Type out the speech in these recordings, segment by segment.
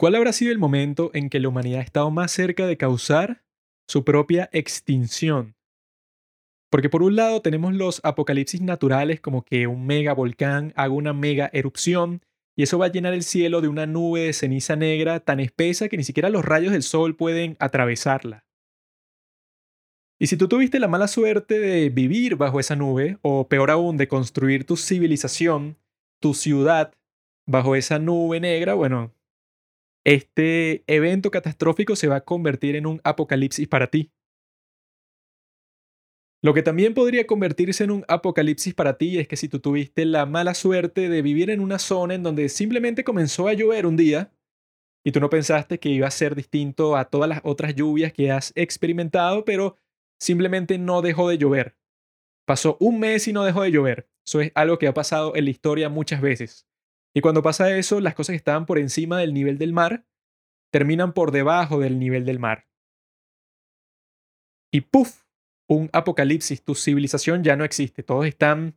¿Cuál habrá sido el momento en que la humanidad ha estado más cerca de causar su propia extinción? Porque por un lado tenemos los apocalipsis naturales como que un mega volcán haga una mega erupción y eso va a llenar el cielo de una nube de ceniza negra tan espesa que ni siquiera los rayos del sol pueden atravesarla. Y si tú tuviste la mala suerte de vivir bajo esa nube, o peor aún, de construir tu civilización, tu ciudad, bajo esa nube negra, bueno, este evento catastrófico se va a convertir en un apocalipsis para ti. Lo que también podría convertirse en un apocalipsis para ti es que si tú tuviste la mala suerte de vivir en una zona en donde simplemente comenzó a llover un día y tú no pensaste que iba a ser distinto a todas las otras lluvias que has experimentado, pero simplemente no dejó de llover. Pasó un mes y no dejó de llover. Eso es algo que ha pasado en la historia muchas veces. Y cuando pasa eso, las cosas que estaban por encima del nivel del mar terminan por debajo del nivel del mar. Y ¡puf! Un apocalipsis, tu civilización ya no existe, todos están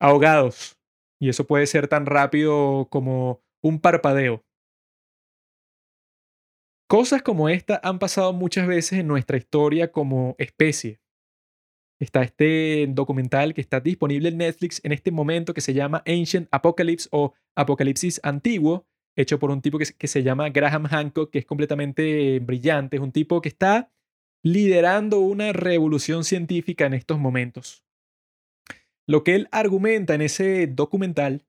ahogados. Y eso puede ser tan rápido como un parpadeo. Cosas como esta han pasado muchas veces en nuestra historia como especie. Está este documental que está disponible en Netflix en este momento que se llama Ancient Apocalypse o Apocalipsis Antiguo, hecho por un tipo que, que se llama Graham Hancock, que es completamente brillante, es un tipo que está liderando una revolución científica en estos momentos. Lo que él argumenta en ese documental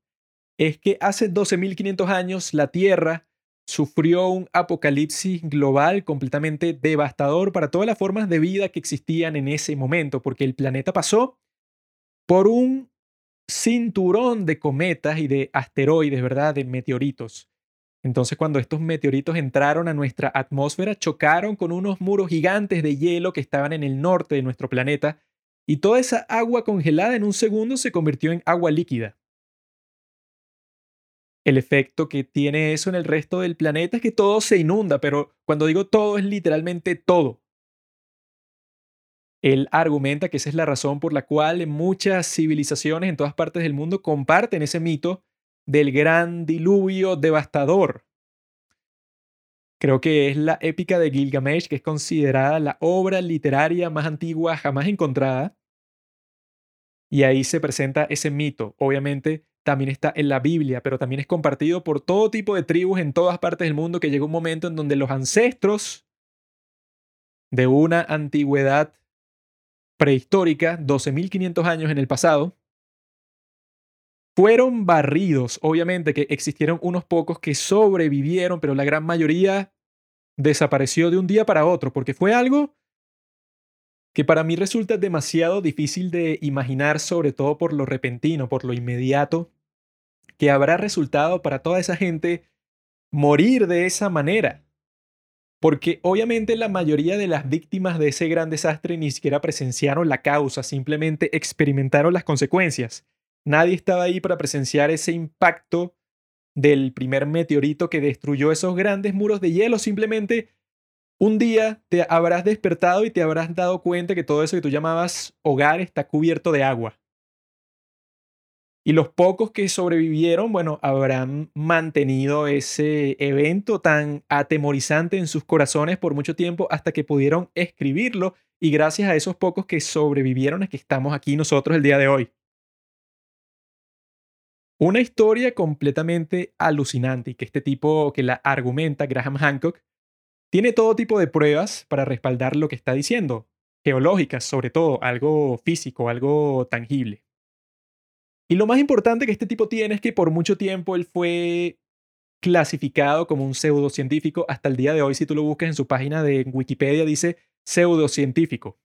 es que hace 12.500 años la Tierra sufrió un apocalipsis global completamente devastador para todas las formas de vida que existían en ese momento, porque el planeta pasó por un cinturón de cometas y de asteroides, ¿verdad? De meteoritos. Entonces cuando estos meteoritos entraron a nuestra atmósfera, chocaron con unos muros gigantes de hielo que estaban en el norte de nuestro planeta, y toda esa agua congelada en un segundo se convirtió en agua líquida el efecto que tiene eso en el resto del planeta es que todo se inunda, pero cuando digo todo es literalmente todo. Él argumenta que esa es la razón por la cual muchas civilizaciones en todas partes del mundo comparten ese mito del gran diluvio devastador. Creo que es la épica de Gilgamesh, que es considerada la obra literaria más antigua jamás encontrada. Y ahí se presenta ese mito. Obviamente también está en la Biblia, pero también es compartido por todo tipo de tribus en todas partes del mundo que llega un momento en donde los ancestros de una antigüedad prehistórica, 12.500 años en el pasado, fueron barridos. Obviamente que existieron unos pocos que sobrevivieron, pero la gran mayoría desapareció de un día para otro, porque fue algo que para mí resulta demasiado difícil de imaginar, sobre todo por lo repentino, por lo inmediato que habrá resultado para toda esa gente morir de esa manera. Porque obviamente la mayoría de las víctimas de ese gran desastre ni siquiera presenciaron la causa, simplemente experimentaron las consecuencias. Nadie estaba ahí para presenciar ese impacto del primer meteorito que destruyó esos grandes muros de hielo. Simplemente un día te habrás despertado y te habrás dado cuenta que todo eso que tú llamabas hogar está cubierto de agua. Y los pocos que sobrevivieron, bueno, habrán mantenido ese evento tan atemorizante en sus corazones por mucho tiempo hasta que pudieron escribirlo y gracias a esos pocos que sobrevivieron es que estamos aquí nosotros el día de hoy. Una historia completamente alucinante y que este tipo que la argumenta, Graham Hancock, tiene todo tipo de pruebas para respaldar lo que está diciendo, geológicas sobre todo, algo físico, algo tangible. Y lo más importante que este tipo tiene es que por mucho tiempo él fue clasificado como un pseudocientífico. Hasta el día de hoy, si tú lo buscas en su página de Wikipedia, dice pseudocientífico.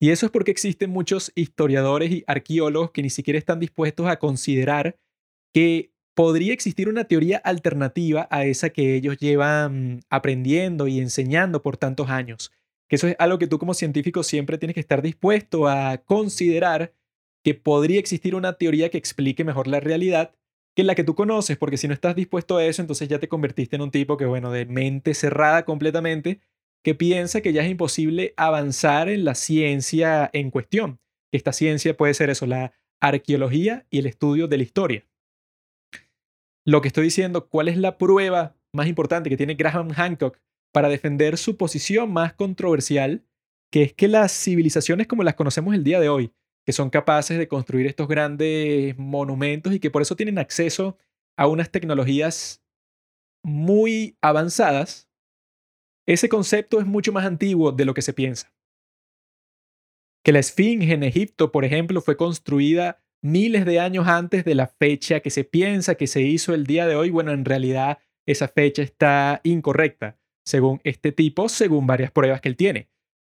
Y eso es porque existen muchos historiadores y arqueólogos que ni siquiera están dispuestos a considerar que podría existir una teoría alternativa a esa que ellos llevan aprendiendo y enseñando por tantos años. Que eso es algo que tú como científico siempre tienes que estar dispuesto a considerar que podría existir una teoría que explique mejor la realidad que la que tú conoces, porque si no estás dispuesto a eso, entonces ya te convertiste en un tipo que, bueno, de mente cerrada completamente, que piensa que ya es imposible avanzar en la ciencia en cuestión. Esta ciencia puede ser eso, la arqueología y el estudio de la historia. Lo que estoy diciendo, ¿cuál es la prueba más importante que tiene Graham Hancock para defender su posición más controversial, que es que las civilizaciones como las conocemos el día de hoy, que son capaces de construir estos grandes monumentos y que por eso tienen acceso a unas tecnologías muy avanzadas, ese concepto es mucho más antiguo de lo que se piensa. Que la Esfinge en Egipto, por ejemplo, fue construida miles de años antes de la fecha que se piensa que se hizo el día de hoy, bueno, en realidad esa fecha está incorrecta, según este tipo, según varias pruebas que él tiene.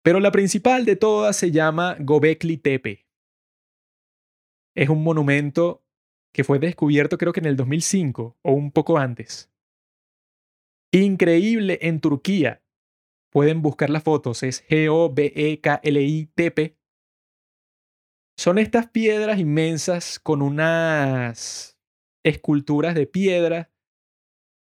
Pero la principal de todas se llama Gobekli Tepe. Es un monumento que fue descubierto creo que en el 2005 o un poco antes. Increíble en Turquía. Pueden buscar las fotos, es G-O-B-E-K-L-I-T-P. Son estas piedras inmensas con unas esculturas de piedra,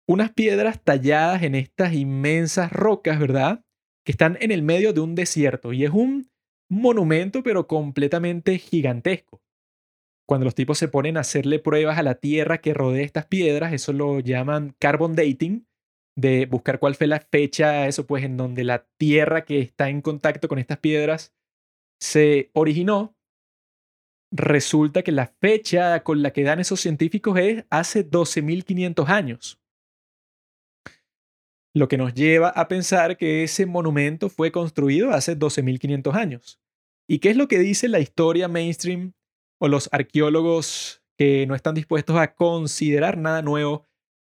unas piedras talladas en estas inmensas rocas, ¿verdad? Que están en el medio de un desierto y es un monumento pero completamente gigantesco. Cuando los tipos se ponen a hacerle pruebas a la tierra que rodea estas piedras, eso lo llaman carbon dating, de buscar cuál fue la fecha, eso pues en donde la tierra que está en contacto con estas piedras se originó resulta que la fecha con la que dan esos científicos es hace 12.500 años. Lo que nos lleva a pensar que ese monumento fue construido hace 12.500 años. ¿Y qué es lo que dice la historia mainstream o los arqueólogos que no están dispuestos a considerar nada nuevo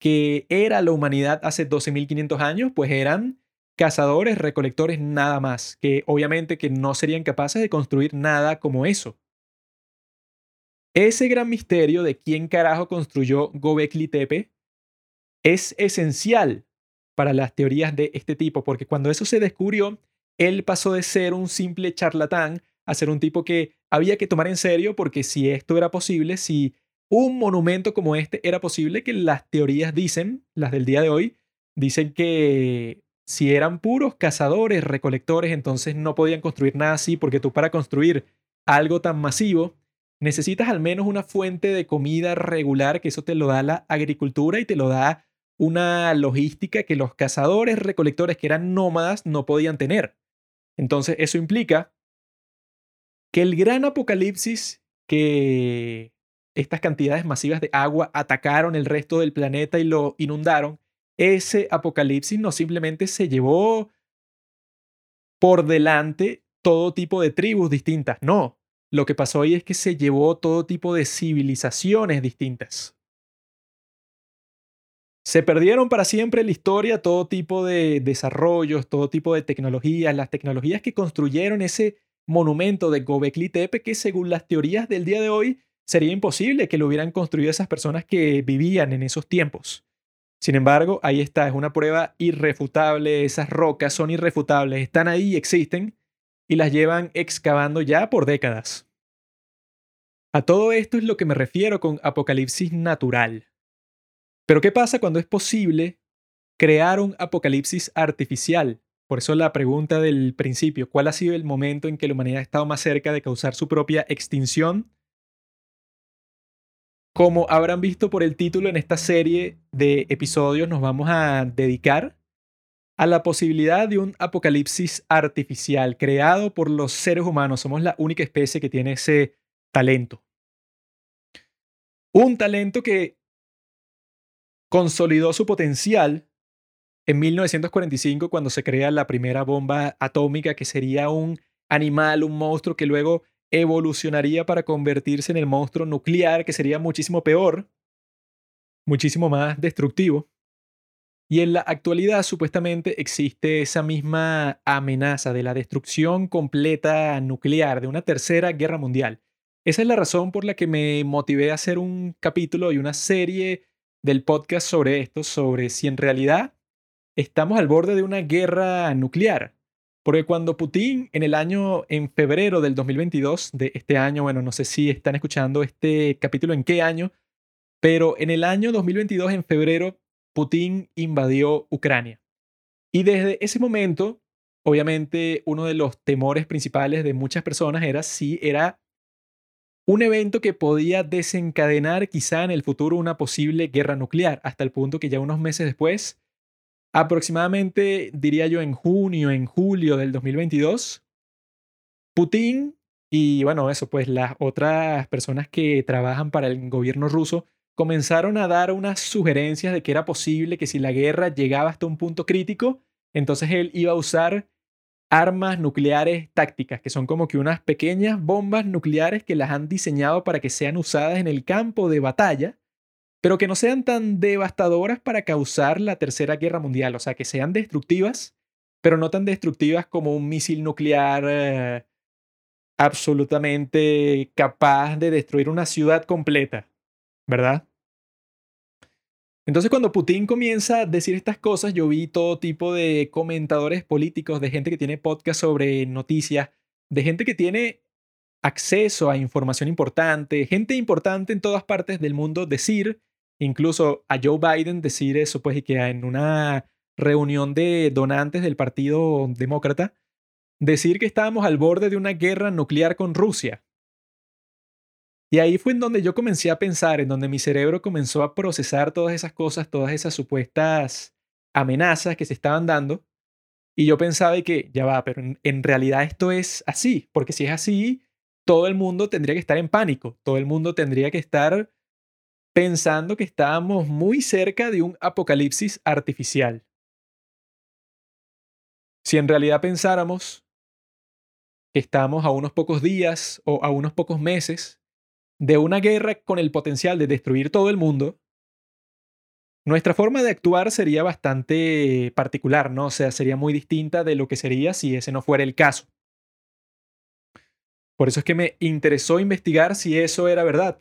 que era la humanidad hace 12.500 años? Pues eran cazadores, recolectores, nada más, que obviamente que no serían capaces de construir nada como eso. Ese gran misterio de quién carajo construyó Gobekli Tepe es esencial para las teorías de este tipo, porque cuando eso se descubrió, él pasó de ser un simple charlatán a ser un tipo que había que tomar en serio, porque si esto era posible, si un monumento como este era posible, que las teorías dicen, las del día de hoy, dicen que si eran puros cazadores, recolectores, entonces no podían construir nada así, porque tú para construir algo tan masivo, necesitas al menos una fuente de comida regular, que eso te lo da la agricultura y te lo da una logística que los cazadores, recolectores que eran nómadas no podían tener. Entonces eso implica que el gran apocalipsis que estas cantidades masivas de agua atacaron el resto del planeta y lo inundaron, ese apocalipsis no simplemente se llevó por delante todo tipo de tribus distintas, no, lo que pasó ahí es que se llevó todo tipo de civilizaciones distintas. Se perdieron para siempre en la historia todo tipo de desarrollos, todo tipo de tecnologías, las tecnologías que construyeron ese monumento de Gobekli Tepe que según las teorías del día de hoy sería imposible que lo hubieran construido esas personas que vivían en esos tiempos. Sin embargo, ahí está, es una prueba irrefutable, esas rocas son irrefutables, están ahí existen, y las llevan excavando ya por décadas. A todo esto es lo que me refiero con apocalipsis natural. Pero ¿qué pasa cuando es posible crear un apocalipsis artificial? Por eso la pregunta del principio, ¿cuál ha sido el momento en que la humanidad ha estado más cerca de causar su propia extinción? Como habrán visto por el título en esta serie de episodios, nos vamos a dedicar a la posibilidad de un apocalipsis artificial creado por los seres humanos. Somos la única especie que tiene ese talento. Un talento que consolidó su potencial en 1945 cuando se crea la primera bomba atómica que sería un animal, un monstruo que luego evolucionaría para convertirse en el monstruo nuclear que sería muchísimo peor, muchísimo más destructivo. Y en la actualidad supuestamente existe esa misma amenaza de la destrucción completa nuclear, de una tercera guerra mundial. Esa es la razón por la que me motivé a hacer un capítulo y una serie del podcast sobre esto, sobre si en realidad estamos al borde de una guerra nuclear. Porque cuando Putin en el año, en febrero del 2022, de este año, bueno, no sé si están escuchando este capítulo en qué año, pero en el año 2022, en febrero, Putin invadió Ucrania. Y desde ese momento, obviamente, uno de los temores principales de muchas personas era si era un evento que podía desencadenar quizá en el futuro una posible guerra nuclear, hasta el punto que ya unos meses después aproximadamente, diría yo, en junio, en julio del 2022, Putin y bueno, eso, pues las otras personas que trabajan para el gobierno ruso comenzaron a dar unas sugerencias de que era posible que si la guerra llegaba hasta un punto crítico, entonces él iba a usar armas nucleares tácticas, que son como que unas pequeñas bombas nucleares que las han diseñado para que sean usadas en el campo de batalla, pero que no sean tan devastadoras para causar la Tercera Guerra Mundial, o sea, que sean destructivas, pero no tan destructivas como un misil nuclear eh, absolutamente capaz de destruir una ciudad completa, ¿verdad? Entonces cuando Putin comienza a decir estas cosas, yo vi todo tipo de comentadores políticos, de gente que tiene podcast sobre noticias, de gente que tiene acceso a información importante, gente importante en todas partes del mundo decir, incluso a Joe Biden decir eso, pues y que en una reunión de donantes del Partido Demócrata, decir que estábamos al borde de una guerra nuclear con Rusia. Y ahí fue en donde yo comencé a pensar, en donde mi cerebro comenzó a procesar todas esas cosas, todas esas supuestas amenazas que se estaban dando. Y yo pensaba que, ya va, pero en, realidad esto es así, porque si es así, todo el mundo tendría que estar en pánico, todo el mundo tendría que estar pensando que estábamos muy cerca de un apocalipsis artificial. Si en realidad pensáramos que estamos a unos pocos días o a unos pocos meses de una guerra con el potencial de destruir todo el mundo, nuestra forma de actuar sería bastante particular, ¿no? O sea, sería muy distinta de lo que sería si ese no fuera el caso. Por eso es que me interesó investigar si eso era verdad.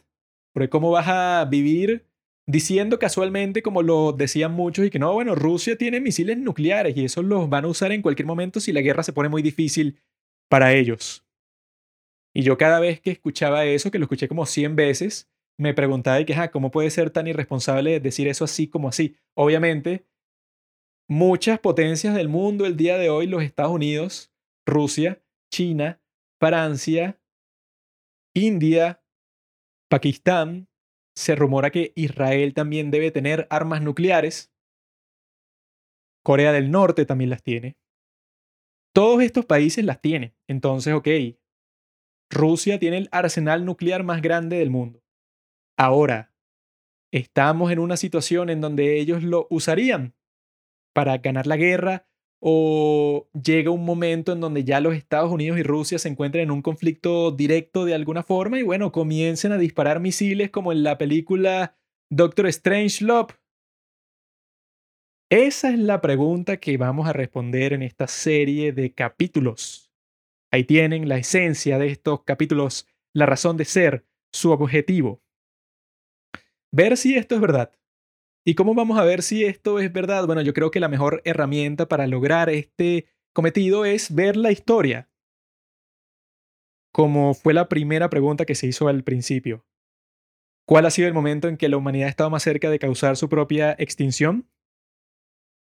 Porque cómo vas a vivir diciendo casualmente, como lo decían muchos, y que no, bueno, Rusia tiene misiles nucleares y esos los van a usar en cualquier momento si la guerra se pone muy difícil para ellos. Y yo cada vez que escuchaba eso, que lo escuché como 100 veces, me preguntaba, que, ¿cómo puede ser tan irresponsable decir eso así como así? Obviamente, muchas potencias del mundo el día de hoy, los Estados Unidos, Rusia, China, Francia, India, Pakistán, se rumora que Israel también debe tener armas nucleares. Corea del Norte también las tiene. Todos estos países las tienen. Entonces, ok, Rusia tiene el arsenal nuclear más grande del mundo. Ahora, estamos en una situación en donde ellos lo usarían para ganar la guerra o llega un momento en donde ya los Estados Unidos y Rusia se encuentran en un conflicto directo de alguna forma y bueno, comiencen a disparar misiles como en la película Doctor Strange Love esa es la pregunta que vamos a responder en esta serie de capítulos. Ahí tienen la esencia de estos capítulos, la razón de ser, su objetivo. Ver si esto es verdad. ¿Y cómo vamos a ver si esto es verdad? Bueno, yo creo que la mejor herramienta para lograr este cometido es ver la historia. Como fue la primera pregunta que se hizo al principio. ¿Cuál ha sido el momento en que la humanidad ha estado más cerca de causar su propia extinción?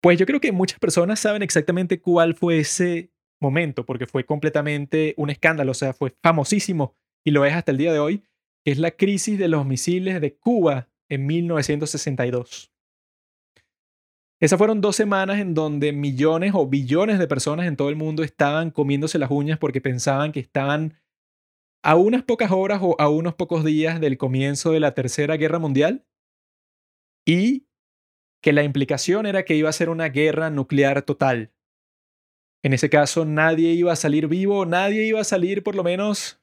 Pues yo creo que muchas personas saben exactamente cuál fue ese momento, porque fue completamente un escándalo, o sea, fue famosísimo y lo es hasta el día de hoy, que es la crisis de los misiles de Cuba en 1962. Esas fueron dos semanas en donde millones o billones de personas en todo el mundo estaban comiéndose las uñas porque pensaban que estaban a unas pocas horas o a unos pocos días del comienzo de la Tercera Guerra Mundial y que la implicación era que iba a ser una guerra nuclear total. En ese caso, nadie iba a salir vivo, nadie iba a salir por lo menos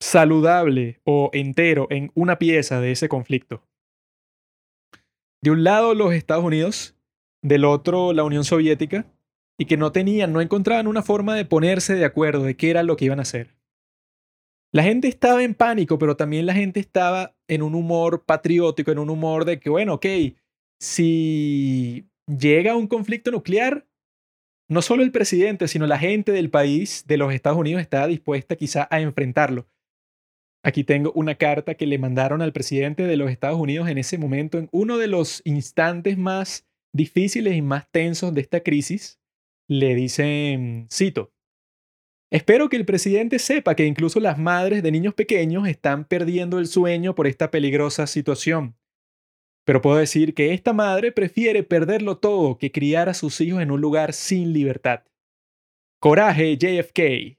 saludable o entero en una pieza de ese conflicto. De un lado los Estados Unidos, del otro la Unión Soviética, y que no tenían, no encontraban una forma de ponerse de acuerdo de qué era lo que iban a hacer. La gente estaba en pánico, pero también la gente estaba en un humor patriótico, en un humor de que, bueno, ok, si llega un conflicto nuclear, no solo el presidente, sino la gente del país, de los Estados Unidos, está dispuesta quizá a enfrentarlo. Aquí tengo una carta que le mandaron al presidente de los Estados Unidos en ese momento, en uno de los instantes más difíciles y más tensos de esta crisis. Le dicen, cito, Espero que el presidente sepa que incluso las madres de niños pequeños están perdiendo el sueño por esta peligrosa situación. Pero puedo decir que esta madre prefiere perderlo todo que criar a sus hijos en un lugar sin libertad. Coraje, JFK.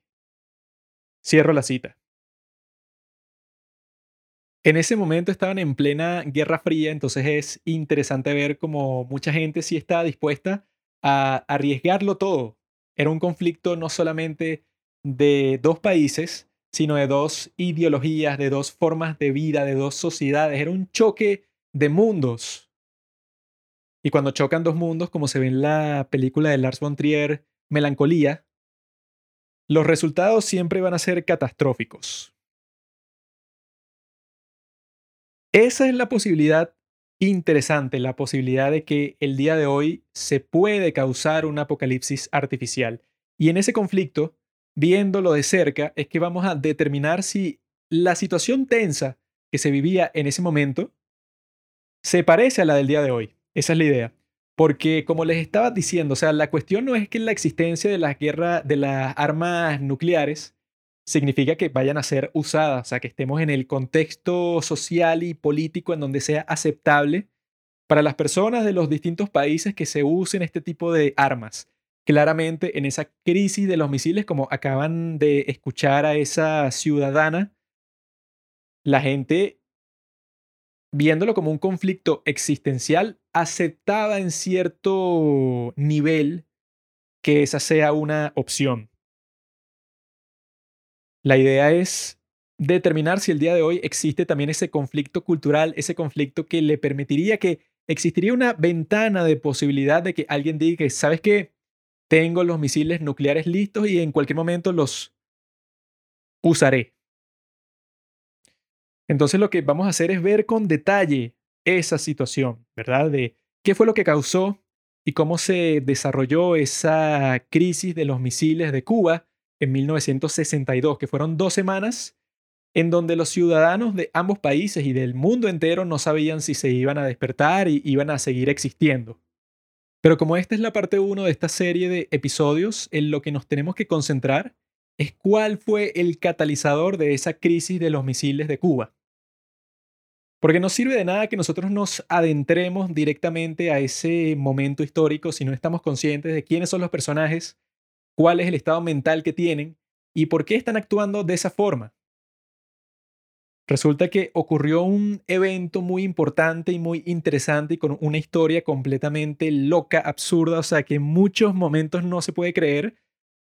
Cierro la cita. En ese momento estaban en plena Guerra Fría, entonces es interesante ver cómo mucha gente sí está dispuesta a arriesgarlo todo. Era un conflicto no solamente de dos países, sino de dos ideologías, de dos formas de vida, de dos sociedades. Era un choque de mundos. Y cuando chocan dos mundos, como se ve en la película de Lars von Trier, Melancolía, los resultados siempre van a ser catastróficos. Esa es la posibilidad interesante, la posibilidad de que el día de hoy se puede causar un apocalipsis artificial. Y en ese conflicto, viéndolo de cerca, es que vamos a determinar si la situación tensa que se vivía en ese momento se parece a la del día de hoy. Esa es la idea. Porque como les estaba diciendo, o sea, la cuestión no es que la existencia de las guerras, de las armas nucleares, significa que vayan a ser usadas, o sea, que estemos en el contexto social y político en donde sea aceptable para las personas de los distintos países que se usen este tipo de armas. Claramente en esa crisis de los misiles, como acaban de escuchar a esa ciudadana, la gente, viéndolo como un conflicto existencial, aceptaba en cierto nivel que esa sea una opción. La idea es determinar si el día de hoy existe también ese conflicto cultural, ese conflicto que le permitiría que existiría una ventana de posibilidad de que alguien diga que, ¿sabes qué? Tengo los misiles nucleares listos y en cualquier momento los usaré. Entonces lo que vamos a hacer es ver con detalle esa situación, ¿verdad? De qué fue lo que causó y cómo se desarrolló esa crisis de los misiles de Cuba en 1962, que fueron dos semanas en donde los ciudadanos de ambos países y del mundo entero no sabían si se iban a despertar y iban a seguir existiendo. Pero como esta es la parte 1 de esta serie de episodios, en lo que nos tenemos que concentrar es cuál fue el catalizador de esa crisis de los misiles de Cuba. Porque no sirve de nada que nosotros nos adentremos directamente a ese momento histórico si no estamos conscientes de quiénes son los personajes cuál es el estado mental que tienen y por qué están actuando de esa forma. Resulta que ocurrió un evento muy importante y muy interesante y con una historia completamente loca, absurda, o sea que en muchos momentos no se puede creer.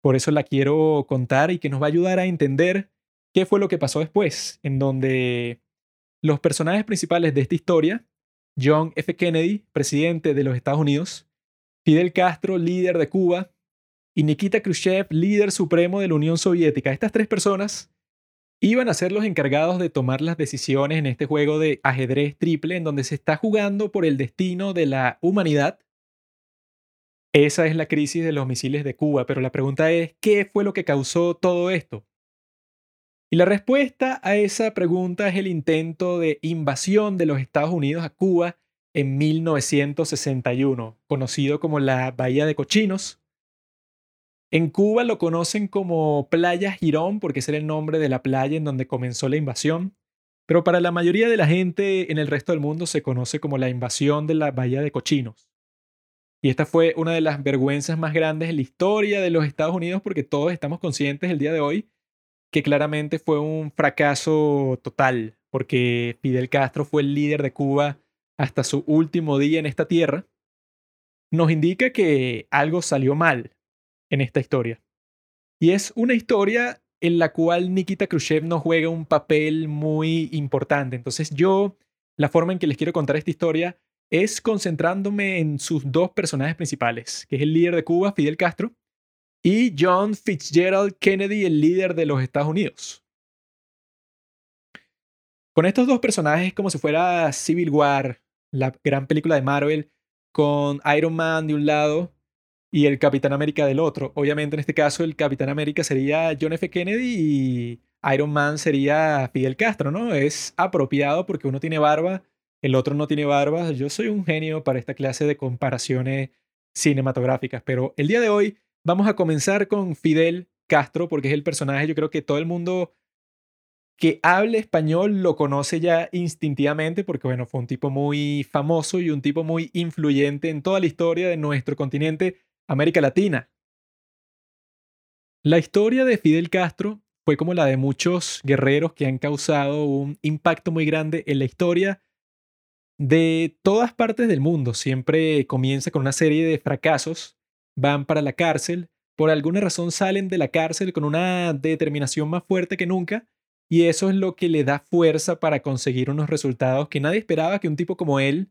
Por eso la quiero contar y que nos va a ayudar a entender qué fue lo que pasó después, en donde los personajes principales de esta historia, John F. Kennedy, presidente de los Estados Unidos, Fidel Castro, líder de Cuba, y Nikita Khrushchev, líder supremo de la Unión Soviética. Estas tres personas iban a ser los encargados de tomar las decisiones en este juego de ajedrez triple en donde se está jugando por el destino de la humanidad. Esa es la crisis de los misiles de Cuba, pero la pregunta es, ¿qué fue lo que causó todo esto? Y la respuesta a esa pregunta es el intento de invasión de los Estados Unidos a Cuba en 1961, conocido como la Bahía de Cochinos, en Cuba lo conocen como Playa Girón porque ese era el nombre de la playa en donde comenzó la invasión, pero para la mayoría de la gente en el resto del mundo se conoce como la invasión de la Bahía de Cochinos. Y esta fue una de las vergüenzas más grandes en la historia de los Estados Unidos porque todos estamos conscientes el día de hoy que claramente fue un fracaso total, porque Fidel Castro fue el líder de Cuba hasta su último día en esta tierra, nos indica que algo salió mal, en esta historia. Y es una historia en la cual Nikita Khrushchev nos juega un papel muy importante. Entonces yo, la forma en que les quiero contar esta historia es concentrándome en sus dos personajes principales, que es el líder de Cuba, Fidel Castro, y John Fitzgerald Kennedy, el líder de los Estados Unidos. Con estos dos personajes como si fuera Civil War, la gran película de Marvel, con Iron Man de un lado y el Capitán América del otro. Obviamente en este caso el Capitán América sería John F. Kennedy y Iron Man sería Fidel Castro, ¿no? Es apropiado porque uno tiene barba, el otro no tiene barba. Yo soy un genio para esta clase de comparaciones cinematográficas, pero el día de hoy vamos a comenzar con Fidel Castro porque es el personaje, yo creo que todo el mundo que hable español lo conoce ya instintivamente porque, bueno, fue un tipo muy famoso y un tipo muy influyente en toda la historia de nuestro continente, América Latina. La historia de Fidel Castro fue como la de muchos guerreros que han causado un impacto muy grande en la historia de todas partes del mundo. Siempre comienza con una serie de fracasos, van para la cárcel, por alguna razón salen de la cárcel con una determinación más fuerte que nunca y eso es lo que le da fuerza para conseguir unos resultados que nadie esperaba que un tipo como él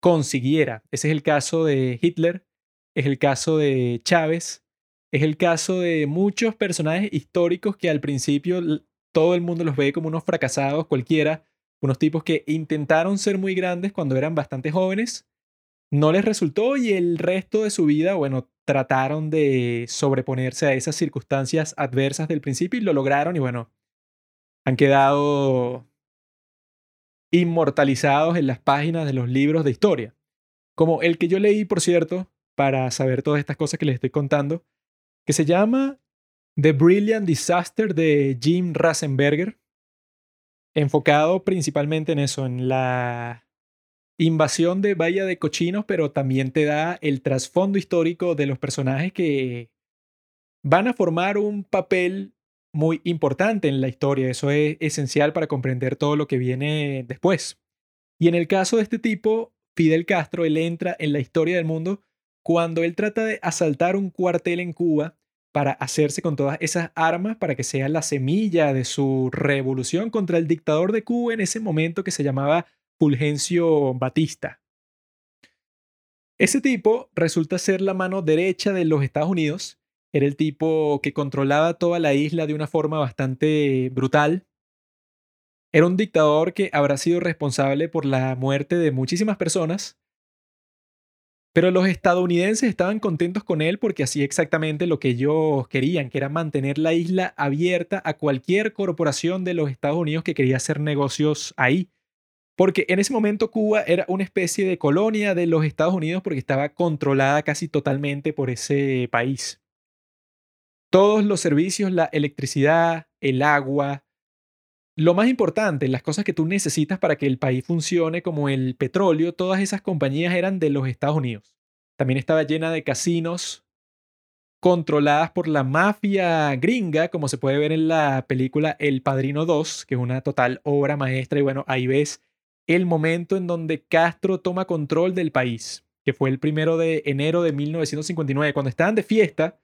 consiguiera. Ese es el caso de Hitler, es el caso de Chávez, es el caso de muchos personajes históricos que al principio todo el mundo los ve como unos fracasados cualquiera, unos tipos que intentaron ser muy grandes cuando eran bastante jóvenes, no les resultó y el resto de su vida, bueno, trataron de sobreponerse a esas circunstancias adversas del principio y lo lograron y bueno, han quedado inmortalizados en las páginas de los libros de historia. Como el que yo leí, por cierto, para saber todas estas cosas que les estoy contando, que se llama The Brilliant Disaster de Jim Rasenberger, enfocado principalmente en eso, en la invasión de Bahía de Cochinos, pero también te da el trasfondo histórico de los personajes que van a formar un papel muy importante en la historia. Eso es esencial para comprender todo lo que viene después. Y en el caso de este tipo, Fidel Castro, él entra en la historia del mundo cuando él trata de asaltar un cuartel en Cuba para hacerse con todas esas armas para que sea la semilla de su revolución contra el dictador de Cuba en ese momento que se llamaba Fulgencio Batista. Ese tipo resulta ser la mano derecha de los Estados Unidos era el tipo que controlaba toda la isla de una forma bastante brutal. Era un dictador que habrá sido responsable por la muerte de muchísimas personas. Pero los estadounidenses estaban contentos con él porque hacía exactamente lo que ellos querían, que era mantener la isla abierta a cualquier corporación de los Estados Unidos que quería hacer negocios ahí. Porque en ese momento Cuba era una especie de colonia de los Estados Unidos porque estaba controlada casi totalmente por ese país. Todos los servicios, la electricidad, el agua, lo más importante, las cosas que tú necesitas para que el país funcione, como el petróleo, todas esas compañías eran de los Estados Unidos. También estaba llena de casinos controladas por la mafia gringa, como se puede ver en la película El Padrino 2, que es una total obra maestra. Y bueno, ahí ves el momento en donde Castro toma control del país, que fue el primero de enero de 1959, cuando estaban de fiesta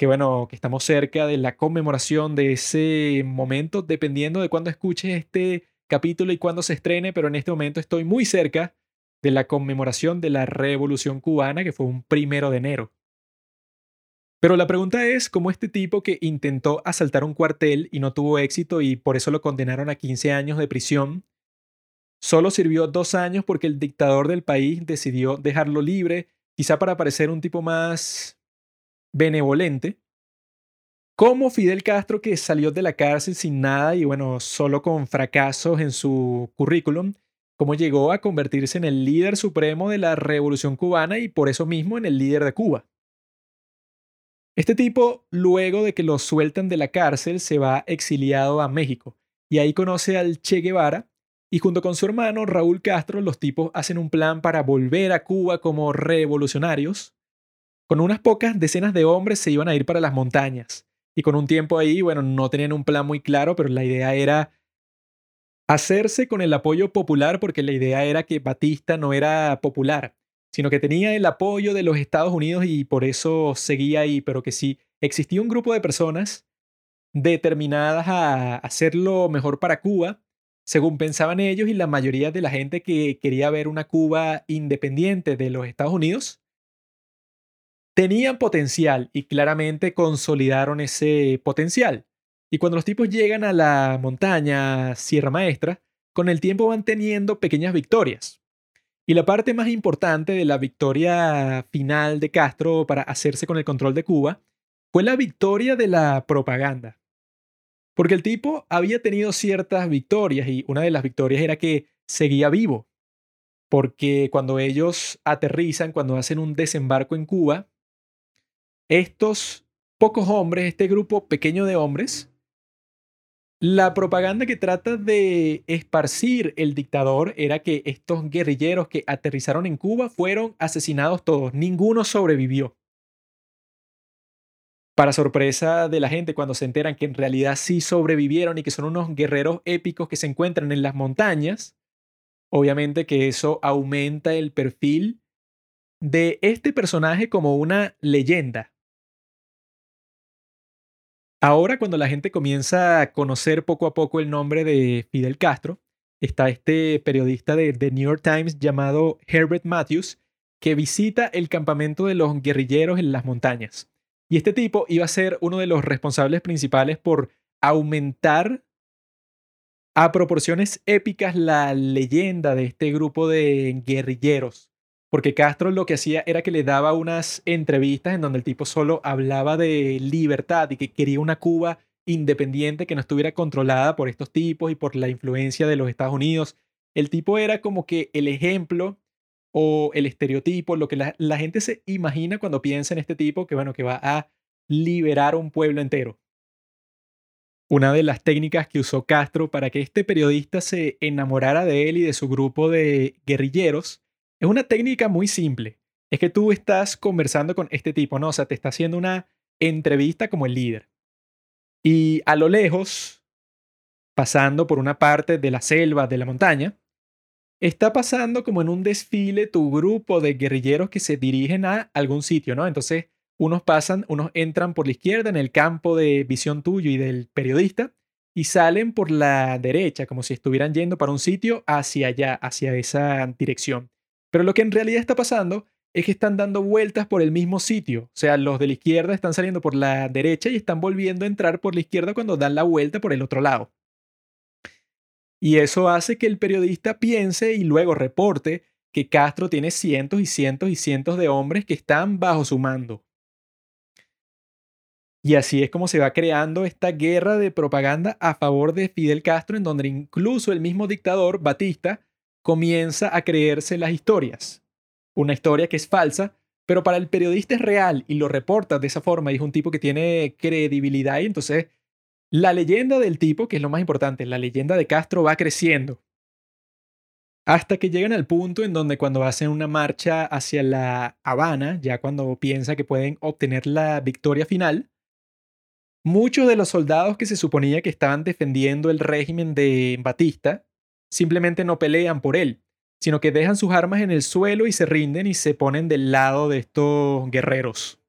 que bueno, que estamos cerca de la conmemoración de ese momento, dependiendo de cuándo escuches este capítulo y cuándo se estrene, pero en este momento estoy muy cerca de la conmemoración de la Revolución cubana, que fue un primero de enero. Pero la pregunta es cómo este tipo que intentó asaltar un cuartel y no tuvo éxito y por eso lo condenaron a 15 años de prisión, solo sirvió dos años porque el dictador del país decidió dejarlo libre, quizá para parecer un tipo más benevolente, como Fidel Castro que salió de la cárcel sin nada y bueno, solo con fracasos en su currículum, cómo llegó a convertirse en el líder supremo de la revolución cubana y por eso mismo en el líder de Cuba. Este tipo, luego de que lo sueltan de la cárcel, se va exiliado a México y ahí conoce al Che Guevara y junto con su hermano Raúl Castro los tipos hacen un plan para volver a Cuba como revolucionarios con unas pocas decenas de hombres se iban a ir para las montañas. Y con un tiempo ahí, bueno, no tenían un plan muy claro, pero la idea era hacerse con el apoyo popular, porque la idea era que Batista no era popular, sino que tenía el apoyo de los Estados Unidos y por eso seguía ahí, pero que sí existía un grupo de personas determinadas a hacer lo mejor para Cuba, según pensaban ellos, y la mayoría de la gente que quería ver una Cuba independiente de los Estados Unidos, tenían potencial y claramente consolidaron ese potencial. Y cuando los tipos llegan a la montaña Sierra Maestra, con el tiempo van teniendo pequeñas victorias. Y la parte más importante de la victoria final de Castro para hacerse con el control de Cuba fue la victoria de la propaganda. Porque el tipo había tenido ciertas victorias y una de las victorias era que seguía vivo. Porque cuando ellos aterrizan, cuando hacen un desembarco en Cuba, estos pocos hombres, este grupo pequeño de hombres, La propaganda que trata de esparcir el dictador era que estos guerrilleros que aterrizaron en Cuba fueron asesinados todos, ninguno sobrevivió. Para sorpresa de la gente cuando se enteran que en realidad sí sobrevivieron y que son unos guerreros épicos que se encuentran en las montañas, obviamente que eso aumenta el perfil de este personaje como una leyenda. Ahora cuando la gente comienza a conocer poco a poco el nombre de Fidel Castro, está este periodista de The New York Times llamado Herbert Matthews que visita el campamento de los guerrilleros en las montañas. Y este tipo iba a ser uno de los responsables principales por aumentar a proporciones épicas la leyenda de este grupo de guerrilleros. Porque Castro lo que hacía era que le daba unas entrevistas en donde el tipo solo hablaba de libertad y que quería una Cuba independiente que no estuviera controlada por estos tipos y por la influencia de los Estados Unidos. El tipo era como que el ejemplo o el estereotipo, lo que la, gente se imagina cuando piensa en este tipo que, bueno, que va a liberar un pueblo entero. Una de las técnicas que usó Castro para que este periodista se enamorara de él y de su grupo de guerrilleros es una técnica muy simple. Es que tú estás conversando con este tipo, ¿no? O sea, te está haciendo una entrevista como el líder. Y a lo lejos, pasando por una parte de la selva, de la montaña, está pasando como en un desfile tu grupo de guerrilleros que se dirigen a algún sitio, ¿no? Entonces, unos pasan, unos entran por la izquierda en el campo de visión tuyo y del periodista y salen por la derecha, como si estuvieran yendo para un sitio hacia allá, hacia esa dirección. Pero lo que en realidad está pasando es que están dando vueltas por el mismo sitio. O sea, los de la izquierda están saliendo por la derecha y están volviendo a entrar por la izquierda cuando dan la vuelta por el otro lado. Y eso hace que el periodista piense y luego reporte que Castro tiene cientos y cientos y cientos de hombres que están bajo su mando. Y así es como se va creando esta guerra de propaganda a favor de Fidel Castro, en donde incluso el mismo dictador, Batista, comienza a creerse las historias. Una historia que es falsa, pero para el periodista es real y lo reporta de esa forma y es un tipo que tiene credibilidad y entonces la leyenda del tipo, que es lo más importante, la leyenda de Castro va creciendo. Hasta que llegan al punto en donde cuando hacen una marcha hacia la Habana, ya cuando piensa que pueden obtener la victoria final, muchos de los soldados que se suponía que estaban defendiendo el régimen de Batista simplemente no pelean por él, sino que dejan sus armas en el suelo y se rinden y se ponen del lado de estos guerreros.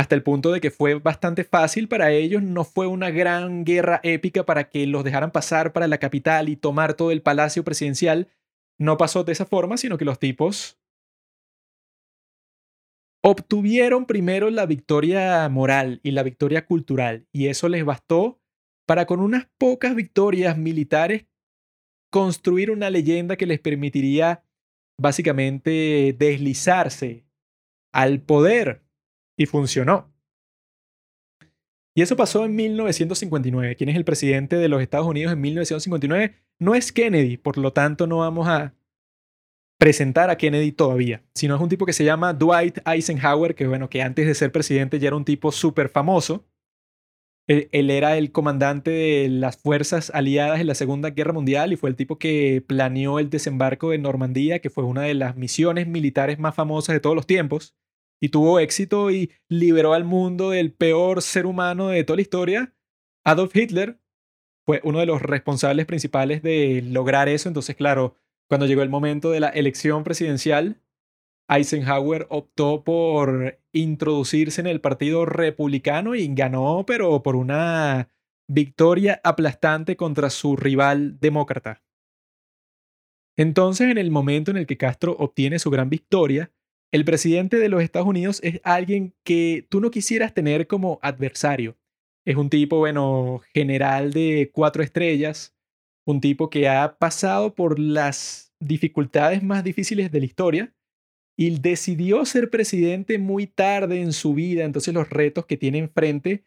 Hasta el punto de que fue bastante fácil para ellos, no fue una gran guerra épica para que los dejaran pasar para la capital y tomar todo el palacio presidencial. No pasó de esa forma, sino que los tipos obtuvieron primero la victoria moral y la victoria cultural, y eso les bastó para con unas pocas victorias militares construir una leyenda que les permitiría básicamente deslizarse al poder. Y funcionó. Y eso pasó en 1959. ¿Quién es el presidente de los Estados Unidos en 1959? No es Kennedy, por lo tanto no vamos a presentar a Kennedy todavía, sino es un tipo que se llama Dwight Eisenhower, que bueno, que antes de ser presidente ya era un tipo súper famoso. Él, era el comandante de las fuerzas aliadas en la Segunda Guerra Mundial y fue el tipo que planeó el desembarco de Normandía, que fue una de las misiones militares más famosas de todos los tiempos, y tuvo éxito y liberó al mundo del peor ser humano de toda la historia. Adolf Hitler fue uno de los responsables principales de lograr eso, entonces claro, cuando llegó el momento de la elección presidencial, Eisenhower optó por introducirse en el Partido Republicano y ganó, pero por una victoria aplastante contra su rival demócrata. Entonces, en el momento en el que Castro obtiene su gran victoria, el presidente de los Estados Unidos es alguien que tú no quisieras tener como adversario. Es un tipo, bueno, general de cuatro estrellas, un tipo que ha pasado por las dificultades más difíciles de la historia, y decidió ser presidente muy tarde en su vida, entonces los retos que tiene enfrente,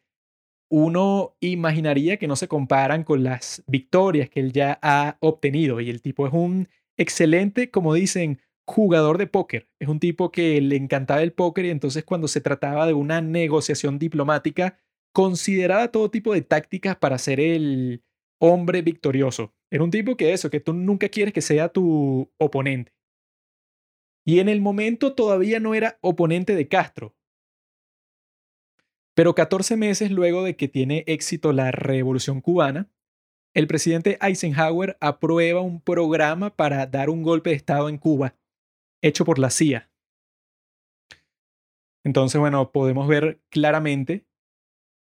uno imaginaría que no se comparan con las victorias que él ya ha obtenido. Y el tipo es un excelente, como dicen, jugador de póker. Es un tipo que le encantaba el póker y entonces cuando se trataba de una negociación diplomática, consideraba todo tipo de tácticas para ser el hombre victorioso. Era un tipo que eso, que tú nunca quieres que sea tu oponente. Y en el momento todavía no era oponente de Castro. Pero 14 meses luego de que tiene éxito la revolución cubana, el presidente Eisenhower aprueba un programa para dar un golpe de Estado en Cuba, hecho por la CIA. Entonces, bueno, podemos ver claramente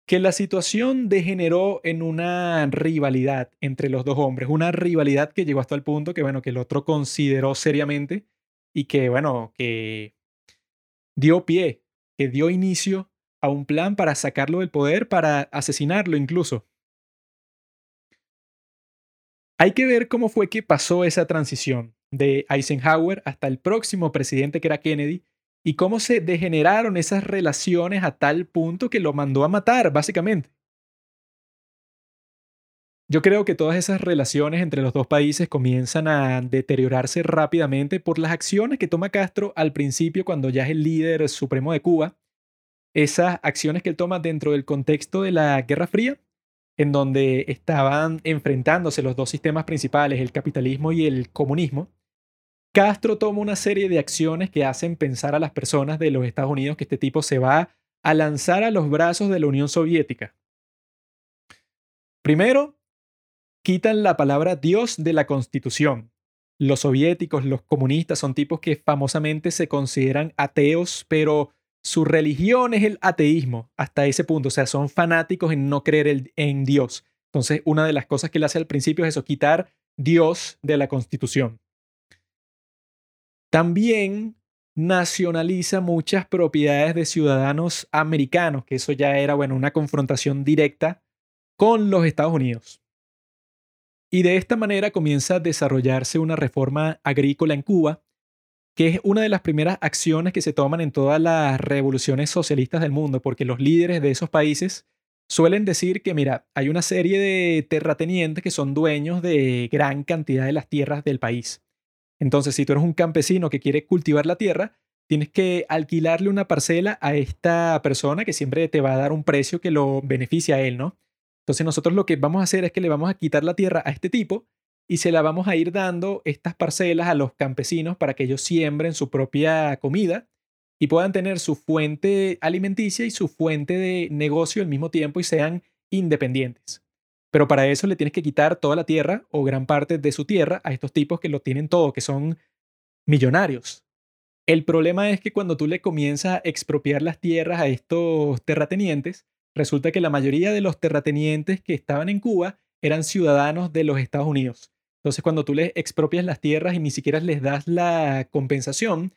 que la situación degeneró en una rivalidad entre los dos hombres, una rivalidad que llegó hasta el punto que, bueno, que el otro consideró seriamente y que, bueno, que dio pie, que dio inicio a un plan para sacarlo del poder, para asesinarlo incluso. Hay que ver cómo fue que pasó esa transición de Eisenhower hasta el próximo presidente que era Kennedy y cómo se degeneraron esas relaciones a tal punto que lo mandó a matar, básicamente. Yo creo que todas esas relaciones entre los dos países comienzan a deteriorarse rápidamente por las acciones que toma Castro al principio cuando ya es el líder supremo de Cuba. Esas acciones que él toma dentro del contexto de la Guerra Fría, en donde estaban enfrentándose los dos sistemas principales, el capitalismo y el comunismo, Castro toma una serie de acciones que hacen pensar a las personas de los Estados Unidos que este tipo se va a lanzar a los brazos de la Unión Soviética. Primero, quitan la palabra Dios de la Constitución. Los soviéticos, los comunistas son tipos que famosamente se consideran ateos, pero su religión es el ateísmo hasta ese punto. O sea, son fanáticos en no creer en Dios. Entonces, una de las cosas que él hace al principio es eso, quitar Dios de la Constitución. También nacionaliza muchas propiedades de ciudadanos americanos, que eso ya era, bueno, una confrontación directa con los Estados Unidos. Y de esta manera comienza a desarrollarse una reforma agrícola en Cuba, que es una de las primeras acciones que se toman en todas las revoluciones socialistas del mundo, porque los líderes de esos países suelen decir que, mira, hay una serie de terratenientes que son dueños de gran cantidad de las tierras del país. Entonces, si tú eres un campesino que quiere cultivar la tierra, tienes que alquilarle una parcela a esta persona que siempre te va a dar un precio que lo beneficia a él, ¿no? Entonces nosotros lo que vamos a hacer es que le vamos a quitar la tierra a este tipo y se la vamos a ir dando estas parcelas a los campesinos para que ellos siembren su propia comida y puedan tener su fuente alimenticia y su fuente de negocio al mismo tiempo y sean independientes. Pero para eso le tienes que quitar toda la tierra o gran parte de su tierra a estos tipos que lo tienen todo, que son millonarios. El problema es que cuando tú le comienzas a expropiar las tierras a estos terratenientes, resulta que la mayoría de los terratenientes que estaban en Cuba eran ciudadanos de los Estados Unidos. Entonces, cuando tú les expropias las tierras y ni siquiera les das la compensación,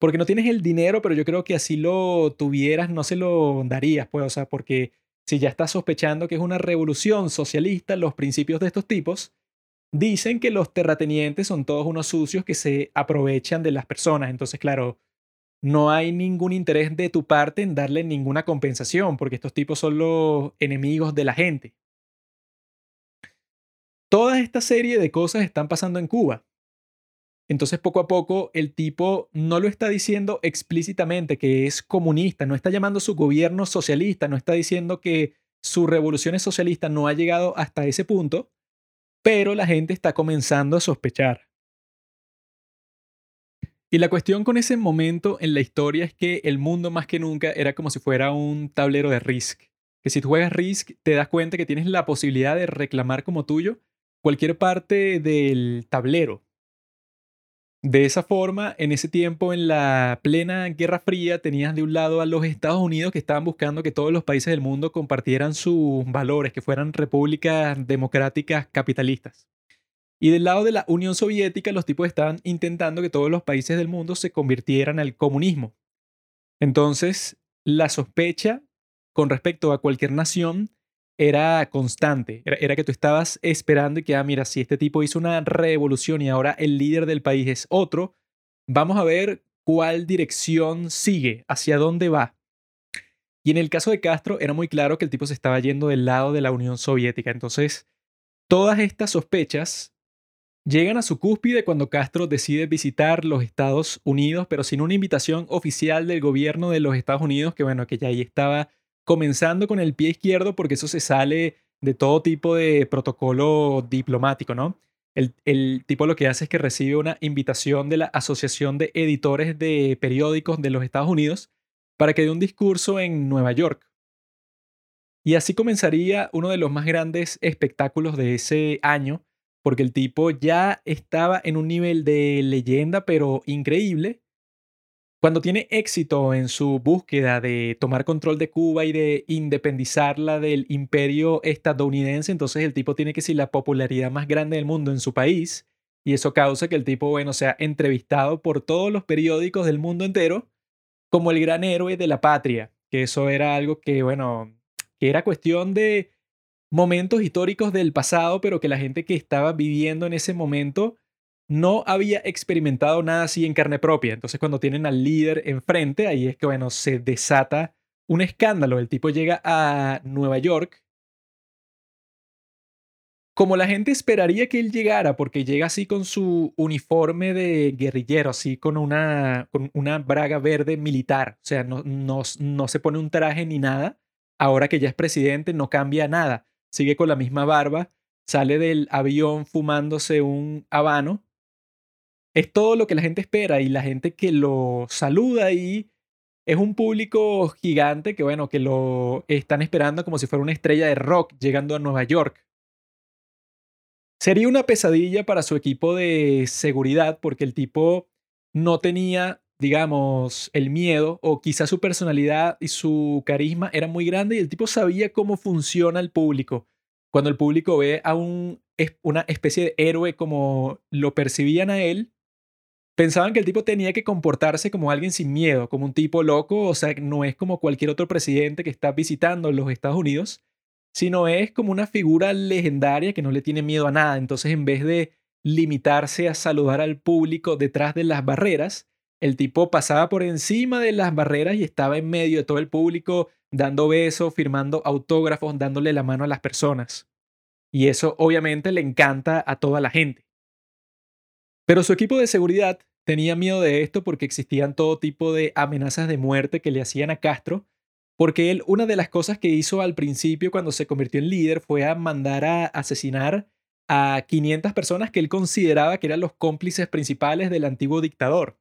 porque no tienes el dinero, pero yo creo que así lo tuvieras, no se lo darías, pues, o sea, porque si ya estás sospechando que es una revolución socialista, los principios de estos tipos dicen que los terratenientes son todos unos sucios que se aprovechan de las personas. Entonces, claro, no hay ningún interés de tu parte en darle ninguna compensación, porque estos tipos son los enemigos de la gente. Toda esta serie de cosas están pasando en Cuba. Entonces, poco a poco, el tipo no lo está diciendo explícitamente que es comunista, no está llamando su gobierno socialista, no está diciendo que su revolución es socialista, no ha llegado hasta ese punto, pero la gente está comenzando a sospechar. Y la cuestión con ese momento en la historia es que el mundo más que nunca era como si fuera un tablero de Risk. Que si tú juegas Risk te das cuenta que tienes la posibilidad de reclamar como tuyo cualquier parte del tablero. De esa forma, en ese tiempo, en la plena Guerra Fría, tenías de un lado a los Estados Unidos que estaban buscando que todos los países del mundo compartieran sus valores, que fueran repúblicas democráticas capitalistas. Y del lado de la Unión Soviética, los tipos estaban intentando que todos los países del mundo se convirtieran al comunismo. Entonces, la sospecha con respecto a cualquier nación era constante. Era, que tú estabas esperando y que, ah, mira, si este tipo hizo una revolución y ahora el líder del país es otro, vamos a ver cuál dirección sigue, hacia dónde va. Y en el caso de Castro era muy claro que el tipo se estaba yendo del lado de la Unión Soviética. Entonces, todas estas sospechas llegan a su cúspide cuando Castro decide visitar los Estados Unidos, pero sin una invitación oficial del gobierno de los Estados Unidos, que bueno, que ya ahí estaba comenzando con el pie izquierdo porque eso se sale de todo tipo de protocolo diplomático, ¿no? El, el, tipo lo que hace es que recibe una invitación de la Asociación de Editores de Periódicos de los Estados Unidos para que dé un discurso en Nueva York. Y así comenzaría uno de los más grandes espectáculos de ese año, porque el tipo ya estaba en un nivel de leyenda, pero increíble. Cuando tiene éxito en su búsqueda de tomar control de Cuba y de independizarla del imperio estadounidense, entonces el tipo tiene que ser la popularidad más grande del mundo en su país, y eso causa que el tipo, bueno, sea entrevistado por todos los periódicos del mundo entero como el gran héroe de la patria, que eso era algo que, bueno, que era cuestión de momentos históricos del pasado, pero que la gente que estaba viviendo en ese momento no había experimentado nada así en carne propia. Entonces cuando tienen al líder enfrente, ahí es que, bueno, se desata un escándalo. El tipo llega a Nueva York como la gente esperaría que él llegara, porque llega así con su uniforme de guerrillero, así con una, con una braga verde militar. O sea, no, no, no se pone un traje ni nada. Ahora que ya es presidente, no cambia nada. Sigue con la misma barba, sale del avión fumándose un habano. Es todo lo que la gente espera y la gente que lo saluda ahí es un público gigante que, bueno, que lo están esperando como si fuera una estrella de rock llegando a Nueva York. Sería una pesadilla para su equipo de seguridad porque el tipo no tenía, digamos, el miedo o quizás su personalidad y su carisma era muy grande y el tipo sabía cómo funciona el público. Cuando el público ve a un, una especie de héroe como lo percibían a él, pensaban que el tipo tenía que comportarse como alguien sin miedo, como un tipo loco, o sea, no es como cualquier otro presidente que está visitando los Estados Unidos, sino es como una figura legendaria que no le tiene miedo a nada. Entonces, en vez de limitarse a saludar al público detrás de las barreras, el tipo pasaba por encima de las barreras y estaba en medio de todo el público, dando besos, firmando autógrafos, dándole la mano a las personas. Y eso obviamente le encanta a toda la gente. Pero su equipo de seguridad tenía miedo de esto porque existían todo tipo de amenazas de muerte que le hacían a Castro porque él, una de las cosas que hizo al principio cuando se convirtió en líder fue a mandar a asesinar a 500 personas que él consideraba que eran los cómplices principales del antiguo dictador.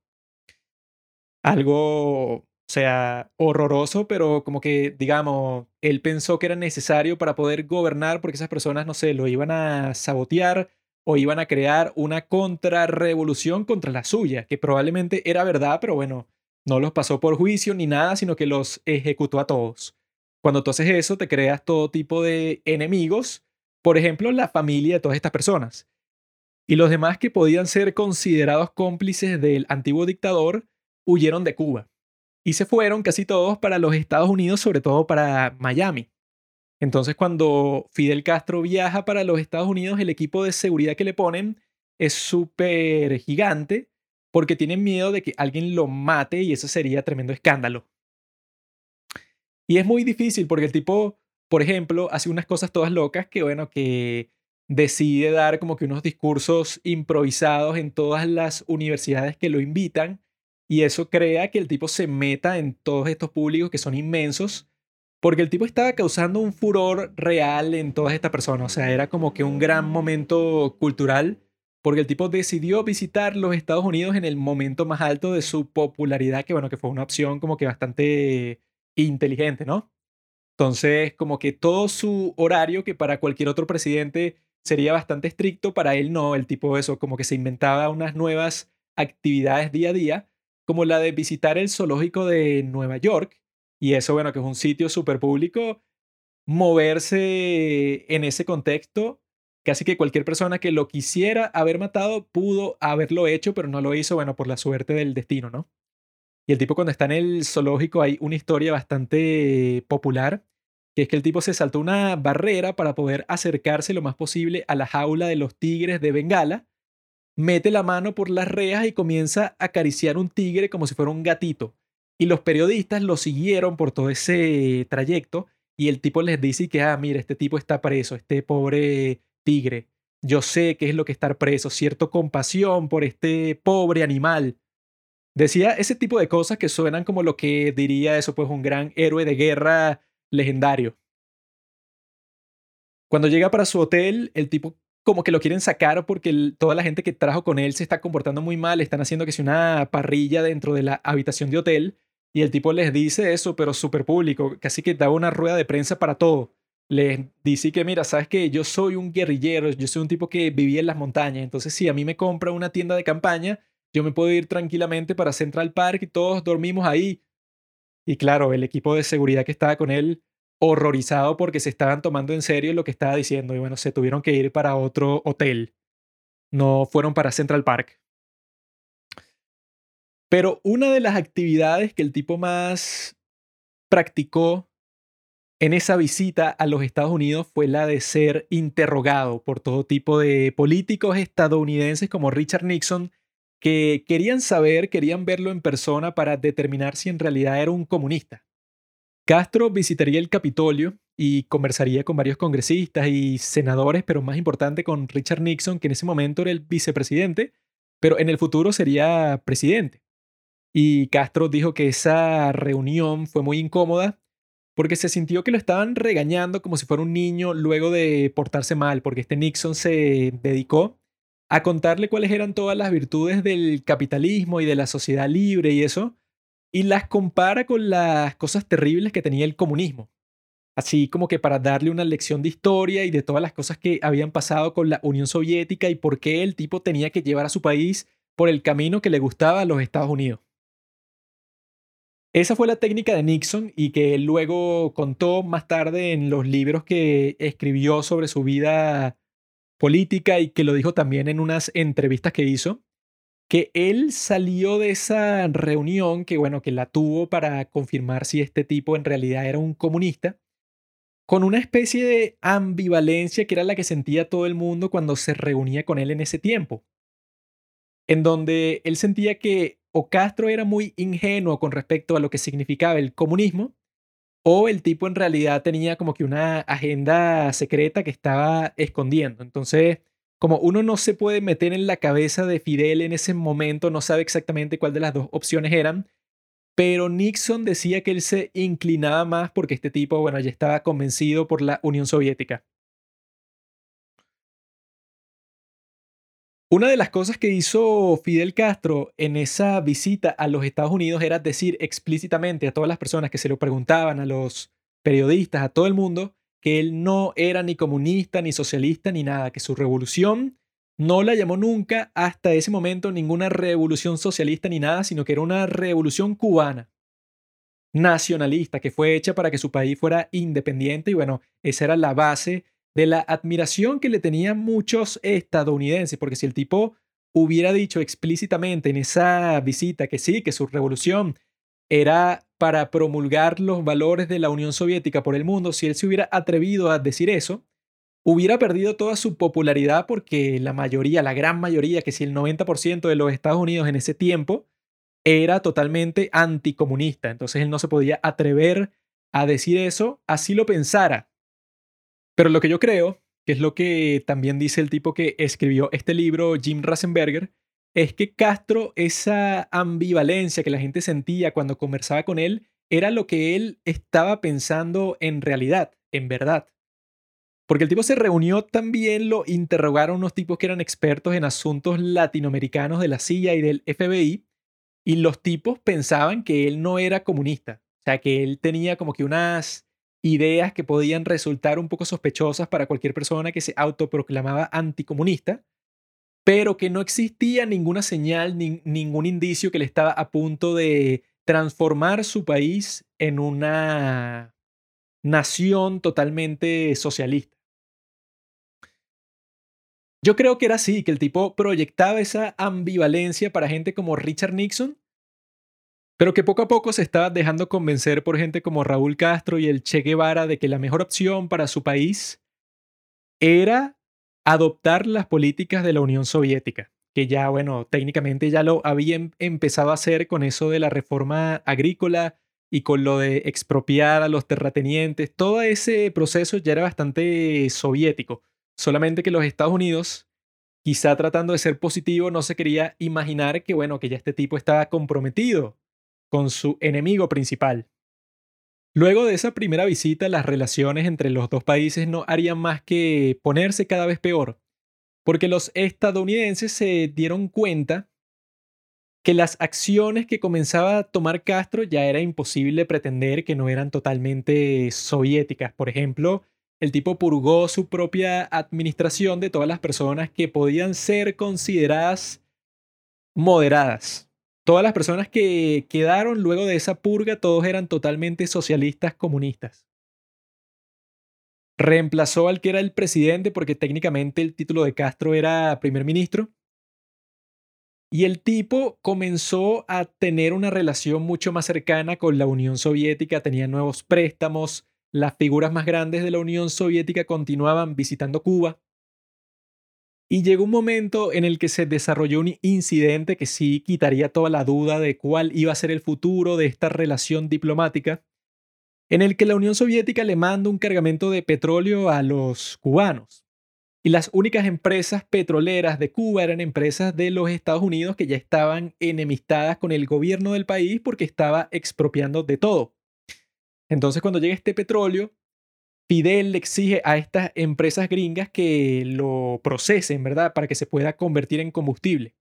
Algo, o sea, horroroso, pero como que, digamos, él pensó que era necesario para poder gobernar porque esas personas, no sé, lo iban a sabotear o iban a crear una contrarrevolución contra la suya, que probablemente era verdad, pero bueno, no los pasó por juicio ni nada, sino que los ejecutó a todos. Cuando tú haces eso, te creas todo tipo de enemigos, por ejemplo, la familia de todas estas personas. Y los demás que podían ser considerados cómplices del antiguo dictador huyeron de Cuba. Y se fueron casi todos para los Estados Unidos, sobre todo para Miami. Entonces, cuando Fidel Castro viaja para los Estados Unidos, el equipo de seguridad que le ponen es súper gigante porque tienen miedo de que alguien lo mate y eso sería tremendo escándalo. Y es muy difícil porque el tipo, por ejemplo, hace unas cosas todas locas que, bueno, que decide dar como que unos discursos improvisados en todas las universidades que lo invitan y eso crea que el tipo se meta en todos estos públicos que son inmensos porque el tipo estaba causando un furor real en todas estas personas, o sea, era como que un gran momento cultural porque el tipo decidió visitar los Estados Unidos en el momento más alto de su popularidad, que bueno, que fue una opción como que bastante inteligente, ¿no? Entonces, como que todo su horario, que para cualquier otro presidente sería bastante estricto, para él no, el tipo eso, como que se inventaba unas nuevas actividades día a día, como la de visitar el zoológico de Nueva York, y eso, bueno, que es un sitio súper público, moverse en ese contexto Casi que cualquier persona que lo quisiera haber matado pudo haberlo hecho, pero no lo hizo, bueno, por la suerte del destino, ¿no? Y el tipo cuando está en el zoológico hay una historia bastante popular, que es que el tipo se saltó una barrera para poder acercarse lo más posible a la jaula de los tigres de Bengala, mete la mano por las rejas y comienza a acariciar un tigre como si fuera un gatito. Y los periodistas lo siguieron por todo ese trayecto y el tipo les dice que, ah, mira, este tipo está preso, este pobre tigre. Yo sé qué es lo que estar preso, cierto compasión por este pobre animal. Decía ese tipo de cosas que suenan como lo que diría eso, pues un gran héroe de guerra legendario. Cuando llega para su hotel, el tipo como que lo quieren sacar porque toda la gente que trajo con él se está comportando muy mal, están haciendo que sea una parrilla dentro de la habitación de hotel y el tipo les dice eso, pero súper público, casi que da una rueda de prensa para todo. Les dice que, mira, sabes que yo soy un guerrillero, yo soy un tipo que vivía en las montañas, entonces si a mí me compra una tienda de campaña, yo me puedo ir tranquilamente para Central Park y todos dormimos ahí. Y claro, el equipo de seguridad que estaba con él horrorizado porque se estaban tomando en serio lo que estaba diciendo y bueno, se tuvieron que ir para otro hotel. No fueron para Central Park. Pero una de las actividades que el tipo más practicó en esa visita a los Estados Unidos fue la de ser interrogado por todo tipo de políticos estadounidenses como Richard Nixon, que querían saber, querían verlo en persona para determinar si en realidad era un comunista. Castro visitaría el Capitolio y conversaría con varios congresistas y senadores, pero más importante con Richard Nixon, que en ese momento era el vicepresidente, pero en el futuro sería presidente. Y Castro dijo que esa reunión fue muy incómoda porque se sintió que lo estaban regañando como si fuera un niño luego de portarse mal, porque este Nixon se dedicó a contarle cuáles eran todas las virtudes del capitalismo y de la sociedad libre y eso, y las compara con las cosas terribles que tenía el comunismo. Así como que para darle una lección de historia y de todas las cosas que habían pasado con la Unión Soviética y por qué el tipo tenía que llevar a su país por el camino que le gustaba a los Estados Unidos. Esa fue la técnica de Nixon y que él luego contó más tarde en los libros que escribió sobre su vida política y que lo dijo también en unas entrevistas que hizo, que él salió de esa reunión, que bueno, que la tuvo para confirmar si este tipo en realidad era un comunista, con una especie de ambivalencia que era la que sentía todo el mundo cuando se reunía con él en ese tiempo, en donde él sentía que o Castro era muy ingenuo con respecto a lo que significaba el comunismo, o el tipo en realidad tenía como que una agenda secreta que estaba escondiendo. Entonces, como uno no se puede meter en la cabeza de Fidel en ese momento, no sabe exactamente cuál de las dos opciones eran, pero Nixon decía que él se inclinaba más porque este tipo, bueno, ya estaba convencido por la Unión Soviética. Una de las cosas que hizo Fidel Castro en esa visita a los Estados Unidos era decir explícitamente a todas las personas que se lo preguntaban, a los periodistas, a todo el mundo, que él no era ni comunista, ni socialista, ni nada, que su revolución no la llamó nunca hasta ese momento ninguna revolución socialista ni nada, sino que era una revolución cubana, nacionalista, que fue hecha para que su país fuera independiente y bueno, esa era la base de la admiración que le tenían muchos estadounidenses, porque si el tipo hubiera dicho explícitamente en esa visita que sí, que su revolución era para promulgar los valores de la Unión Soviética por el mundo, si él se hubiera atrevido a decir eso, hubiera perdido toda su popularidad porque la mayoría, la gran mayoría, que si el 90% de los Estados Unidos en ese tiempo era totalmente anticomunista, entonces él no se podía atrever a decir eso, así lo pensara. Pero lo que yo creo, que es lo que también dice el tipo que escribió este libro, Jim Rasenberger, es que Castro, esa ambivalencia que la gente sentía cuando conversaba con él, era lo que él estaba pensando en realidad, en verdad. Porque el tipo se reunió también, lo interrogaron unos tipos que eran expertos en asuntos latinoamericanos de la CIA y del FBI, y los tipos pensaban que él no era comunista, o sea, que él tenía como que unas ideas que podían resultar un poco sospechosas para cualquier persona que se autoproclamaba anticomunista, pero que no existía ninguna señal, ni, ningún indicio que le estaba a punto de transformar su país en una nación totalmente socialista. Yo creo que era así, que el tipo proyectaba esa ambivalencia para gente como Richard Nixon, pero que poco a poco se estaba dejando convencer por gente como Raúl Castro y el Che Guevara de que la mejor opción para su país era adoptar las políticas de la Unión Soviética, que ya, bueno, técnicamente ya lo habían empezado a hacer con eso de la reforma agrícola y con lo de expropiar a los terratenientes. Todo ese proceso ya era bastante soviético, solamente que los Estados Unidos quizá tratando de ser positivo, no se quería imaginar que, bueno, que ya este tipo estaba comprometido con su enemigo principal. Luego de esa primera visita, las relaciones entre los dos países no harían más que ponerse cada vez peor, porque los estadounidenses se dieron cuenta que las acciones que comenzaba a tomar Castro ya era imposible pretender que no eran totalmente soviéticas. Por ejemplo, el tipo purgó su propia administración de todas las personas que podían ser consideradas moderadas. Todas las personas que quedaron luego de esa purga, todos eran totalmente socialistas comunistas. Reemplazó al que era el presidente porque técnicamente el título de Castro era primer ministro. Y el tipo comenzó a tener una relación mucho más cercana con la Unión Soviética, tenía nuevos préstamos, las figuras más grandes de la Unión Soviética continuaban visitando Cuba. Y llegó un momento en el que se desarrolló un incidente que sí quitaría toda la duda de cuál iba a ser el futuro de esta relación diplomática, en el que la Unión Soviética le manda un cargamento de petróleo a los cubanos. Y las únicas empresas petroleras de Cuba eran empresas de los Estados Unidos que ya estaban enemistadas con el gobierno del país porque estaba expropiando de todo. Entonces cuando llega este petróleo, Fidel le exige a estas empresas gringas que lo procesen, ¿verdad? Para que se pueda convertir en combustible.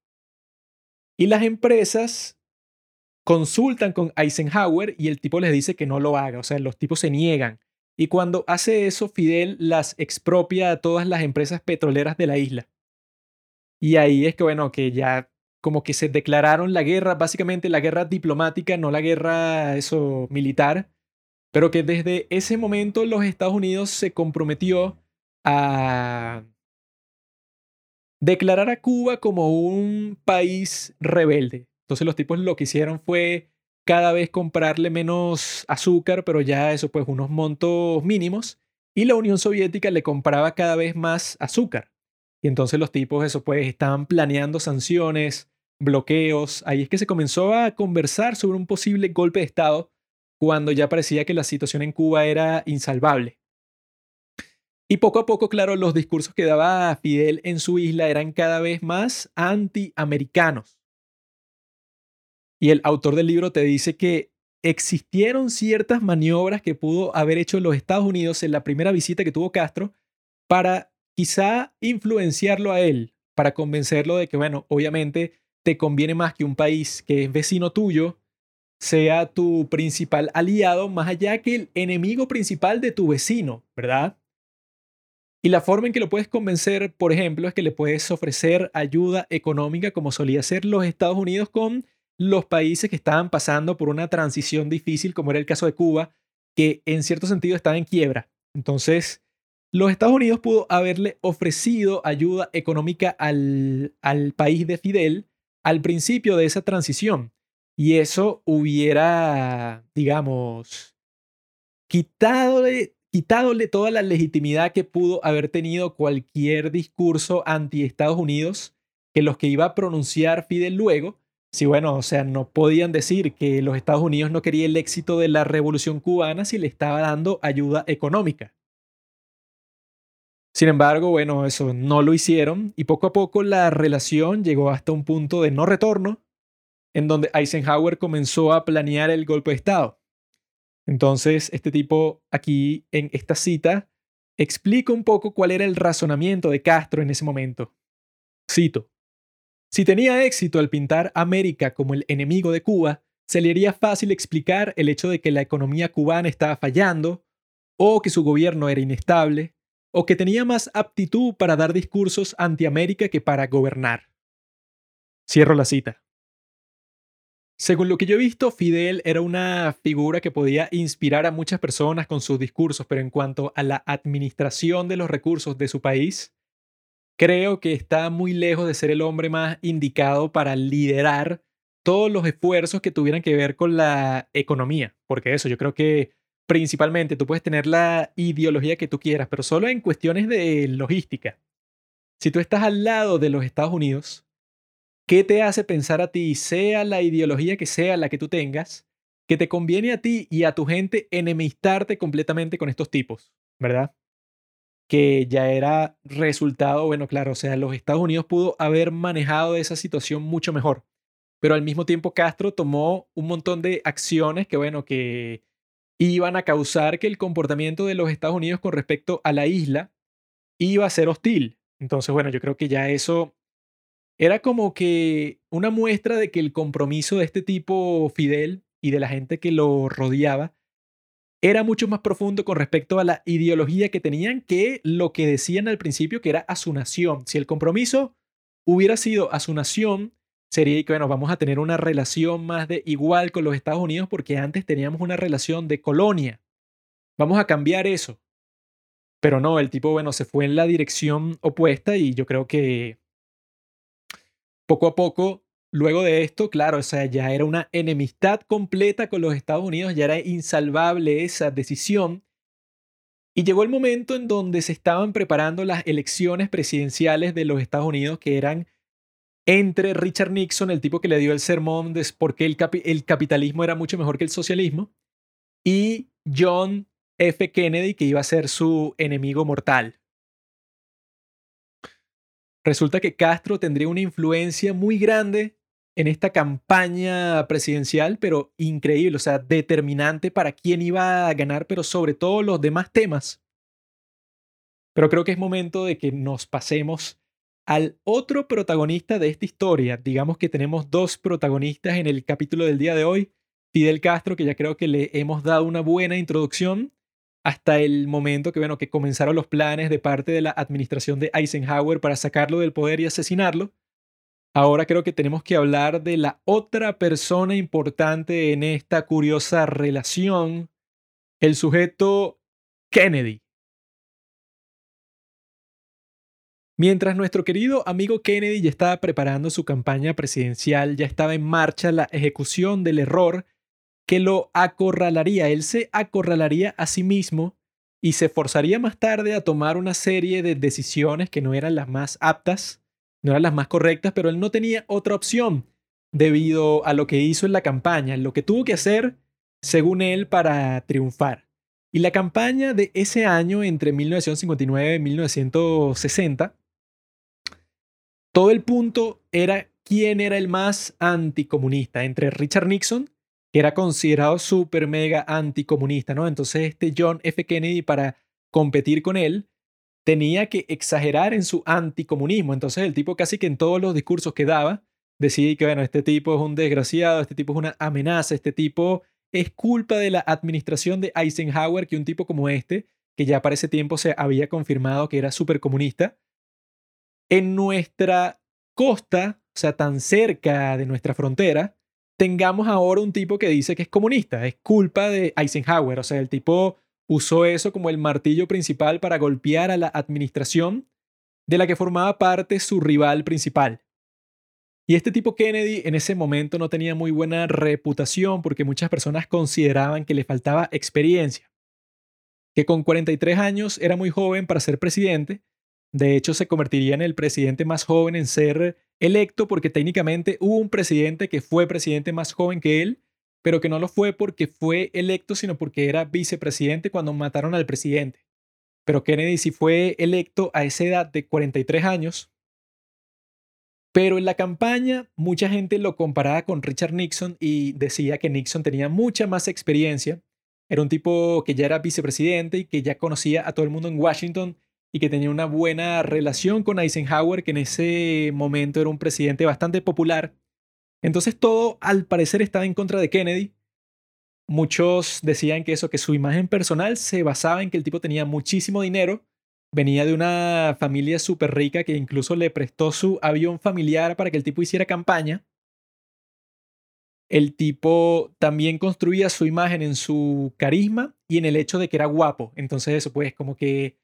Y las empresas consultan con Eisenhower y el tipo les dice que no lo haga, o sea, los tipos se niegan. Y cuando hace eso, Fidel las expropia a todas las empresas petroleras de la isla. Y ahí es que, bueno, que ya como que se declararon la guerra, básicamente la guerra diplomática, no la guerra eso militar, pero que desde ese momento los Estados Unidos se comprometió a declarar a Cuba como un país rebelde. Entonces los tipos lo que hicieron fue cada vez comprarle menos azúcar, pero ya eso pues unos montos mínimos, y la Unión Soviética le compraba cada vez más azúcar. Y entonces los tipos eso pues estaban planeando sanciones, bloqueos, ahí es que se comenzó a conversar sobre un posible golpe de Estado cuando ya parecía que la situación en Cuba era insalvable. Y poco a poco, claro, los discursos que daba Fidel en su isla eran cada vez más antiamericanos. Y el autor del libro te dice que existieron ciertas maniobras que pudo haber hecho los Estados Unidos en la primera visita que tuvo Castro para quizá influenciarlo a él, para convencerlo de que, bueno, obviamente te conviene más que un país que es vecino tuyo sea tu principal aliado más allá que el enemigo principal de tu vecino, ¿verdad? Y la forma en que lo puedes convencer, por ejemplo, es que le puedes ofrecer ayuda económica como solía hacer los Estados Unidos con los países que estaban pasando por una transición difícil, como era el caso de Cuba, que en cierto sentido estaba en quiebra. Entonces, los Estados Unidos pudo haberle ofrecido ayuda económica al, al país de Fidel al principio de esa transición. Y eso hubiera, digamos, quitadole, quitadole toda la legitimidad que pudo haber tenido cualquier discurso anti Estados Unidos que los que iba a pronunciar Fidel luego, si bueno, o sea, no podían decir que los Estados Unidos no quería el éxito de la revolución cubana si le estaba dando ayuda económica. Sin embargo, bueno, eso no lo hicieron y poco a poco la relación llegó hasta un punto de no retorno en donde Eisenhower comenzó a planear el golpe de Estado. Entonces, este tipo aquí en esta cita explica un poco cuál era el razonamiento de Castro en ese momento. Cito, si tenía éxito al pintar América como el enemigo de Cuba, se le haría fácil explicar el hecho de que la economía cubana estaba fallando, o que su gobierno era inestable, o que tenía más aptitud para dar discursos anti-América que para gobernar. Cierro la cita. Según lo que yo he visto, Fidel era una figura que podía inspirar a muchas personas con sus discursos, pero en cuanto a la administración de los recursos de su país, creo que está muy lejos de ser el hombre más indicado para liderar todos los esfuerzos que tuvieran que ver con la economía. Porque eso, yo creo que principalmente tú puedes tener la ideología que tú quieras, pero solo en cuestiones de logística. Si tú estás al lado de los Estados Unidos, ¿Qué te hace pensar a ti, sea la ideología que sea la que tú tengas, que te conviene a ti y a tu gente enemistarte completamente con estos tipos, ¿verdad? Que ya era resultado, bueno, claro, o sea, los Estados Unidos pudo haber manejado esa situación mucho mejor, pero al mismo tiempo Castro tomó un montón de acciones que, bueno, que iban a causar que el comportamiento de los Estados Unidos con respecto a la isla iba a ser hostil. Entonces, bueno, yo creo que ya eso era como que una muestra de que el compromiso de este tipo Fidel y de la gente que lo rodeaba era mucho más profundo con respecto a la ideología que tenían que lo que decían al principio que era a su nación. Si el compromiso hubiera sido a su nación, sería que, bueno, vamos a tener una relación más de igual con los Estados Unidos porque antes teníamos una relación de colonia. Vamos a cambiar eso. Pero no, el tipo, bueno, se fue en la dirección opuesta y yo creo que poco a poco, luego de esto, claro, o ya era una enemistad completa con los Estados Unidos, ya era insalvable esa decisión. Y llegó el momento en donde se estaban preparando las elecciones presidenciales de los Estados Unidos, que eran entre Richard Nixon, el tipo que le dio el sermón de por qué el capitalismo era mucho mejor que el socialismo, y John F. Kennedy, que iba a ser su enemigo mortal. Resulta que Castro tendría una influencia muy grande en esta campaña presidencial, pero increíble, o sea, determinante para quién iba a ganar, pero sobre todo los demás temas. Pero creo que es momento de que nos pasemos al otro protagonista de esta historia. Digamos que tenemos dos protagonistas en el capítulo del día de hoy. Fidel Castro, que ya creo que le hemos dado una buena introducción hasta el momento que, bueno, que comenzaron los planes de parte de la administración de Eisenhower para sacarlo del poder y asesinarlo. Ahora creo que tenemos que hablar de la otra persona importante en esta curiosa relación, el sujeto Kennedy. Mientras nuestro querido amigo Kennedy ya estaba preparando su campaña presidencial, ya estaba en marcha la ejecución del error que lo acorralaría. Él se acorralaría a sí mismo y se forzaría más tarde a tomar una serie de decisiones que no eran las más aptas, no eran las más correctas, pero él no tenía otra opción debido a lo que hizo en la campaña, lo que tuvo que hacer, según él, para triunfar. Y la campaña de ese año, entre 1959 y 1960, todo el punto era quién era el más anticomunista entre Richard Nixon, era considerado súper mega anticomunista, ¿no? Entonces este John F. Kennedy para competir con él tenía que exagerar en su anticomunismo. Entonces el tipo casi que en todos los discursos que daba decía que, bueno, este tipo es un desgraciado, este tipo es una amenaza, este tipo es culpa de la administración de Eisenhower que un tipo como este, que ya para ese tiempo se había confirmado que era súper comunista, en nuestra costa, o sea, tan cerca de nuestra frontera, tengamos ahora un tipo que dice que es comunista. Es culpa de Eisenhower. O sea, el tipo usó eso como el martillo principal para golpear a la administración de la que formaba parte su rival principal. Y este tipo Kennedy en ese momento no tenía muy buena reputación porque muchas personas consideraban que le faltaba experiencia, que con 43 años era muy joven para ser presidente de hecho, se convertiría en el presidente más joven en ser electo porque técnicamente hubo un presidente que fue presidente más joven que él, pero que no lo fue porque fue electo, sino porque era vicepresidente cuando mataron al presidente. Pero Kennedy sí fue electo a esa edad de 43 años. Pero en la campaña mucha gente lo comparaba con Richard Nixon y decía que Nixon tenía mucha más experiencia. Era un tipo que ya era vicepresidente y que ya conocía a todo el mundo en Washington y que tenía una buena relación con Eisenhower, que en ese momento era un presidente bastante popular. Entonces todo al parecer estaba en contra de Kennedy. Muchos decían que eso, que su imagen personal se basaba en que el tipo tenía muchísimo dinero, venía de una familia súper rica que incluso le prestó su avión familiar para que el tipo hiciera campaña. El tipo también construía su imagen en su carisma y en el hecho de que era guapo. Entonces eso pues como que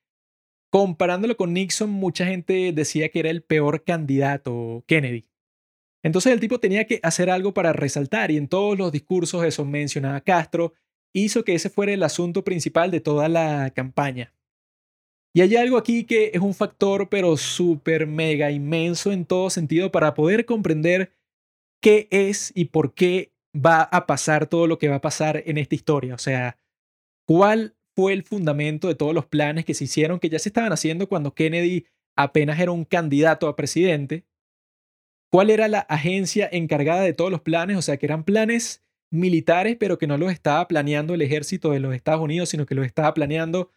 Comparándolo con Nixon, mucha gente decía que era el peor candidato Kennedy. Entonces el tipo tenía que hacer algo para resaltar y en todos los discursos eso mencionaba Castro, hizo que ese fuera el asunto principal de toda la campaña. Y hay algo aquí que es un factor pero súper mega inmenso en todo sentido para poder comprender qué es y por qué va a pasar todo lo que va a pasar en esta historia. O sea, cuál fue el fundamento de todos los planes que se hicieron, que ya se estaban haciendo cuando Kennedy apenas era un candidato a presidente. ¿Cuál era la agencia encargada de todos los planes? O sea, que eran planes militares, pero que no los estaba planeando el ejército de los Estados Unidos, sino que los estaba planeando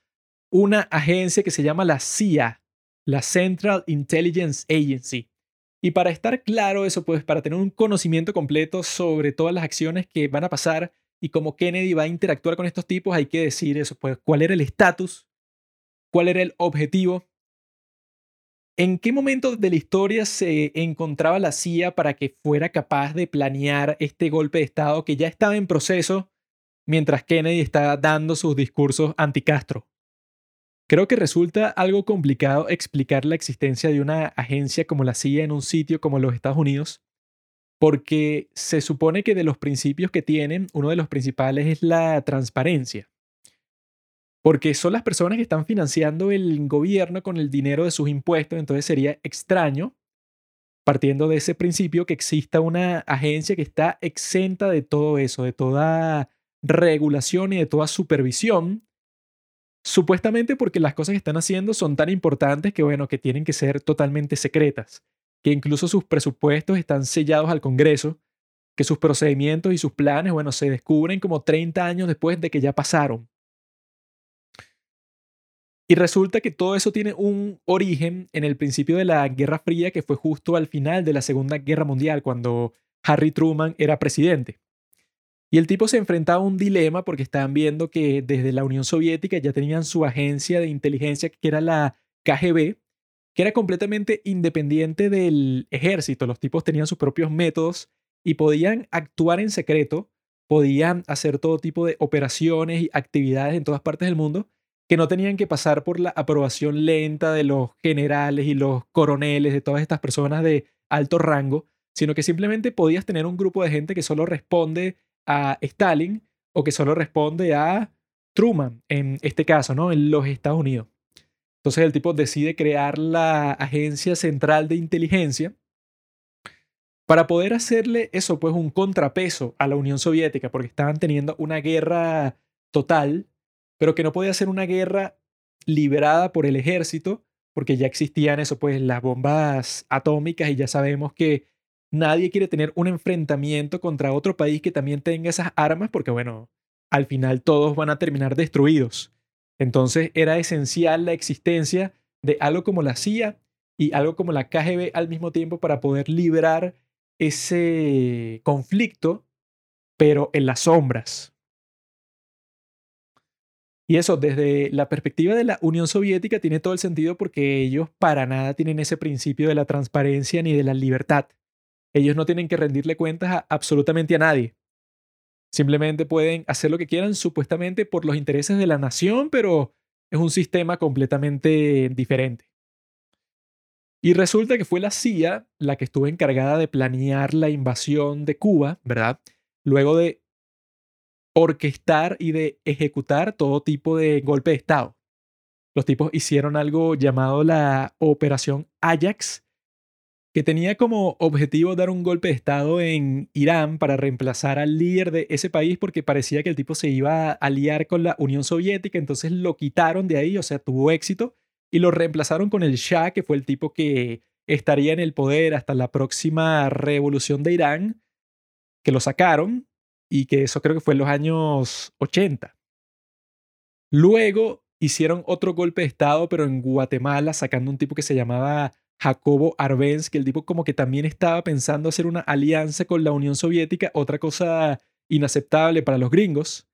una agencia que se llama la CIA, la Central Intelligence Agency. Y para estar claro eso, pues para tener un conocimiento completo sobre todas las acciones que van a pasar y cómo Kennedy va a interactuar con estos tipos, hay que decir eso, pues cuál era el estatus, cuál era el objetivo ¿En qué momento de la historia se encontraba la CIA para que fuera capaz de planear este golpe de Estado que ya estaba en proceso mientras Kennedy está dando sus discursos anti-Castro? Creo que resulta algo complicado explicar la existencia de una agencia como la CIA en un sitio como los Estados Unidos, porque se supone que de los principios que tienen, uno de los principales es la transparencia. Porque son las personas que están financiando el gobierno con el dinero de sus impuestos, entonces sería extraño, partiendo de ese principio, que exista una agencia que está exenta de todo eso, de toda regulación y de toda supervisión, supuestamente porque las cosas que están haciendo son tan importantes que, bueno, que tienen que ser totalmente secretas, que incluso sus presupuestos están sellados al Congreso, que sus procedimientos y sus planes, bueno, se descubren como 30 años después de que ya pasaron. Y resulta que todo eso tiene un origen en el principio de la Guerra Fría, que fue justo al final de la Segunda Guerra Mundial, cuando Harry Truman era presidente. Y el tipo se enfrentaba a un dilema porque estaban viendo que desde la Unión Soviética ya tenían su agencia de inteligencia, que era la KGB, que era completamente independiente del ejército. Los tipos tenían sus propios métodos y podían actuar en secreto, podían hacer todo tipo de operaciones y actividades en todas partes del mundo que no tenían que pasar por la aprobación lenta de los generales y los coroneles, de todas estas personas de alto rango, sino que simplemente podías tener un grupo de gente que solo responde a Stalin o que solo responde a Truman, en este caso, ¿no? En los Estados Unidos. Entonces el tipo decide crear la Agencia Central de Inteligencia para poder hacerle eso, pues un contrapeso a la Unión Soviética, porque estaban teniendo una guerra total pero que no podía ser una guerra liberada por el ejército, porque ya existían eso, pues las bombas atómicas y ya sabemos que nadie quiere tener un enfrentamiento contra otro país que también tenga esas armas, porque bueno, al final todos van a terminar destruidos. Entonces era esencial la existencia de algo como la CIA y algo como la KGB al mismo tiempo para poder liberar ese conflicto, pero en las sombras. Y eso, desde la perspectiva de la Unión Soviética, tiene todo el sentido porque ellos para nada tienen ese principio de la transparencia ni de la libertad. Ellos no tienen que rendirle cuentas absolutamente a nadie. Simplemente pueden hacer lo que quieran supuestamente por los intereses de la nación, pero es un sistema completamente diferente. Y resulta que fue la CIA la que estuvo encargada de planear la invasión de Cuba, ¿verdad? Luego de orquestar y de ejecutar todo tipo de golpe de Estado. Los tipos hicieron algo llamado la Operación Ajax, que tenía como objetivo dar un golpe de Estado en Irán para reemplazar al líder de ese país porque parecía que el tipo se iba a aliar con la Unión Soviética, entonces lo quitaron de ahí, o sea, tuvo éxito, y lo reemplazaron con el Shah, que fue el tipo que estaría en el poder hasta la próxima revolución de Irán, que lo sacaron, y que eso creo que fue en los años 80. Luego hicieron otro golpe de Estado, pero en Guatemala, sacando un tipo que se llamaba Jacobo Arbenz, que el tipo como que también estaba pensando hacer una alianza con la Unión Soviética, otra cosa inaceptable para los gringos.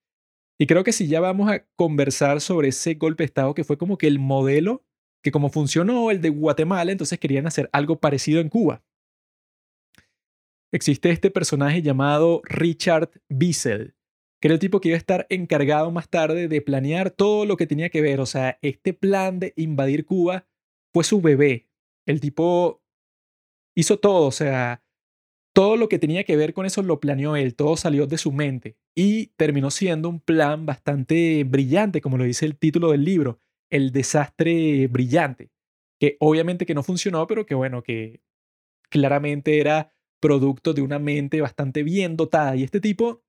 Y creo que si ya vamos a conversar sobre ese golpe de Estado, que fue como que el modelo, que como funcionó el de Guatemala, entonces querían hacer algo parecido en Cuba existe este personaje llamado Richard Bissell, que era el tipo que iba a estar encargado más tarde de planear todo lo que tenía que ver. O sea, este plan de invadir Cuba fue su bebé. El tipo hizo todo, o sea, todo lo que tenía que ver con eso lo planeó él, todo salió de su mente y terminó siendo un plan bastante brillante, como lo dice el título del libro, El desastre brillante, que obviamente que no funcionó, pero que bueno, que claramente era producto de una mente bastante bien dotada. Y este tipo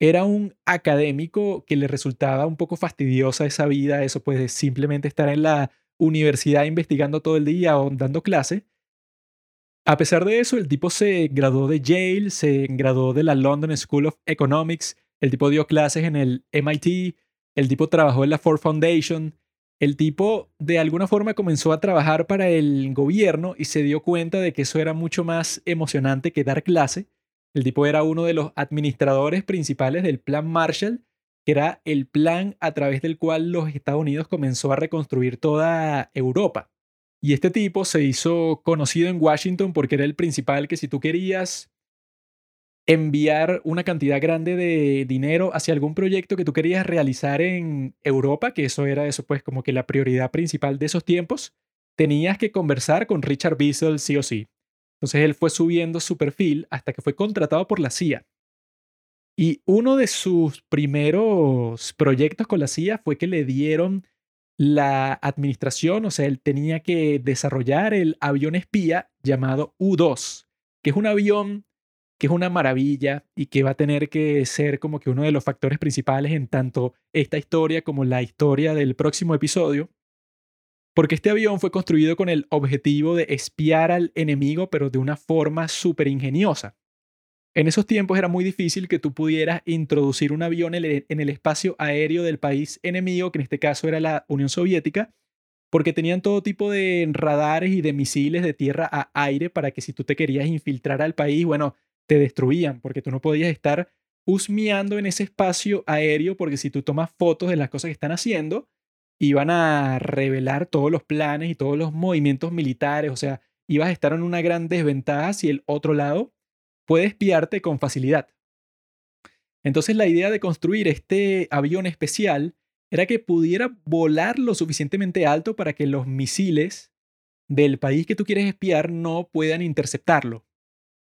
era un académico que le resultaba un poco fastidiosa esa vida, eso pues simplemente estar en la universidad investigando todo el día o dando clase. A pesar de eso, el tipo se graduó de Yale, se graduó de la London School of Economics, el tipo dio clases en el MIT, el tipo trabajó en la Ford Foundation, el tipo de alguna forma comenzó a trabajar para el gobierno y se dio cuenta de que eso era mucho más emocionante que dar clase. El tipo era uno de los administradores principales del Plan Marshall, que era el plan a través del cual los Estados Unidos comenzó a reconstruir toda Europa. Y este tipo se hizo conocido en Washington porque era el principal que si tú querías enviar una cantidad grande de dinero hacia algún proyecto que tú querías realizar en Europa, que eso era eso pues como que la prioridad principal de esos tiempos, tenías que conversar con Richard Bissell sí o sí. Entonces él fue subiendo su perfil hasta que fue contratado por la CIA. Y uno de sus primeros proyectos con la CIA fue que le dieron la administración, o sea, él tenía que desarrollar el avión espía llamado U-2, que es un avión que es una maravilla y que va a tener que ser como que uno de los factores principales en tanto esta historia como la historia del próximo episodio, porque este avión fue construido con el objetivo de espiar al enemigo, pero de una forma súper ingeniosa. En esos tiempos era muy difícil que tú pudieras introducir un avión en el espacio aéreo del país enemigo, que en este caso era la Unión Soviética, porque tenían todo tipo de radares y de misiles de tierra a aire para que si tú te querías infiltrar al país, bueno, te destruían porque tú no podías estar husmeando en ese espacio aéreo porque si tú tomas fotos de las cosas que están haciendo, iban a revelar todos los planes y todos los movimientos militares, o sea, ibas a estar en una gran desventaja si el otro lado puede espiarte con facilidad. Entonces la idea de construir este avión especial era que pudiera volar lo suficientemente alto para que los misiles del país que tú quieres espiar no puedan interceptarlo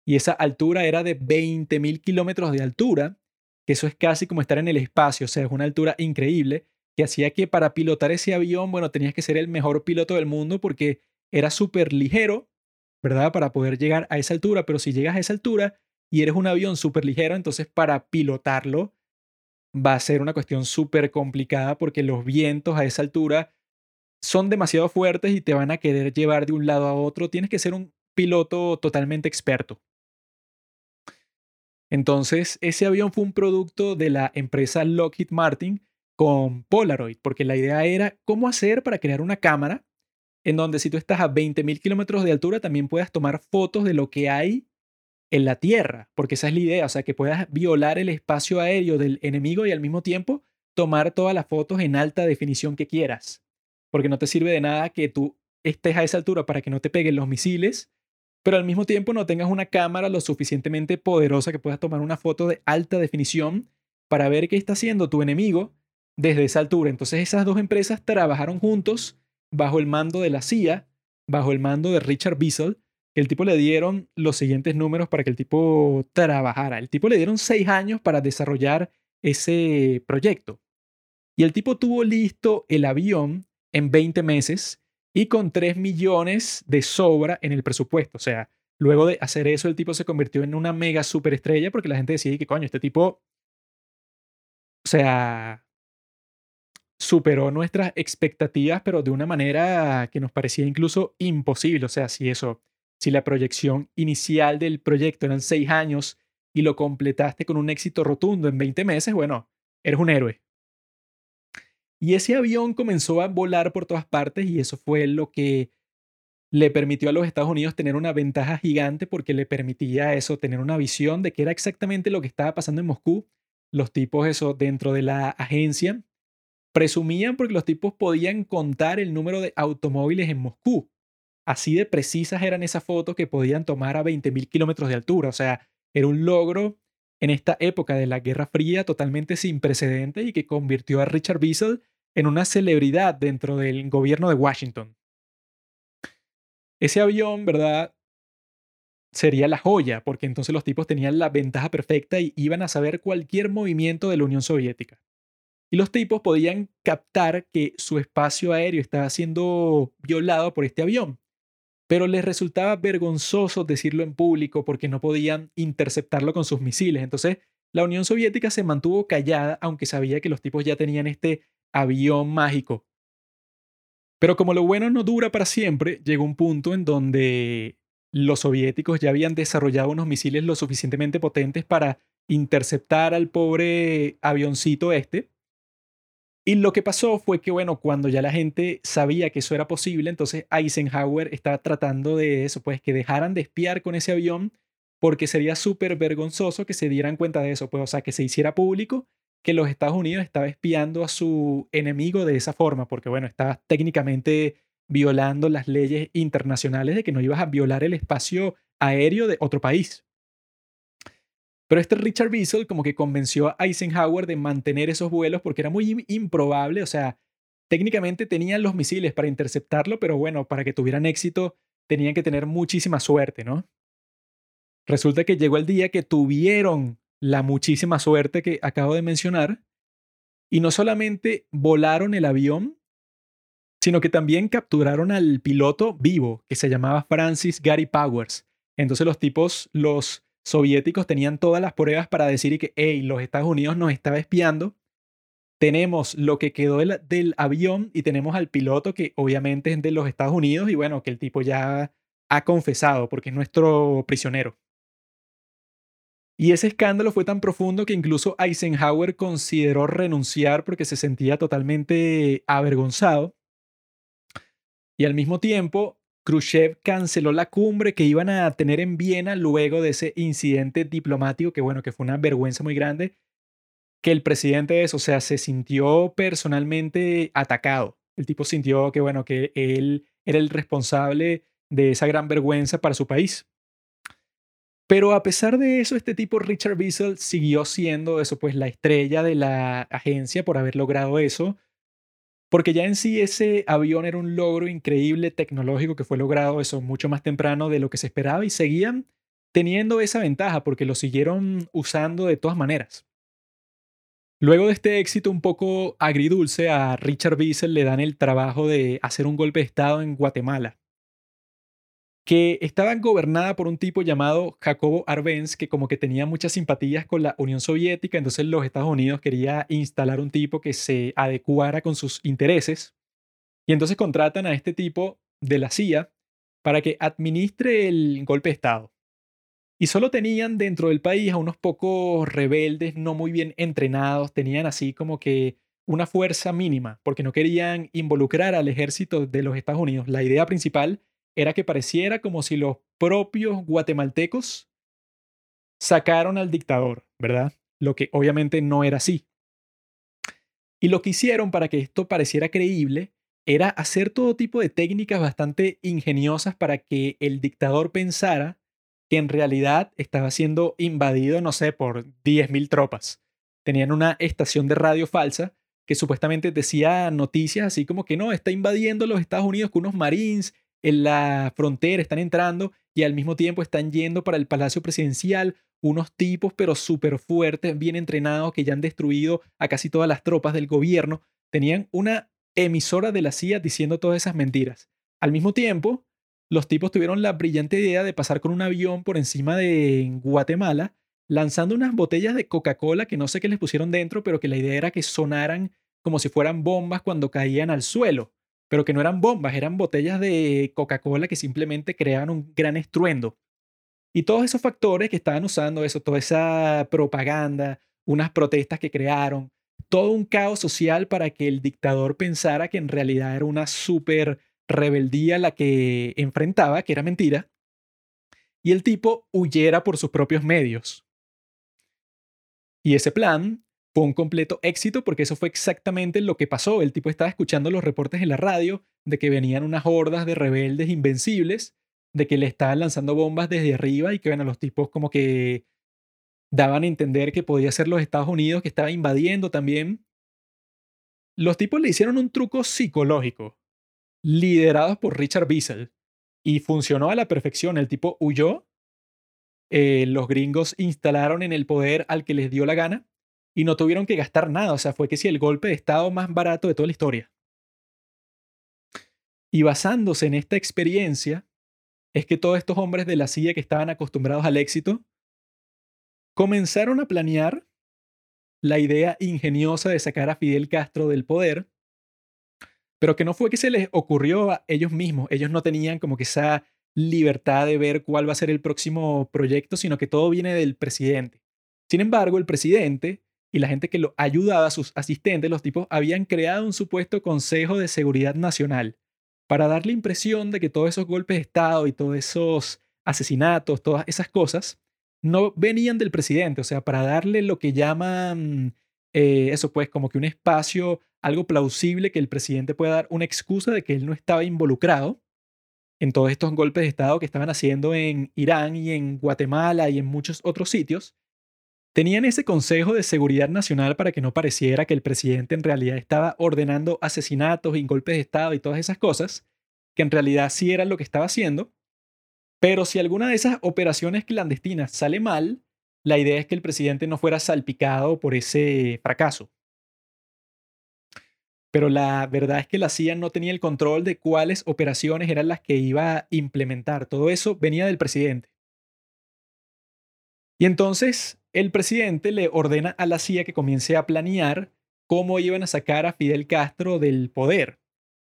y esa altura era de 20.000 kilómetros de altura, que eso es casi como estar en el espacio, o sea, es una altura increíble, que hacía que para pilotar ese avión, bueno, tenías que ser el mejor piloto del mundo porque era súper ligero, ¿verdad? Para poder llegar a esa altura, pero si llegas a esa altura y eres un avión súper ligero, entonces para pilotarlo va a ser una cuestión súper complicada porque los vientos a esa altura son demasiado fuertes y te van a querer llevar de un lado a otro. Tienes que ser un piloto totalmente experto. Entonces, ese avión fue un producto de la empresa Lockheed Martin con Polaroid, porque la idea era cómo hacer para crear una cámara en donde si tú estás a 20.000 kilómetros de altura también puedas tomar fotos de lo que hay en la Tierra, porque esa es la idea, o sea, que puedas violar el espacio aéreo del enemigo y al mismo tiempo tomar todas las fotos en alta definición que quieras, porque no te sirve de nada que tú estés a esa altura para que no te peguen los misiles pero al mismo tiempo no tengas una cámara lo suficientemente poderosa que puedas tomar una foto de alta definición para ver qué está haciendo tu enemigo desde esa altura. Entonces esas dos empresas trabajaron juntos bajo el mando de la CIA, bajo el mando de Richard Bissell. El tipo le dieron los siguientes números para que el tipo trabajara. El tipo le dieron seis años para desarrollar ese proyecto. Y el tipo tuvo listo el avión en 20 meses y con 3 millones de sobra en el presupuesto. O sea, luego de hacer eso, el tipo se convirtió en una mega superestrella porque la gente decía que, coño, este tipo, o sea, superó nuestras expectativas, pero de una manera que nos parecía incluso imposible. O sea, si eso, si la proyección inicial del proyecto eran 6 años y lo completaste con un éxito rotundo en 20 meses, bueno, eres un héroe. Y ese avión comenzó a volar por todas partes y eso fue lo que le permitió a los Estados Unidos tener una ventaja gigante porque le permitía eso, tener una visión de qué era exactamente lo que estaba pasando en Moscú. Los tipos, eso, dentro de la agencia, presumían porque los tipos podían contar el número de automóviles en Moscú. Así de precisas eran esas fotos que podían tomar a 20.000 kilómetros de altura. O sea, era un logro en esta época de la Guerra Fría totalmente sin precedentes y que convirtió a Richard Bissell en una celebridad dentro del gobierno de Washington. Ese avión, ¿verdad? Sería la joya, porque entonces los tipos tenían la ventaja perfecta y iban a saber cualquier movimiento de la Unión Soviética. Y los tipos podían captar que su espacio aéreo estaba siendo violado por este avión pero les resultaba vergonzoso decirlo en público porque no podían interceptarlo con sus misiles. Entonces, la Unión Soviética se mantuvo callada, aunque sabía que los tipos ya tenían este avión mágico. Pero como lo bueno no dura para siempre, llegó un punto en donde los soviéticos ya habían desarrollado unos misiles lo suficientemente potentes para interceptar al pobre avioncito este. Y lo que pasó fue que, bueno, cuando ya la gente sabía que eso era posible, entonces Eisenhower estaba tratando de eso, pues que dejaran de espiar con ese avión, porque sería súper vergonzoso que se dieran cuenta de eso, pues, o sea, que se hiciera público que los Estados Unidos estaba espiando a su enemigo de esa forma, porque, bueno, estaba técnicamente violando las leyes internacionales de que no ibas a violar el espacio aéreo de otro país. Pero este Richard Wiesel como que convenció a Eisenhower de mantener esos vuelos porque era muy improbable, o sea, técnicamente tenían los misiles para interceptarlo, pero bueno, para que tuvieran éxito tenían que tener muchísima suerte, ¿no? Resulta que llegó el día que tuvieron la muchísima suerte que acabo de mencionar y no solamente volaron el avión, sino que también capturaron al piloto vivo que se llamaba Francis Gary Powers. Entonces los tipos, los soviéticos tenían todas las pruebas para decir que, hey, los Estados Unidos nos estaba espiando. Tenemos lo que quedó del, del, avión y tenemos al piloto que obviamente es de los Estados Unidos y bueno, que el tipo ya ha confesado porque es nuestro prisionero. Y ese escándalo fue tan profundo que incluso Eisenhower consideró renunciar porque se sentía totalmente avergonzado. Y al mismo tiempo, Khrushchev canceló la cumbre que iban a tener en Viena luego de ese incidente diplomático, que bueno, que fue una vergüenza muy grande, que el presidente eso, o se sintió personalmente atacado. El tipo sintió que bueno, que él era el responsable de esa gran vergüenza para su país. Pero a pesar de eso, este tipo Richard Wiesel siguió siendo eso, pues la estrella de la agencia por haber logrado eso, porque ya en sí ese avión era un logro increíble tecnológico que fue logrado eso mucho más temprano de lo que se esperaba y seguían teniendo esa ventaja porque lo siguieron usando de todas maneras. Luego de este éxito un poco agridulce, a Richard Wiesel le dan el trabajo de hacer un golpe de Estado en Guatemala que estaba gobernada por un tipo llamado Jacobo Arbenz, que como que tenía muchas simpatías con la Unión Soviética, entonces los Estados Unidos quería instalar un tipo que se adecuara con sus intereses, y entonces contratan a este tipo de la CIA para que administre el golpe de Estado. Y solo tenían dentro del país a unos pocos rebeldes no muy bien entrenados, tenían así como que una fuerza mínima, porque no querían involucrar al ejército de los Estados Unidos. La idea principal era que pareciera como si los propios guatemaltecos sacaron al dictador, ¿verdad? Lo que obviamente no era así. Y lo que hicieron para que esto pareciera creíble era hacer todo tipo de técnicas bastante ingeniosas para que el dictador pensara que en realidad estaba siendo invadido, no sé, por 10.000 tropas. Tenían una estación de radio falsa que supuestamente decía noticias así como que no, está invadiendo los Estados Unidos con unos marines en la frontera, están entrando y al mismo tiempo están yendo para el Palacio Presidencial unos tipos pero súper fuertes, bien entrenados, que ya han destruido a casi todas las tropas del gobierno. Tenían una emisora de la CIA diciendo todas esas mentiras. Al mismo tiempo, los tipos tuvieron la brillante idea de pasar con un avión por encima de Guatemala, lanzando unas botellas de Coca-Cola que no sé qué les pusieron dentro, pero que la idea era que sonaran como si fueran bombas cuando caían al suelo pero que no eran bombas, eran botellas de Coca-Cola que simplemente creaban un gran estruendo. Y todos esos factores que estaban usando eso, toda esa propaganda, unas protestas que crearon, todo un caos social para que el dictador pensara que en realidad era una súper rebeldía la que enfrentaba, que era mentira, y el tipo huyera por sus propios medios. Y ese plan fue un completo éxito porque eso fue exactamente lo que pasó. El tipo estaba escuchando los reportes en la radio de que venían unas hordas de rebeldes invencibles, de que le estaban lanzando bombas desde arriba y que, bueno, los tipos como que daban a entender que podía ser los Estados Unidos que estaba invadiendo también. Los tipos le hicieron un truco psicológico, liderados por Richard Bissell, y funcionó a la perfección. El tipo huyó, eh, los gringos instalaron en el poder al que les dio la gana, y no tuvieron que gastar nada. O sea, fue que si el golpe de Estado más barato de toda la historia. Y basándose en esta experiencia, es que todos estos hombres de la CIA que estaban acostumbrados al éxito, comenzaron a planear la idea ingeniosa de sacar a Fidel Castro del poder, pero que no fue que se les ocurrió a ellos mismos. Ellos no tenían como que esa libertad de ver cuál va a ser el próximo proyecto, sino que todo viene del presidente. Sin embargo, el presidente y la gente que lo ayudaba, sus asistentes, los tipos, habían creado un supuesto Consejo de Seguridad Nacional para dar la impresión de que todos esos golpes de Estado y todos esos asesinatos, todas esas cosas, no venían del presidente, o sea, para darle lo que llaman eh, eso, pues como que un espacio, algo plausible que el presidente pueda dar una excusa de que él no estaba involucrado en todos estos golpes de Estado que estaban haciendo en Irán y en Guatemala y en muchos otros sitios, tenían ese Consejo de Seguridad Nacional para que no pareciera que el presidente en realidad estaba ordenando asesinatos y golpes de Estado y todas esas cosas, que en realidad sí era lo que estaba haciendo. Pero si alguna de esas operaciones clandestinas sale mal, la idea es que el presidente no fuera salpicado por ese fracaso. Pero la verdad es que la CIA no tenía el control de cuáles operaciones eran las que iba a implementar. Todo eso venía del presidente. Y entonces el presidente le ordena a la CIA que comience a planear cómo iban a sacar a Fidel Castro del poder.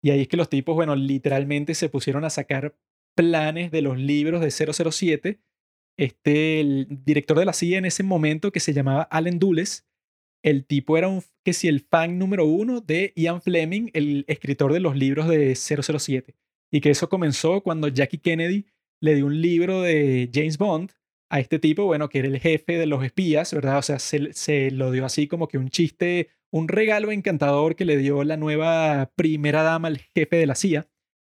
Y ahí es que los tipos, bueno, literalmente se pusieron a sacar planes de los libros de 007. Este, el director de la CIA en ese momento, que se llamaba Allen Dulles, el tipo era un, que si el fan número uno de Ian Fleming, el escritor de los libros de 007. Y que eso comenzó cuando Jackie Kennedy le dio un libro de James Bond a este tipo, bueno, que era el jefe de los espías, ¿verdad? O sea, se, se, lo dio así como que un chiste, un regalo encantador que le dio la nueva primera dama al jefe de la CIA,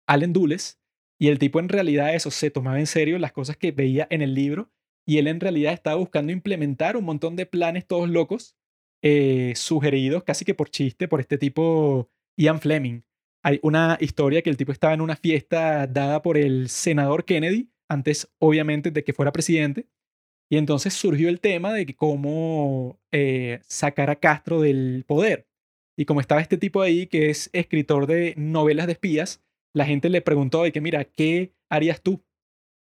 Allen Dulles. Y el tipo en realidad eso se tomaba en serio las cosas que veía en el libro y él en realidad estaba buscando implementar un montón de planes todos locos eh, sugeridos casi que por chiste por este tipo Ian Fleming. Hay una historia que el tipo estaba en una fiesta dada por el senador Kennedy antes obviamente de que fuera presidente. Y entonces surgió el tema de cómo eh, sacar a Castro del poder. Y como estaba este tipo ahí, que es escritor de novelas de espías, la gente le preguntó y que, mira, ¿qué harías tú?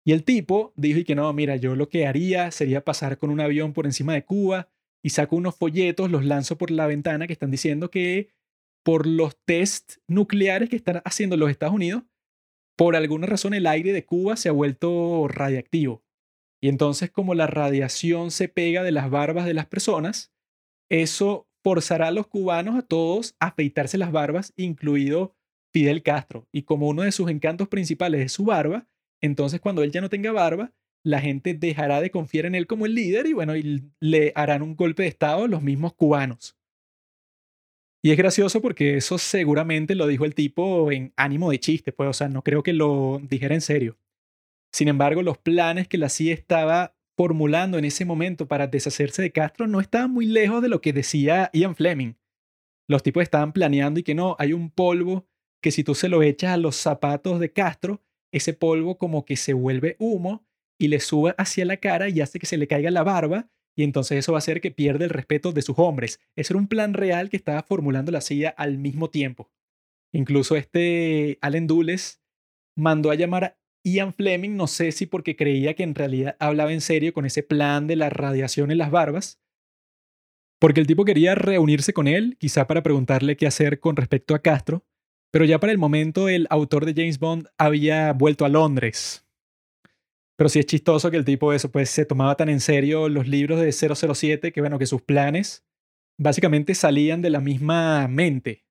Y el tipo dijo y que no, mira, yo lo que haría sería pasar con un avión por encima de Cuba y saco unos folletos, los lanzo por la ventana que están diciendo que por los test nucleares que están haciendo los Estados Unidos, por alguna razón el aire de Cuba se ha vuelto radiactivo. Y entonces como la radiación se pega de las barbas de las personas, eso forzará a los cubanos a todos a afeitarse las barbas, incluido Fidel Castro. Y como uno de sus encantos principales es su barba, entonces cuando él ya no tenga barba, la gente dejará de confiar en él como el líder y bueno, le harán un golpe de Estado los mismos cubanos. Y es gracioso porque eso seguramente lo dijo el tipo en ánimo de chiste, pues, o sea, no creo que lo dijera en serio. Sin embargo, los planes que la CIA estaba formulando en ese momento para deshacerse de Castro no estaban muy lejos de lo que decía Ian Fleming. Los tipos estaban planeando y que no, hay un polvo que si tú se lo echas a los zapatos de Castro, ese polvo como que se vuelve humo y le sube hacia la cara y hace que se le caiga la barba y entonces eso va a hacer que pierda el respeto de sus hombres. Ese era un plan real que estaba formulando la CIA al mismo tiempo. Incluso este Allen Dulles mandó a llamar a Ian Fleming, no sé si porque creía que en realidad hablaba en serio con ese plan de la radiación en las barbas, porque el tipo quería reunirse con él, quizá para preguntarle qué hacer con respecto a Castro, pero ya para el momento el autor de James Bond había vuelto a Londres. Pero sí es chistoso que el tipo eso, pues se tomaba tan en serio los libros de 007 que bueno, que sus planes básicamente salían de la misma mente.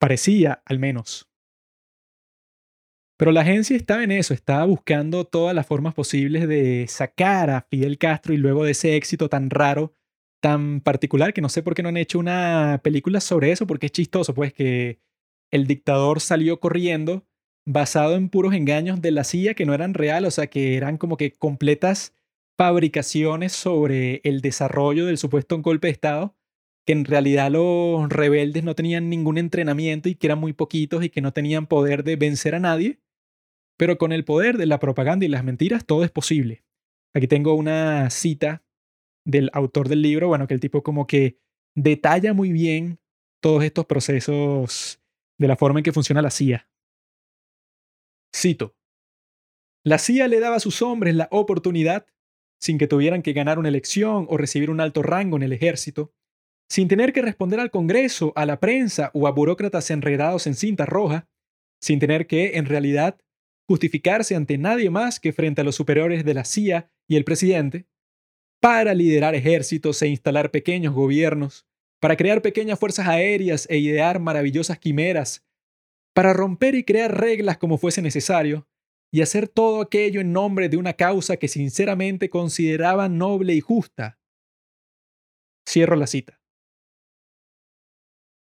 Parecía, al menos. Pero la agencia estaba en eso, estaba buscando todas las formas posibles de sacar a Fidel Castro y luego de ese éxito tan raro, tan particular, que no sé por qué no han hecho una película sobre eso, porque es chistoso, pues que el dictador salió corriendo basado en puros engaños de la CIA que no eran reales, o sea, que eran como que completas fabricaciones sobre el desarrollo del supuesto golpe de Estado, que en realidad los rebeldes no tenían ningún entrenamiento y que eran muy poquitos y que no tenían poder de vencer a nadie. Pero con el poder de la propaganda y las mentiras todo es posible. Aquí tengo una cita del autor del libro, bueno, que el tipo como que detalla muy bien todos estos procesos de la forma en que funciona la CIA. Cito. La CIA le daba a sus hombres la oportunidad, sin que tuvieran que ganar una elección o recibir un alto rango en el ejército, sin tener que responder al Congreso, a la prensa o a burócratas enredados en cinta roja, sin tener que, en realidad, justificarse ante nadie más que frente a los superiores de la CIA y el presidente, para liderar ejércitos e instalar pequeños gobiernos, para crear pequeñas fuerzas aéreas e idear maravillosas quimeras, para romper y crear reglas como fuese necesario, y hacer todo aquello en nombre de una causa que sinceramente consideraba noble y justa. Cierro la cita.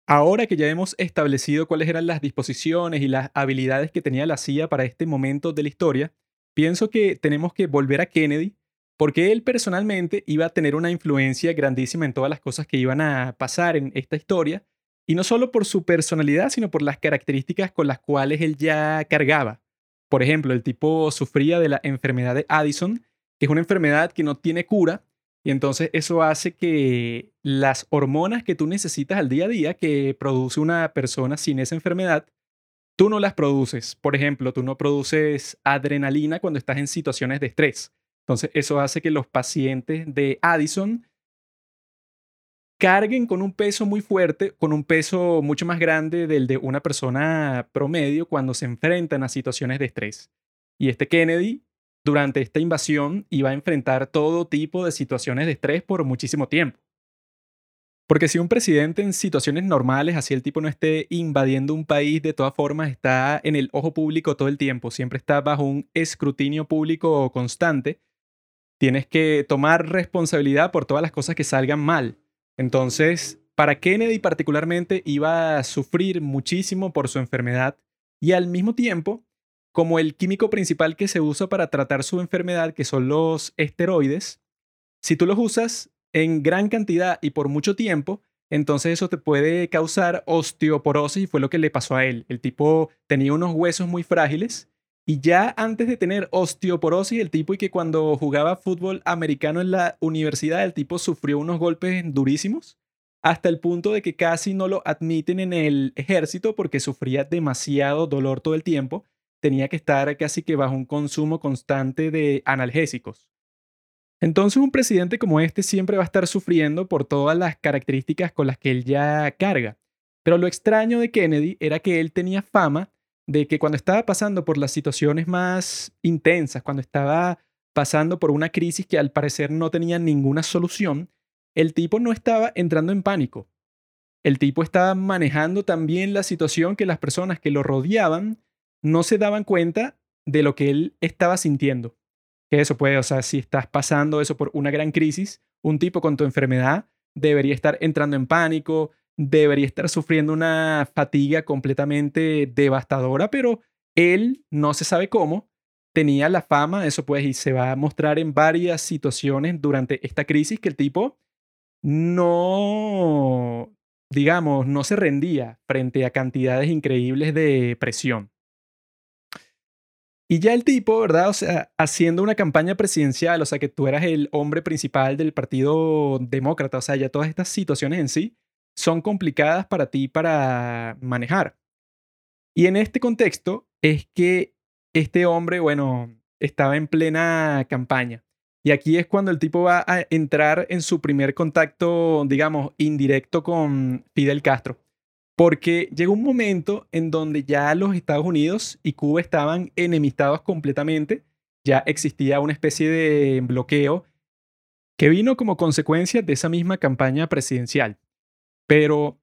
Ahora que ya hemos establecido cuáles eran las disposiciones y las habilidades que tenía la CIA para este momento de la historia, pienso que tenemos que volver a Kennedy porque él personalmente iba a tener una influencia grandísima en todas las cosas que iban a pasar en esta historia, y no solo por su personalidad, sino por las características con las cuales él ya cargaba. Por ejemplo, el tipo sufría de la enfermedad de Addison, que es una enfermedad que no tiene cura, y entonces eso hace que las hormonas que tú necesitas al día a día que produce una persona sin esa enfermedad, tú no las produces. Por ejemplo, tú no produces adrenalina cuando estás en situaciones de estrés. Entonces eso hace que los pacientes de Addison carguen con un peso muy fuerte, con un peso mucho más grande del de una persona promedio cuando se enfrentan a situaciones de estrés. Y este Kennedy durante esta invasión iba a enfrentar todo tipo de situaciones de estrés por muchísimo tiempo. Porque si un presidente en situaciones normales, así el tipo no esté invadiendo un país, de todas formas está en el ojo público todo el tiempo, siempre está bajo un escrutinio público constante, tienes que tomar responsabilidad por todas las cosas que salgan mal. Entonces, para Kennedy particularmente iba a sufrir muchísimo por su enfermedad y al mismo tiempo como el químico principal que se usa para tratar su enfermedad, que son los esteroides, si tú los usas en gran cantidad y por mucho tiempo, entonces eso te puede causar osteoporosis y fue lo que le pasó a él. El tipo tenía unos huesos muy frágiles y ya antes de tener osteoporosis, el tipo y que cuando jugaba fútbol americano en la universidad, el tipo sufrió unos golpes durísimos hasta el punto de que casi no lo admiten en el ejército porque sufría demasiado dolor todo el tiempo tenía que estar casi que bajo un consumo constante de analgésicos. Entonces un presidente como este siempre va a estar sufriendo por todas las características con las que él ya carga. Pero lo extraño de Kennedy era que él tenía fama de que cuando estaba pasando por las situaciones más intensas, cuando estaba pasando por una crisis que al parecer no tenía ninguna solución, el tipo no estaba entrando en pánico. El tipo estaba manejando también la situación que las personas que lo rodeaban no se daban cuenta de lo que él estaba sintiendo. Que eso puede, o sea, si estás pasando eso por una gran crisis, un tipo con tu enfermedad debería estar entrando en pánico, debería estar sufriendo una fatiga completamente devastadora, pero él no se sabe cómo, tenía la fama, eso pues, y se va a mostrar en varias situaciones durante esta crisis que el tipo no, digamos, no se rendía frente a cantidades increíbles de presión. Y ya el tipo, ¿verdad? O sea, haciendo una campaña presidencial, o sea, que tú eras el hombre principal del Partido Demócrata, o sea, ya todas estas situaciones en sí son complicadas para ti para manejar. Y en este contexto es que este hombre, bueno, estaba en plena campaña. Y aquí es cuando el tipo va a entrar en su primer contacto, digamos, indirecto con Fidel Castro. Porque llegó un momento en donde ya los Estados Unidos y Cuba estaban enemistados completamente, ya existía una especie de bloqueo que vino como consecuencia de esa misma campaña presidencial. Pero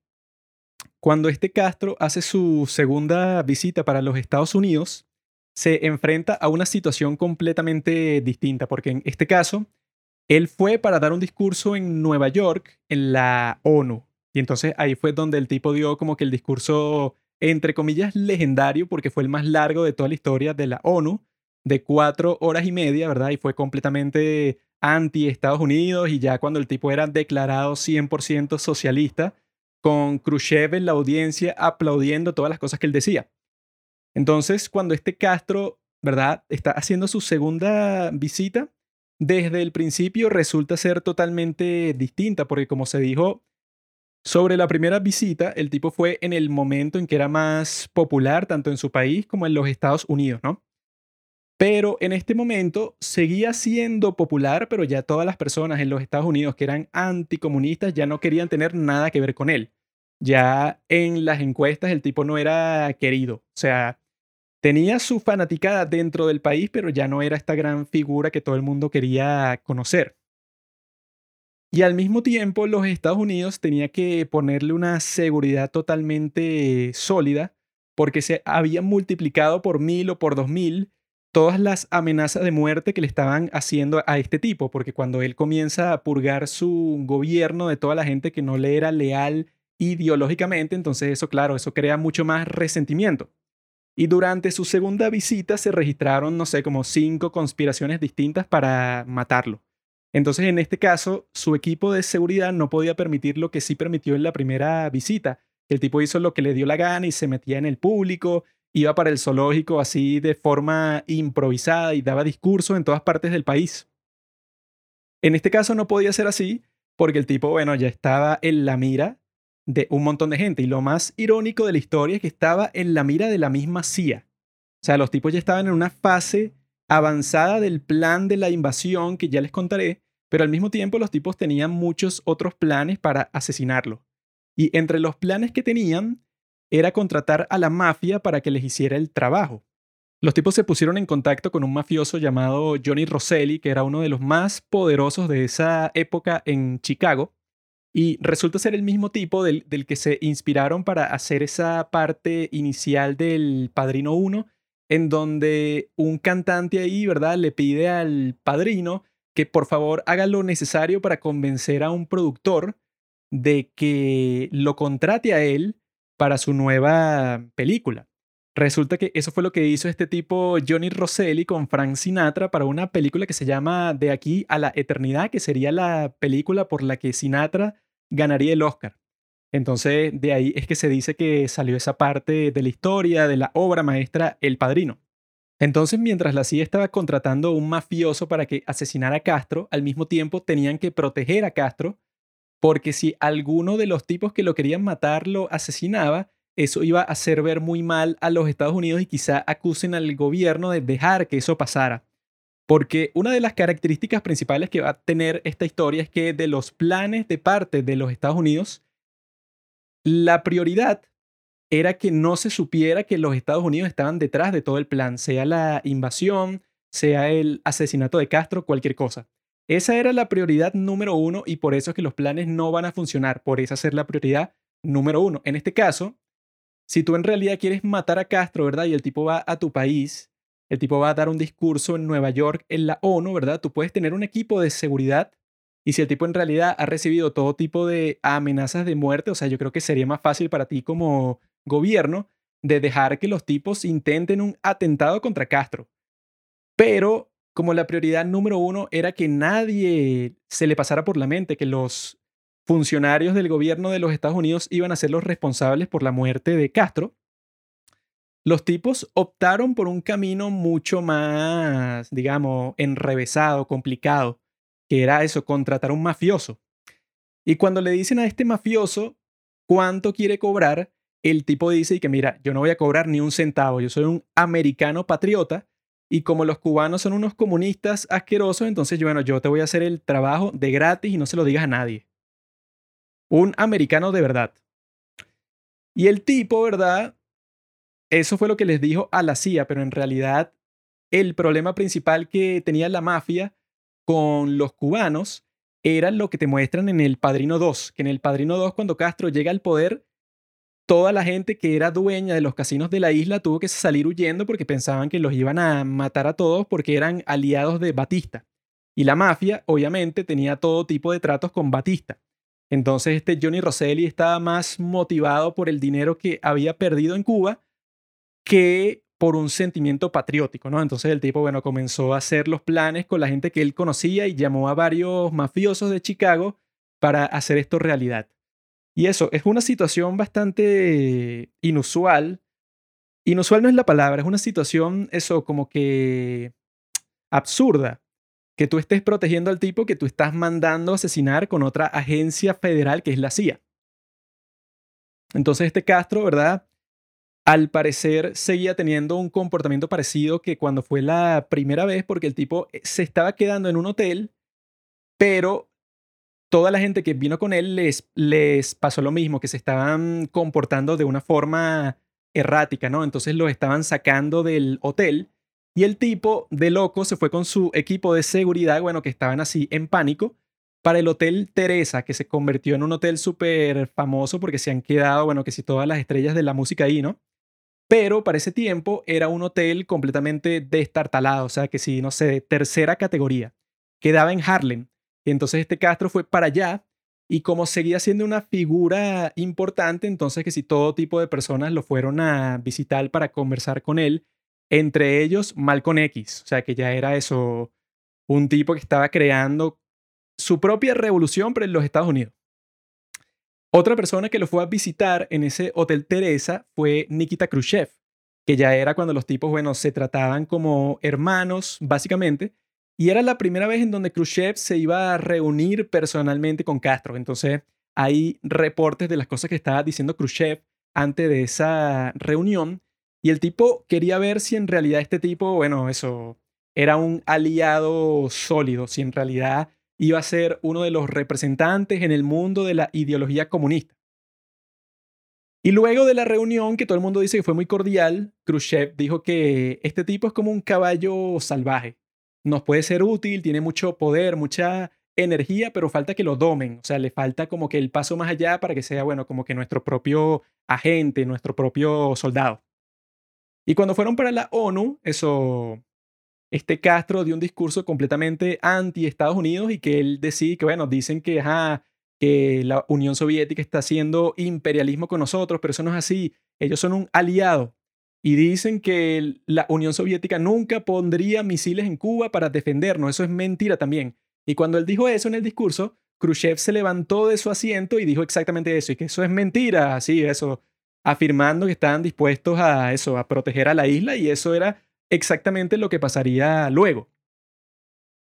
cuando este Castro hace su segunda visita para los Estados Unidos, se enfrenta a una situación completamente distinta, porque en este caso, él fue para dar un discurso en Nueva York, en la ONU, y entonces ahí fue donde el tipo dio como que el discurso, entre comillas, legendario, porque fue el más largo de toda la historia de la ONU, de cuatro horas y media, ¿verdad? Y fue completamente anti Estados Unidos y ya cuando el tipo era declarado 100% socialista, con Khrushchev en la audiencia aplaudiendo todas las cosas que él decía. Entonces, cuando este Castro, ¿verdad? Está haciendo su segunda visita, desde el principio resulta ser totalmente distinta, porque como se dijo, sobre la primera visita, el tipo fue en el momento en que era más popular tanto en su país como en los Estados Unidos, ¿no? Pero en este momento seguía siendo popular, pero ya todas las personas en los Estados Unidos que eran anticomunistas ya no querían tener nada que ver con él. Ya en las encuestas el tipo no era querido. O sea, tenía su fanaticada dentro del país, pero ya no era esta gran figura que todo el mundo quería conocer. Y al mismo tiempo, los Estados Unidos tenía que ponerle una seguridad totalmente sólida porque se habían multiplicado por mil o por dos mil todas las amenazas de muerte que le estaban haciendo a este tipo, porque cuando él comienza a purgar su gobierno de toda la gente que no le era leal ideológicamente, entonces eso, claro, eso crea mucho más resentimiento. Y durante su segunda visita se registraron, no sé, como cinco conspiraciones distintas para matarlo. Entonces, en este caso, su equipo de seguridad no podía permitir lo que sí permitió en la primera visita. El tipo hizo lo que le dio la gana y se metía en el público, iba para el zoológico así de forma improvisada y daba discursos en todas partes del país. En este caso no podía ser así porque el tipo, bueno, ya estaba en la mira de un montón de gente. Y lo más irónico de la historia es que estaba en la mira de la misma CIA. O sea, los tipos ya estaban en una fase avanzada del plan de la invasión que ya les contaré, pero al mismo tiempo los tipos tenían muchos otros planes para asesinarlo. Y entre los planes que tenían era contratar a la mafia para que les hiciera el trabajo. Los tipos se pusieron en contacto con un mafioso llamado Johnny Rosselli, que era uno de los más poderosos de esa época en Chicago, y resulta ser el mismo tipo del, del que se inspiraron para hacer esa parte inicial del Padrino 1, en donde un cantante ahí, ¿verdad?, le pide al padrino que por favor haga lo necesario para convencer a un productor de que lo contrate a él para su nueva película. Resulta que eso fue lo que hizo este tipo Johnny Rosselli con Frank Sinatra para una película que se llama De aquí a la eternidad, que sería la película por la que Sinatra ganaría el Oscar. Entonces, de ahí es que se dice que salió esa parte de la historia, de la obra maestra El Padrino. Entonces, mientras la CIA estaba contratando a un mafioso para que asesinara a Castro, al mismo tiempo tenían que proteger a Castro, porque si alguno de los tipos que lo querían matar lo asesinaba, eso iba a hacer ver muy mal a los Estados Unidos y quizá acusen al gobierno de dejar que eso pasara. Porque una de las características principales que va a tener esta historia es que de los planes de parte de los Estados Unidos, la prioridad era que no se supiera que los Estados Unidos estaban detrás de todo el plan, sea la invasión, sea el asesinato de Castro, cualquier cosa. Esa era la prioridad número uno y por eso es que los planes no van a funcionar, por esa ser la prioridad número uno. En este caso, si tú en realidad quieres matar a Castro, ¿verdad? Y el tipo va a tu país, el tipo va a dar un discurso en Nueva York, en la ONU, ¿verdad? Tú puedes tener un equipo de seguridad y si el tipo en realidad ha recibido todo tipo de amenazas de muerte, o sea, yo creo que sería más fácil para ti como gobierno de dejar que los tipos intenten un atentado contra Castro. Pero como la prioridad número uno era que nadie se le pasara por la mente que los funcionarios del gobierno de los Estados Unidos iban a ser los responsables por la muerte de Castro, los tipos optaron por un camino mucho más, digamos, enrevesado, complicado que era eso, contratar a un mafioso. Y cuando le dicen a este mafioso cuánto quiere cobrar, el tipo dice y que mira, yo no voy a cobrar ni un centavo, yo soy un americano patriota y como los cubanos son unos comunistas asquerosos, entonces yo, bueno, yo te voy a hacer el trabajo de gratis y no se lo digas a nadie. Un americano de verdad. Y el tipo, ¿verdad? Eso fue lo que les dijo a la CIA, pero en realidad el problema principal que tenía la mafia con los cubanos era lo que te muestran en El Padrino 2, que en El Padrino 2 cuando Castro llega al poder, toda la gente que era dueña de los casinos de la isla tuvo que salir huyendo porque pensaban que los iban a matar a todos porque eran aliados de Batista. Y la mafia, obviamente, tenía todo tipo de tratos con Batista. Entonces este Johnny Rosselli estaba más motivado por el dinero que había perdido en Cuba que por un sentimiento patriótico, ¿no? Entonces el tipo, bueno, comenzó a hacer los planes con la gente que él conocía y llamó a varios mafiosos de Chicago para hacer esto realidad. Y eso, es una situación bastante inusual. Inusual no es la palabra, es una situación, eso, como que absurda. Que tú estés protegiendo al tipo que tú estás mandando a asesinar con otra agencia federal que es la CIA. Entonces este Castro, ¿verdad? al parecer seguía teniendo un comportamiento parecido que cuando fue la primera vez, porque el tipo eh, se estaba quedando en un hotel, pero toda la gente que vino con él les, les pasó lo mismo, que se estaban comportando de una forma errática, ¿no? Entonces los estaban sacando del hotel y el tipo de loco se fue con su equipo de seguridad, bueno, que estaban así en pánico, para el Hotel Teresa, que se convirtió en un hotel súper famoso porque se han quedado, bueno, que si todas las estrellas de la música ahí, ¿no? Pero para ese tiempo era un hotel completamente destartalado, o sea, que si, no sé, tercera categoría. Quedaba en Harlem. Y entonces este Castro fue para allá y como seguía siendo una figura importante, entonces que si todo tipo de personas lo fueron a visitar para conversar con él, entre ellos Malcolm X, o sea que ya era eso, un tipo que estaba creando su propia revolución pero los Estados Unidos. Otra persona que lo fue a visitar en ese Hotel Teresa fue Nikita Khrushchev, que ya era cuando los tipos, bueno, se trataban como hermanos, básicamente, y era la primera vez en donde Khrushchev se iba a reunir personalmente con Castro. Entonces, hay reportes de las cosas que estaba diciendo Khrushchev antes de esa reunión, y el tipo quería ver si en realidad este tipo, bueno, eso, era un aliado sólido, si en realidad iba a ser uno de los representantes en el mundo de la ideología comunista. Y luego de la reunión, que todo el mundo dice que fue muy cordial, Khrushchev dijo que este tipo es como un caballo salvaje. Nos puede ser útil, tiene mucho poder, mucha energía, pero falta que lo domen. O sea, le falta como que el paso más allá para que sea, bueno, como que nuestro propio agente, nuestro propio soldado. Y cuando fueron para la ONU, eso este Castro dio un discurso completamente anti-Estados Unidos y que él decía que, bueno, dicen que, que la Unión Soviética está haciendo imperialismo con nosotros, pero eso no es así. Ellos son un aliado. Y dicen que la Unión Soviética nunca pondría misiles en Cuba para defendernos. Eso es mentira también. Y cuando él dijo eso en el discurso, Khrushchev se levantó de su asiento y dijo exactamente eso, y que eso es mentira, así, eso, afirmando que estaban dispuestos a eso, a proteger a la isla, y eso era exactamente lo que pasaría luego.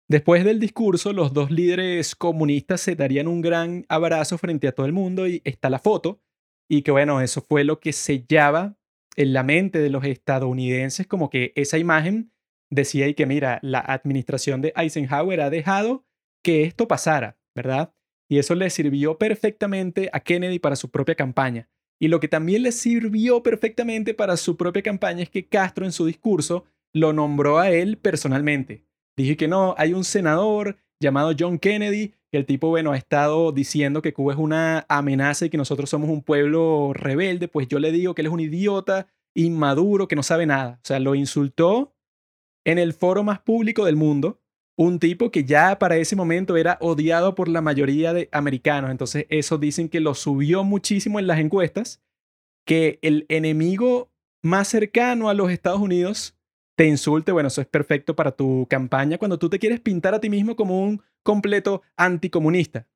Después del discurso, los dos líderes comunistas se darían un gran abrazo frente a todo el mundo y está la foto. Y que bueno, eso fue lo que sellaba en la mente de los estadounidenses como que esa imagen decía y que mira, la administración de Eisenhower ha dejado que esto pasara, ¿verdad? Y eso le sirvió perfectamente a Kennedy para su propia campaña. Y lo que también le sirvió perfectamente para su propia campaña es que Castro en su discurso lo nombró a él personalmente. Dije que no, hay un senador llamado John Kennedy, que el tipo, bueno, ha estado diciendo que Cuba es una amenaza y que nosotros somos un pueblo rebelde, pues yo le digo que él es un idiota, inmaduro, que no sabe nada. O sea, lo insultó en el foro más público del mundo, un tipo que ya para ese momento era odiado por la mayoría de americanos. Entonces, eso dicen que lo subió muchísimo en las encuestas, que el enemigo más cercano a los Estados Unidos te insulte, bueno, eso es perfecto para tu campaña cuando tú te quieres pintar a ti mismo como un completo anticomunista.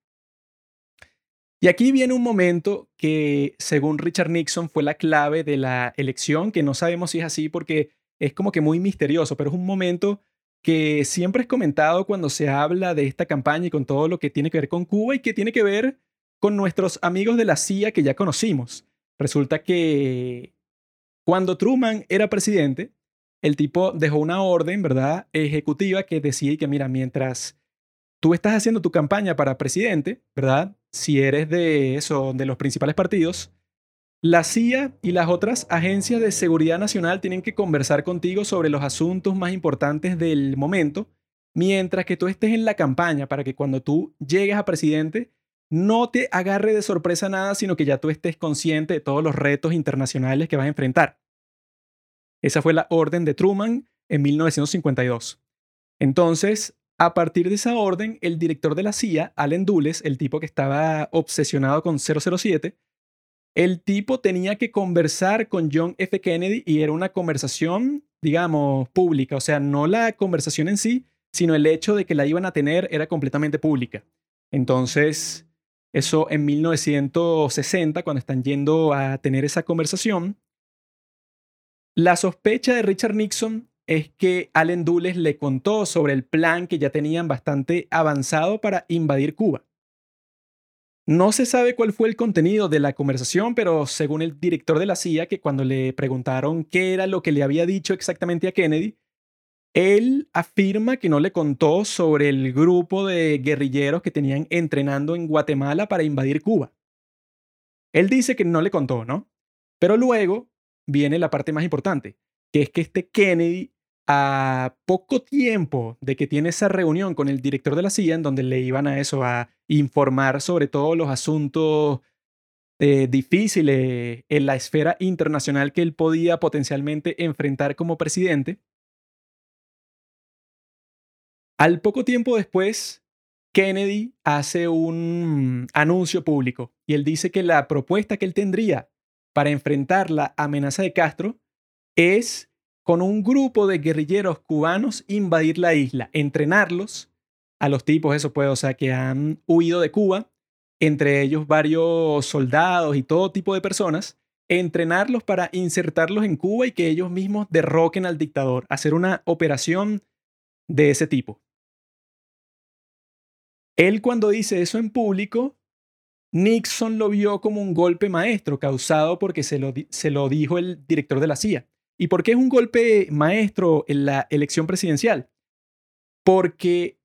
Y aquí viene un momento que, según Richard Nixon, fue la clave de la elección, que no sabemos si es así porque es como que muy misterioso, pero es un momento que siempre es comentado cuando se habla de esta campaña y con todo lo que tiene que ver con Cuba y que tiene que ver con nuestros amigos de la CIA que ya conocimos. Resulta que cuando Truman era presidente, el tipo dejó una orden, ¿verdad? Ejecutiva que decía que, mira, mientras tú estás haciendo tu campaña para presidente, ¿verdad? Si eres de eso, de los principales partidos, la CIA y las otras agencias de seguridad nacional tienen que conversar contigo sobre los asuntos más importantes del momento, mientras que tú estés en la campaña para que cuando tú llegues a presidente no te agarre de sorpresa nada, sino que ya tú estés consciente de todos los retos internacionales que vas a enfrentar. Esa fue la orden de Truman en 1952. Entonces, a partir de esa orden, el director de la CIA, Allen Dulles, el tipo que estaba obsesionado con 007, el tipo tenía que conversar con John F. Kennedy y era una conversación, digamos, pública. O sea, no la conversación en sí, sino el hecho de que la iban a tener era completamente pública. Entonces, eso en 1960, cuando están yendo a tener esa conversación, la sospecha de Richard Nixon es que Allen Dulles le contó sobre el plan que ya tenían bastante avanzado para invadir Cuba. No se sabe cuál fue el contenido de la conversación, pero según el director de la CIA, que cuando le preguntaron qué era lo que le había dicho exactamente a Kennedy, él afirma que no le contó sobre el grupo de guerrilleros que tenían entrenando en Guatemala para invadir Cuba. Él dice que no le contó, ¿no? Pero luego viene la parte más importante, que es que este Kennedy, a poco tiempo de que tiene esa reunión con el director de la CIA, en donde le iban a eso, a informar sobre todos los asuntos eh, difíciles en la esfera internacional que él podía potencialmente enfrentar como presidente, al poco tiempo después, Kennedy hace un anuncio público y él dice que la propuesta que él tendría para enfrentar la amenaza de Castro es con un grupo de guerrilleros cubanos invadir la isla, entrenarlos a los tipos, eso o sea, que han huido de Cuba, entre ellos varios soldados y todo tipo de personas, entrenarlos para insertarlos en Cuba y que ellos mismos derroquen al dictador, hacer una operación de ese tipo. Él cuando dice eso en público, Nixon lo vio como un golpe maestro causado porque se lo, se lo dijo el director de la CIA. ¿Y por qué es un golpe maestro en la elección presidencial? Porque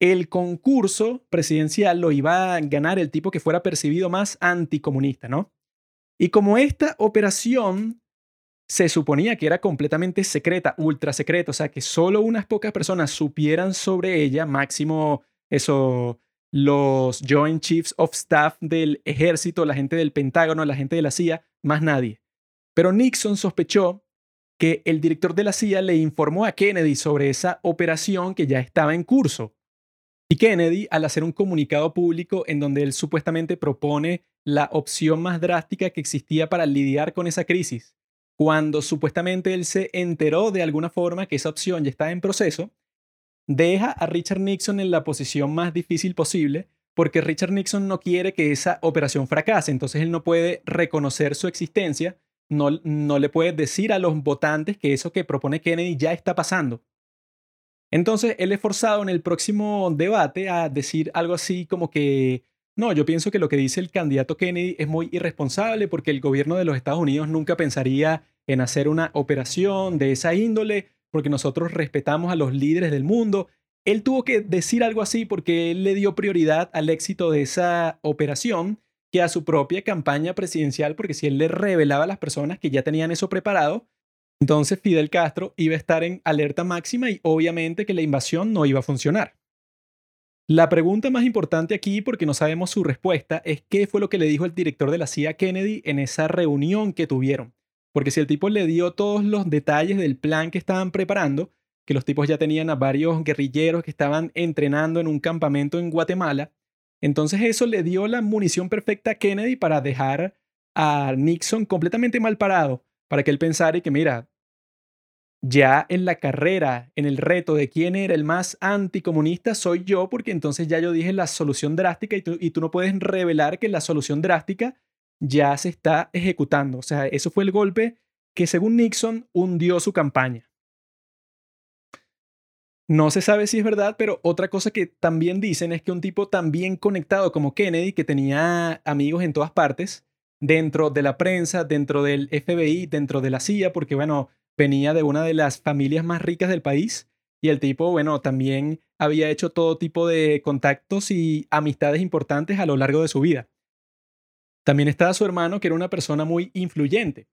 el concurso presidencial lo iba a ganar el tipo que fuera percibido más anticomunista, ¿no? Y como esta operación se suponía que era completamente secreta, ultra secreta, o sea, que solo unas pocas personas supieran sobre ella, máximo eso, los Joint Chiefs of Staff del ejército, la gente del Pentágono, la gente de la CIA, más nadie. Pero Nixon sospechó que el director de la CIA le informó a Kennedy sobre esa operación que ya estaba en curso. Y Kennedy, al hacer un comunicado público en donde él supuestamente propone la opción más drástica que existía para lidiar con esa crisis, cuando supuestamente él se enteró de alguna forma que esa opción ya estaba en proceso, deja a Richard Nixon en la posición más difícil posible porque Richard Nixon no quiere que esa operación fracase, entonces él no puede reconocer su existencia, no, no le puede decir a los votantes que eso que propone Kennedy ya está pasando. Entonces él es forzado en el próximo debate a decir algo así como que, no, yo pienso que lo que dice el candidato Kennedy es muy irresponsable porque el gobierno de los Estados Unidos nunca pensaría en hacer una operación de esa índole porque nosotros respetamos a los líderes del mundo. Él tuvo que decir algo así porque él le dio prioridad al éxito de esa operación que a su propia campaña presidencial, porque si él le revelaba a las personas que ya tenían eso preparado, entonces Fidel Castro iba a estar en alerta máxima y obviamente que la invasión no iba a funcionar. La pregunta más importante aquí, porque no sabemos su respuesta, es qué fue lo que le dijo el director de la CIA Kennedy en esa reunión que tuvieron. Porque si el tipo le dio todos los detalles del plan que estaban preparando, que los tipos ya tenían a varios guerrilleros que estaban entrenando en un campamento en Guatemala, entonces eso le dio la munición perfecta a Kennedy para dejar a Nixon completamente mal parado, para que él pensara que mira, ya en la carrera, en el reto de quién era el más anticomunista, soy yo, porque entonces ya yo dije la solución drástica y tú no puedes revelar que la solución drástica ya se está ejecutando. O sea, eso fue el golpe que según Nixon hundió su campaña. No se sabe si es verdad, pero otra cosa que también dicen es que un tipo tan bien conectado como Kennedy, que tenía amigos en todas partes, dentro de la prensa, dentro del FBI, dentro de la CIA, porque bueno, venía de una de las familias más ricas del país y el tipo, bueno, también había hecho todo tipo de contactos y amistades importantes a lo largo de su vida. También estaba su hermano, que era una persona muy influyente.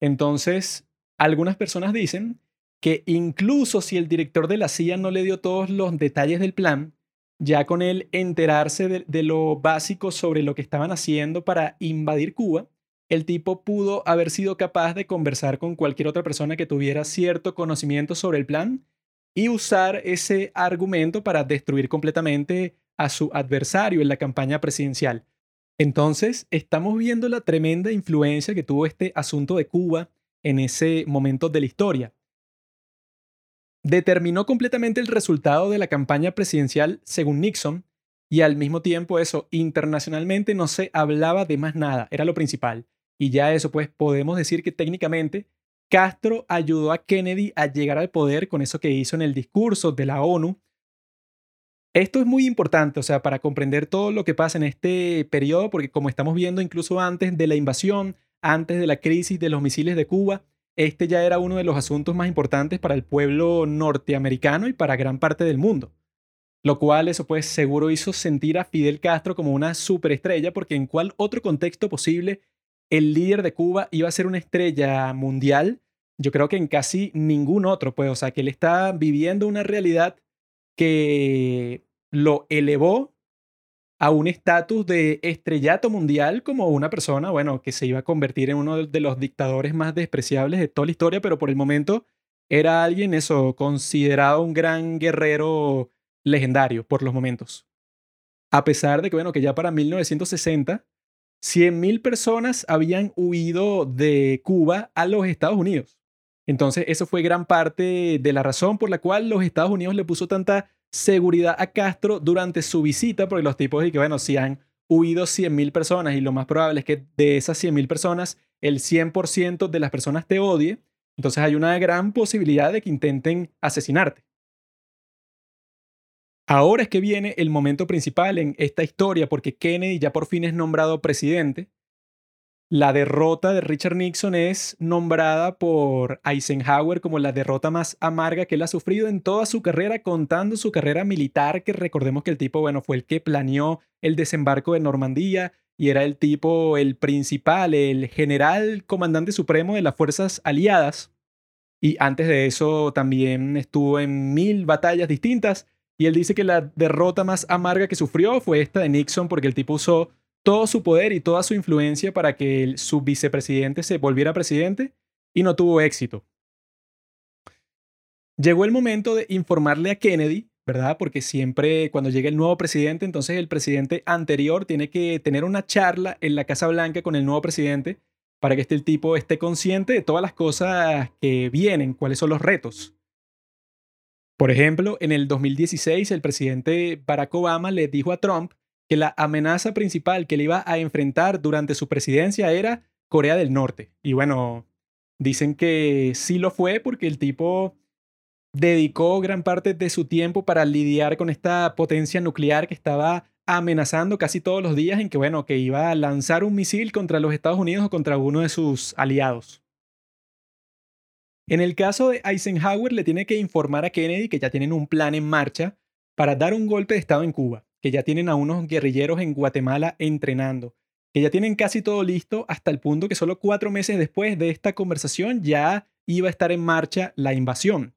Entonces, algunas personas dicen que incluso si el director de la CIA no le dio todos los detalles del plan, ya con él enterarse de, lo básico sobre lo que estaban haciendo para invadir Cuba, el tipo pudo haber sido capaz de conversar con cualquier otra persona que tuviera cierto conocimiento sobre el plan y usar ese argumento para destruir completamente a su adversario en la campaña presidencial. Entonces, estamos viendo la tremenda influencia que tuvo este asunto de Cuba en ese momento de la historia. Determinó completamente el resultado de la campaña presidencial según Nixon y al mismo tiempo eso, internacionalmente no se hablaba de más nada, era lo principal. Y ya eso, pues podemos decir que técnicamente Castro ayudó a Kennedy a llegar al poder con eso que hizo en el discurso de la ONU esto es muy importante, o sea, para comprender todo lo que pasa en este periodo, porque como estamos viendo incluso antes de la invasión, antes de la crisis de los misiles de Cuba, este ya era uno de los asuntos más importantes para el pueblo norteamericano y para gran parte del mundo. Lo cual eso pues seguro hizo sentir a Fidel Castro como una superestrella porque en cuál otro contexto posible el líder de Cuba iba a ser una estrella mundial, yo creo que en casi ningún otro, pues, o sea, que él está viviendo una realidad que lo elevó a un estatus de estrellato mundial como una persona, bueno, que se iba a convertir en uno de los dictadores más despreciables de toda la historia, pero por el momento era alguien, eso, considerado un gran guerrero legendario por los momentos. A pesar de que, bueno, que ya para 1960, 100.000 personas habían huido de Cuba a los Estados Unidos. Entonces, eso fue gran parte de la razón por la cual los Estados Unidos le puso tanta seguridad a Castro durante su visita, porque los tipos de que, bueno, si han huido 100.000 personas y lo más probable es que de esas 100.000 personas, el 100% de las personas te odie, entonces hay una gran posibilidad de que intenten asesinarte. Ahora es que viene el momento principal en esta historia, porque Kennedy ya por fin es nombrado presidente la derrota de Richard Nixon es nombrada por Eisenhower como la derrota más amarga que él ha sufrido en toda su carrera, contando su carrera militar, que recordemos que el tipo, bueno, fue el que planeó el desembarco de Normandía y era el tipo, el principal, el general comandante supremo de las fuerzas aliadas. Y antes de eso también estuvo en mil batallas distintas. Y él dice que la derrota más amarga que sufrió fue esta de Nixon porque el tipo usó todo su poder y toda su influencia para que su vicepresidente se volviera presidente y no tuvo éxito. Llegó el momento de informarle a Kennedy, ¿verdad? Porque siempre cuando llega el nuevo presidente, entonces el presidente anterior tiene que tener una charla en la Casa Blanca con el nuevo presidente para que este tipo esté consciente de todas las cosas que vienen, cuáles son los retos. Por ejemplo, en el 2016 el presidente Barack Obama le dijo a Trump que la amenaza principal que le iba a enfrentar durante su presidencia era Corea del Norte. Y bueno, dicen que sí lo fue porque el tipo dedicó gran parte de su tiempo para lidiar con esta potencia nuclear que estaba amenazando casi todos los días en que, bueno, que iba a lanzar un misil contra los Estados Unidos o contra uno de sus aliados. En el caso de Eisenhower, le tiene que informar a Kennedy que ya tienen un plan en marcha para dar un golpe de Estado en Cuba que ya tienen a unos guerrilleros en Guatemala entrenando, que ya tienen casi todo listo hasta el punto que solo cuatro meses después de esta conversación ya iba a estar en marcha la invasión.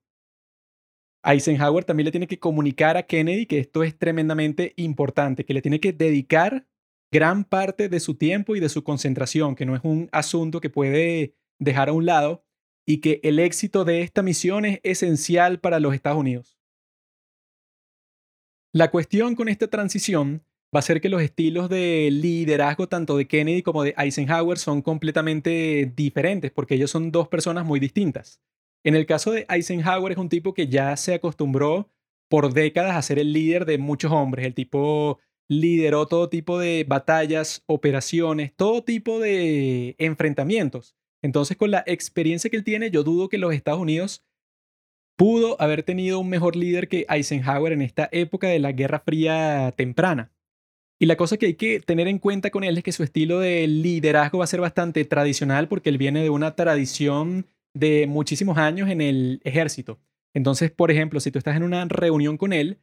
Eisenhower también le tiene que comunicar a Kennedy que esto es tremendamente importante, que le tiene que dedicar gran parte de su tiempo y de su concentración, que no es un asunto que puede dejar a un lado y que el éxito de esta misión es esencial para los Estados Unidos. La cuestión con esta transición va a ser que los estilos de liderazgo tanto de Kennedy como de Eisenhower son completamente diferentes porque ellos son dos personas muy distintas. En el caso de Eisenhower es un tipo que ya se acostumbró por décadas a ser el líder de muchos hombres. El tipo lideró todo tipo de batallas, operaciones, todo tipo de enfrentamientos. Entonces con la experiencia que él tiene, yo dudo que los Estados Unidos pudo haber tenido un mejor líder que Eisenhower en esta época de la Guerra Fría temprana. Y la cosa que hay que tener en cuenta con él es que su estilo de liderazgo va a ser bastante tradicional porque él viene de una tradición de muchísimos años en el ejército. Entonces, por ejemplo, si tú estás en una reunión con él,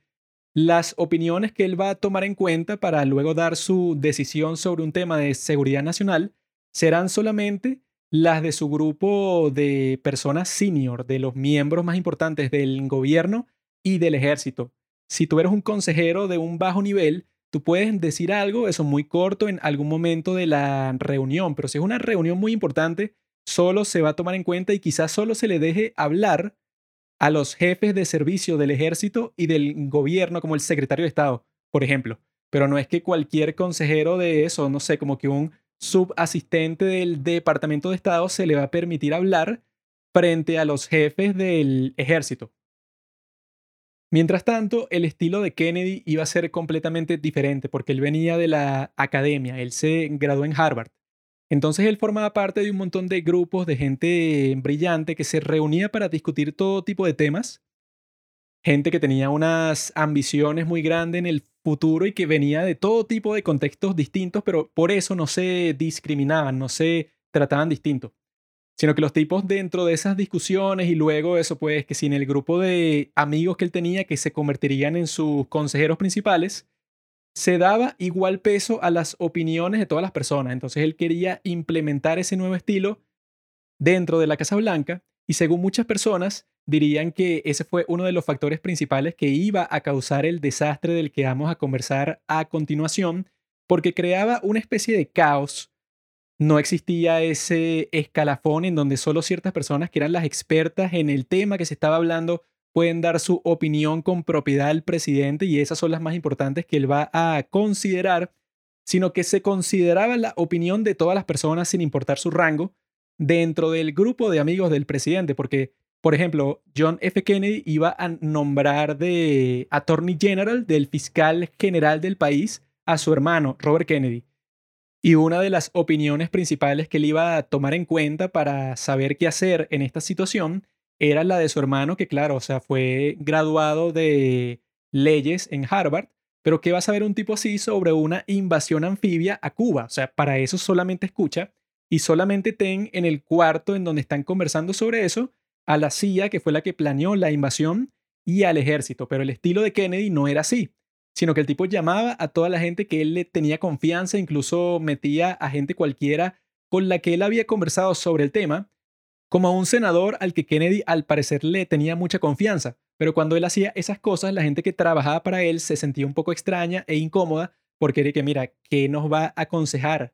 las opiniones que él va a tomar en cuenta para luego dar su decisión sobre un tema de seguridad nacional serán solamente las de su grupo de personas senior, de los miembros más importantes del gobierno y del ejército. Si tú eres un consejero de un bajo nivel, tú puedes decir algo, eso muy corto en algún momento de la reunión, pero si es una reunión muy importante, solo se va a tomar en cuenta y quizás solo se le deje hablar a los jefes de servicio del ejército y del gobierno, como el secretario de Estado, por ejemplo. Pero no es que cualquier consejero de eso, no sé, como que un subasistente del Departamento de Estado se le va a permitir hablar frente a los jefes del ejército. Mientras tanto, el estilo de Kennedy iba a ser completamente diferente porque él venía de la academia, él se graduó en Harvard. Entonces él formaba parte de un montón de grupos de gente brillante que se reunía para discutir todo tipo de temas. Gente que tenía unas ambiciones muy grandes en el futuro y que venía de todo tipo de contextos distintos, pero por eso no se discriminaban, no se trataban distinto. Sino que los tipos dentro de esas discusiones y luego eso, pues que sin el grupo de amigos que él tenía que se convertirían en sus consejeros principales, se daba igual peso a las opiniones de todas las personas. Entonces él quería implementar ese nuevo estilo dentro de la Casa Blanca y según muchas personas dirían que ese fue uno de los factores principales que iba a causar el desastre del que vamos a conversar a continuación, porque creaba una especie de caos. No existía ese escalafón en donde solo ciertas personas que eran las expertas en el tema que se estaba hablando pueden dar su opinión con propiedad al presidente y esas son las más importantes que él va a considerar, sino que se consideraba la opinión de todas las personas sin importar su rango dentro del grupo de amigos del presidente, porque, por ejemplo, John F. Kennedy iba a nombrar de Attorney General, del fiscal general del país, a su hermano, Robert Kennedy. Y una de las opiniones principales que él iba a tomar en cuenta para saber qué hacer en esta situación era la de su hermano, que claro, o sea, fue graduado de leyes en Harvard, pero ¿qué va a saber un tipo así sobre una invasión anfibia a Cuba? O sea, para eso solamente escucha y solamente ten en el cuarto en donde están conversando sobre eso a la CIA, que fue la que planeó la invasión, y al ejército. Pero el estilo de Kennedy no era así, sino que el tipo llamaba a toda la gente que él le tenía confianza, incluso metía a gente cualquiera con la que él había conversado sobre el tema como a un senador al que Kennedy al parecer le tenía mucha confianza, pero cuando él hacía esas cosas, la gente que trabajaba para él se sentía un poco extraña e incómoda porque era que, mira, ¿qué nos va a aconsejar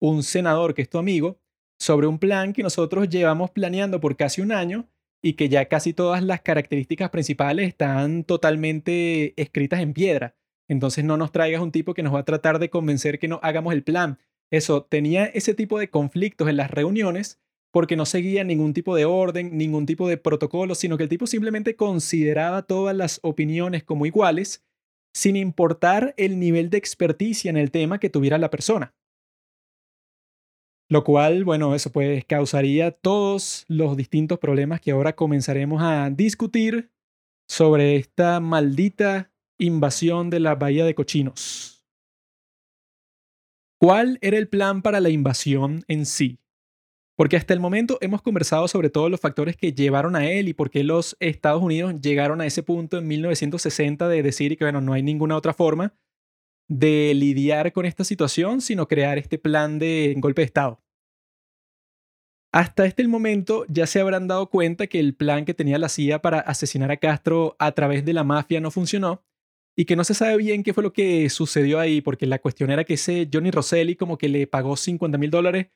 un senador que es tu amigo sobre un plan que nosotros llevamos planeando por casi un año y que ya casi todas las características principales están totalmente escritas en piedra? Entonces no nos traigas un tipo que nos va a tratar de convencer que no hagamos el plan. Eso, tenía ese tipo de conflictos en las reuniones porque no seguía ningún tipo de orden, ningún tipo de protocolo, sino que el tipo simplemente consideraba todas las opiniones como iguales, sin importar el nivel de experticia en el tema que tuviera la persona. Lo cual, bueno, eso pues causaría todos los distintos problemas que ahora comenzaremos a discutir sobre esta maldita invasión de la Bahía de Cochinos. ¿Cuál era el plan para la invasión en sí? Porque hasta el momento hemos conversado sobre todos los factores que llevaron a él y por qué los Estados Unidos llegaron a ese punto en 1960 de decir que, bueno, no hay ninguna otra forma de lidiar con esta situación, sino crear este plan de golpe de Estado. Hasta este momento ya se habrán dado cuenta que el plan que tenía la CIA para asesinar a Castro a través de la mafia no funcionó y que no se sabe bien qué fue lo que sucedió ahí, porque la cuestión era que ese Johnny Rosselli como que le pagó 50 mil dólares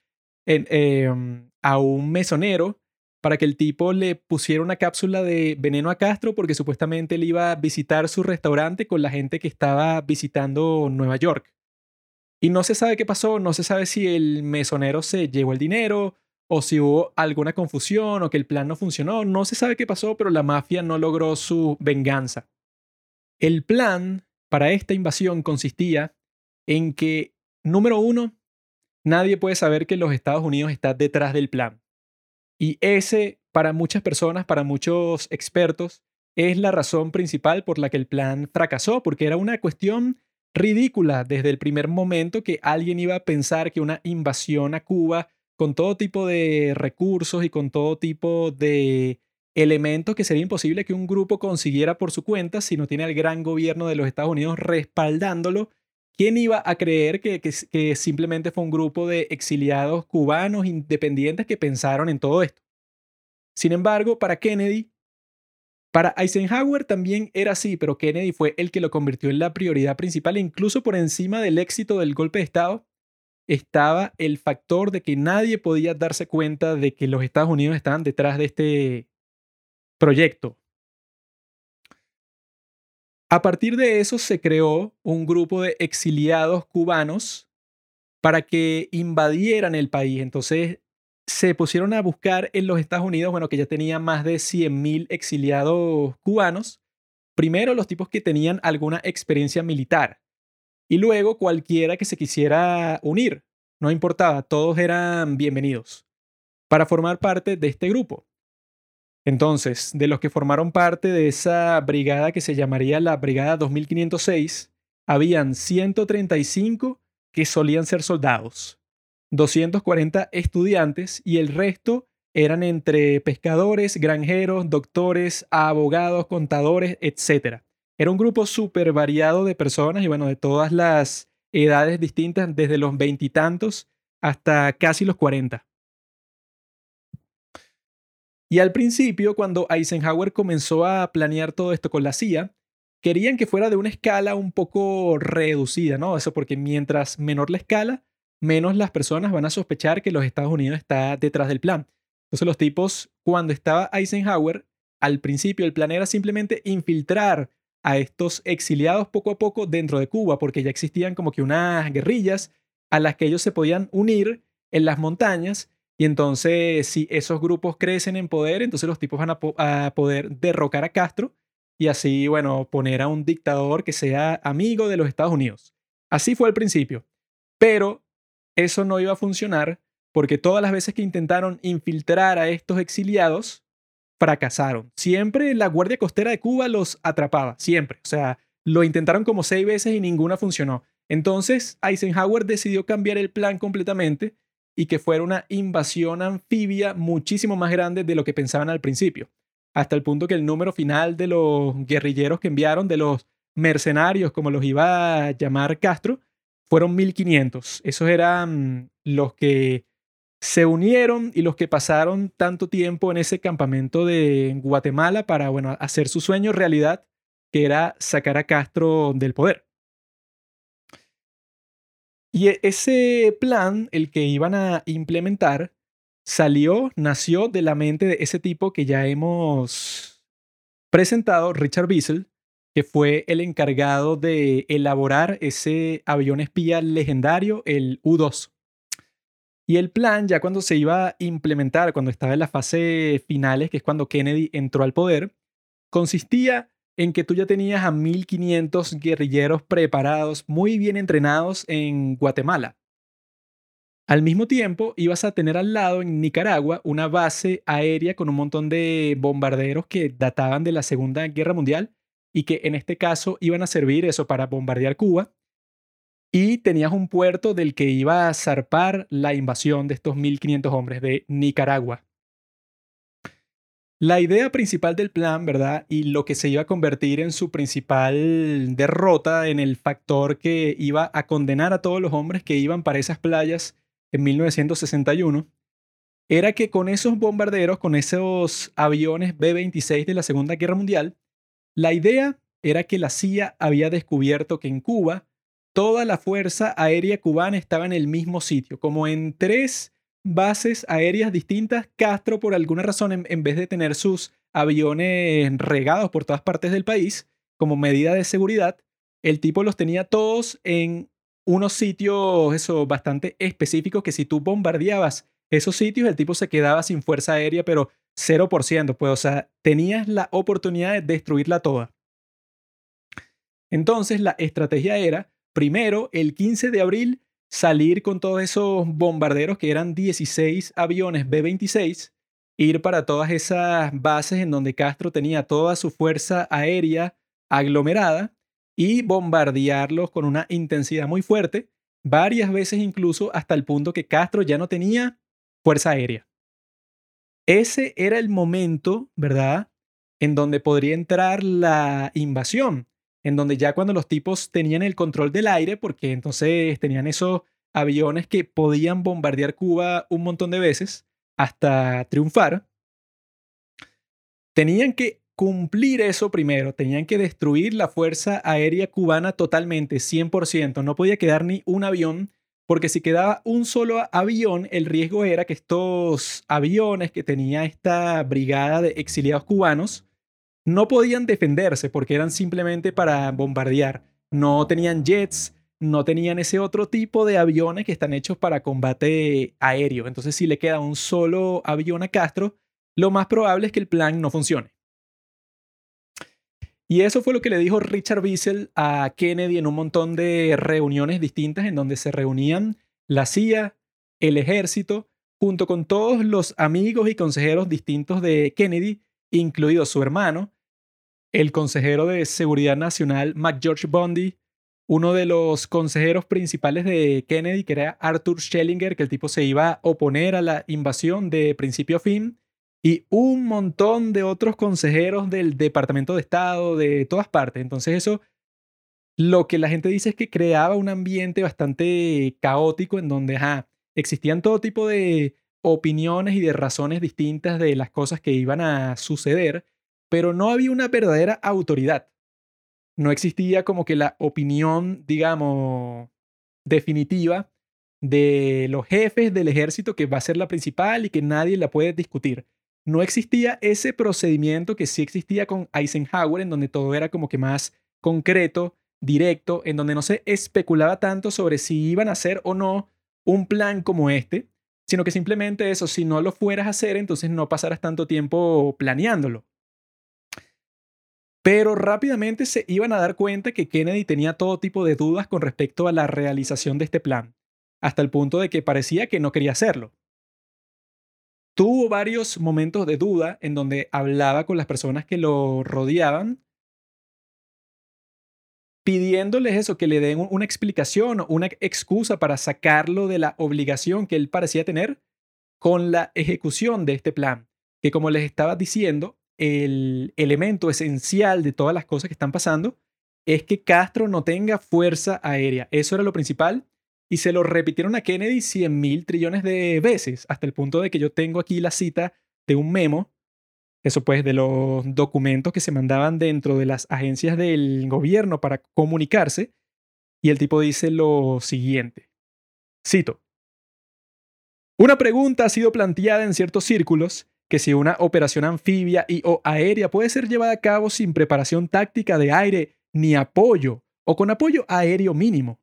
Em, a un mesonero para que el tipo le pusiera una cápsula de veneno a Castro porque supuestamente él iba a visitar su restaurante con la gente que estaba visitando Nueva York. Y no se sabe qué pasó, no se sabe si el mesonero se llevó el dinero o si hubo alguna confusión o que el plan no funcionó, no se sabe qué pasó, pero la mafia no logró su venganza. El plan para esta invasión consistía en que, número uno, nadie puede saber que los Estados Unidos está detrás del plan. Y ese, para muchas personas, para muchos expertos, es la razón principal por la que el plan fracasó, porque era una cuestión ridícula desde el primer momento que alguien iba a pensar que una invasión a Cuba con todo tipo de recursos y con todo tipo de elementos que sería imposible que un grupo consiguiera por su cuenta si no tiene al gran gobierno de los Estados Unidos respaldándolo ¿Quién iba a creer que, simplemente fue un grupo de exiliados cubanos independientes que pensaron en todo esto? Sin embargo, para Kennedy, para Eisenhower también era así, pero Kennedy fue el que lo convirtió en la prioridad principal incluso por encima del éxito del golpe de Estado estaba el factor de que nadie podía darse cuenta de que los Estados Unidos estaban detrás de este proyecto. A partir de eso se creó un grupo de exiliados cubanos para que invadieran el país. Entonces se pusieron a buscar en los Estados Unidos, bueno, que ya tenía más de 100.000 exiliados cubanos. Primero los tipos que tenían alguna experiencia militar y luego cualquiera que se quisiera unir. No importaba, todos eran bienvenidos para formar parte de este grupo. Entonces, de los que formaron parte de esa brigada que se llamaría la Brigada 2506, habían 135 que solían ser soldados, 240 estudiantes y el resto eran entre pescadores, granjeros, doctores, abogados, contadores, etc. Era un grupo súper variado de personas y bueno, de todas las edades distintas, desde los veintitantos hasta casi los cuarenta. Y al principio, cuando Eisenhower comenzó a planear todo esto con la CIA, querían que fuera de una escala un poco reducida, ¿no? Eso porque mientras menor la escala, menos las personas van a sospechar que los Estados Unidos está detrás del plan. Entonces los tipos, cuando estaba Eisenhower, al principio el plan era simplemente infiltrar a estos exiliados poco a poco dentro de Cuba, porque ya existían como que unas guerrillas a las que ellos se podían unir en las montañas. Y entonces, si esos grupos crecen en poder, entonces los tipos van a, poder derrocar a Castro y así, bueno, poner a un dictador que sea amigo de los Estados Unidos. Así fue al principio. Pero eso no iba a funcionar porque todas las veces que intentaron infiltrar a estos exiliados, fracasaron. Siempre la Guardia Costera de Cuba los atrapaba, siempre. O sea, lo intentaron como seis veces y ninguna funcionó. Entonces, Eisenhower decidió cambiar el plan completamente y que fuera una invasión anfibia muchísimo más grande de lo que pensaban al principio. Hasta el punto que el número final de los guerrilleros que enviaron, de los mercenarios, como los iba a llamar Castro, fueron 1500. Esos eran los que se unieron y los que pasaron tanto tiempo en ese campamento de Guatemala para, bueno, hacer su sueño realidad, que era sacar a Castro del poder. Y e, ese plan, el que iban a implementar, salió, nació de la mente de ese tipo que ya hemos presentado, Richard Bissell, que fue el encargado de elaborar ese avión espía legendario, el U-2. Y el plan, ya cuando se iba a implementar, cuando estaba en la fase finales, que es cuando Kennedy entró al poder, consistía en que tú ya tenías a 1500 guerrilleros preparados, muy bien entrenados en Guatemala. Al mismo tiempo, ibas a tener al lado en Nicaragua una base aérea con un montón de bombarderos que databan de la Segunda Guerra Mundial y que en este caso iban a servir eso para bombardear Cuba y tenías un puerto del que iba a zarpar la invasión de estos 1.500 hombres de Nicaragua. La idea principal del plan, ¿verdad? Y lo que se iba a convertir en su principal derrota, en el factor que iba a condenar a todos los hombres que iban para esas playas en 1961, era que con esos bombarderos, con esos aviones B-26 de la Segunda Guerra Mundial, la idea era que la CIA había descubierto que en Cuba toda la Fuerza Aérea Cubana estaba en el mismo sitio, como en tres bases aéreas distintas. Castro, por alguna razón, en, vez de tener sus aviones regados por todas partes del país, como medida de seguridad, el tipo los tenía todos en unos sitios eso, bastante específicos que si tú bombardeabas esos sitios, el tipo se quedaba sin fuerza aérea, pero 0%, pues, o sea, tenías la oportunidad de destruirla toda. Entonces, la estrategia era Primero, el 15 de abril, salir con todos esos bombarderos que eran 16 aviones B-26, ir para todas esas bases en donde Castro tenía toda su fuerza aérea aglomerada y bombardearlos con una intensidad muy fuerte, varias veces incluso hasta el punto que Castro ya no tenía fuerza aérea. Ese era el momento, ¿verdad?, en donde podría entrar la invasión en donde ya cuando los tipos tenían el control del aire, porque entonces tenían esos aviones que podían bombardear Cuba un montón de veces hasta triunfar, tenían que cumplir eso primero, tenían que destruir la Fuerza Aérea Cubana totalmente, 100%, no podía quedar ni un avión, porque si quedaba un solo avión, el riesgo era que estos aviones que tenía esta brigada de exiliados cubanos, no podían defenderse porque eran simplemente para bombardear. No tenían jets, no tenían ese otro tipo de aviones que están hechos para combate aéreo. Entonces, si le queda un solo avión a Castro, lo más probable es que el plan no funcione. Y eso fue lo que le dijo Richard Bissell a Kennedy en un montón de reuniones distintas en donde se reunían la CIA, el ejército, junto con todos los amigos y consejeros distintos de Kennedy, incluido su hermano, el consejero de Seguridad Nacional, McGeorge Bundy, uno de los consejeros principales de Kennedy, que era Arthur Schellinger, que el tipo se iba a oponer a la invasión de principio a fin, y un montón de otros consejeros del Departamento de Estado, de todas partes. Entonces eso, lo que la gente dice es que creaba un ambiente bastante caótico en donde existían todo tipo de opiniones y de razones distintas de las cosas que iban a suceder, pero no había una verdadera autoridad. No existía como que la opinión, digamos, definitiva de los jefes del ejército que va a ser la principal y que nadie la puede discutir. No existía ese procedimiento que sí existía con Eisenhower, en donde todo era como que más concreto, directo, en donde no se especulaba tanto sobre si iban a hacer o no un plan como este, sino que simplemente eso, si no lo fueras a hacer, entonces no pasarás tanto tiempo planeándolo. Pero rápidamente se iban a dar cuenta que Kennedy tenía todo tipo de dudas con respecto a la realización de este plan, hasta el punto de que parecía que no quería hacerlo. Tuvo varios momentos de duda en donde hablaba con las personas que lo rodeaban, pidiéndoles eso, que le den una explicación o una excusa para sacarlo de la obligación que él parecía tener con la ejecución de este plan, que como les estaba diciendo, el elemento esencial de todas las cosas que están pasando es que Castro no tenga fuerza aérea. Eso era lo principal y se lo repitieron a Kennedy 100 mil trillones de veces, hasta el punto de que yo tengo aquí la cita de un memo, eso pues de los documentos que se mandaban dentro de las agencias del gobierno para comunicarse, y el tipo dice lo siguiente. Cito. Una pregunta ha sido planteada en ciertos círculos que si una operación anfibia y o aérea puede ser llevada a cabo sin preparación táctica de aire ni apoyo o con apoyo aéreo mínimo.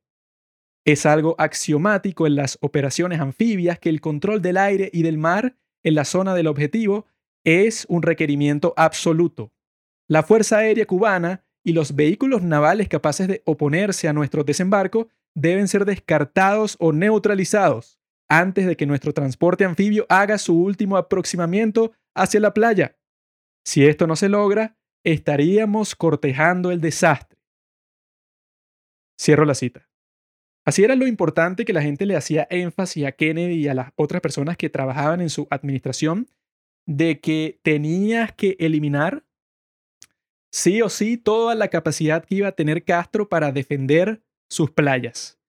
Es algo axiomático en las operaciones anfibias que el control del aire y del mar en la zona del objetivo es un requerimiento absoluto. La Fuerza Aérea Cubana y los vehículos navales capaces de oponerse a nuestro desembarco deben ser descartados o neutralizados antes de que nuestro transporte anfibio haga su último aproximamiento hacia la playa. Si esto no se logra, estaríamos cortejando el desastre. Cierro la cita. Así era lo importante que la gente le hacía énfasis a Kennedy y a las otras personas que trabajaban en su administración de que tenías que eliminar sí o sí toda la capacidad que iba a tener Castro para defender sus playas.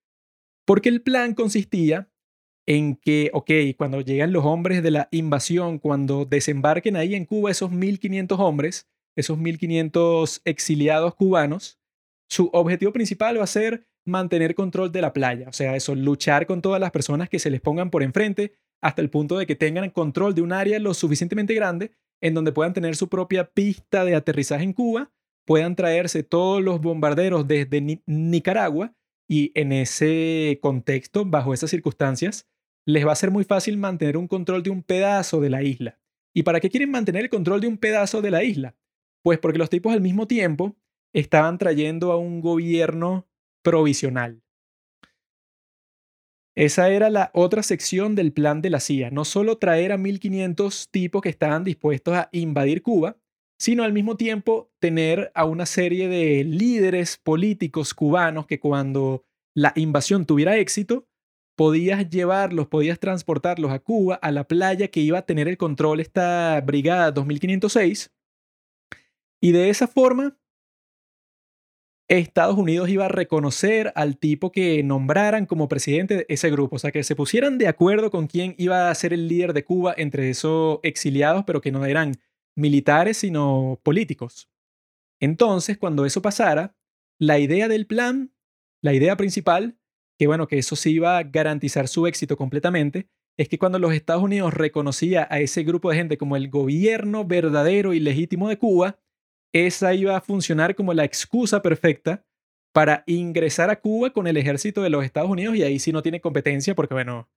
Porque el plan consistía en que, ok, cuando llegan los hombres de la invasión, cuando desembarquen ahí en Cuba esos 1.500 hombres, esos 1.500 exiliados cubanos, su objetivo principal va a ser mantener control de la playa. O sea, eso, luchar con todas las personas que se les pongan por enfrente hasta el punto de que tengan control de un área lo suficientemente grande en donde puedan tener su propia pista de aterrizaje en Cuba, puedan traerse todos los bombarderos desde Nicaragua y en ese contexto, bajo esas circunstancias, les va a ser muy fácil mantener un control de un pedazo de la isla. ¿Y para qué quieren mantener el control de un pedazo de la isla? Pues porque los tipos al mismo tiempo estaban trayendo a un gobierno provisional. Esa era la otra sección del plan de la CIA, no solo traer a 1.500 tipos que estaban dispuestos a invadir Cuba, sino al mismo tiempo tener a una serie de líderes políticos cubanos que cuando la invasión tuviera éxito, podías llevarlos, podías transportarlos a Cuba, a la playa que iba a tener el control esta brigada 2506, y de esa forma Estados Unidos iba a reconocer al tipo que nombraran como presidente de ese grupo, o sea, que se pusieran de acuerdo con quién iba a ser el líder de Cuba entre esos exiliados, pero que no eran militares, sino políticos. Entonces, cuando eso pasara, la idea del plan, la idea principal, que bueno, que eso sí iba a garantizar su éxito completamente, es que cuando los Estados Unidos reconocía a ese grupo de gente como el gobierno verdadero y legítimo de Cuba, esa iba a funcionar como la excusa perfecta para ingresar a Cuba con el ejército de los Estados Unidos y ahí sí no tiene competencia porque, bueno,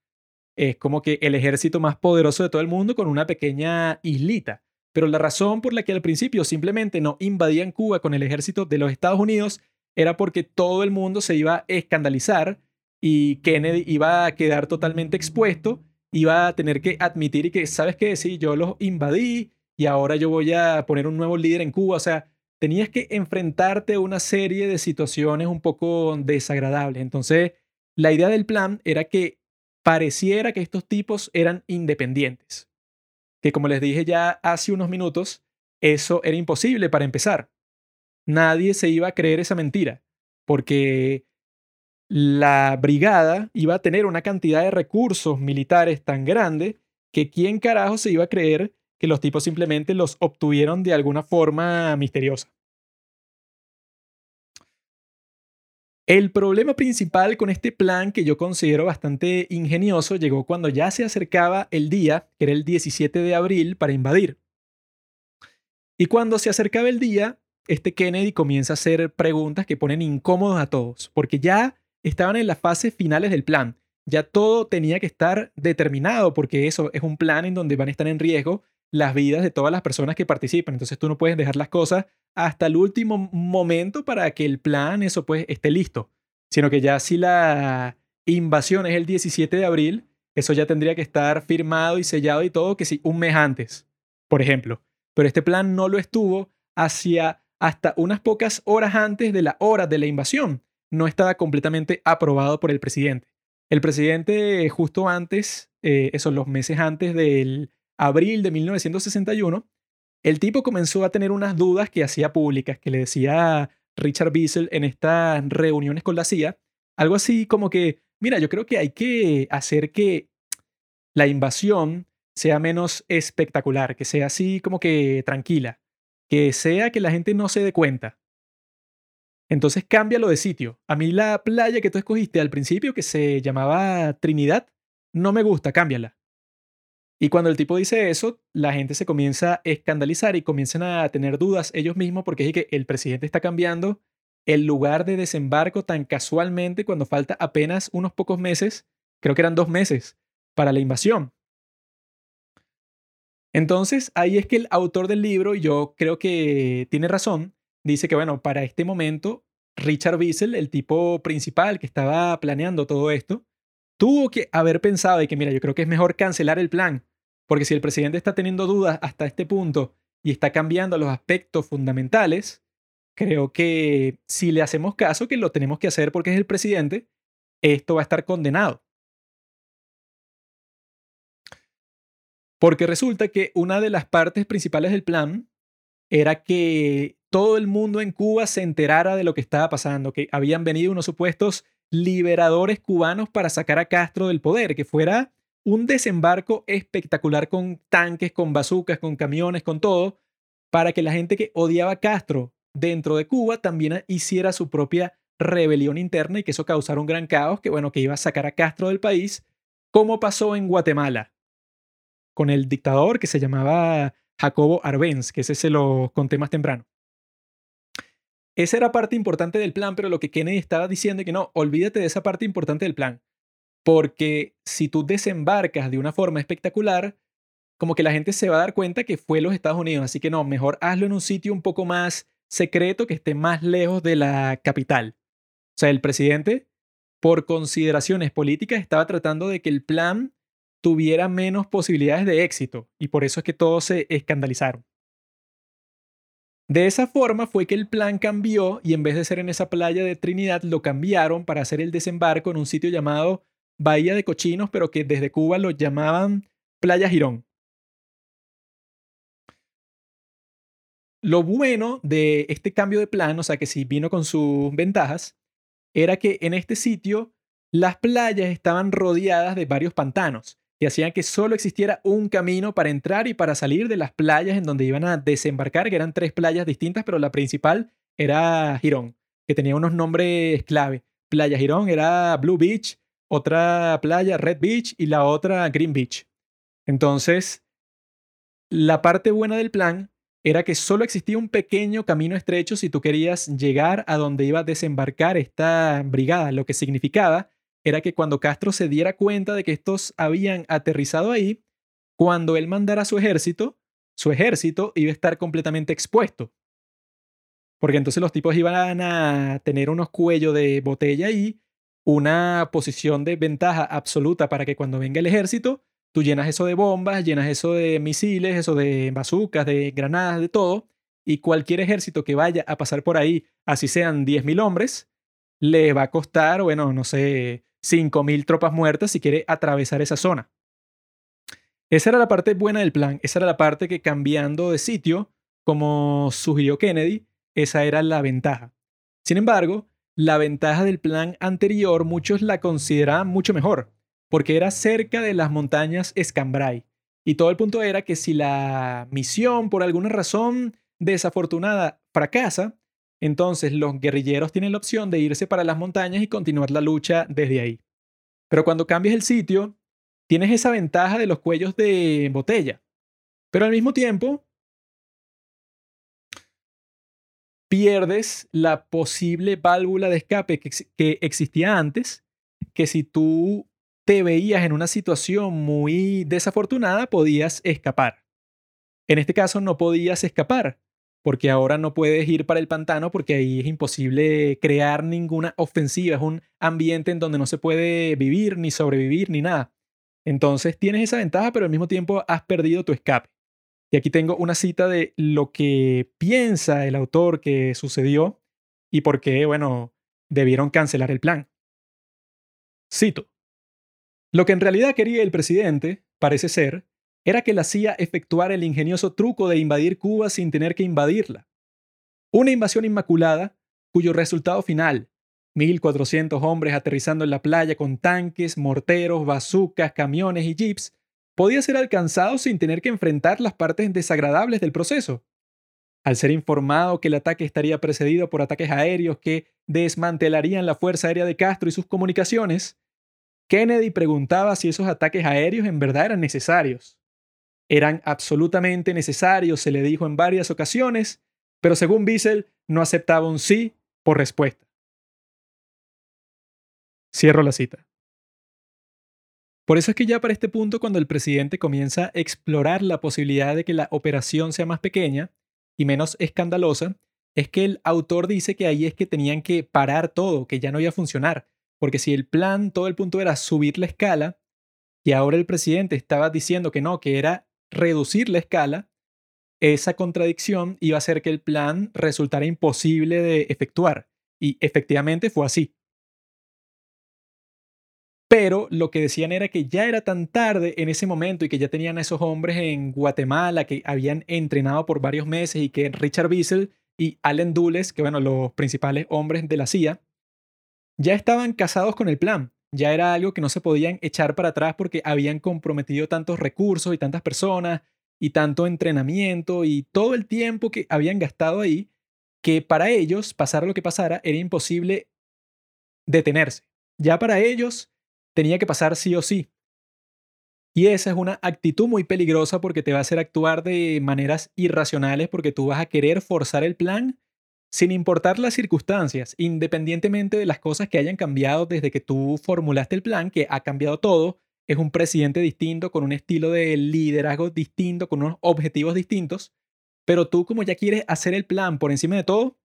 es como que el ejército más poderoso de todo el mundo con una pequeña islita. Pero la razón por la que al principio simplemente no invadían Cuba con el ejército de los Estados Unidos era porque todo el mundo se iba a escandalizar y Kennedy iba a quedar totalmente expuesto, iba a tener que admitir y que, ¿sabes qué? Sí, yo los invadí, y ahora yo voy a poner un nuevo líder en Cuba. O sea, tenías que enfrentarte a una serie de situaciones un poco desagradables. Entonces, la idea del plan era que pareciera que estos tipos eran independientes. que como les dije ya hace unos minutos, eso era imposible para empezar. Nadie se iba a creer esa mentira, porque la brigada iba a tener una cantidad de recursos militares tan grande que quién carajo se iba a creer que los tipos simplemente los obtuvieron de alguna forma misteriosa. El problema principal con este plan, que yo considero bastante ingenioso, llegó cuando ya se acercaba el día, que era el 17 de abril, para invadir. Y cuando se acercaba el día, este Kennedy comienza a hacer preguntas que ponen incómodos a todos, porque ya estaban en las fases finales del plan. Ya todo tenía que estar determinado, porque eso es un plan en donde van a estar en riesgo las vidas de todas las personas que participan. Entonces tú no puedes dejar las cosas hasta el último momento para que el plan, eso pues, esté listo. Sino que ya si la invasión es el 17 de abril, eso ya tendría que estar firmado y sellado y todo, que sí, un mes antes, por ejemplo. Pero este plan no lo estuvo hacia hasta unas pocas horas antes de la hora de la invasión. No estaba completamente aprobado por el presidente. El presidente justo antes, eh, esos los meses antes del abril de 1961, el tipo comenzó a tener unas dudas que hacía públicas, que le decía Richard Bissell en estas reuniones con la CIA, algo así como que, mira, yo creo que hay que hacer que la invasión sea menos espectacular, que sea así como que tranquila, que sea que la gente no se dé cuenta. Entonces cámbialo de sitio. A mí la playa que tú escogiste al principio, que se llamaba Trinidad, no me gusta, cámbiala. Y cuando el tipo dice eso, la gente se comienza a escandalizar y comienzan a tener dudas ellos mismos porque es que el presidente está cambiando el lugar de desembarco tan casualmente cuando falta apenas unos pocos meses, creo que eran dos meses, para la invasión. Entonces, ahí es que el autor del libro, yo creo que tiene razón, dice que, bueno, para este momento, Richard Wiesel, el tipo principal que estaba planeando todo esto, tuvo que haber pensado y que, mira, yo creo que es mejor cancelar el plan, porque si el presidente está teniendo dudas hasta este punto y está cambiando los aspectos fundamentales, creo que si le hacemos caso, que lo tenemos que hacer porque es el presidente, esto va a estar condenado. Porque resulta que una de las partes principales del plan era que todo el mundo en Cuba se enterara de lo que estaba pasando, que habían venido unos supuestos liberadores cubanos para sacar a Castro del poder, que fuera un desembarco espectacular con tanques, con bazucas, con camiones, con todo, para que la gente que odiaba a Castro dentro de Cuba también hiciera su propia rebelión interna y que eso causara un gran caos, que bueno, que iba a sacar a Castro del país, como pasó en Guatemala con el dictador que se llamaba Jacobo Arbenz, que ese se lo conté más temprano. Esa era parte importante del plan, pero lo que Kennedy estaba diciendo es que no, olvídate de esa parte importante del plan, porque si tú desembarcas de una forma espectacular, como que la gente se va a dar cuenta que fue los Estados Unidos, así que no, mejor hazlo en un sitio un poco más secreto que esté más lejos de la capital. O sea, el presidente, por consideraciones políticas, estaba tratando de que el plan tuviera menos posibilidades de éxito y por eso es que todos se escandalizaron. De esa forma fue que el plan cambió y en vez de ser en esa playa de Trinidad lo cambiaron para hacer el desembarco en un sitio llamado Bahía de Cochinos, pero que desde Cuba lo llamaban Playa Girón. Lo bueno de este cambio de plan, o sea que sí vino con sus ventajas, era que en este sitio las playas estaban rodeadas de varios pantanos y hacían que solo existiera un camino para entrar y para salir de las playas en donde iban a desembarcar, que eran tres playas distintas, pero la principal era Girón, que tenía unos nombres clave. Playa Girón era Blue Beach, otra playa Red Beach y la otra Green Beach. Entonces, la parte buena del plan era que solo existía un pequeño camino estrecho si tú querías llegar a donde iba a desembarcar esta brigada, lo que significaba era que cuando Castro se diera cuenta de que estos habían aterrizado ahí, cuando él mandara su ejército, su ejército iba a estar completamente expuesto. Porque entonces los tipos iban a tener unos cuellos de botella ahí, una posición de ventaja absoluta para que cuando venga el ejército, tú llenas eso de bombas, llenas eso de misiles, eso de bazucas, de granadas, de todo, y cualquier ejército que vaya a pasar por ahí, así sean 10.000 hombres, le va a costar, bueno, no sé, 5.000 tropas muertas si quiere atravesar esa zona. Esa era la parte buena del plan, esa era la parte que cambiando de sitio, como sugirió Kennedy, esa era la ventaja. Sin embargo, la ventaja del plan anterior muchos la consideraban mucho mejor, porque era cerca de las montañas Escambray. Y todo el punto era que si la misión, por alguna razón desafortunada, fracasa, entonces los guerrilleros tienen la opción de irse para las montañas y continuar la lucha desde ahí. Pero cuando cambias el sitio, tienes esa ventaja de los cuellos de botella. Pero al mismo tiempo, pierdes la posible válvula de escape que, existía antes, que si tú te veías en una situación muy desafortunada, podías escapar. En este caso no podías escapar, porque ahora no puedes ir para el pantano porque ahí es imposible crear ninguna ofensiva, es un ambiente en donde no se puede vivir, ni sobrevivir, ni nada. Entonces tienes esa ventaja, pero al mismo tiempo has perdido tu escape. Y aquí tengo una cita de lo que piensa el autor que sucedió y por qué, bueno, debieron cancelar el plan. Cito. Lo que en realidad quería el presidente, parece ser, era que la CIA efectuara el ingenioso truco de invadir Cuba sin tener que invadirla. Una invasión inmaculada cuyo resultado final, 1.400 hombres aterrizando en la playa con tanques, morteros, bazucas, camiones y jeeps, podía ser alcanzado sin tener que enfrentar las partes desagradables del proceso. Al ser informado que el ataque estaría precedido por ataques aéreos que desmantelarían la Fuerza Aérea de Castro y sus comunicaciones, Kennedy preguntaba si esos ataques aéreos en verdad eran necesarios. Eran absolutamente necesarios, se le dijo en varias ocasiones, pero según Bissell no aceptaba un sí por respuesta. Cierro la cita. Por eso es que ya para este punto, cuando el presidente comienza a explorar la posibilidad de que la operación sea más pequeña y menos escandalosa, es que el autor dice que ahí es que tenían que parar todo, que ya no iba a funcionar, porque si el plan, todo el punto era subir la escala, y ahora el presidente estaba diciendo que no, que era reducir la escala, esa contradicción iba a hacer que el plan resultara imposible de efectuar. Y efectivamente fue así. Pero lo que decían era que ya era tan tarde en ese momento y que ya tenían a esos hombres en Guatemala que habían entrenado por varios meses y que Richard Bissell y Allen Dulles, que bueno, los principales hombres de la CIA, ya estaban casados con el plan. Ya era algo que no se podían echar para atrás porque habían comprometido tantos recursos y tantas personas y tanto entrenamiento y todo el tiempo que habían gastado ahí, que para ellos, pasara lo que pasara, era imposible detenerse. Ya para ellos tenía que pasar sí o sí. Y esa es una actitud muy peligrosa porque te va a hacer actuar de maneras irracionales porque tú vas a querer forzar el plan sin importar las circunstancias, independientemente de las cosas que hayan cambiado desde que tú formulaste el plan, que ha cambiado todo, es un presidente distinto, con un estilo de liderazgo distinto, con unos objetivos distintos, pero tú como ya quieres hacer el plan por encima de todo,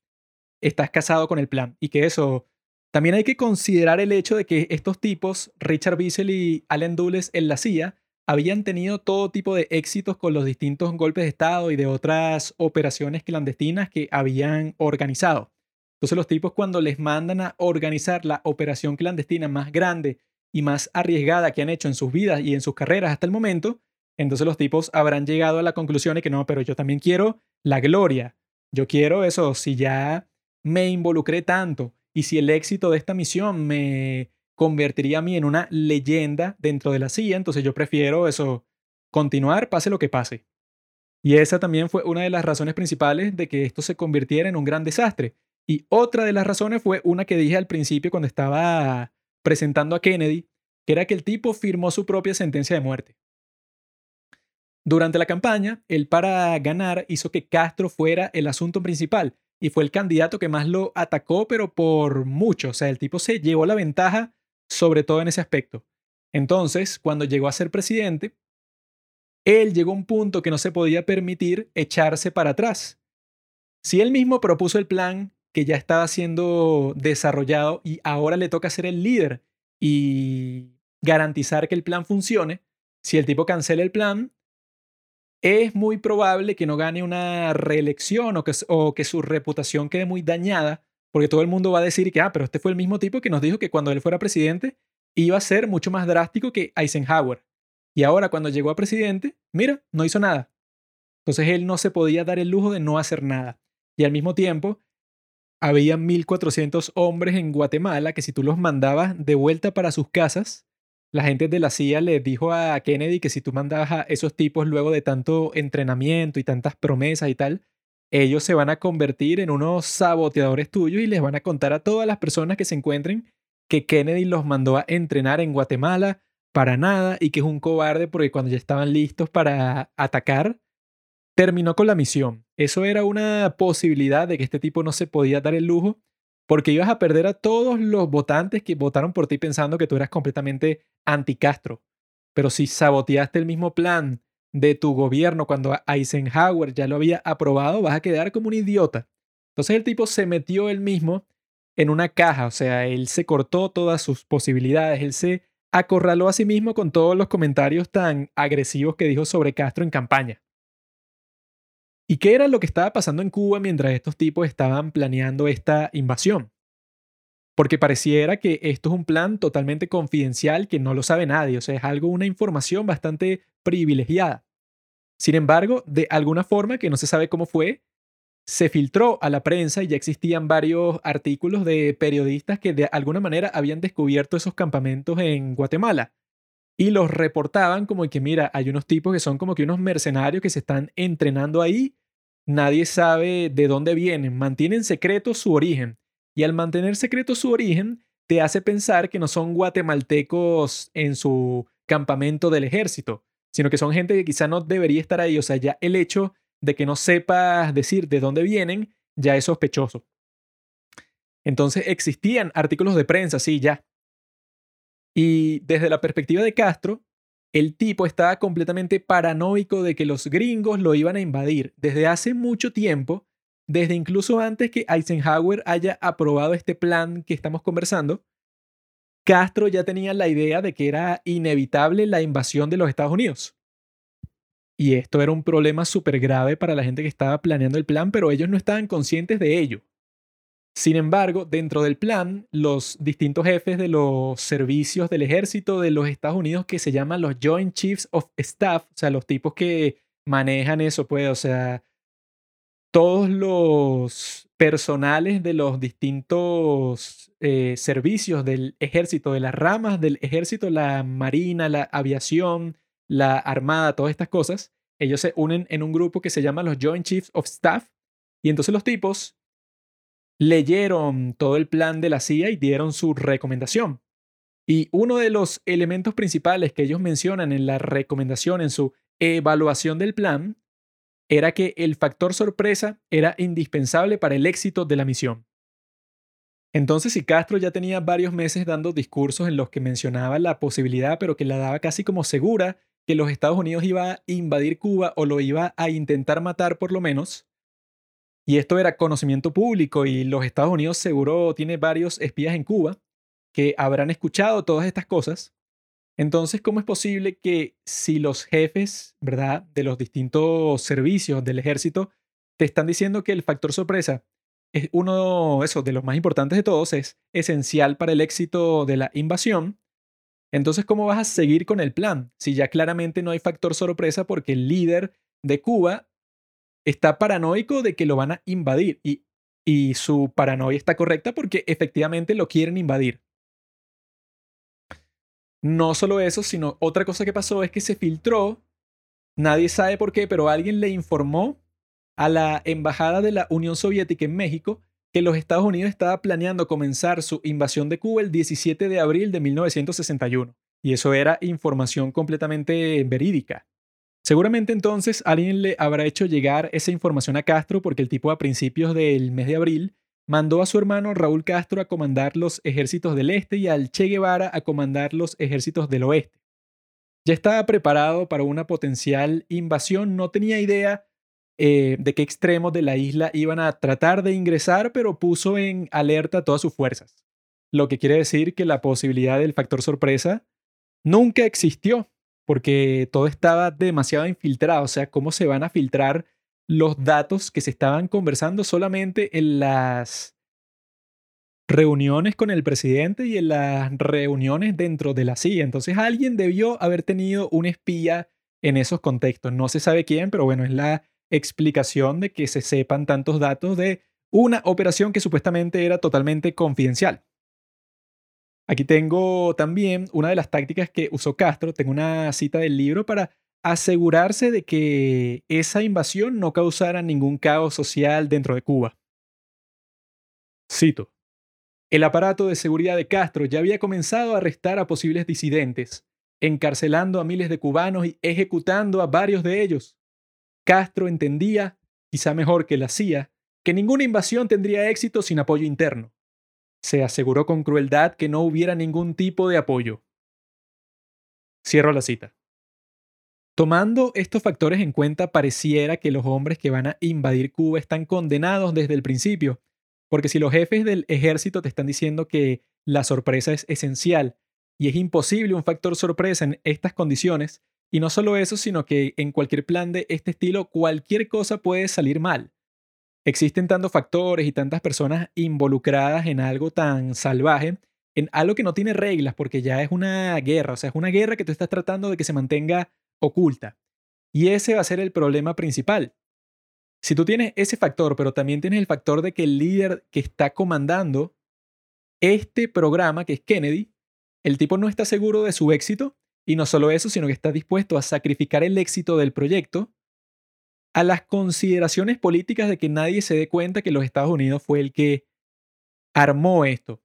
estás casado con el plan. Y que eso también hay que considerar el hecho de que estos tipos, Richard Bissell y Allen Dulles en la CIA, habían tenido todo tipo de éxitos con los distintos golpes de Estado y de otras operaciones clandestinas que habían organizado. Entonces los tipos cuando les mandan a organizar la operación clandestina más grande y más arriesgada que han hecho en sus vidas y en sus carreras hasta el momento, entonces los tipos habrán llegado a la conclusión de que no, pero yo también quiero la gloria. Yo quiero eso, si ya me involucré tanto y si el éxito de esta misión me convertiría a mí en una leyenda dentro de la CIA, entonces yo prefiero eso, continuar pase lo que pase. Y esa también fue una de las razones principales de que esto se convirtiera en un gran desastre. Y otra de las razones fue una que dije al principio cuando estaba presentando a Kennedy, que era que el tipo firmó su propia sentencia de muerte. Durante la campaña, él para ganar hizo que Castro fuera el asunto principal y fue el candidato que más lo atacó, pero por mucho. O sea, el tipo se llevó la ventaja sobre todo en ese aspecto. Entonces, cuando llegó a ser presidente, él llegó a un punto que no se podía permitir echarse para atrás. Si él mismo propuso el plan que ya estaba siendo desarrollado y ahora le toca ser el líder y garantizar que el plan funcione, si el tipo cancela el plan, es muy probable que no gane una reelección o que, o que su reputación quede muy dañada, porque todo el mundo va a decir que, ah, pero este fue el mismo tipo que nos dijo que cuando él fuera presidente iba a ser mucho más drástico que Eisenhower. Y ahora cuando llegó a presidente, mira, no hizo nada. Entonces él no se podía dar el lujo de no hacer nada. Y al mismo tiempo, había 1.400 hombres en Guatemala que si tú los mandabas de vuelta para sus casas, la gente de la CIA le dijo a Kennedy que si tú mandabas a esos tipos luego de tanto entrenamiento y tantas promesas y tal, ellos se van a convertir en unos saboteadores tuyos y les van a contar a todas las personas que se encuentren que Kennedy los mandó a entrenar en Guatemala para nada y que es un cobarde porque cuando ya estaban listos para atacar, terminó con la misión. Eso era una posibilidad de que este tipo no se podía dar el lujo porque ibas a perder a todos los votantes que votaron por ti pensando que tú eras completamente anti-Castro. Pero si saboteaste el mismo plan de tu gobierno cuando Eisenhower ya lo había aprobado, vas a quedar como un idiota. Entonces el tipo se metió él mismo en una caja, o sea, él se cortó todas sus posibilidades, él se acorraló a sí mismo con todos los comentarios tan agresivos que dijo sobre Castro en campaña. ¿Y qué era lo que estaba pasando en Cuba mientras estos tipos estaban planeando esta invasión? Porque pareciera que esto es un plan totalmente confidencial que no lo sabe nadie, o sea, es algo, una información bastante privilegiada. Sin embargo, de alguna forma que no se sabe cómo fue, se filtró a la prensa y ya existían varios artículos de periodistas que de alguna manera habían descubierto esos campamentos en Guatemala y los reportaban como que, mira, hay unos tipos que son como que unos mercenarios que se están entrenando ahí, nadie sabe de dónde vienen, mantienen secreto su origen. Y al mantener secreto su origen, te hace pensar que no son guatemaltecos en su campamento del ejército, sino que son gente que quizá no debería estar ahí. O sea, ya el hecho de que no sepas decir de dónde vienen ya es sospechoso. Entonces existían artículos de prensa, sí, ya, y desde la perspectiva de Castro, el tipo estaba completamente paranoico de que los gringos lo iban a invadir desde hace mucho tiempo, desde incluso antes que Eisenhower haya aprobado este plan que estamos conversando. Castro ya tenía la idea de que era inevitable la invasión de los Estados Unidos. Y esto era un problema súper grave para la gente que estaba planeando el plan, pero ellos no estaban conscientes de ello. Sin embargo, dentro del plan, los distintos jefes de los servicios del ejército de los Estados Unidos que se llaman los Joint Chiefs of Staff, o sea, los tipos que manejan eso, pues, o sea, todos los personales de los distintos eh, servicios del ejército, de las ramas del ejército, la marina, la aviación, la armada, todas estas cosas, ellos se unen en un grupo que se llama los Joint Chiefs of Staff. Y entonces los tipos leyeron todo el plan de la CIA y dieron su recomendación. Y uno de los elementos principales que ellos mencionan en la recomendación, en su evaluación del plan, era que el factor sorpresa era indispensable para el éxito de la misión. Entonces, si Castro ya tenía varios meses dando discursos en los que mencionaba la posibilidad, pero que la daba casi como segura, que los Estados Unidos iba a invadir Cuba o lo iba a intentar matar por lo menos, y esto era conocimiento público y los Estados Unidos seguro tiene varios espías en Cuba que habrán escuchado todas estas cosas. Entonces, ¿cómo es posible que si los jefes, ¿verdad?, de los distintos servicios del ejército te están diciendo que el factor sorpresa es uno de los más importantes de todos, es esencial para el éxito de la invasión? Entonces, ¿cómo vas a seguir con el plan si ya claramente no hay factor sorpresa porque el líder de Cuba está paranoico de que lo van a invadir y, y su paranoia está correcta porque efectivamente lo quieren invadir. No solo eso, sino otra cosa que pasó es que se filtró, nadie sabe por qué, pero alguien le informó a la embajada de la Unión Soviética en México que los Estados Unidos estaba planeando comenzar su invasión de Cuba el 17 de abril de 1961. Y eso era información completamente verídica. Seguramente entonces alguien le habrá hecho llegar esa información a Castro porque el tipo a principios del mes de abril mandó a su hermano Raúl Castro a comandar los ejércitos del este y al Che Guevara a comandar los ejércitos del oeste. Ya estaba preparado para una potencial invasión, no tenía idea eh, de qué extremos de la isla iban a tratar de ingresar, pero puso en alerta todas sus fuerzas. Lo que quiere decir que la posibilidad del factor sorpresa nunca existió porque todo estaba demasiado infiltrado. O sea, ¿cómo se van a filtrar los datos que se estaban conversando solamente en las reuniones con el presidente y en las reuniones dentro de la CIA. Entonces alguien debió haber tenido un espía en esos contextos. No se sabe quién, pero bueno, es la explicación de que se sepan tantos datos de una operación que supuestamente era totalmente confidencial. Aquí tengo también una de las tácticas que usó Castro, tengo una cita del libro para asegurarse de que esa invasión no causara ningún caos social dentro de Cuba. Cito. El aparato de seguridad de Castro ya había comenzado a arrestar a posibles disidentes, encarcelando a miles de cubanos y ejecutando a varios de ellos. Castro entendía, quizá mejor que la CIA, que ninguna invasión tendría éxito sin apoyo interno. Se aseguró con crueldad que no hubiera ningún tipo de apoyo. Cierro la cita. Tomando estos factores en cuenta, pareciera que los hombres que van a invadir Cuba están condenados desde el principio porque si los jefes del ejército te están diciendo que la sorpresa es esencial y es imposible un factor sorpresa en estas condiciones, y no solo eso, sino que en cualquier plan de este estilo cualquier cosa puede salir mal. Existen tantos factores y tantas personas involucradas en algo tan salvaje, en algo que no tiene reglas, porque ya es una guerra, o sea, es una guerra que tú estás tratando de que se mantenga oculta. Y ese va a ser el problema principal. Si tú tienes ese factor, pero también tienes el factor de que el líder que está comandando este programa, que es Kennedy, el tipo no está seguro de su éxito y no solo eso, sino que está dispuesto a sacrificar el éxito del proyecto a las consideraciones políticas de que nadie se dé cuenta que los Estados Unidos fue el que armó esto.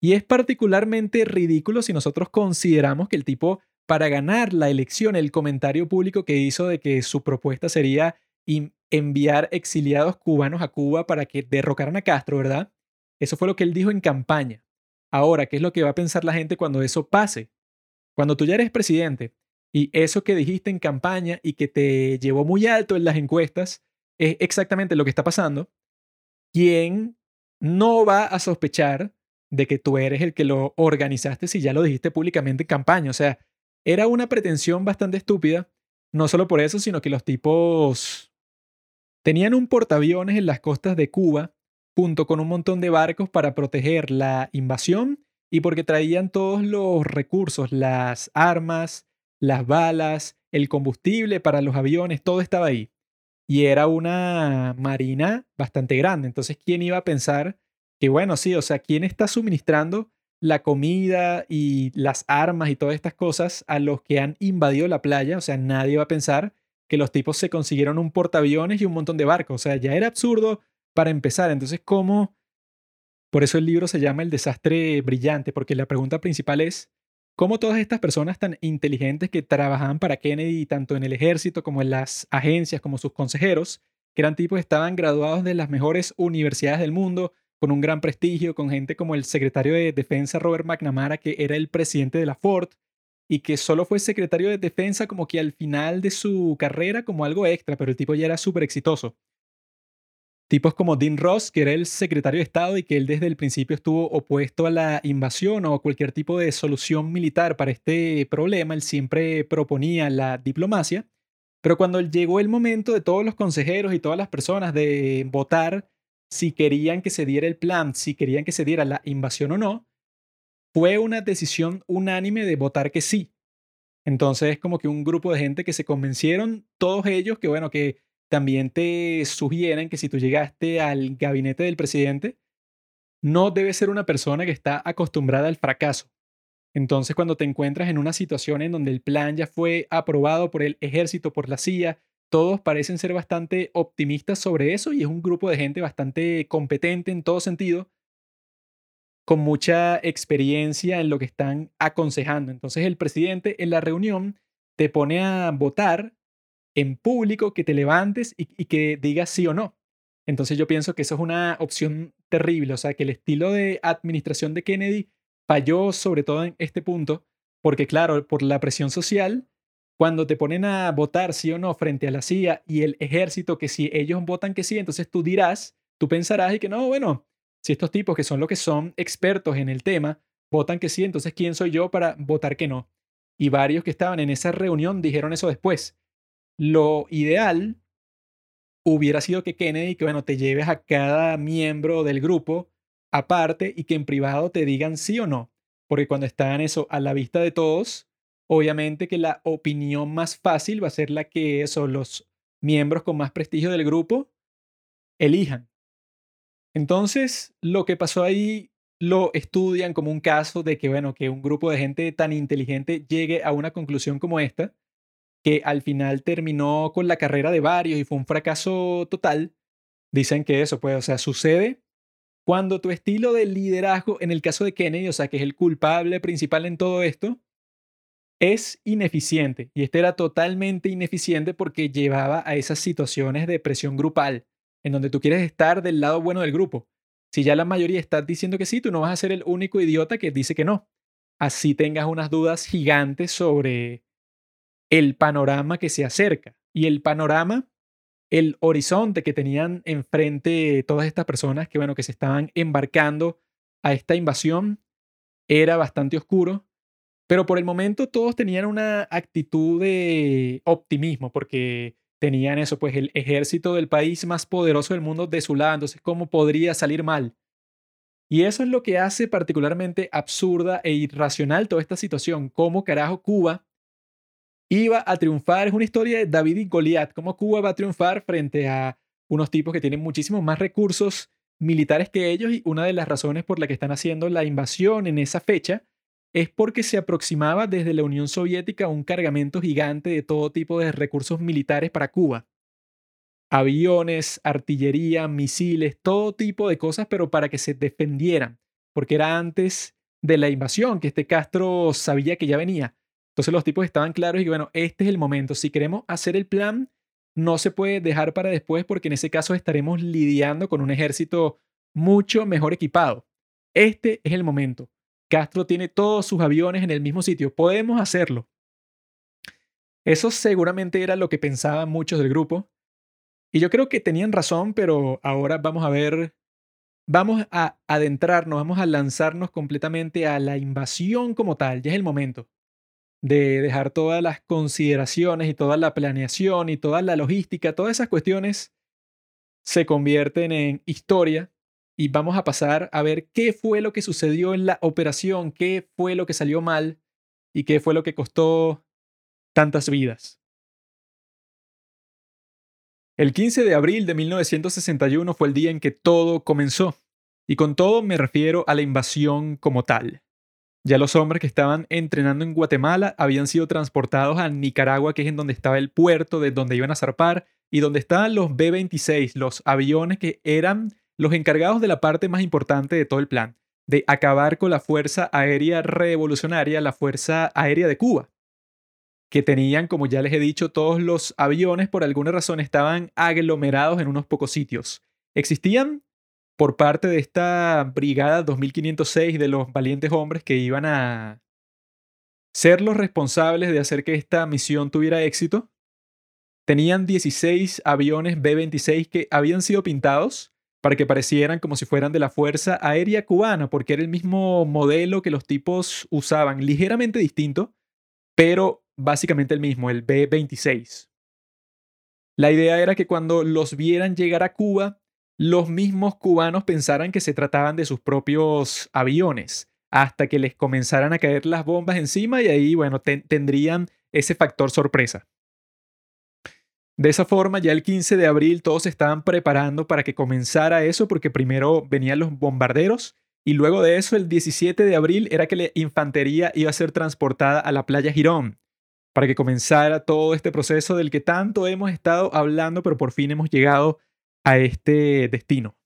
Y es particularmente ridículo si nosotros consideramos que el tipo, para ganar la elección, el comentario público que hizo de que su propuesta sería enviar exiliados cubanos a Cuba para que derrocaran a Castro, ¿verdad? Eso fue lo que él dijo en campaña. Ahora, ¿qué es lo que va a pensar la gente cuando eso pase? Cuando tú ya eres presidente y eso que dijiste en campaña y que te llevó muy alto en las encuestas es exactamente lo que está pasando, ¿quién no va a sospechar de que tú eres el que lo organizaste si ya lo dijiste públicamente en campaña? O sea, era una pretensión bastante estúpida, no solo por eso, sino que los tipos Tenían un portaaviones en las costas de Cuba, junto con un montón de barcos para proteger la invasión y porque traían todos los recursos, las armas, las balas, el combustible para los aviones, todo estaba ahí. Y era una marina bastante grande. Entonces, ¿quién iba a pensar que, bueno, sí, o sea, ¿quién está suministrando la comida y las armas y todas estas cosas a los que han invadido la playa? O sea, nadie va a pensar que los tipos se consiguieron un portaaviones y un montón de barcos. O sea, ya era absurdo para empezar. Entonces, ¿cómo? Por eso el libro se llama El desastre brillante, porque la pregunta principal es, ¿cómo todas estas personas tan inteligentes que trabajaban para Kennedy, tanto en el ejército como en las agencias, como sus consejeros, que eran tipos, estaban graduados de las mejores universidades del mundo, con un gran prestigio, con gente como el secretario de Defensa Robert McNamara, que era el presidente de la Ford, y que solo fue secretario de defensa como que al final de su carrera como algo extra, pero el tipo ya era súper exitoso. Tipos como Dean Ross, que era el secretario de Estado y que él desde el principio estuvo opuesto a la invasión o cualquier tipo de solución militar para este problema, él siempre proponía la diplomacia, pero cuando llegó el momento de todos los consejeros y todas las personas de votar si querían que se diera el plan, si querían que se diera la invasión o no, fue una decisión unánime de votar que sí. Entonces es como que un grupo de gente que se convencieron, todos ellos, que bueno, que también te sugieren que si tú llegaste al gabinete del presidente, no debes ser una persona que está acostumbrada al fracaso. Entonces cuando te encuentras en una situación en donde el plan ya fue aprobado por el ejército, por la CIA, todos parecen ser bastante optimistas sobre eso y es un grupo de gente bastante competente en todo sentido con mucha experiencia en lo que están aconsejando. Entonces el presidente en la reunión te pone a votar en público, que te levantes y, que digas sí o no. Entonces yo pienso que eso es una opción terrible, o sea, que el estilo de administración de Kennedy falló sobre todo en este punto, porque claro, por la presión social, cuando te ponen a votar sí o no frente a la CIA y el ejército, que si ellos votan que sí, entonces tú dirás, tú pensarás y que no, bueno, si estos tipos que son los que son expertos en el tema votan que sí, entonces ¿quién soy yo para votar que no? Y varios que estaban en esa reunión dijeron eso después. Lo ideal hubiera sido que Kennedy, que bueno, te lleves a cada miembro del grupo aparte y que en privado te digan sí o no. Porque cuando están eso a la vista de todos, obviamente que la opinión más fácil va a ser la que son los miembros con más prestigio del grupo elijan. Entonces, lo que pasó ahí lo estudian como un caso de que, bueno, que un grupo de gente tan inteligente llegue a una conclusión como esta, que al final terminó con la carrera de varios y fue un fracaso total. Dicen que eso, pues, o sea, sucede cuando tu estilo de liderazgo, en el caso de Kennedy, o sea, que es el culpable principal en todo esto, es ineficiente. Y este era totalmente ineficiente porque llevaba a esas situaciones de presión grupal, en donde tú quieres estar del lado bueno del grupo. Si ya la mayoría está diciendo que sí, tú no vas a ser el único idiota que dice que no. Así tengas unas dudas gigantes sobre el panorama que se acerca. Y el panorama el horizonte que tenían enfrente todas estas personas que, bueno, que se estaban embarcando a esta invasión era bastante oscuro, pero por el momento todos tenían una actitud de optimismo porque tenían eso, pues el ejército del país más poderoso del mundo de su entonces, ¿cómo podría salir mal? Y eso es lo que hace particularmente absurda e irracional toda esta situación, cómo carajo Cuba iba a triunfar. Es una historia de David y Goliat, cómo Cuba va a triunfar frente a unos tipos que tienen muchísimos más recursos militares que ellos y una de las razones por la que están haciendo la invasión en esa fecha es porque se aproximaba desde la Unión Soviética un cargamento gigante de todo tipo de recursos militares para Cuba. Aviones, artillería, misiles, todo tipo de cosas, pero para que se defendieran, porque era antes de la invasión que este Castro sabía que ya venía. Entonces los tipos estaban claros y bueno, este es el momento. Si queremos hacer el plan, no se puede dejar para después porque en ese caso estaremos lidiando con un ejército mucho mejor equipado. Este es el momento. Castro tiene todos sus aviones en el mismo sitio. Podemos hacerlo. Eso seguramente era lo que pensaban muchos del grupo. Y yo creo que tenían razón, pero ahora vamos a ver, vamos a adentrarnos, vamos a lanzarnos completamente a la invasión como tal. Ya es el momento de dejar todas las consideraciones y toda la planeación y toda la logística, todas esas cuestiones se convierten en historia y vamos a pasar a ver qué fue lo que sucedió en la operación, qué fue lo que salió mal y qué fue lo que costó tantas vidas. El 15 de abril de 1961 fue el día en que todo comenzó, y con todo me refiero a la invasión como tal. Ya los hombres que estaban entrenando en Guatemala habían sido transportados a Nicaragua, que es en donde estaba el puerto, de donde iban a zarpar, y donde estaban los B-26, los aviones que eran los encargados de la parte más importante de todo el plan, de acabar con la Fuerza Aérea Revolucionaria, la Fuerza Aérea de Cuba, que tenían, como ya les he dicho, todos los aviones por alguna razón estaban aglomerados en unos pocos sitios. Existían por parte de esta brigada 2506 de los valientes hombres que iban a ser los responsables de hacer que esta misión tuviera éxito. Tenían 16 aviones B-26 que habían sido pintados para que parecieran como si fueran de la Fuerza Aérea Cubana, porque era el mismo modelo que los tipos usaban, ligeramente distinto, pero básicamente el mismo, el B-26. La idea era que cuando los vieran llegar a Cuba, los mismos cubanos pensaran que se trataban de sus propios aviones, hasta que les comenzaran a caer las bombas encima y ahí, bueno, tendrían ese factor sorpresa. De esa forma, ya el 15 de abril todos se estaban preparando para que comenzara eso, porque primero venían los bombarderos y luego de eso, el 17 de abril, era que la infantería iba a ser transportada a la playa Girón, para que comenzara todo este proceso del que tanto hemos estado hablando, pero por fin hemos llegado a este destino.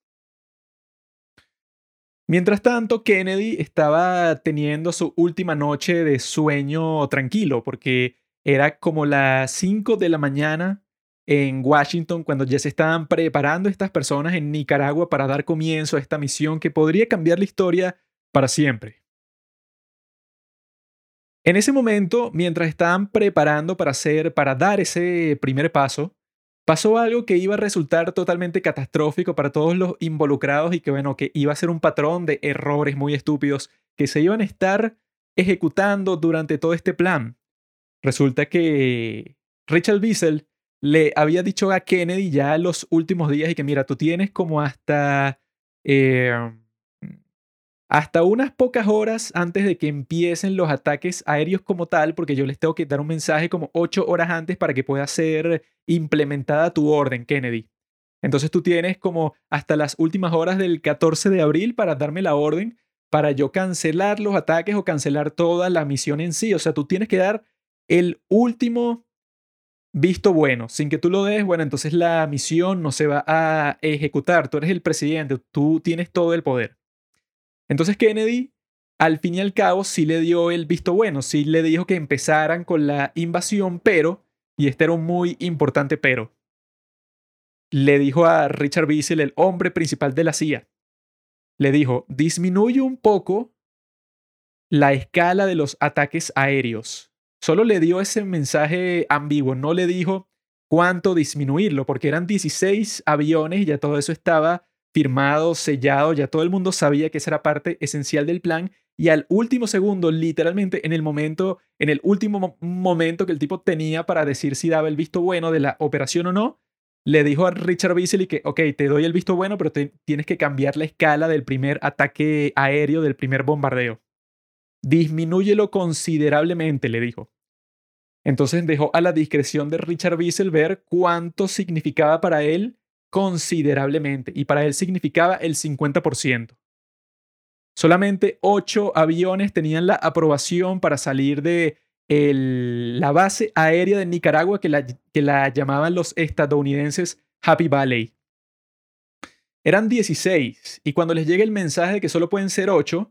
Mientras tanto, Kennedy estaba teniendo su última noche de sueño tranquilo, porque era como las 5 de la mañana en Washington cuando ya se estaban preparando estas personas en Nicaragua para dar comienzo a esta misión que podría cambiar la historia para siempre. En ese momento, mientras estaban preparando para hacer para dar ese primer paso, pasó algo que iba a resultar totalmente catastrófico para todos los involucrados y que, bueno, que iba a ser un patrón de errores muy estúpidos que se iban a estar ejecutando durante todo este plan. Resulta que Richard Wiesel le había dicho a Kennedy ya los últimos días y que, mira, tú tienes como hasta eh, hasta unas pocas horas antes de que empiecen los ataques aéreos como tal, porque yo les tengo que dar un mensaje como ocho horas antes para que pueda ser implementada tu orden, Kennedy. Entonces tú tienes como hasta las últimas horas del 14 de abril para darme la orden para yo cancelar los ataques o cancelar toda la misión en sí. O sea, tú tienes que dar el último visto bueno. Sin que tú lo des, bueno, entonces la misión no se va a ejecutar. Tú eres el presidente, tú tienes todo el poder. Entonces Kennedy, al fin y al cabo, sí le dio el visto bueno, sí le dijo que empezaran con la invasión, pero, y este era un muy importante pero, le dijo a Richard Bissell, el hombre principal de la CIA, le dijo, disminuye un poco la escala de los ataques aéreos. Solo le dio ese mensaje ambiguo, no le dijo cuánto disminuirlo, porque eran 16 aviones y ya todo eso estaba firmado, sellado, ya todo el mundo sabía que esa era parte esencial del plan y al último segundo, literalmente en el momento, en el último momento que el tipo tenía para decir si daba el visto bueno de la operación o no, le dijo a Richard Beasley que, ok, te doy el visto bueno, pero tienes que cambiar la escala del primer ataque aéreo, del primer bombardeo. Disminúyelo considerablemente, le dijo. Entonces dejó a la discreción de Richard Beasley ver cuánto significaba para él considerablemente y para él significaba el 50%. Solamente ocho aviones tenían la aprobación para salir de la base aérea de Nicaragua que la, que la llamaban los estadounidenses Happy Valley. Eran 16 y cuando les llega el mensaje de que solo pueden ser 8,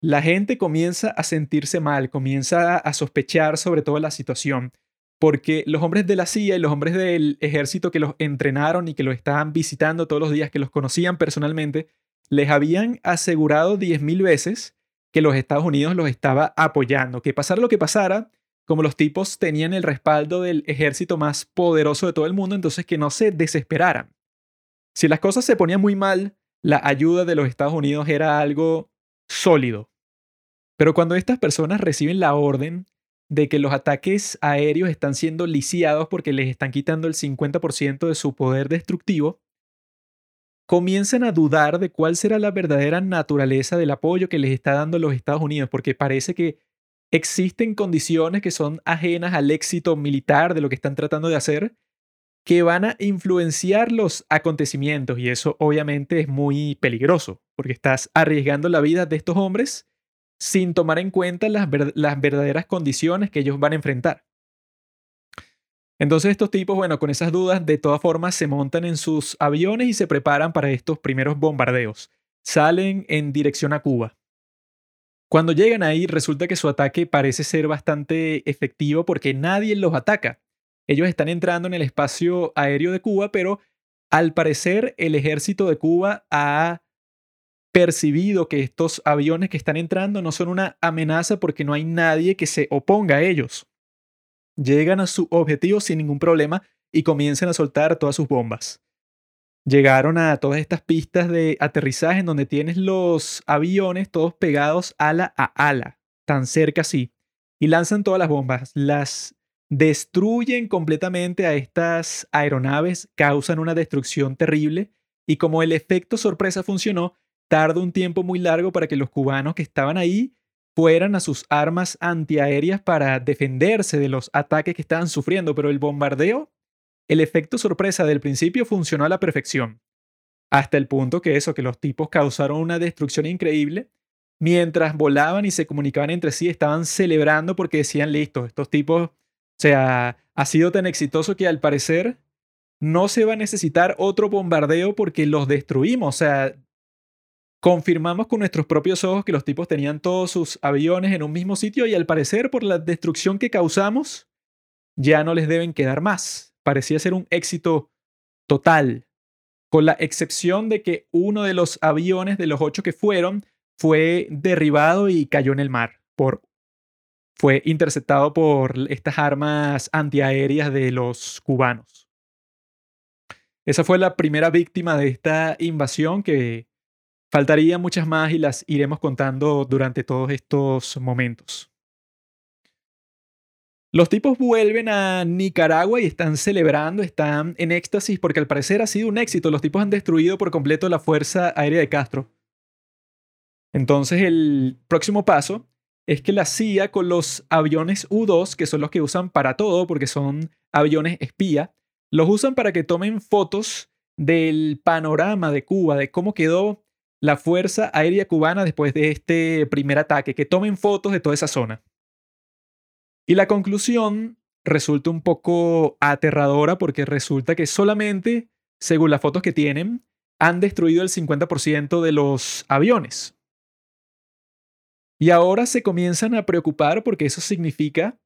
la gente comienza a sentirse mal, comienza a sospechar sobre toda la situación porque los hombres de la CIA y los hombres del ejército que los entrenaron y que los estaban visitando todos los días, que los conocían personalmente, les habían asegurado 10.000 veces que los Estados Unidos los estaba apoyando, que pasara lo que pasara, como los tipos tenían el respaldo del ejército más poderoso de todo el mundo, entonces que no se desesperaran. Si las cosas se ponían muy mal, la ayuda de los Estados Unidos era algo sólido. Pero cuando estas personas reciben la orden de que los ataques aéreos están siendo lisiados porque les están quitando el 50% de su poder destructivo, comienzan a dudar de cuál será la verdadera naturaleza del apoyo que les está dando los Estados Unidos, porque parece que existen condiciones que son ajenas al éxito militar de lo que están tratando de hacer, que van a influenciar los acontecimientos y eso obviamente es muy peligroso, porque estás arriesgando la vida de estos hombres sin tomar en cuenta las, verdaderas condiciones que ellos van a enfrentar. Entonces estos tipos, bueno, con esas dudas, de todas formas se montan en sus aviones y se preparan para estos primeros bombardeos. Salen en dirección a Cuba. Cuando llegan ahí, resulta que su ataque parece ser bastante efectivo porque nadie los ataca. Ellos están entrando en el espacio aéreo de Cuba, pero al parecer el ejército de Cuba ha percibido que estos aviones que están entrando no son una amenaza porque no hay nadie que se oponga a ellos. Llegan a su objetivo sin ningún problema y comienzan a soltar todas sus bombas. Llegaron a todas estas pistas de aterrizaje en donde tienes los aviones todos pegados ala a ala, tan cerca así, y lanzan todas las bombas, las destruyen completamente a estas aeronaves, causan una destrucción terrible y como el efecto sorpresa funcionó, tarda un tiempo muy largo para que los cubanos que estaban ahí fueran a sus armas antiaéreas para defenderse de los ataques que estaban sufriendo, pero el bombardeo, el efecto sorpresa del principio funcionó a la perfección, hasta el punto que eso, que los tipos causaron una destrucción increíble, mientras volaban y se comunicaban entre sí, estaban celebrando porque decían, listo, estos tipos, o sea, ha sido tan exitoso que al parecer no se va a necesitar otro bombardeo porque los destruimos, o sea, Confirmamos con nuestros propios ojos que los tipos tenían todos sus aviones en un mismo sitio y al parecer por la destrucción que causamos ya no les deben quedar más. Parecía ser un éxito total, con la excepción de que uno de los aviones de los ocho que fueron fue derribado y cayó en el mar. Por, fue interceptado por estas armas antiaéreas de los cubanos. Esa fue la primera víctima de esta invasión que Faltarían muchas más y las iremos contando durante todos estos momentos. Los tipos vuelven a Nicaragua y están celebrando, están en éxtasis porque al parecer ha sido un éxito. Los tipos han destruido por completo la Fuerza Aérea de Castro. Entonces el próximo paso es que la CIA con los aviones U-2, que son los que usan para todo, porque son aviones espía, los usan para que tomen fotos del panorama de Cuba, de cómo quedó la Fuerza Aérea Cubana después de este primer ataque, que tomen fotos de toda esa zona. Y la conclusión resulta un poco aterradora porque resulta que solamente, según las fotos que tienen, han destruido el 50% de los aviones. Y ahora se comienzan a preocupar porque eso significa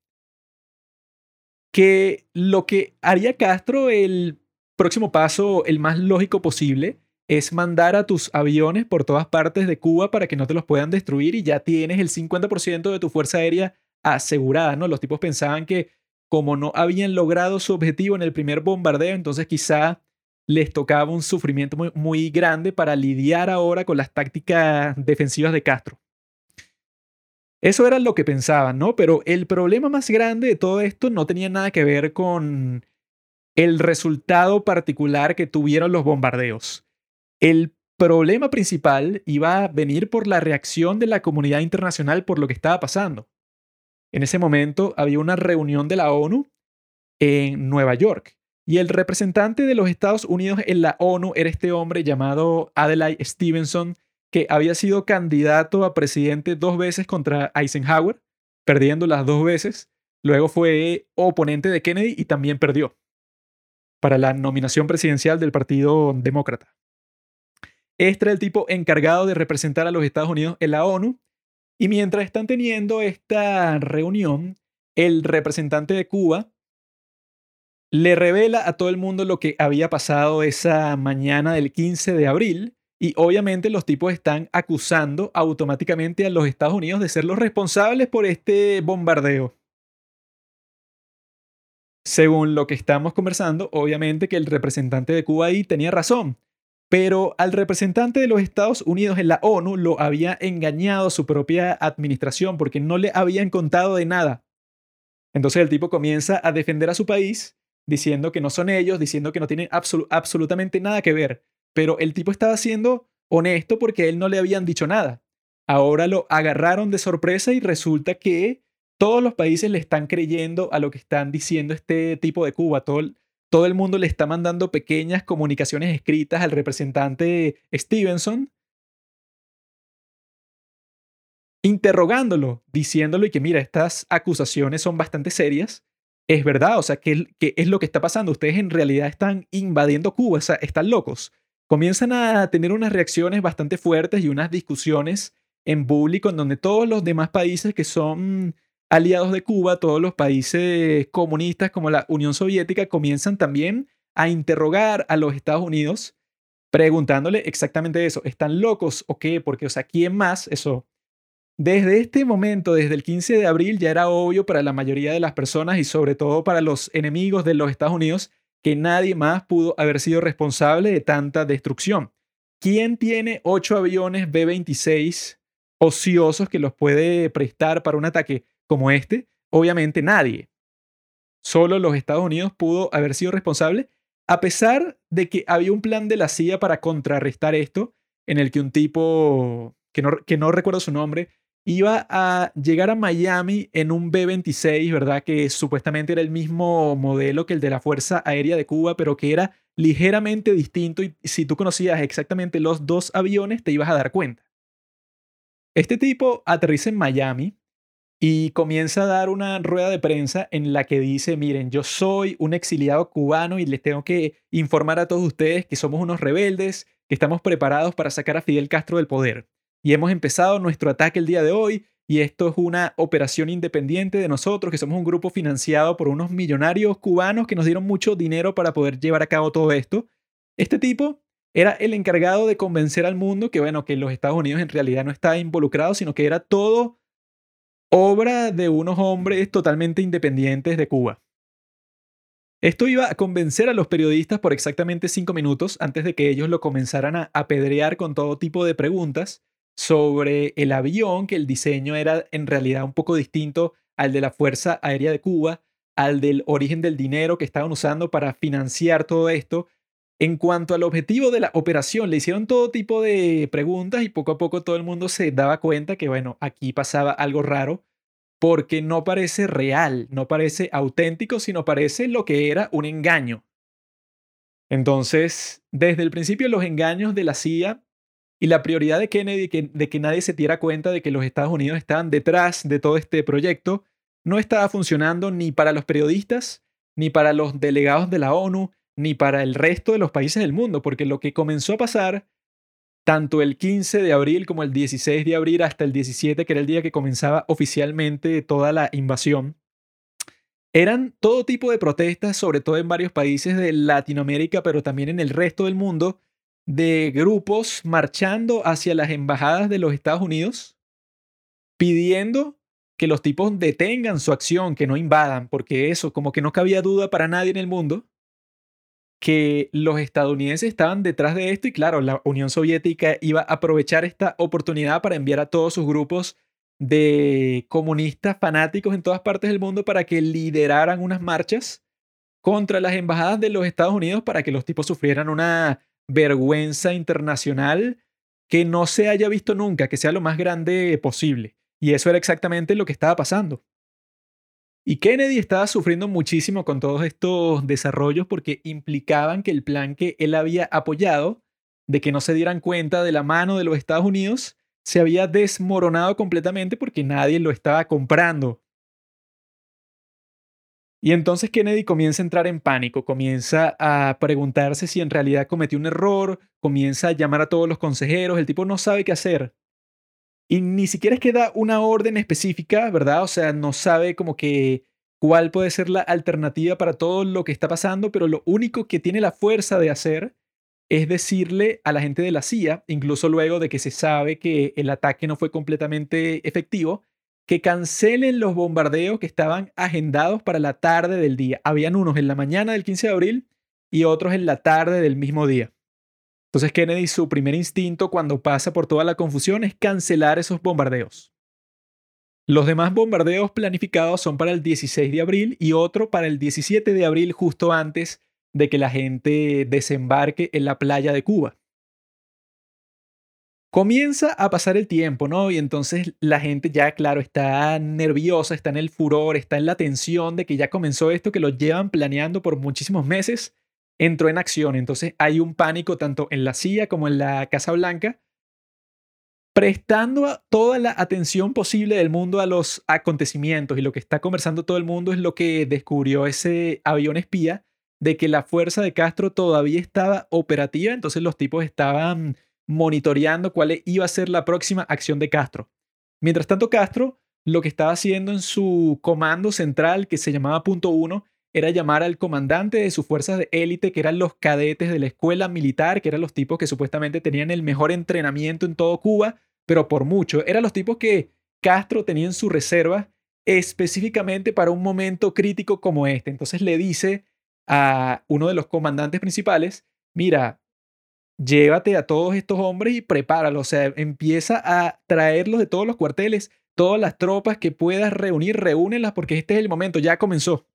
que lo que haría Castro, el próximo paso, el más lógico posible, es mandar a tus aviones por todas partes de Cuba para que no te los puedan destruir y ya tienes el 50% de tu fuerza aérea asegurada, ¿no? Los tipos pensaban que como no habían logrado su objetivo en el primer bombardeo, entonces quizá les tocaba un sufrimiento muy, muy grande para lidiar ahora con las tácticas defensivas de Castro. Eso era lo que pensaban, ¿no? Pero el problema más grande de todo esto no tenía nada que ver con el resultado particular que tuvieron los bombardeos. El problema principal iba a venir por la reacción de la comunidad internacional por lo que estaba pasando. En ese momento había una reunión de la ONU en Nueva York y el representante de los Estados Unidos en la ONU era este hombre llamado Adlai Stevenson, que había sido candidato a presidente dos veces contra Eisenhower, perdiendo las dos veces. Luego fue oponente de Kennedy y también perdió para la nominación presidencial del Partido Demócrata. Este era el tipo encargado de representar a los Estados Unidos en la ONU. Y mientras están teniendo esta reunión, el representante de Cuba le revela a todo el mundo lo que había pasado esa mañana del 15 de abril y obviamente los tipos están acusando automáticamente a los Estados Unidos de ser los responsables por este bombardeo. Según lo que estamos conversando, obviamente que el representante de Cuba ahí tenía razón, pero al representante de los Estados Unidos en la ONU lo había engañado su propia administración porque no le habían contado de nada. Entonces el tipo comienza a defender a su país diciendo que no son ellos, diciendo que no tienen absolutamente nada que ver. Pero el tipo estaba siendo honesto porque a él no le habían dicho nada. Ahora lo agarraron de sorpresa y resulta que todos los países le están creyendo a lo que están diciendo este tipo de Cuba. Todo el mundo le está mandando pequeñas comunicaciones escritas al representante Stevenson, interrogándolo, diciéndole que mira, estas acusaciones son bastante serias. Es verdad, o sea, ¿qué, es lo que está pasando? Ustedes en realidad están invadiendo Cuba, o sea, están locos comienzan a tener unas reacciones bastante fuertes y unas discusiones en público en donde todos los demás países que son aliados de Cuba, todos los países comunistas como la Unión Soviética, comienzan también a interrogar a los Estados Unidos preguntándole exactamente eso, ¿están locos o qué? Porque, o sea, ¿quién más? Eso. Desde este momento, desde el 15 de abril, ya era obvio para la mayoría de las personas y sobre todo para los enemigos de los Estados Unidos que nadie más pudo haber sido responsable de tanta destrucción. ¿Quién tiene ocho aviones B-26 ociosos que los puede prestar para un ataque como este? Obviamente nadie. Solo los Estados Unidos pudo haber sido responsable, a pesar de que había un plan de la CIA para contrarrestar esto, en el que un tipo, que no, que no recuerdo su nombre, iba a llegar a Miami en un B-26, ¿verdad? Que supuestamente era el mismo modelo que el de la Fuerza Aérea de Cuba, pero que era ligeramente distinto y si tú conocías exactamente los dos aviones te ibas a dar cuenta. Este tipo aterriza en Miami y comienza a dar una rueda de prensa en la que dice, miren, yo soy un exiliado cubano y les tengo que informar a todos ustedes que somos unos rebeldes, que estamos preparados para sacar a Fidel Castro del poder y hemos empezado nuestro ataque el día de hoy y esto es una operación independiente de nosotros, que somos un grupo financiado por unos millonarios cubanos que nos dieron mucho dinero para poder llevar a cabo todo esto. Este tipo era el encargado de convencer al mundo que, bueno, que los Estados Unidos en realidad no estaba involucrado, sino que era todo obra de unos hombres totalmente independientes de Cuba. Esto iba a convencer a los periodistas por exactamente cinco minutos antes de que ellos lo comenzaran a apedrear con todo tipo de preguntas sobre el avión, que el diseño era en realidad un poco distinto al de la Fuerza Aérea de Cuba, al del origen del dinero que estaban usando para financiar todo esto, En cuanto al objetivo de la operación, le hicieron todo tipo de preguntas y poco a poco todo el mundo se daba cuenta que, bueno, aquí pasaba algo raro porque no parece real, no parece auténtico, sino parece lo que era un engaño. Entonces, desde el principio los engaños de la CIA y la prioridad de Kennedy de que nadie se diera cuenta de que los Estados Unidos estaban detrás de todo este proyecto no estaba funcionando ni para los periodistas, ni para los delegados de la ONU, ni para el resto de los países del mundo, porque lo que comenzó a pasar tanto el 15 de abril como el 16 de abril hasta el 17, que era el día que comenzaba oficialmente toda la invasión, eran todo tipo de protestas, sobre todo en varios países de Latinoamérica, pero también en el resto del mundo, de grupos marchando hacia las embajadas de los Estados Unidos, pidiendo que los tipos detengan su acción, que no invadan, porque eso, como que no cabía duda para nadie en el mundo, que los estadounidenses estaban detrás de esto y claro, la Unión Soviética iba a aprovechar esta oportunidad para enviar a todos sus grupos de comunistas fanáticos en todas partes del mundo para que lideraran unas marchas contra las embajadas de los Estados Unidos para que los tipos sufrieran una vergüenza internacional que no se haya visto nunca, que sea lo más grande posible. Y eso era exactamente lo que estaba pasando. Y Kennedy estaba sufriendo muchísimo con todos estos desarrollos porque implicaban que el plan que él había apoyado, de que no se dieran cuenta de la mano de los Estados Unidos, se había desmoronado completamente porque nadie lo estaba comprando. Y entonces Kennedy comienza a entrar en pánico, comienza a preguntarse si en realidad cometió un error, comienza a llamar a todos los consejeros, el tipo no sabe qué hacer. Y ni siquiera es que da una orden específica, ¿verdad? O sea, no sabe como que cuál puede ser la alternativa para todo lo que está pasando, pero lo único que tiene la fuerza de hacer es decirle a la gente de la CIA, incluso luego de que se sabe que el ataque no fue completamente efectivo, que cancelen los bombardeos que estaban agendados para la tarde del día. Habían unos en la mañana del 15 de abril y otros en la tarde del mismo día. Entonces Kennedy, su primer instinto cuando pasa por toda la confusión es cancelar esos bombardeos. Los demás bombardeos planificados son para el 16 de abril y otro para el 17 de abril justo antes de que la gente desembarque en la playa de Cuba. Comienza a pasar el tiempo, ¿no? Y entonces la gente ya, claro, está nerviosa, está en el furor, está en la tensión de que ya comenzó esto, que lo llevan planeando por muchísimos meses entró en acción. Entonces hay un pánico tanto en la CIA como en la Casa Blanca, prestando toda la atención posible del mundo a los acontecimientos. Y lo que está conversando todo el mundo es lo que descubrió ese avión espía de que la fuerza de Castro todavía estaba operativa. Entonces los tipos estaban monitoreando cuál iba a ser la próxima acción de Castro. Mientras tanto, Castro lo que estaba haciendo en su comando central, que se llamaba Punto Uno, era llamar al comandante de sus fuerzas de élite, que eran los cadetes de la escuela militar, que eran los tipos que supuestamente tenían el mejor entrenamiento en todo Cuba, pero por mucho, eran los tipos que Castro tenía en su reserva específicamente para un momento crítico como este. Entonces le dice a uno de los comandantes principales, mira, llévate a todos estos hombres y prepáralos, o sea, empieza a traerlos de todos los cuarteles, todas las tropas que puedas reunir, reúnelas porque este es el momento, ya comenzó.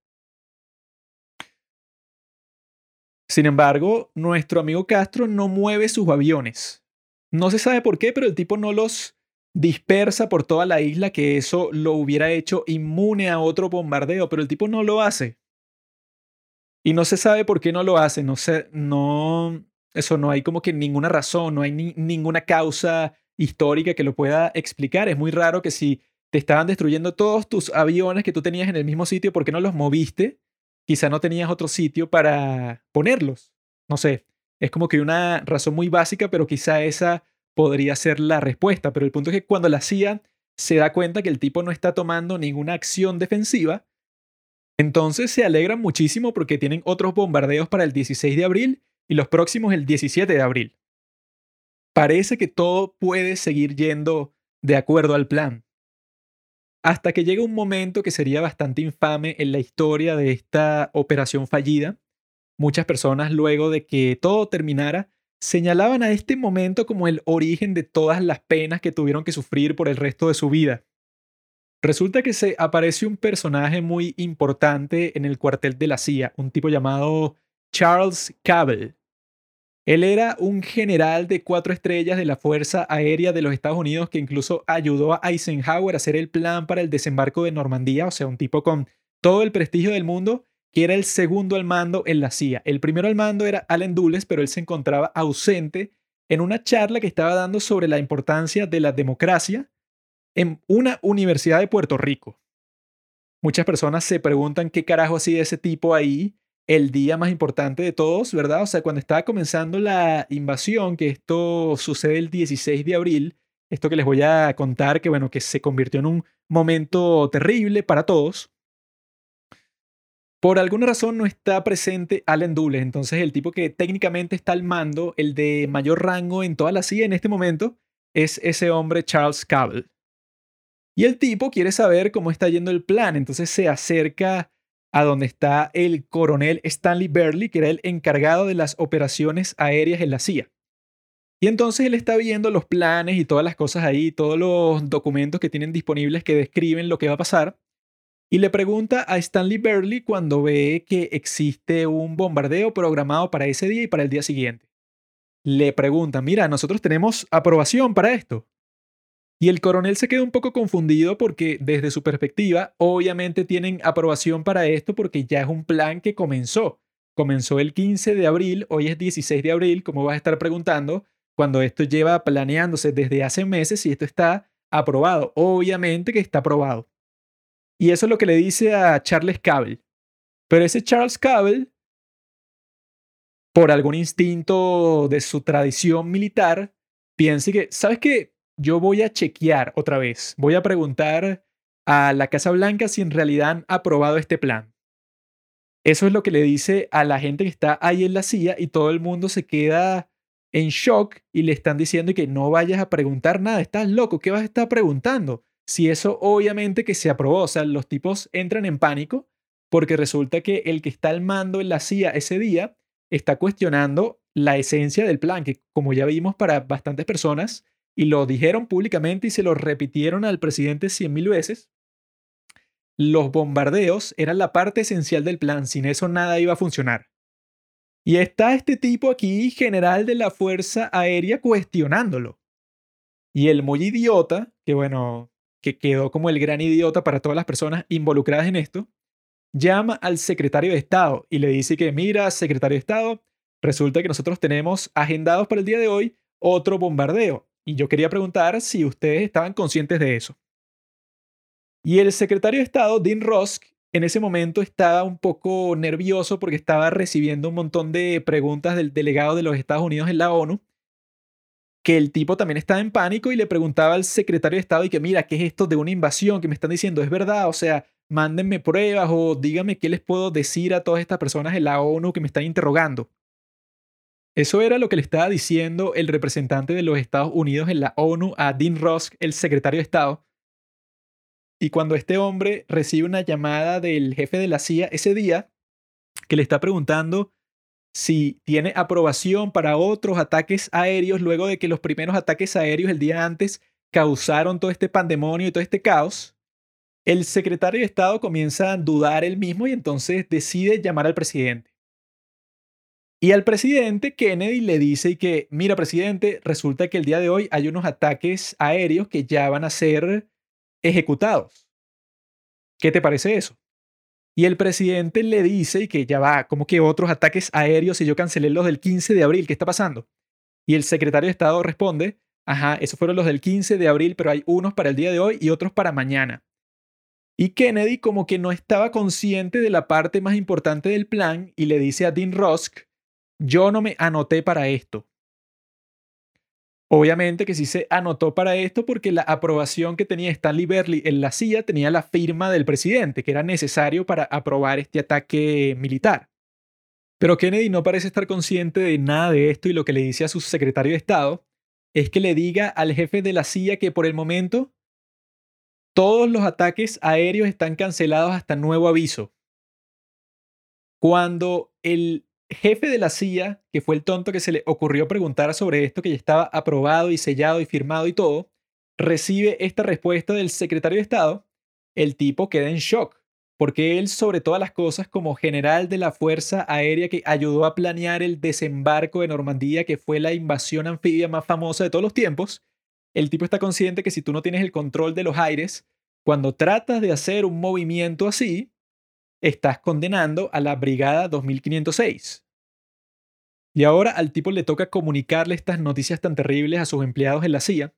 Sin embargo, nuestro amigo Castro no mueve sus aviones. No se sabe por qué, pero el tipo no los dispersa por toda la isla, que eso lo hubiera hecho inmune a otro bombardeo, pero el tipo no lo hace. Y no se sabe por qué no lo hace, no sé, no, eso no hay como que ninguna razón, no hay ninguna causa histórica que lo pueda explicar. Es muy raro que si te estaban destruyendo todos tus aviones que tú tenías en el mismo sitio, ¿por qué no los moviste? Quizá no tenías otro sitio para ponerlos. No sé, es como que una razón muy básica, pero quizá esa podría ser la respuesta. Pero el punto es que cuando la CIA se da cuenta que el tipo no está tomando ninguna acción defensiva, entonces se alegran muchísimo porque tienen otros bombardeos para el 16 de abril y los próximos el 17 de abril. Parece que todo puede seguir yendo de acuerdo al plan hasta que llega un momento que sería bastante infame en la historia de esta operación fallida. Muchas personas luego de que todo terminara señalaban a este momento como el origen de todas las penas que tuvieron que sufrir por el resto de su vida. Resulta que se aparece un personaje muy importante en el cuartel de la CIA, un tipo llamado Charles Cabell. Él era un general de cuatro estrellas de la Fuerza Aérea de los Estados Unidos que incluso ayudó a Eisenhower a hacer el plan para el desembarco de Normandía, o sea, un tipo con todo el prestigio del mundo, que era el segundo al mando en la CIA. El primero al mando era Allen Dulles, pero él se encontraba ausente en una charla que estaba dando sobre la importancia de la democracia en una universidad de Puerto Rico. Muchas personas se preguntan qué carajo hacía ese tipo ahí el día más importante de todos, ¿verdad? O sea, cuando estaba comenzando la invasión, que esto sucede el 16 de abril, esto que les voy a contar, que bueno, que se convirtió en un momento terrible para todos. Por alguna razón no está presente Allen Dulles, entonces el tipo que técnicamente está al mando, el de mayor rango en toda la CIA en este momento, es ese hombre Charles Cable. Y el tipo quiere saber cómo está yendo el plan, entonces se acerca a donde está el coronel Stanley Burley, que era el encargado de las operaciones aéreas en la CIA. Y entonces él está viendo los planes y todas las cosas ahí, todos los documentos que tienen disponibles que describen lo que va a pasar. Y le pregunta a Stanley Burley cuando ve que existe un bombardeo programado para ese día y para el día siguiente. Le pregunta, mira, nosotros tenemos aprobación para esto. Y el coronel se queda un poco confundido porque desde su perspectiva, obviamente tienen aprobación para esto porque ya es un plan que comenzó. Comenzó el 15 de abril, hoy es 16 de abril, como vas a estar preguntando, cuando esto lleva planeándose desde hace meses y esto está aprobado. Obviamente que está aprobado. Y eso es lo que le dice a Charles Cable. Pero ese Charles Cable, por algún instinto de su tradición militar, piensa que, ¿sabes qué? Yo voy a chequear otra vez, voy a preguntar a la Casa Blanca si en realidad han aprobado este plan. Eso es lo que le dice a la gente que está ahí en la CIA y todo el mundo se queda en shock y le están diciendo que no vayas a preguntar nada, estás loco, ¿qué vas a estar preguntando? Si eso obviamente que se aprobó, o sea, los tipos entran en pánico porque resulta que el que está al mando en la CIA ese día está cuestionando la esencia del plan, que como ya vimos para bastantes personas, y lo dijeron públicamente y se lo repitieron al presidente cien mil veces, los bombardeos eran la parte esencial del plan, sin eso nada iba a funcionar. Y está este tipo aquí, general de la Fuerza Aérea, cuestionándolo. Y el muy idiota, que bueno, que quedó como el gran idiota para todas las personas involucradas en esto, llama al secretario de Estado y le dice que, mira, secretario de Estado, resulta que nosotros tenemos agendados para el día de hoy otro bombardeo. Y yo quería preguntar si ustedes estaban conscientes de eso. Y el secretario de Estado, Dean Rusk, en ese momento estaba un poco nervioso porque estaba recibiendo un montón de preguntas del delegado de los Estados Unidos en la ONU, que el tipo también estaba en pánico y le preguntaba al secretario de Estado y que mira, ¿qué es esto de una invasión que me están diciendo? ¿Es verdad? O sea, mándenme pruebas o díganme qué les puedo decir a todas estas personas en la ONU que me están interrogando. Eso era lo que le estaba diciendo el representante de los Estados Unidos en la ONU a Dean Rusk, el secretario de Estado. Y cuando este hombre recibe una llamada del jefe de la CIA ese día, que le está preguntando si tiene aprobación para otros ataques aéreos luego de que los primeros ataques aéreos el día antes causaron todo este pandemonio y todo este caos, el secretario de Estado comienza a dudar él mismo y entonces decide llamar al presidente. Y al presidente Kennedy le dice que, mira presidente, resulta que el día de hoy hay unos ataques aéreos que ya van a ser ejecutados. ¿Qué te parece eso? Y el presidente le dice que ya va, como que otros ataques aéreos y yo cancelé los del 15 de abril, ¿qué está pasando? Y el secretario de Estado responde, ajá, esos fueron los del 15 de abril, pero hay unos para el día de hoy y otros para mañana. Y Kennedy como que no estaba consciente de la parte más importante del plan y le dice a Dean Rusk, yo no me anoté para esto. Obviamente que sí se anotó para esto porque la aprobación que tenía Stanley Berley en la CIA tenía la firma del presidente, que era necesario para aprobar este ataque militar. Pero Kennedy no parece estar consciente de nada de esto y lo que le dice a su secretario de Estado es que le diga al jefe de la CIA que por el momento todos los ataques aéreos están cancelados hasta nuevo aviso. Cuando el jefe de la CIA, que fue el tonto que se le ocurrió preguntar sobre esto que ya estaba aprobado y sellado y firmado y todo, recibe esta respuesta del secretario de Estado, el tipo queda en shock. porque él, sobre todas las cosas, como general de la Fuerza Aérea que ayudó a planear el desembarco de Normandía, que fue la invasión anfibia más famosa de todos los tiempos, el tipo está consciente que si tú no tienes el control de los aires, cuando tratas de hacer un movimiento así, estás condenando a la Brigada 2506. Y ahora al tipo le toca comunicarle estas noticias tan terribles a sus empleados en la CIA,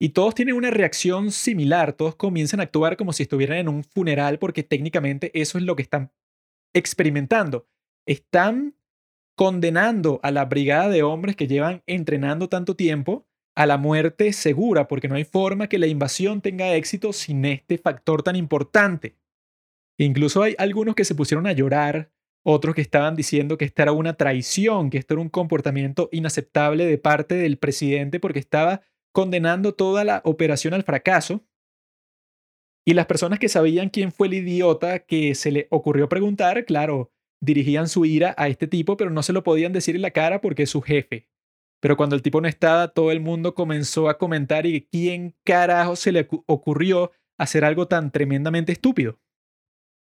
y todos tienen una reacción similar, todos comienzan a actuar como si estuvieran en un funeral porque técnicamente eso es lo que están experimentando. Están condenando a la brigada de hombres que llevan entrenando tanto tiempo a la muerte segura porque no hay forma que la invasión tenga éxito sin este factor tan importante. Incluso hay algunos que se pusieron a llorar, otros que estaban diciendo que esta era una traición, que esto era un comportamiento inaceptable de parte del presidente porque estaba condenando toda la operación al fracaso. Y las personas que sabían quién fue el idiota que se le ocurrió preguntar, claro, dirigían su ira a este tipo, pero no se lo podían decir en la cara porque es su jefe. Pero cuando el tipo no estaba, todo el mundo comenzó a comentar y quién carajo se le ocurrió hacer algo tan tremendamente estúpido.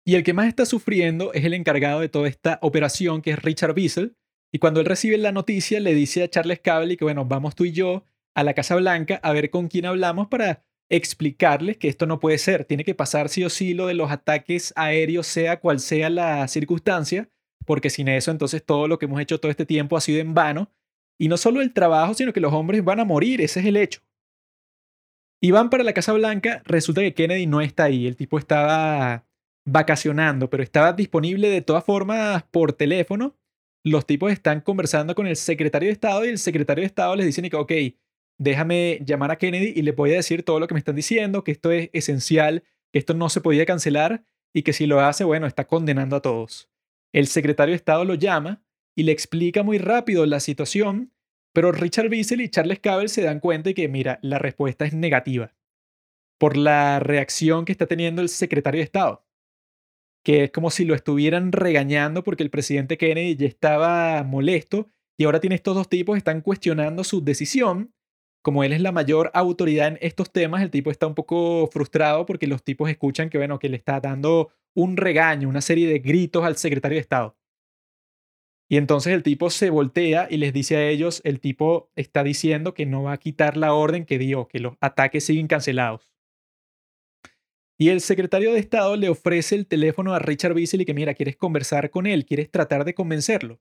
Y el que más está sufriendo es el encargado de toda esta operación, que es Richard Bissell. Y cuando él recibe la noticia, le dice a Charles Cable que, bueno, vamos tú y yo a la Casa Blanca a ver con quién hablamos para explicarles que esto no puede ser. Tiene que pasar sí o sí lo de los ataques aéreos, sea cual sea la circunstancia, porque sin eso entonces todo lo que hemos hecho todo este tiempo ha sido en vano. Y no solo el trabajo, sino que los hombres van a morir, ese es el hecho. Y van para la Casa Blanca, resulta que Kennedy no está ahí, el tipo estaba vacacionando, pero estaba disponible de todas formas por teléfono. Los tipos están conversando con el secretario de Estado y el secretario de Estado les dice ok, déjame llamar a Kennedy y le voy a decir todo lo que me están diciendo, que esto es esencial, que esto no se podía cancelar y que si lo hace, bueno, está condenando a todos. El secretario de Estado lo llama y le explica muy rápido la situación, pero Richard Bissell y Charles Cable se dan cuenta de que, mira, la respuesta es negativa por la reacción que está teniendo el secretario de Estado, que es como si lo estuvieran regañando porque el presidente Kennedy ya estaba molesto y ahora tiene estos dos tipos, están cuestionando su decisión como él es la mayor autoridad en estos temas, el tipo está un poco frustrado porque los tipos escuchan que, bueno, que le está dando un regaño, una serie de gritos al secretario de Estado. Y entonces el tipo se voltea y les dice a ellos, el tipo está diciendo que no va a quitar la orden que dio, que los ataques siguen cancelados. Y el secretario de Estado le ofrece el teléfono a Richard Bissell y que mira, quieres conversar con él, quieres tratar de convencerlo.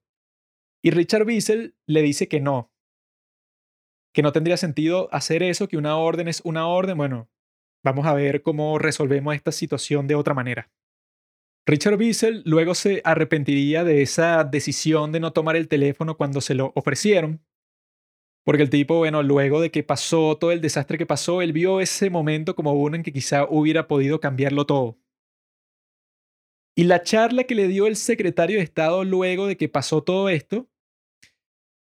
Y Richard Bissell le dice que no, que no tendría sentido hacer eso, que una orden es una orden. Bueno, vamos a ver cómo resolvemos esta situación de otra manera. Richard Bissell luego se arrepentiría de esa decisión de no tomar el teléfono cuando se lo ofrecieron, porque el tipo, bueno, luego de que pasó todo el desastre que pasó, él vio ese momento como uno en que quizá hubiera podido cambiarlo todo. Y la charla que le dio el secretario de Estado luego de que pasó todo esto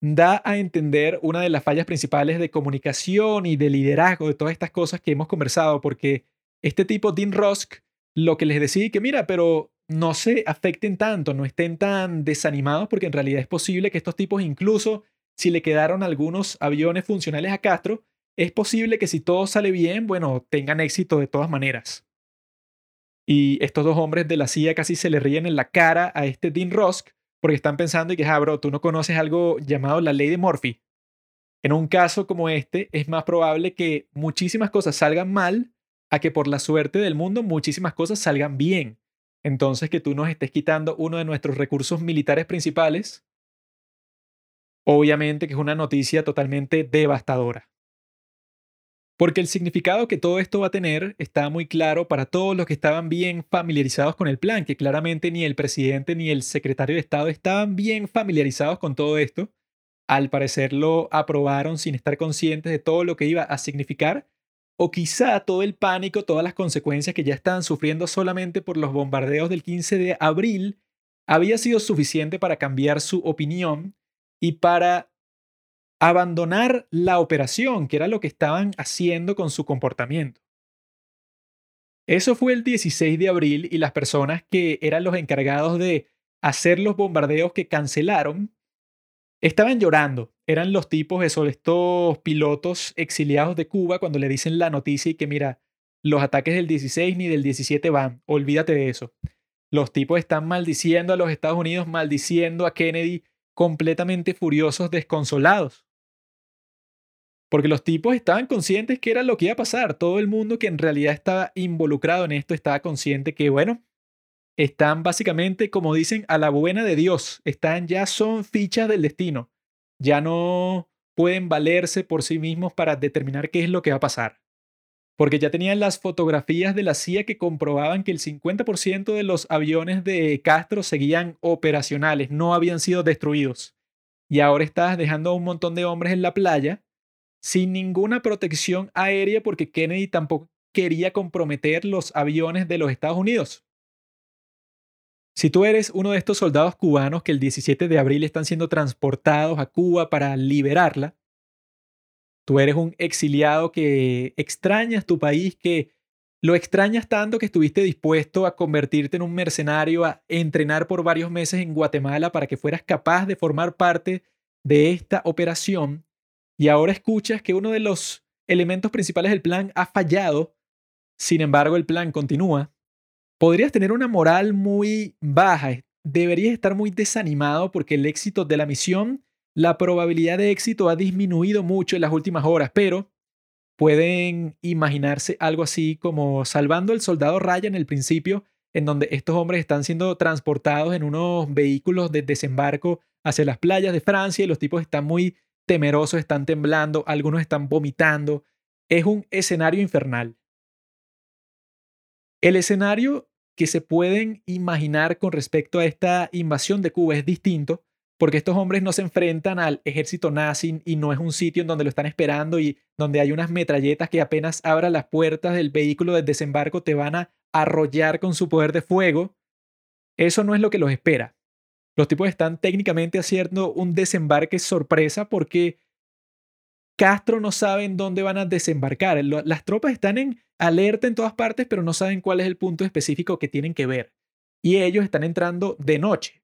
da a entender una de las fallas principales de comunicación y de liderazgo de todas estas cosas que hemos conversado, porque este tipo, Dean Rusk, lo que les decía que mira, pero no se afecten tanto, no estén tan desanimados, porque en realidad es posible que estos tipos, incluso si le quedaron algunos aviones funcionales a Castro, es posible que si todo sale bien, bueno, tengan éxito de todas maneras. Y estos dos hombres de la CIA casi se le ríen en la cara a este Dean Rusk, porque están pensando y que, ah, bro, tú no conoces algo llamado la ley de Murphy. En un caso como este, es más probable que muchísimas cosas salgan mal a que por la suerte del mundo muchísimas cosas salgan bien. Entonces, que tú nos estés quitando uno de nuestros recursos militares principales, obviamente que es una noticia totalmente devastadora. Porque el significado que todo esto va a tener está muy claro para todos los que estaban bien familiarizados con el plan, que claramente ni el presidente ni el secretario de Estado estaban bien familiarizados con todo esto. Al parecer lo aprobaron sin estar conscientes de todo lo que iba a significar, o quizá todo el pánico, todas las consecuencias que ya estaban sufriendo solamente por los bombardeos del 15 de abril, había sido suficiente para cambiar su opinión y para abandonar la operación, que era lo que estaban haciendo con su comportamiento. Eso fue el 16 de abril y las personas que eran los encargados de hacer los bombardeos que cancelaron estaban llorando. Eran los tipos, esos, estos pilotos exiliados de Cuba cuando le dicen la noticia y que mira, los ataques del 16 ni del 17 van. Olvídate de eso. Los tipos están maldiciendo a los Estados Unidos, maldiciendo a Kennedy, completamente furiosos, desconsolados. Porque los tipos estaban conscientes que era lo que iba a pasar. Todo el mundo que en realidad estaba involucrado en esto estaba consciente que, bueno, están básicamente, como dicen, a la buena de Dios. Están ya son fichas del destino. Ya no pueden valerse por sí mismos para determinar qué es lo que va a pasar. Porque ya tenían las fotografías de la CIA que comprobaban que el 50% de los aviones de Castro seguían operacionales, no habían sido destruidos. Y ahora estás dejando a un montón de hombres en la playa sin ninguna protección aérea porque Kennedy tampoco quería comprometer los aviones de los Estados Unidos. Si tú eres uno de estos soldados cubanos que el 17 de abril están siendo transportados a Cuba para liberarla, tú eres un exiliado que extrañas tu país, que lo extrañas tanto que estuviste dispuesto a convertirte en un mercenario, a entrenar por varios meses en Guatemala para que fueras capaz de formar parte de esta operación y ahora escuchas que uno de los elementos principales del plan ha fallado, sin embargo el plan continúa podrías tener una moral muy baja, deberías estar muy desanimado porque el éxito de la misión, la probabilidad de éxito ha disminuido mucho en las últimas horas, pero pueden imaginarse algo así como salvando el soldado Ryan en el principio, en donde estos hombres están siendo transportados en unos vehículos de desembarco hacia las playas de Francia y los tipos están muy temerosos, están temblando, algunos están vomitando. Es un escenario infernal. El escenario que se pueden imaginar con respecto a esta invasión de Cuba es distinto, porque estos hombres no se enfrentan al ejército nazi y no es un sitio en donde lo están esperando y donde hay unas metralletas que apenas abran las puertas del vehículo de desembarco te van a arrollar con su poder de fuego. Eso no es lo que los espera. Los tipos están técnicamente haciendo un desembarque sorpresa porque Castro no sabe en dónde van a desembarcar. Las tropas están en alerta en todas partes, pero no saben cuál es el punto específico que tienen que ver. Y ellos están entrando de noche.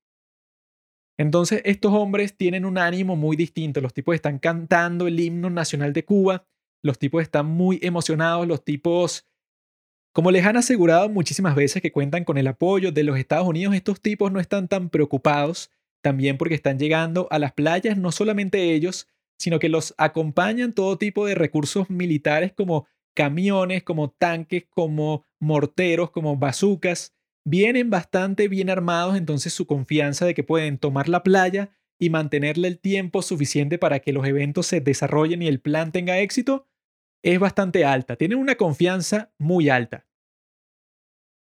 Entonces, estos hombres tienen un ánimo muy distinto. Los tipos están cantando el himno nacional de Cuba. Los tipos están muy emocionados. Los tipos, como les han asegurado muchísimas veces que cuentan con el apoyo de los Estados Unidos, estos tipos no están tan preocupados también porque están llegando a las playas, no solamente ellos, sino que los acompañan todo tipo de recursos militares como camiones, como tanques, como morteros, como bazucas. Vienen bastante bien armados, entonces su confianza de que pueden tomar la playa y mantenerle el tiempo suficiente para que los eventos se desarrollen y el plan tenga éxito es bastante alta. Tienen una confianza muy alta.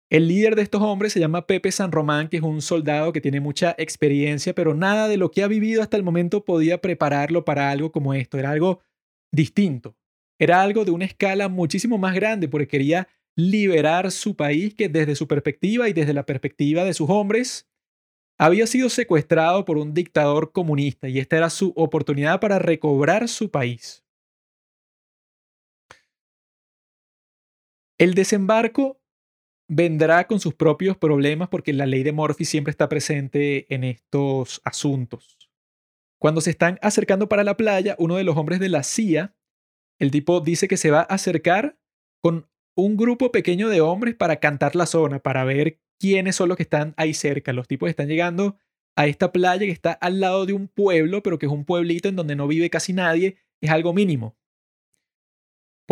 El líder de estos hombres se llama Pepe San Román, que es un soldado que tiene mucha experiencia, pero nada de lo que ha vivido hasta el momento podía prepararlo para algo como esto. Era algo distinto. Era algo de una escala muchísimo más grande porque quería liberar su país que desde su perspectiva y desde la perspectiva de sus hombres había sido secuestrado por un dictador comunista y esta era su oportunidad para recobrar su país. El desembarco vendrá con sus propios problemas porque la ley de Murphy siempre está presente en estos asuntos. Cuando se están acercando para la playa, uno de los hombres de la CIA, el tipo dice que se va a acercar con un grupo pequeño de hombres para cantar la zona, para ver quiénes son los que están ahí cerca. Los tipos están llegando a esta playa que está al lado de un pueblo, pero que es un pueblito en donde no vive casi nadie, es algo mínimo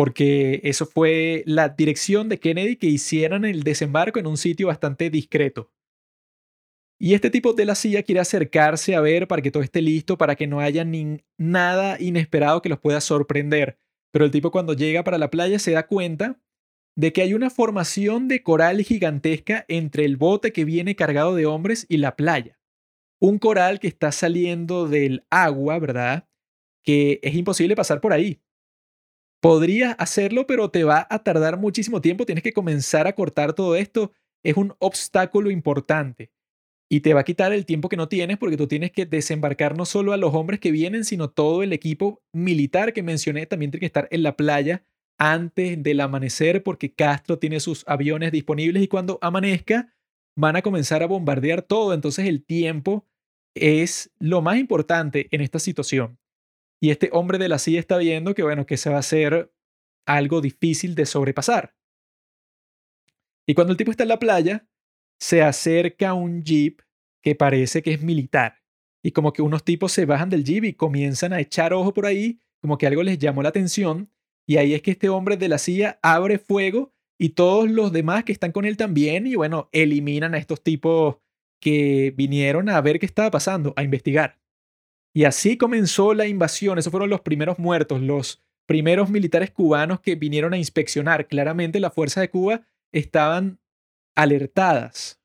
porque eso fue la dirección de Kennedy que hicieran el desembarco en un sitio bastante discreto. Y este tipo de la CIA quiere acercarse a ver para que todo esté listo, para que no haya ni nada inesperado que los pueda sorprender. Pero el tipo cuando llega para la playa se da cuenta de que hay una formación de coral gigantesca entre el bote que viene cargado de hombres y la playa. Un coral que está saliendo del agua, ¿verdad? Que es imposible pasar por ahí. Podrías hacerlo, pero te va a tardar muchísimo tiempo. Tienes que comenzar a cortar todo esto. Es un obstáculo importante. Y te va a quitar el tiempo que no tienes porque tú tienes que desembarcar no solo a los hombres que vienen, sino todo el equipo militar que mencioné también tiene que estar en la playa antes del amanecer porque Castro tiene sus aviones disponibles y cuando amanezca van a comenzar a bombardear todo. Entonces el tiempo es lo más importante en esta situación. Y este hombre de la CIA está viendo que, bueno, que se va a hacer algo difícil de sobrepasar. Y cuando el tipo está en la playa, se acerca un jeep que parece que es militar. Y como que unos tipos se bajan del jeep y comienzan a echar ojo por ahí, como que algo les llamó la atención. Y ahí es que este hombre de la CIA abre fuego y todos los demás que están con él también. Y bueno, eliminan a estos tipos que vinieron a ver qué estaba pasando, a investigar. Y así comenzó la invasión. Esos fueron los primeros muertos, los primeros militares cubanos que vinieron a inspeccionar. Claramente las fuerzas de Cuba estaban alertadas.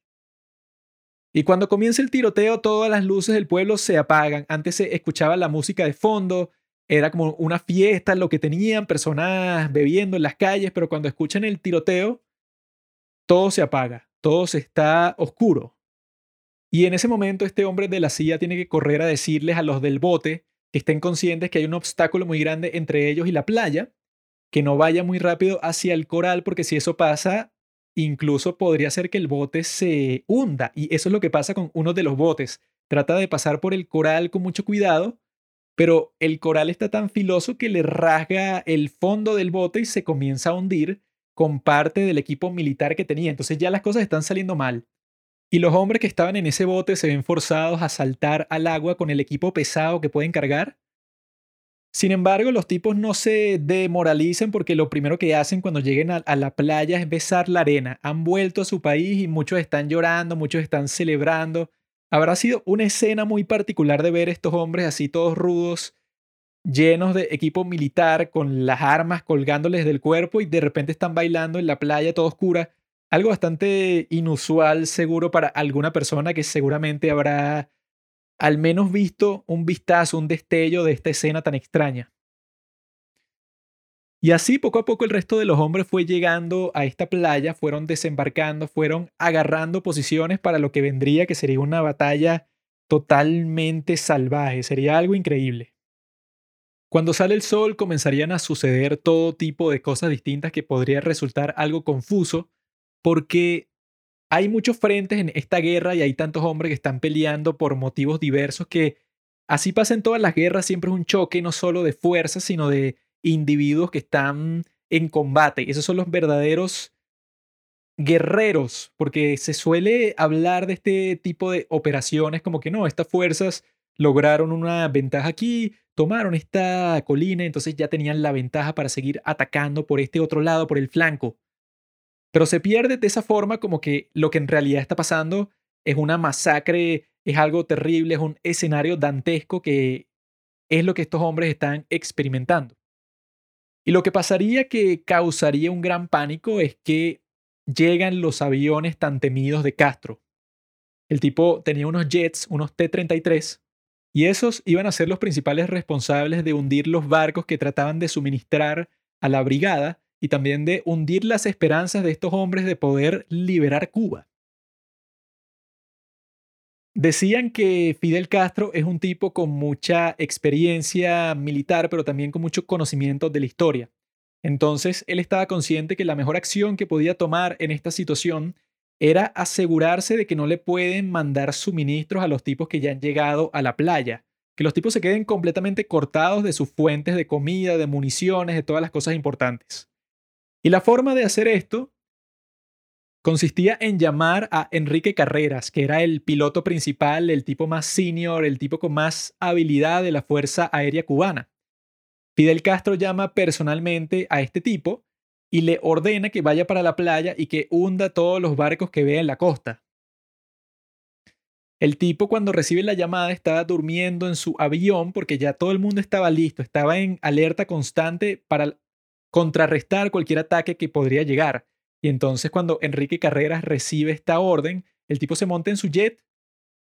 Y cuando comienza el tiroteo, todas las luces del pueblo se apagan. Antes se escuchaba la música de fondo, era como una fiesta lo que tenían, personas bebiendo en las calles, pero cuando escuchan el tiroteo, todo se apaga, todo se está oscuro. Y en ese momento este hombre de la CIA tiene que correr a decirles a los del bote que estén conscientes que hay un obstáculo muy grande entre ellos y la playa, que no vaya muy rápido hacia el coral porque si eso pasa, incluso podría ser que el bote se hunda. Y eso es lo que pasa con uno de los botes. Trata de pasar por el coral con mucho cuidado, pero el coral está tan filoso que le rasga el fondo del bote y se comienza a hundir con parte del equipo militar que tenía. Entonces ya las cosas están saliendo mal. Y los hombres que estaban en ese bote se ven forzados a saltar al agua con el equipo pesado que pueden cargar. Sin embargo, los tipos no se demoralizan porque lo primero que hacen cuando lleguen a, la playa es besar la arena. Han vuelto a su país y muchos están llorando, muchos están celebrando. Habrá sido una escena muy particular de ver estos hombres así todos rudos, llenos de equipo militar, con las armas colgándoles del cuerpo y de repente están bailando en la playa toda oscura algo bastante inusual seguro para alguna persona que seguramente habrá al menos visto un vistazo, un destello de esta escena tan extraña. Y así poco a poco el resto de los hombres fue llegando a esta playa, fueron desembarcando, fueron agarrando posiciones para lo que vendría, que sería una batalla totalmente salvaje, sería algo increíble. Cuando sale el sol comenzarían a suceder todo tipo de cosas distintas que podría resultar algo confuso, porque hay muchos frentes en esta guerra y hay tantos hombres que están peleando por motivos diversos que así pasa en todas las guerras, siempre es un choque no solo de fuerzas, sino de individuos que están en combate. Esos son los verdaderos guerreros, porque se suele hablar de este tipo de operaciones como que no, estas fuerzas lograron una ventaja aquí, tomaron esta colina, entonces ya tenían la ventaja para seguir atacando por este otro lado, por el flanco. Pero se pierde de esa forma como que lo que en realidad está pasando es una masacre, es algo terrible, es un escenario dantesco que es lo que estos hombres están experimentando. Y lo que pasaría que causaría un gran pánico es que llegan los aviones tan temidos de Castro. El tipo tenía unos jets, unos T-33, y esos iban a ser los principales responsables de hundir los barcos que trataban de suministrar a la brigada y también de hundir las esperanzas de estos hombres de poder liberar Cuba. Decían que Fidel Castro es un tipo con mucha experiencia militar, pero también con mucho conocimiento de la historia. Entonces, él estaba consciente que la mejor acción que podía tomar en esta situación era asegurarse de que no le pueden mandar suministros a los tipos que ya han llegado a la playa, que los tipos se queden completamente cortados de sus fuentes de comida, de municiones, de todas las cosas importantes. Y la forma de hacer esto consistía en llamar a Enrique Carreras, que era el piloto principal, el tipo más senior, el tipo con más habilidad de la Fuerza Aérea Cubana. Fidel Castro llama personalmente a este tipo y le ordena que vaya para la playa y que hunda todos los barcos que vea en la costa. El tipo cuando recibe la llamada estaba durmiendo en su avión porque ya todo el mundo estaba listo, estaba en alerta constante para contrarrestar cualquier ataque que podría llegar. Y entonces cuando Enrique Carreras recibe esta orden, el tipo se monta en su jet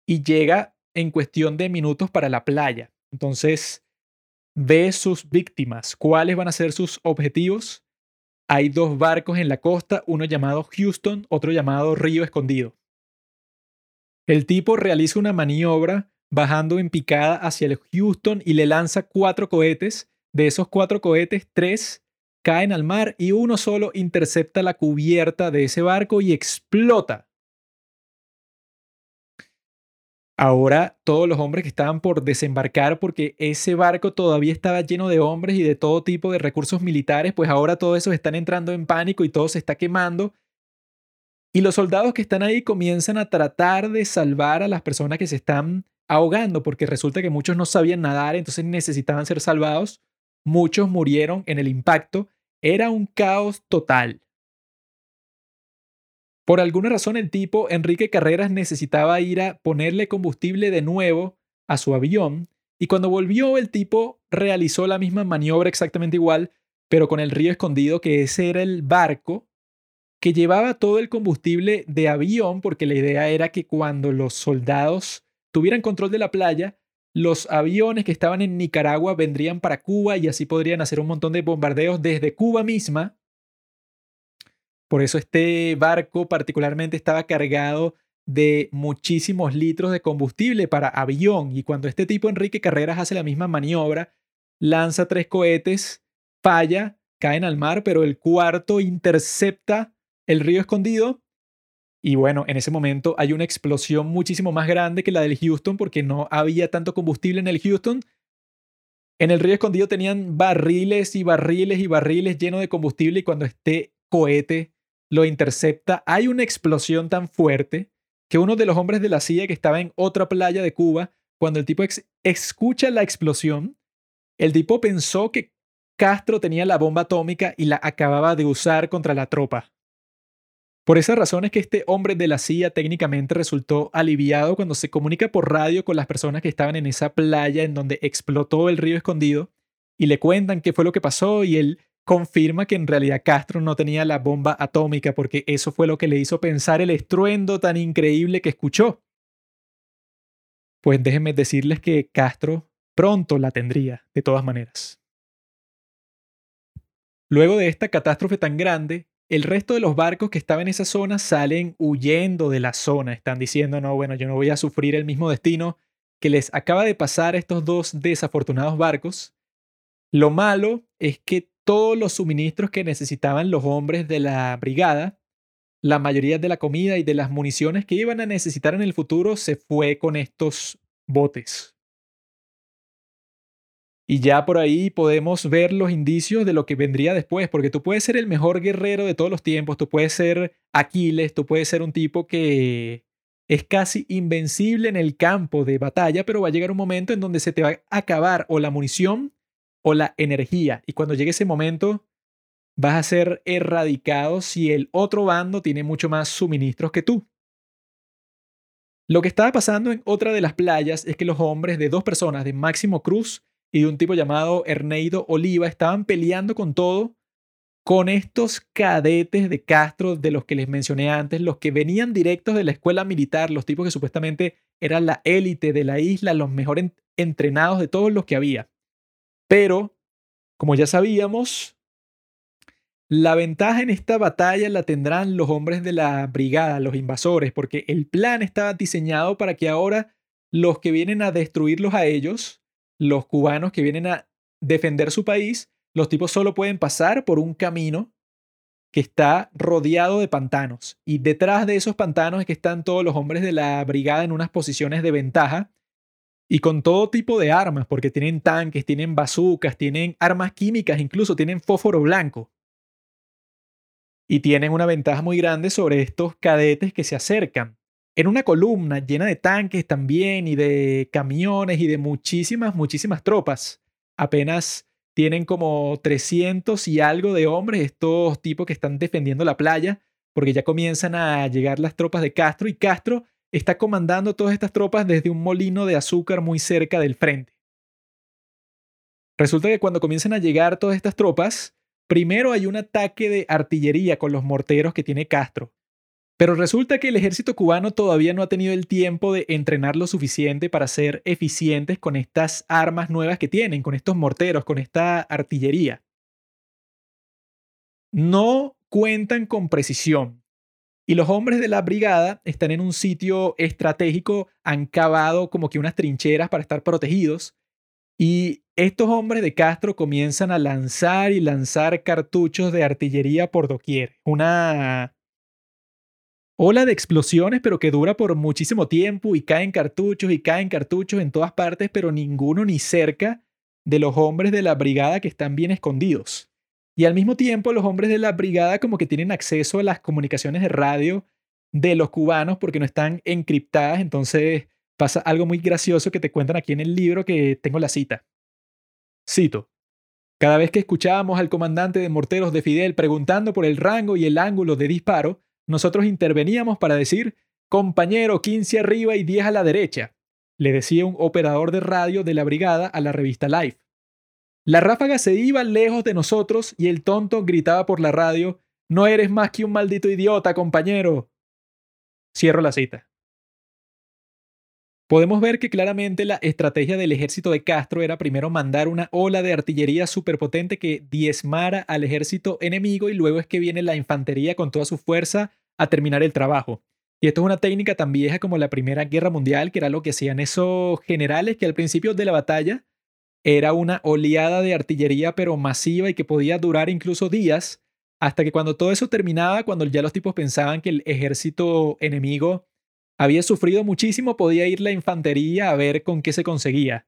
y llega en cuestión de minutos para la playa. Entonces ve sus víctimas, cuáles van a ser sus objetivos. Hay dos barcos en la costa, uno llamado Houston, otro llamado Río Escondido. El tipo realiza una maniobra bajando en picada hacia el Houston y le lanza cuatro cohetes. De esos cuatro cohetes, tres caen al mar y uno solo intercepta la cubierta de ese barco y explota. Ahora todos los hombres que estaban por desembarcar porque ese barco todavía estaba lleno de hombres y de todo tipo de recursos militares, pues ahora todos esos están entrando en pánico y todo se está quemando. Y los soldados que están ahí comienzan a tratar de salvar a las personas que se están ahogando, porque resulta que muchos no sabían nadar, entonces necesitaban ser salvados. Muchos murieron en el impacto. Era un caos total. Por alguna razón el tipo, Enrique Carreras, necesitaba ir a ponerle combustible de nuevo a su avión y cuando volvió el tipo realizó la misma maniobra exactamente igual, pero con el río escondido, que ese era el barco que llevaba todo el combustible de avión, porque la idea era que cuando los soldados tuvieran control de la playa, los aviones que estaban en Nicaragua vendrían para Cuba y así podrían hacer un montón de bombardeos desde Cuba misma. Por eso este barco particularmente estaba cargado de muchísimos litros de combustible para avión y cuando este tipo Enrique Carreras hace la misma maniobra, lanza tres cohetes, falla, caen al mar, pero el cuarto intercepta el río escondido y bueno, en ese momento hay una explosión muchísimo más grande que la del Houston porque no había tanto combustible en el Houston. En el río escondido tenían barriles y barriles y barriles llenos de combustible y cuando este cohete lo intercepta, hay una explosión tan fuerte que uno de los hombres de la CIA que estaba en otra playa de Cuba, cuando el tipo escucha la explosión, el tipo pensó que Castro tenía la bomba atómica y la acababa de usar contra la tropa. Por esa razón es que este hombre de la CIA técnicamente resultó aliviado cuando se comunica por radio con las personas que estaban en esa playa en donde explotó el río escondido y le cuentan qué fue lo que pasó y él confirma que en realidad Castro no tenía la bomba atómica porque eso fue lo que le hizo pensar el estruendo tan increíble que escuchó. Pues déjenme decirles que Castro pronto la tendría, de todas maneras. Luego de esta catástrofe tan grande, el resto de los barcos que estaban en esa zona salen huyendo de la zona. Están diciendo, no, bueno, yo no voy a sufrir el mismo destino que les acaba de pasar a estos dos desafortunados barcos. Lo malo es que todos los suministros que necesitaban los hombres de la brigada, la mayoría de la comida y de las municiones que iban a necesitar en el futuro se fue con estos botes. Y ya por ahí podemos ver los indicios de lo que vendría después, porque tú puedes ser el mejor guerrero de todos los tiempos, tú puedes ser Aquiles, tú puedes ser un tipo que es casi invencible en el campo de batalla, pero va a llegar un momento en donde se te va a acabar o la munición o la energía. Y cuando llegue ese momento, vas a ser erradicado si el otro bando tiene mucho más suministros que tú. Lo que estaba pasando en otra de las playas es que los hombres de dos personas, de Máximo Cruz y un tipo llamado Erneido Oliva, estaban peleando con todo con estos cadetes de Castro de los que les mencioné antes, los que venían directos de la escuela militar, los tipos que supuestamente eran la élite de la isla, los mejores entrenados de todos los que había. Pero, como ya sabíamos, la ventaja en esta batalla la tendrán los hombres de la brigada, los invasores, porque el plan estaba diseñado para que ahora los que vienen a destruirlos a ellos, los cubanos que vienen a defender su país, los tipos solo pueden pasar por un camino que está rodeado de pantanos. Y detrás de esos pantanos es que están todos los hombres de la brigada en unas posiciones de ventaja y con todo tipo de armas, porque tienen tanques, tienen bazucas, tienen armas químicas, incluso tienen fósforo blanco. Y tienen una ventaja muy grande sobre estos cadetes que se acercan. En una columna llena de tanques también y de camiones y de muchísimas, muchísimas tropas. Apenas tienen como 300 y algo de hombres, estos tipos que están defendiendo la playa, porque ya comienzan a llegar las tropas de Castro y Castro está comandando todas estas tropas desde un molino de azúcar muy cerca del frente. Resulta que cuando comienzan a llegar todas estas tropas, primero hay un ataque de artillería con los morteros que tiene Castro. Pero resulta que el ejército cubano todavía no ha tenido el tiempo de entrenar lo suficiente para ser eficientes con estas armas nuevas que tienen, con estos morteros, con esta artillería. No cuentan con precisión. Y los hombres de la brigada están en un sitio estratégico, han cavado como que unas trincheras para estar protegidos. Y estos hombres de Castro comienzan a lanzar y lanzar cartuchos de artillería por doquier. Una ola de explosiones, pero que dura por muchísimo tiempo y caen cartuchos y caen cartuchos en todas partes, pero ninguno ni cerca de los hombres de la brigada que están bien escondidos. Y al mismo tiempo los hombres de la brigada como que tienen acceso a las comunicaciones de radio de los cubanos porque no están encriptadas. Entonces pasa algo muy gracioso que te cuentan aquí en el libro que tengo la cita. Cito. Cada vez que escuchábamos al comandante de morteros de Fidel preguntando por el rango y el ángulo de disparo, nosotros interveníamos para decir, compañero, 15 arriba y 10 a la derecha, le decía un operador de radio de la brigada a la revista Life. La ráfaga se iba lejos de nosotros y el tonto gritaba por la radio, no eres más que un maldito idiota, compañero. Cierro la cita. Podemos ver que claramente la estrategia del ejército de Castro era primero mandar una ola de artillería superpotente que diezmara al ejército enemigo y luego es que viene la infantería con toda su fuerza a terminar el trabajo. Y esto es una técnica tan vieja como la Primera Guerra Mundial, que era lo que hacían esos generales que al principio de la batalla era una oleada de artillería pero masiva y que podía durar incluso días, hasta que cuando todo eso terminaba, cuando ya los tipos pensaban que el ejército enemigo había sufrido muchísimo, podía ir la infantería a ver con qué se conseguía,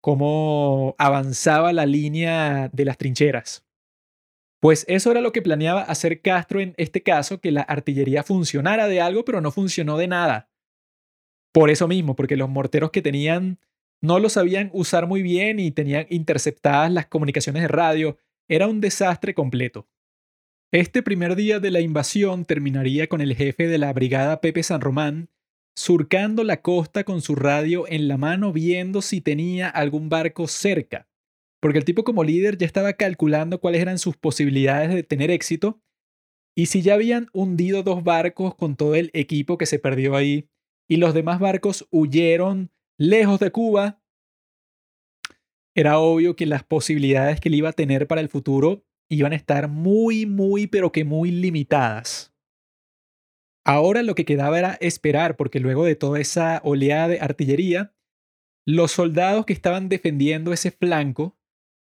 cómo avanzaba la línea de las trincheras. Pues eso era lo que planeaba hacer Castro en este caso, que la artillería funcionara de algo, pero no funcionó de nada. Por eso mismo, porque los morteros que tenían no lo sabían usar muy bien y tenían interceptadas las comunicaciones de radio. Era un desastre completo. Este primer día de la invasión terminaría con el jefe de la brigada Pepe San Román surcando la costa con su radio en la mano viendo si tenía algún barco cerca, porque el tipo como líder ya estaba calculando cuáles eran sus posibilidades de tener éxito y si ya habían hundido dos barcos con todo el equipo que se perdió ahí y los demás barcos huyeron lejos de Cuba, era obvio que las posibilidades que él iba a tener para el futuro iban a estar muy, muy, pero que muy limitadas. Ahora lo que quedaba era esperar, porque luego de toda esa oleada de artillería, los soldados que estaban defendiendo ese flanco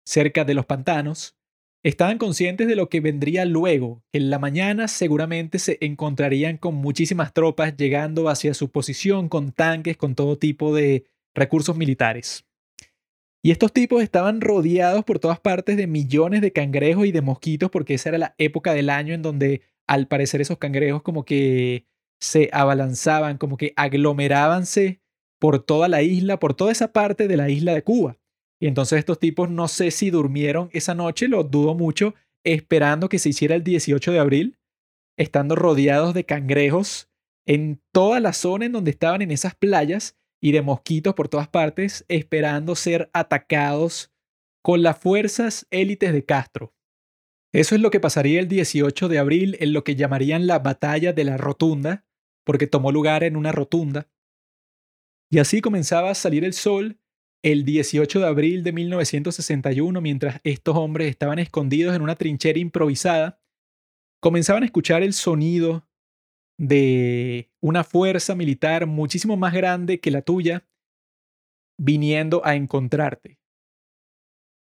cerca de los pantanos estaban conscientes de lo que vendría luego, en la mañana seguramente se encontrarían con muchísimas tropas llegando hacia su posición con tanques, con todo tipo de recursos militares. Y estos tipos estaban rodeados por todas partes de millones de cangrejos y de mosquitos porque esa era la época del año en donde al parecer esos cangrejos como que se abalanzaban, como que aglomerábanse por toda la isla, por toda esa parte de la isla de Cuba. Y entonces estos tipos no sé si durmieron esa noche, lo dudo mucho, esperando que se hiciera el 18 de abril, estando rodeados de cangrejos en toda la zona en donde estaban en esas playas y de mosquitos por todas partes, esperando ser atacados con las fuerzas élites de Castro. Eso es lo que pasaría el 18 de abril en lo que llamarían la batalla de la rotunda, porque tomó lugar en una rotunda. Y así comenzaba a salir el sol el 18 de abril de 1961, mientras estos hombres estaban escondidos en una trinchera improvisada, comenzaban a escuchar el sonido de una fuerza militar muchísimo más grande que la tuya viniendo a encontrarte.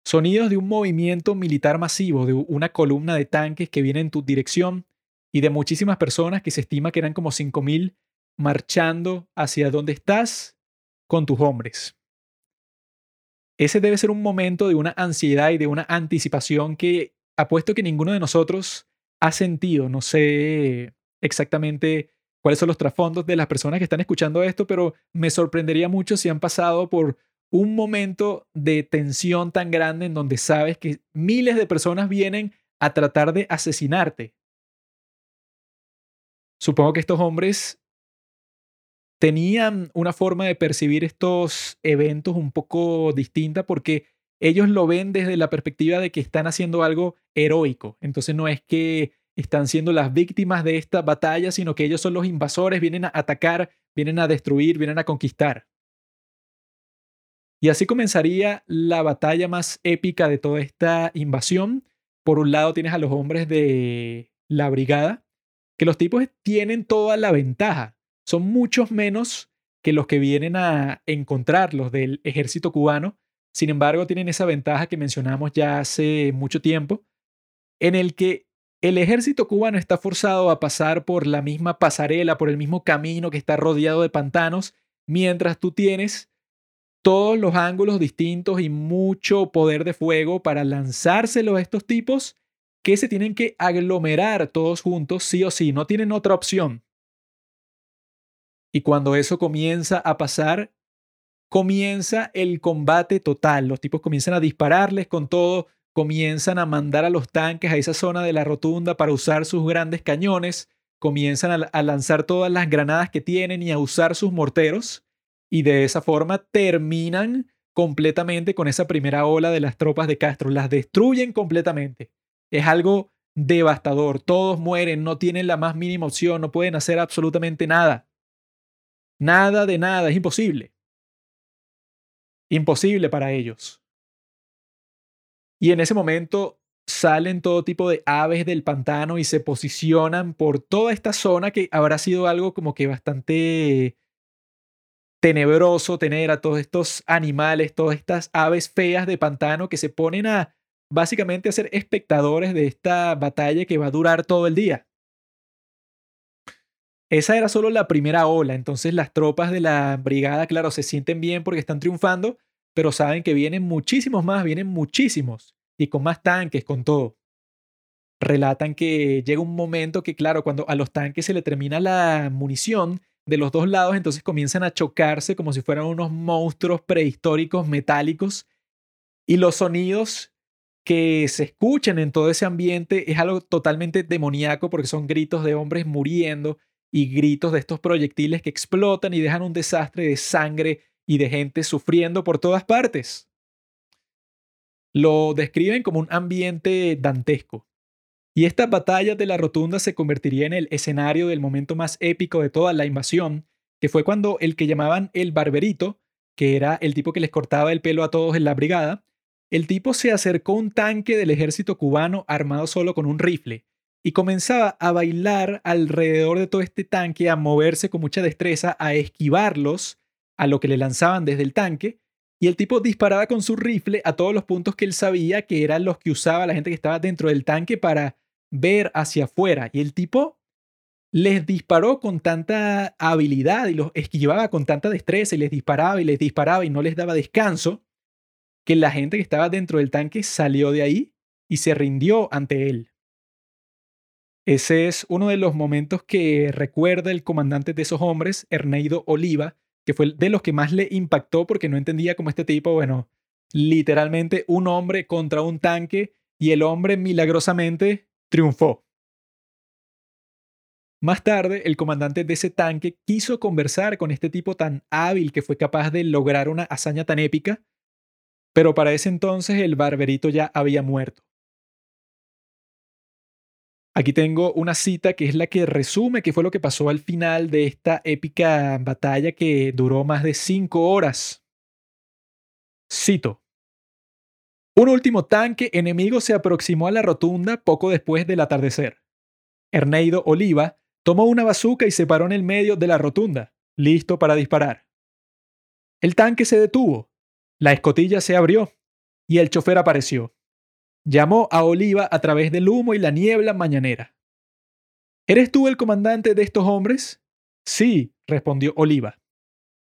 Sonidos de un movimiento militar masivo, de una columna de tanques que viene en tu dirección y de muchísimas personas que se estima que eran como 5.000 marchando hacia donde estás con tus hombres. Ese debe ser un momento de una ansiedad y de una anticipación que apuesto que ninguno de nosotros ha sentido. No sé exactamente cuáles son los trasfondos de las personas que están escuchando esto, pero me sorprendería mucho si han pasado por un momento de tensión tan grande en donde sabes que miles de personas vienen a tratar de asesinarte. Supongo que estos hombres tenían una forma de percibir estos eventos un poco distinta porque ellos lo ven desde la perspectiva de que están haciendo algo heroico. Entonces no es que están siendo las víctimas de esta batalla, sino que ellos son los invasores, vienen a atacar, vienen a destruir, vienen a conquistar. Y así comenzaría la batalla más épica de toda esta invasión. Por un lado tienes a los hombres de la brigada, que los tipos tienen toda la ventaja. Son muchos menos que los que vienen a encontrar los del ejército cubano. Sin embargo, tienen esa ventaja que mencionamos ya hace mucho tiempo, en el que el ejército cubano está forzado a pasar por la misma pasarela, por el mismo camino que está rodeado de pantanos, mientras tú tienes todos los ángulos distintos y mucho poder de fuego para lanzárselo a estos tipos que se tienen que aglomerar todos juntos, sí o sí, no tienen otra opción. Y cuando eso comienza a pasar, comienza el combate total. Los tipos comienzan a dispararles con todo, comienzan a mandar a los tanques a esa zona de la rotunda para usar sus grandes cañones, comienzan a, lanzar todas las granadas que tienen y a usar sus morteros, y de esa forma terminan completamente con esa primera ola de las tropas de Castro, las destruyen completamente. Es algo devastador, todos mueren, no tienen la más mínima opción, no pueden hacer absolutamente nada. Nada de nada, es imposible. Imposible para ellos. Y en ese momento salen todo tipo de aves del pantano y se posicionan por toda esta zona que habrá sido algo como que bastante tenebroso tener a todos estos animales, todas estas aves feas de pantano que se ponen a básicamente a ser espectadores de esta batalla que va a durar todo el día. Esa era solo la primera ola, entonces las tropas de la brigada, claro, se sienten bien porque están triunfando, pero saben que vienen muchísimos más, vienen muchísimos, y con más tanques, con todo. Relatan que llega un momento que, claro, cuando a los tanques se le termina la munición de los dos lados, entonces comienzan a chocarse como si fueran unos monstruos prehistóricos metálicos, y los sonidos que se escuchan en todo ese ambiente es algo totalmente demoníaco porque son gritos de hombres muriendo y gritos de estos proyectiles que explotan y dejan un desastre de sangre y de gente sufriendo por todas partes. Lo describen como un ambiente dantesco. Y esta batalla de la rotunda se convertiría en el escenario del momento más épico de toda la invasión, que fue cuando el que llamaban el barberito, que era el tipo que les cortaba el pelo a todos en la brigada, el tipo se acercó a un tanque del ejército cubano armado solo con un rifle y comenzaba a bailar alrededor de todo este tanque, a moverse con mucha destreza, a esquivarlos a lo que le lanzaban desde el tanque, y el tipo disparaba con su rifle a todos los puntos que él sabía que eran los que usaba la gente que estaba dentro del tanque para ver hacia afuera. Y el tipo les disparó con tanta habilidad y los esquivaba con tanta destreza y les disparaba y les disparaba y no les daba descanso, que la gente que estaba dentro del tanque salió de ahí y se rindió ante él. Ese es uno de los momentos que recuerda el comandante de esos hombres, Erneido Oliva, que fue de los que más le impactó porque no entendía cómo este tipo, bueno, literalmente un hombre contra un tanque y el hombre milagrosamente triunfó. Más tarde, el comandante de ese tanque quiso conversar con este tipo tan hábil que fue capaz de lograr una hazaña tan épica pero para ese entonces el barberito ya había muerto. Aquí tengo una cita que es la que resume qué fue lo que pasó al final de esta épica batalla que duró más de cinco horas. Cito. Un último tanque enemigo se aproximó a la rotunda poco después del atardecer. Erneido Oliva tomó una bazuca y se paró en el medio de la rotunda, listo para disparar. El tanque se detuvo, la escotilla se abrió y el chofer apareció. Llamó a Oliva a través del humo y la niebla mañanera. ¿Eres tú el comandante de estos hombres? Sí, respondió Oliva.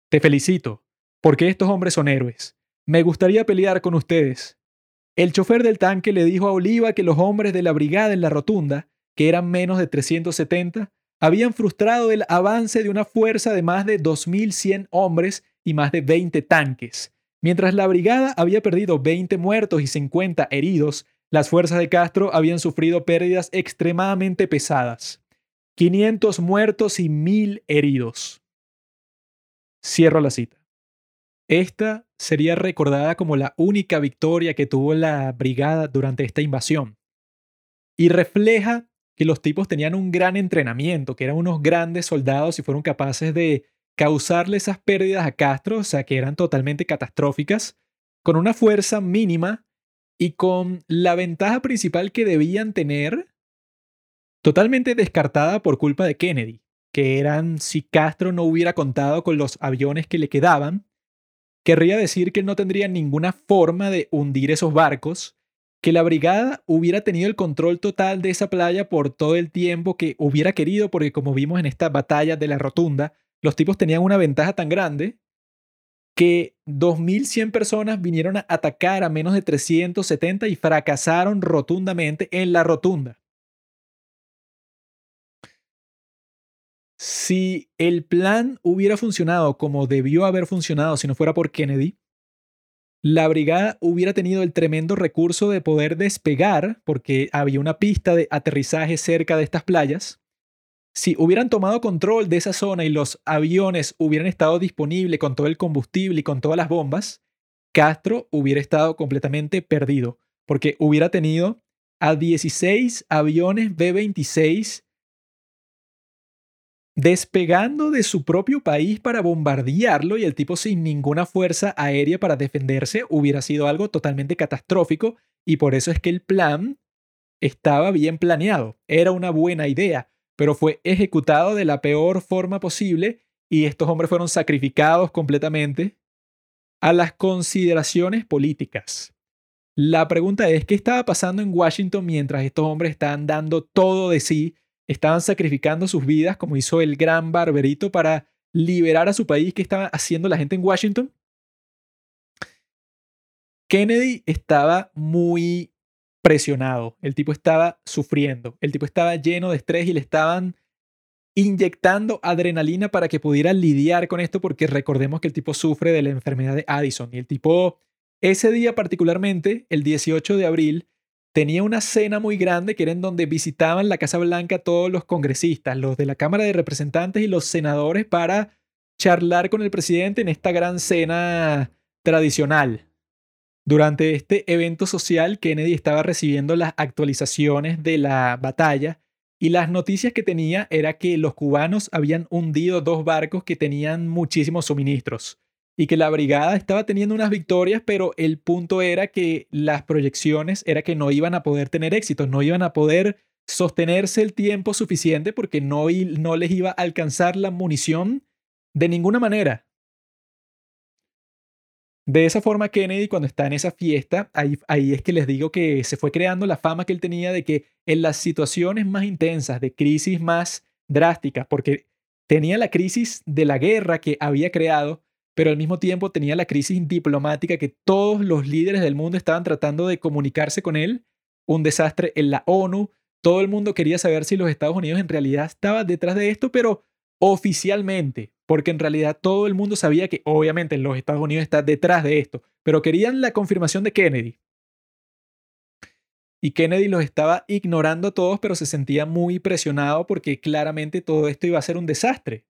Te felicito, porque estos hombres son héroes. Me gustaría pelear con ustedes. El chofer del tanque le dijo a Oliva que los hombres de la brigada en la rotunda, que eran menos de 370, habían frustrado el avance de una fuerza de más de 2.100 hombres y más de 20 tanques, Mientras la brigada había perdido 20 muertos y 50 heridos, las fuerzas de Castro habían sufrido pérdidas extremadamente pesadas. 500 muertos y 1000 heridos. Cierro la cita. Esta sería recordada como la única victoria que tuvo la brigada durante esta invasión. Y refleja que los tipos tenían un gran entrenamiento, que eran unos grandes soldados y fueron capaces de causarle esas pérdidas a Castro, o sea, que eran totalmente catastróficas, con una fuerza mínima y con la ventaja principal que debían tener totalmente descartada por culpa de Kennedy, que eran si Castro no hubiera contado con los aviones que le quedaban, querría decir que no tendría ninguna forma de hundir esos barcos, que la brigada hubiera tenido el control total de esa playa por todo el tiempo que hubiera querido, porque como vimos en esta batalla de la rotunda, los tipos tenían una ventaja tan grande que 2.100 personas vinieron a atacar a menos de 370 y fracasaron rotundamente en la rotunda. Si el plan hubiera funcionado como debió haber funcionado si no fuera por Kennedy, la brigada hubiera tenido el tremendo recurso de poder despegar, porque había una pista de aterrizaje cerca de estas playas. Si hubieran tomado control de esa zona y los aviones hubieran estado disponibles con todo el combustible y con todas las bombas, Castro hubiera estado completamente perdido, porque hubiera tenido a 16 aviones B-26 despegando de su propio país para bombardearlo y el tipo sin ninguna fuerza aérea para defenderse hubiera sido algo totalmente catastrófico y por eso es que el plan estaba bien planeado, era una buena idea, pero fue ejecutado de la peor forma posible y estos hombres fueron sacrificados completamente a las consideraciones políticas. La pregunta es, ¿qué estaba pasando en Washington mientras estos hombres estaban dando todo de sí estaban sacrificando sus vidas, como hizo el gran barberito, para liberar a su país. ¿Qué estaba haciendo la gente en Washington? Kennedy estaba muy presionado, el tipo estaba sufriendo, el tipo estaba lleno de estrés y le estaban inyectando adrenalina para que pudiera lidiar con esto, porque recordemos que el tipo sufre de la enfermedad de Addison y el tipo, ese día particularmente, el 18 de abril, tenía una cena muy grande que era en donde visitaban la Casa Blanca todos los congresistas, los de la Cámara de Representantes y los senadores para charlar con el presidente en esta gran cena tradicional. Durante este evento social, Kennedy estaba recibiendo las actualizaciones de la batalla y las noticias que tenía era que los cubanos habían hundido dos barcos que tenían muchísimos suministros y que la brigada estaba teniendo unas victorias, pero el punto era que las proyecciones era que no iban a poder tener éxito, no iban a poder sostenerse el tiempo suficiente porque no, no les iba a alcanzar la munición de ninguna manera. De esa forma, Kennedy, cuando está en esa fiesta, ahí, ahí, es que les digo que se fue creando la fama que él tenía de que en las situaciones más intensas, de crisis más drásticas, porque tenía la crisis de la guerra que había creado, pero al mismo tiempo tenía la crisis diplomática que todos los líderes del mundo estaban tratando de comunicarse con él, un desastre en la ONU, todo el mundo quería saber si los Estados Unidos en realidad estaba detrás de esto, pero oficialmente, porque en realidad todo el mundo sabía que obviamente los Estados Unidos está detrás de esto, pero querían la confirmación de Kennedy. Y Kennedy los estaba ignorando a todos, pero se sentía muy presionado porque claramente todo esto iba a ser un desastre.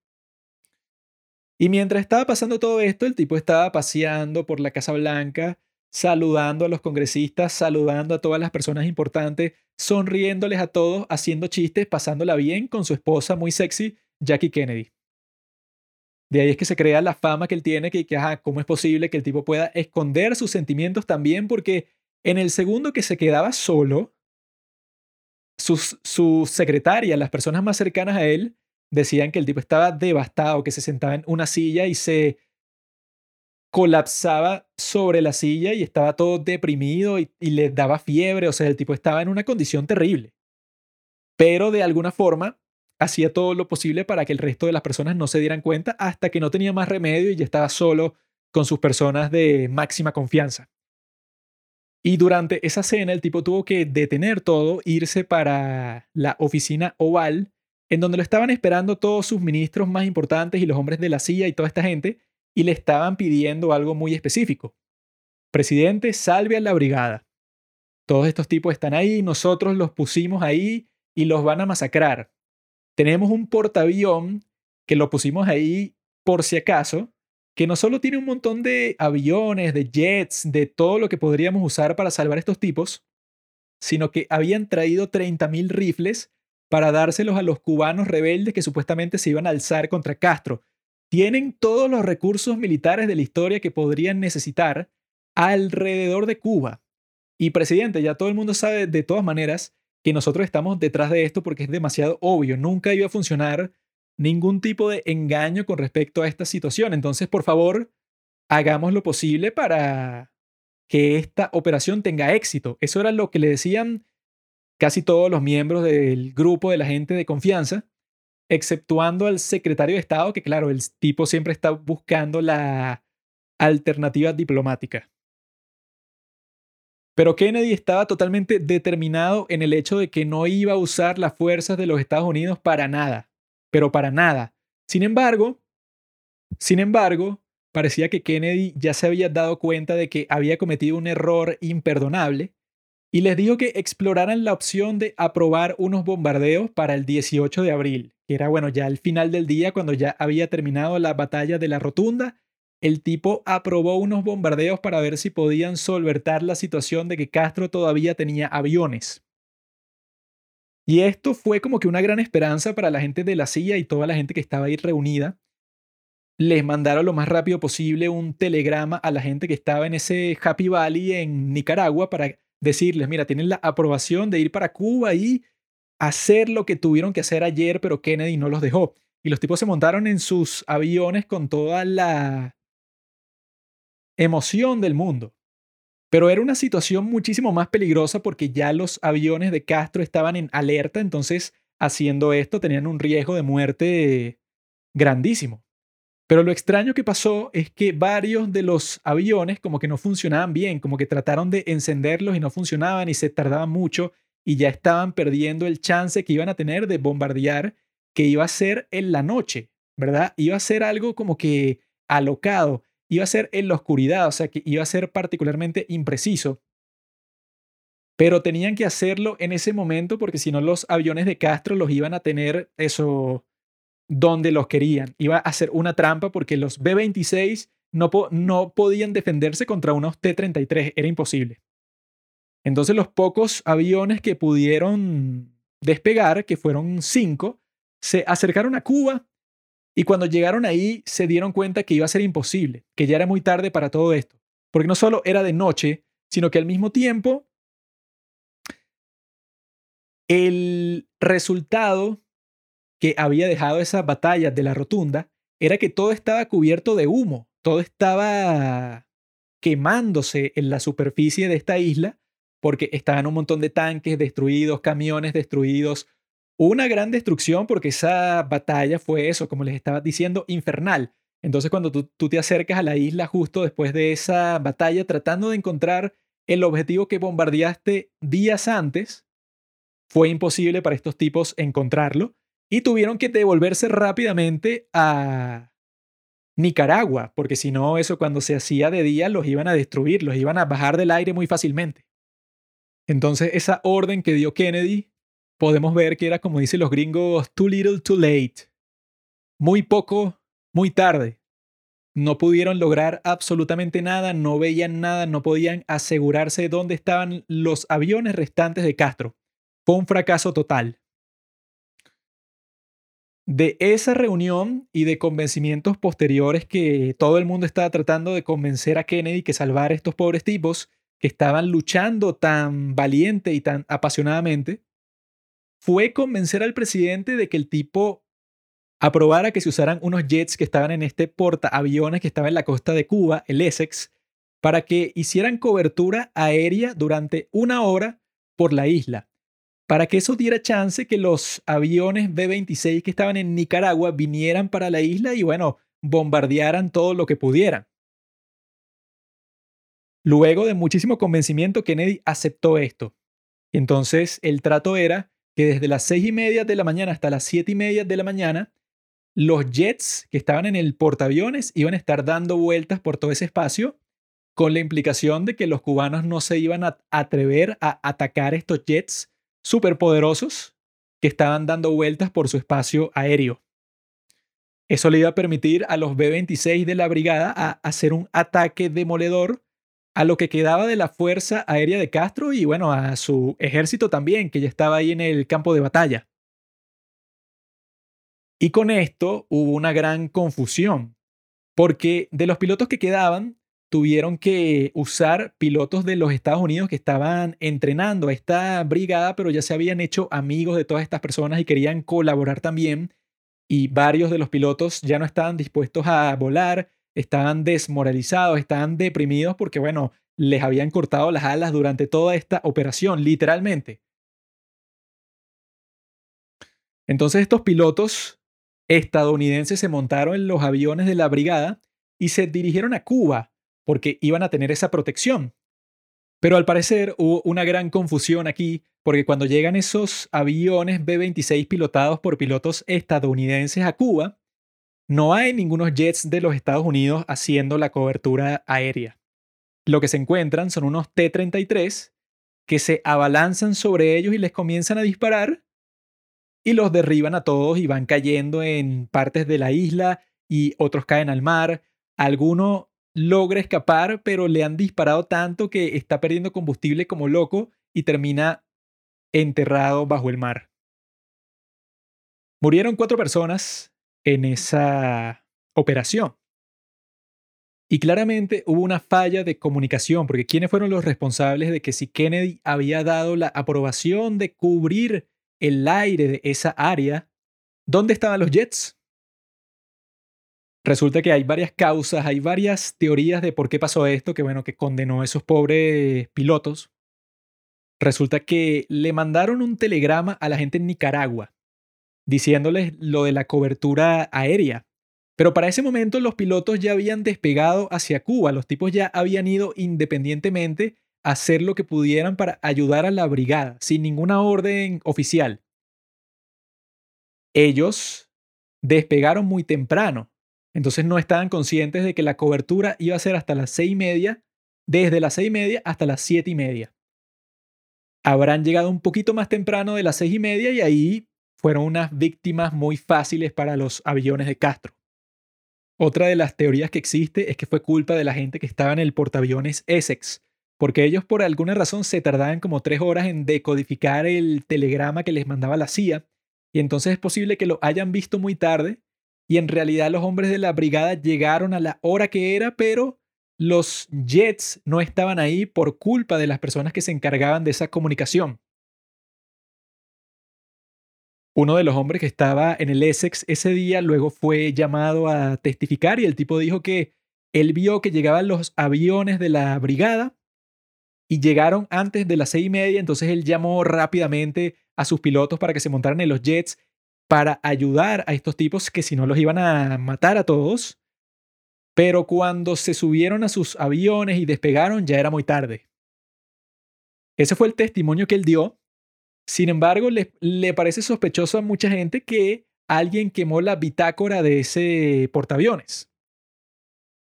Y mientras estaba pasando todo esto, el tipo estaba paseando por la Casa Blanca, saludando a los congresistas, saludando a todas las personas importantes, sonriéndoles a todos, haciendo chistes, pasándola bien con su esposa muy sexy, Jackie Kennedy. De ahí es que se crea la fama que él tiene, que, ajá, ¿cómo es posible que el tipo pueda esconder sus sentimientos también? Porque en el segundo que se quedaba solo, sus, su secretaria, las personas más cercanas a él, decían que el tipo estaba devastado, que se sentaba en una silla y se colapsaba sobre la silla y estaba todo deprimido y, le daba fiebre, o sea, el tipo estaba en una condición terrible. Pero de alguna forma hacía todo lo posible para que el resto de las personas no se dieran cuenta hasta que no tenía más remedio y ya estaba solo con sus personas de máxima confianza. Y durante esa cena el tipo tuvo que detener todo, irse para la oficina oval en donde lo estaban esperando todos sus ministros más importantes y los hombres de la silla y toda esta gente, y le estaban pidiendo algo muy específico. Presidente, salve a la brigada. Todos estos tipos están ahí, nosotros los pusimos ahí y los van a masacrar. Tenemos un portaavión que lo pusimos ahí por si acaso, que no solo tiene un montón de aviones, de jets, de todo lo que podríamos usar para salvar estos tipos, sino que habían traído 30.000 rifles para dárselos a los cubanos rebeldes que supuestamente se iban a alzar contra Castro. Tienen todos los recursos militares de la historia que podrían necesitar alrededor de Cuba. Y presidente, ya todo el mundo sabe de todas maneras que nosotros estamos detrás de esto porque es demasiado obvio. Nunca iba a funcionar ningún tipo de engaño con respecto a esta situación. Entonces, por favor, hagamos lo posible para que esta operación tenga éxito. Eso era lo que le decían casi todos los miembros del grupo de la gente de confianza, exceptuando al secretario de Estado, que claro, el tipo siempre está buscando la alternativa diplomática. Pero Kennedy estaba totalmente determinado en el hecho de que no iba a usar las fuerzas de los Estados Unidos para nada, pero para nada. Sin embargo, sin embargo, parecía que Kennedy ya se había dado cuenta de que había cometido un error imperdonable y les dijo que exploraran la opción de aprobar unos bombardeos para el 18 de abril, que era bueno, ya al final del día cuando ya había terminado la batalla de la rotunda, el tipo aprobó unos bombardeos para ver si podían solventar la situación de que Castro todavía tenía aviones. Y esto fue como que una gran esperanza para la gente de la CIA y toda la gente que estaba ahí reunida. Les mandaron lo más rápido posible un telegrama a la gente que estaba en ese Happy Valley en Nicaragua para decirles, mira, tienen la aprobación de ir para Cuba y hacer lo que tuvieron que hacer ayer, pero Kennedy no los dejó. Y los tipos se montaron en sus aviones con toda la emoción del mundo. Pero era una situación muchísimo más peligrosa porque ya los aviones de Castro estaban en alerta, entonces haciendo esto tenían un riesgo de muerte grandísimo. Pero lo extraño que pasó es que varios de los aviones como que no funcionaban bien, como que trataron de encenderlos y no funcionaban y se tardaban mucho y ya estaban perdiendo el chance que iban a tener de bombardear que iba a ser en la noche, ¿verdad? Iba a ser algo como que alocado, iba a ser en la oscuridad, o sea que iba a ser particularmente impreciso. Pero tenían que hacerlo en ese momento porque si no los aviones de Castro los iban a tener eso donde los querían. Iba a ser una trampa porque los B-26 no, no podían defenderse contra unos T-33, era imposible. Entonces los pocos aviones que pudieron despegar, que fueron cinco, se acercaron a Cuba y cuando llegaron ahí se dieron cuenta que iba a ser imposible, que ya era muy tarde para todo esto. Porque no solo era de noche, sino que al mismo tiempo el resultado que había dejado esa batalla de la rotunda era que todo estaba cubierto de humo, todo estaba quemándose en la superficie de esta isla porque estaban un montón de tanques destruidos, camiones destruidos, una gran destrucción porque esa batalla fue eso, como les estaba diciendo, infernal. Entonces cuando tú, tú, te acercas a la isla justo después de esa batalla tratando de encontrar el objetivo que bombardeaste días antes, fue imposible para estos tipos encontrarlo y tuvieron que devolverse rápidamente a Nicaragua, porque si no, eso cuando se hacía de día los iban a destruir, los iban a bajar del aire muy fácilmente. Entonces, esa orden que dio Kennedy, podemos ver que era, como dicen los gringos, too little, too late. Muy poco, muy tarde. No pudieron lograr absolutamente nada, no veían nada, no podían asegurarse dónde estaban los aviones restantes de Castro. Fue un fracaso total. De esa reunión y de convencimientos posteriores que todo el mundo estaba tratando de convencer a Kennedy que salvar a estos pobres tipos que estaban luchando tan valiente y tan apasionadamente, fue convencer al presidente de que el tipo aprobara que se usaran unos jets que estaban en este portaaviones que estaba en la costa de Cuba, el Essex, para que hicieran cobertura aérea durante una hora por la isla para que eso diera chance que los aviones B-26 que estaban en Nicaragua vinieran para la isla y bueno, bombardearan todo lo que pudieran. Luego de muchísimo convencimiento, Kennedy aceptó esto. Entonces, el trato era que desde las seis y media de la mañana hasta las siete y media de la mañana, los jets que estaban en el portaaviones iban a estar dando vueltas por todo ese espacio, con la implicación de que los cubanos no se iban a atrever a atacar estos jets superpoderosos que estaban dando vueltas por su espacio aéreo. Eso le iba a permitir a los B-26 de la brigada a hacer un ataque demoledor a lo que quedaba de la Fuerza Aérea de Castro y bueno, a su ejército también, que ya estaba ahí en el campo de batalla. Y con esto hubo una gran confusión, porque de los pilotos que quedaban, tuvieron que usar pilotos de los Estados Unidos que estaban entrenando a esta brigada, pero ya se habían hecho amigos de todas estas personas y querían colaborar también. Y varios de los pilotos ya no estaban dispuestos a volar, estaban desmoralizados, estaban deprimidos porque, bueno, les habían cortado las alas durante toda esta operación, literalmente. Entonces estos pilotos estadounidenses se montaron en los aviones de la brigada y se dirigieron a Cuba porque iban a tener esa protección. Pero al parecer hubo una gran confusión aquí, porque cuando llegan esos aviones B-26 pilotados por pilotos estadounidenses a Cuba, no hay ningunos jets de los Estados Unidos haciendo la cobertura aérea. Lo que se encuentran son unos T-33 que se abalanzan sobre ellos y les comienzan a disparar y los derriban a todos y van cayendo en partes de la isla y otros caen al mar. Alguno logra escapar, pero le han disparado tanto que está perdiendo combustible como loco y termina enterrado bajo el mar. Murieron cuatro personas en esa operación. Y claramente hubo una falla de comunicación, porque ¿quiénes fueron los responsables de que si Kennedy había dado la aprobación de cubrir el aire de esa área, ¿dónde estaban los jets? Resulta que hay varias causas, hay varias teorías de por qué pasó esto, que bueno, que condenó a esos pobres pilotos. Resulta que le mandaron un telegrama a la gente en Nicaragua diciéndoles lo de la cobertura aérea. Pero para ese momento los pilotos ya habían despegado hacia Cuba, los tipos ya habían ido independientemente a hacer lo que pudieran para ayudar a la brigada, sin ninguna orden oficial. Ellos despegaron muy temprano, entonces no estaban conscientes de que la cobertura iba a ser hasta las seis y media, desde las seis y media hasta las siete y media. Habrán llegado un poquito más temprano de las seis y media y ahí fueron unas víctimas muy fáciles para los aviones de Castro. Otra de las teorías que existe es que fue culpa de la gente que estaba en el portaaviones Essex, porque ellos por alguna razón se tardaban como tres horas en decodificar el telegrama que les mandaba la CIA, y entonces es posible que lo hayan visto muy tarde, y en realidad los hombres de la brigada llegaron a la hora que era, pero los jets no estaban ahí por culpa de las personas que se encargaban de esa comunicación. Uno de los hombres que estaba en el Essex ese día luego fue llamado a testificar y el tipo dijo que él vio que llegaban los aviones de la brigada y llegaron antes de las seis y media, entonces él llamó rápidamente a sus pilotos para que se montaran en los jets para ayudar a estos tipos que si no los iban a matar a todos. Pero cuando se subieron a sus aviones y despegaron ya era muy tarde. Ese fue el testimonio que él dio sin embargo, le, le parece sospechoso a mucha gente que alguien quemó la bitácora de ese portaaviones.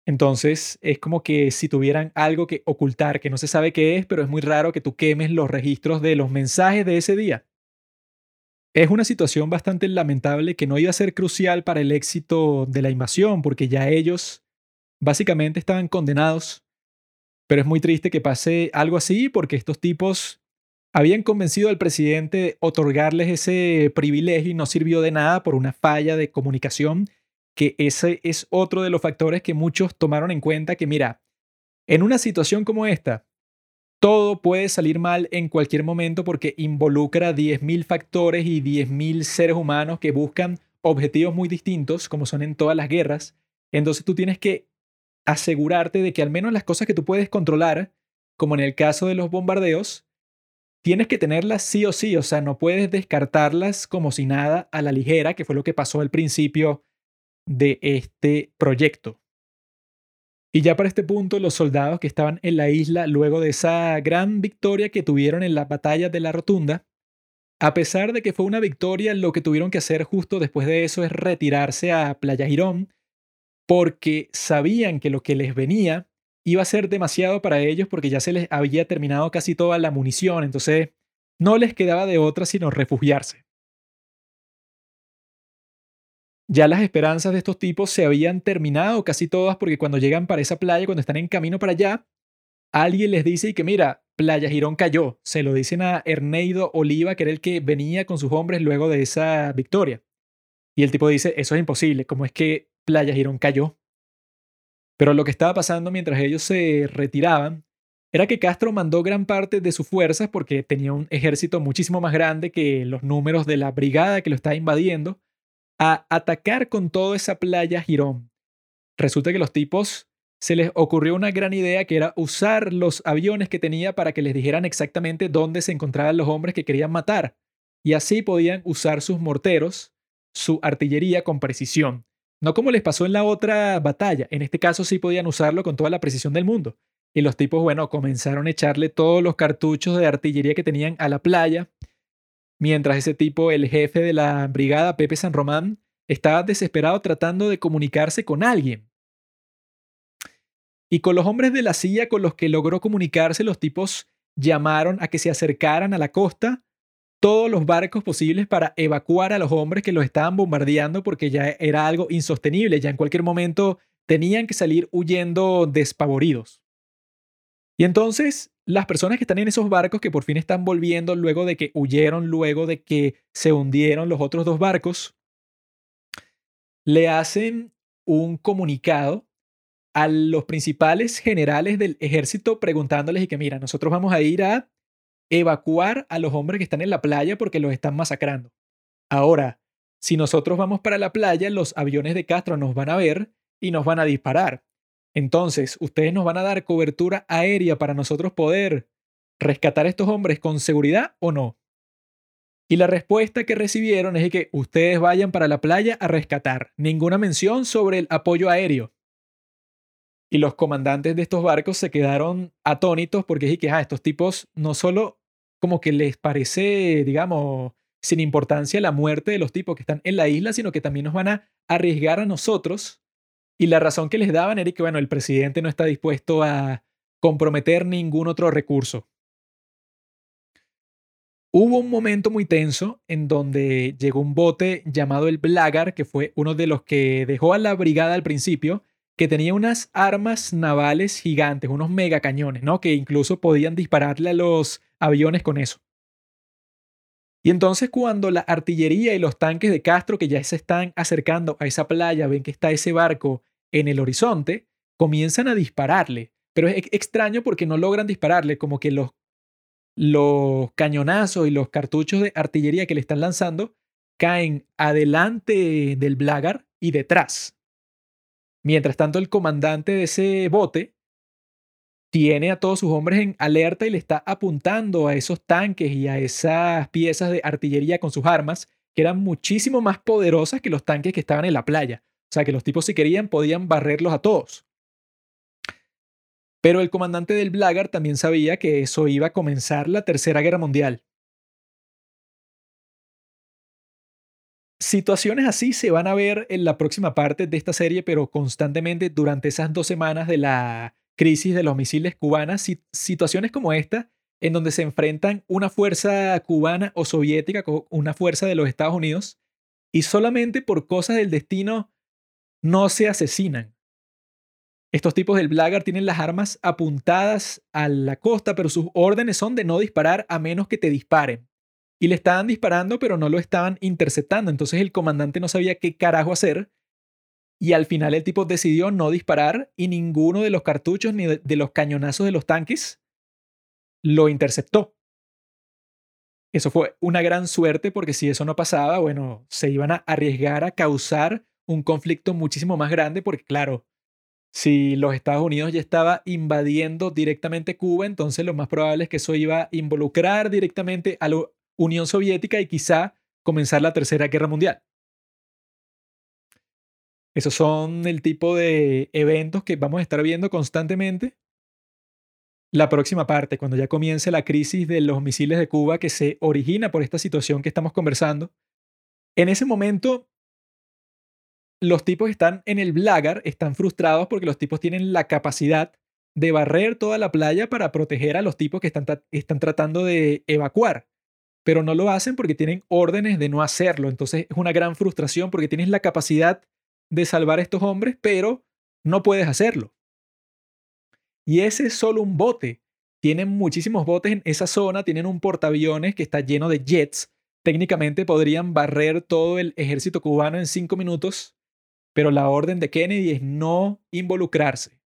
Entonces, es como que si tuvieran algo que ocultar, que no se sabe qué es, pero es muy raro que tú quemes los registros de los mensajes de ese día. Es una situación bastante lamentable que no iba a ser crucial para el éxito de la invasión, porque ya ellos básicamente estaban condenados. Pero es muy triste que pase algo así, porque estos tipos habían convencido al presidente de otorgarles ese privilegio y no sirvió de nada por una falla de comunicación, que ese es otro de los factores que muchos tomaron en cuenta que, mira, en una situación como esta, todo puede salir mal en cualquier momento porque involucra 10.000 factores y 10.000 seres humanos que buscan objetivos muy distintos, como son en todas las guerras. Entonces tú tienes que asegurarte de que al menos las cosas que tú puedes controlar, como en el caso de los bombardeos, tienes que tenerlas sí o sí, o sea, no puedes descartarlas como si nada a la ligera, que fue lo que pasó al principio de este proyecto. Y ya para este punto, los soldados que estaban en la isla luego de esa gran victoria que tuvieron en la batalla de la Rotunda, a pesar de que fue una victoria, lo que tuvieron que hacer justo después de eso es retirarse a Playa Girón, porque sabían que lo que les venía iba a ser demasiado para ellos porque ya se les había terminado casi toda la munición, entonces no les quedaba de otra sino refugiarse. Ya las esperanzas de estos tipos se habían terminado casi todas porque cuando llegan para esa playa, cuando están en camino para allá, alguien les dice que mira, Playa Girón cayó. Se lo dicen a Erneido Oliva, que era el que venía con sus hombres luego de esa victoria. Y el tipo dice, eso es imposible, ¿cómo es que Playa Girón cayó? Pero lo que estaba pasando mientras ellos se retiraban era que Castro mandó gran parte de sus fuerzas, porque tenía un ejército muchísimo más grande que los números de la brigada que lo estaba invadiendo, a atacar con toda esa playa Girón. Resulta que los tipos se les ocurrió una gran idea que era usar los aviones que tenía para que les dijeran exactamente dónde se encontraban los hombres que querían matar. Y así podían usar sus morteros, su artillería con precisión. No como les pasó en la otra batalla, en este caso sí podían usarlo con toda la precisión del mundo. Y los tipos, bueno, comenzaron a echarle todos los cartuchos de artillería que tenían a la playa, mientras ese tipo, el jefe de la brigada, Pepe San Román, estaba desesperado tratando de comunicarse con alguien. Y con los hombres de la silla con los que logró comunicarse, los tipos llamaron a que se acercaran a la costa todos los barcos posibles para evacuar a los hombres que los estaban bombardeando porque ya era algo insostenible, ya en cualquier momento tenían que salir huyendo despavoridos. Y entonces las personas que están en esos barcos que por fin están volviendo luego de que huyeron, luego de que se hundieron los otros dos barcos, le hacen un comunicado a los principales generales del ejército preguntándoles y que mira, nosotros vamos a ir a evacuar a los hombres que están en la playa porque los están masacrando. Ahora, si nosotros vamos para la playa, los aviones de Castro nos van a ver y nos van a disparar. Entonces, ¿ustedes nos van a dar cobertura aérea para nosotros poder rescatar a estos hombres con seguridad o no? Y la respuesta que recibieron es que ustedes vayan para la playa a rescatar. Ninguna mención sobre el apoyo aéreo. Y los comandantes de estos barcos se quedaron atónitos porque es que ah, estos tipos no solo como que les parece, digamos, sin importancia la muerte de los tipos que están en la isla, sino que también nos van a arriesgar a nosotros. Y la razón que les daban era que, bueno, el presidente no está dispuesto a comprometer ningún otro recurso. Hubo un momento muy tenso en donde llegó un bote llamado el Blagar, que fue uno de los que dejó a la brigada al principio, que tenía unas armas navales gigantes, unos megacañones, ¿no? Que incluso podían dispararle a los aviones con eso. Y entonces cuando la artillería y los tanques de Castro que ya se están acercando a esa playa, ven que está ese barco en el horizonte, comienzan a dispararle. Pero es extraño porque no logran dispararle, como que los, cañonazos y los cartuchos de artillería que le están lanzando caen adelante del Blagar y detrás. Mientras tanto, el comandante de ese bote tiene a todos sus hombres en alerta y le está apuntando a esos tanques y a esas piezas de artillería con sus armas que eran muchísimo más poderosas que los tanques que estaban en la playa. O sea que los tipos si querían podían barrerlos a todos. Pero el comandante del Blagar también sabía que eso iba a comenzar la Tercera Guerra Mundial. Situaciones así se van a ver en la próxima parte de esta serie, pero constantemente durante esas dos semanas de la crisis de los misiles cubanas, situaciones como esta, en donde se enfrentan una fuerza cubana o soviética con una fuerza de los Estados Unidos, y solamente por cosas del destino no se asesinan. Estos tipos del Blagar tienen las armas apuntadas a la costa, pero sus órdenes son de no disparar a menos que te disparen. Y le estaban disparando, pero no lo estaban interceptando. Entonces el comandante no sabía qué carajo hacer y al final el tipo decidió no disparar y ninguno de los cartuchos ni de, los cañonazos de los tanques lo interceptó. Eso fue una gran suerte porque si eso no pasaba, bueno, se iban a arriesgar a causar un conflicto muchísimo más grande porque claro, si los Estados Unidos ya estaba invadiendo directamente Cuba, entonces lo más probable es que eso iba a involucrar directamente a la Unión Soviética y quizá comenzar la Tercera Guerra Mundial. Esos son el tipo de eventos que vamos a estar viendo constantemente. La próxima parte, cuando ya comience la crisis de los misiles de Cuba que se origina por esta situación que estamos conversando, en ese momento los tipos están en el Blagar, están frustrados porque los tipos tienen la capacidad de barrer toda la playa para proteger a los tipos que están, están tratando de evacuar, pero no lo hacen porque tienen órdenes de no hacerlo. Entonces es una gran frustración porque tienes la capacidad de salvar a estos hombres, pero no puedes hacerlo. Y ese es solo un bote. Tienen muchísimos botes en esa zona, tienen un portaaviones que está lleno de jets. Técnicamente podrían barrer todo el ejército cubano en cinco minutos, pero la orden de Kennedy es no involucrarse,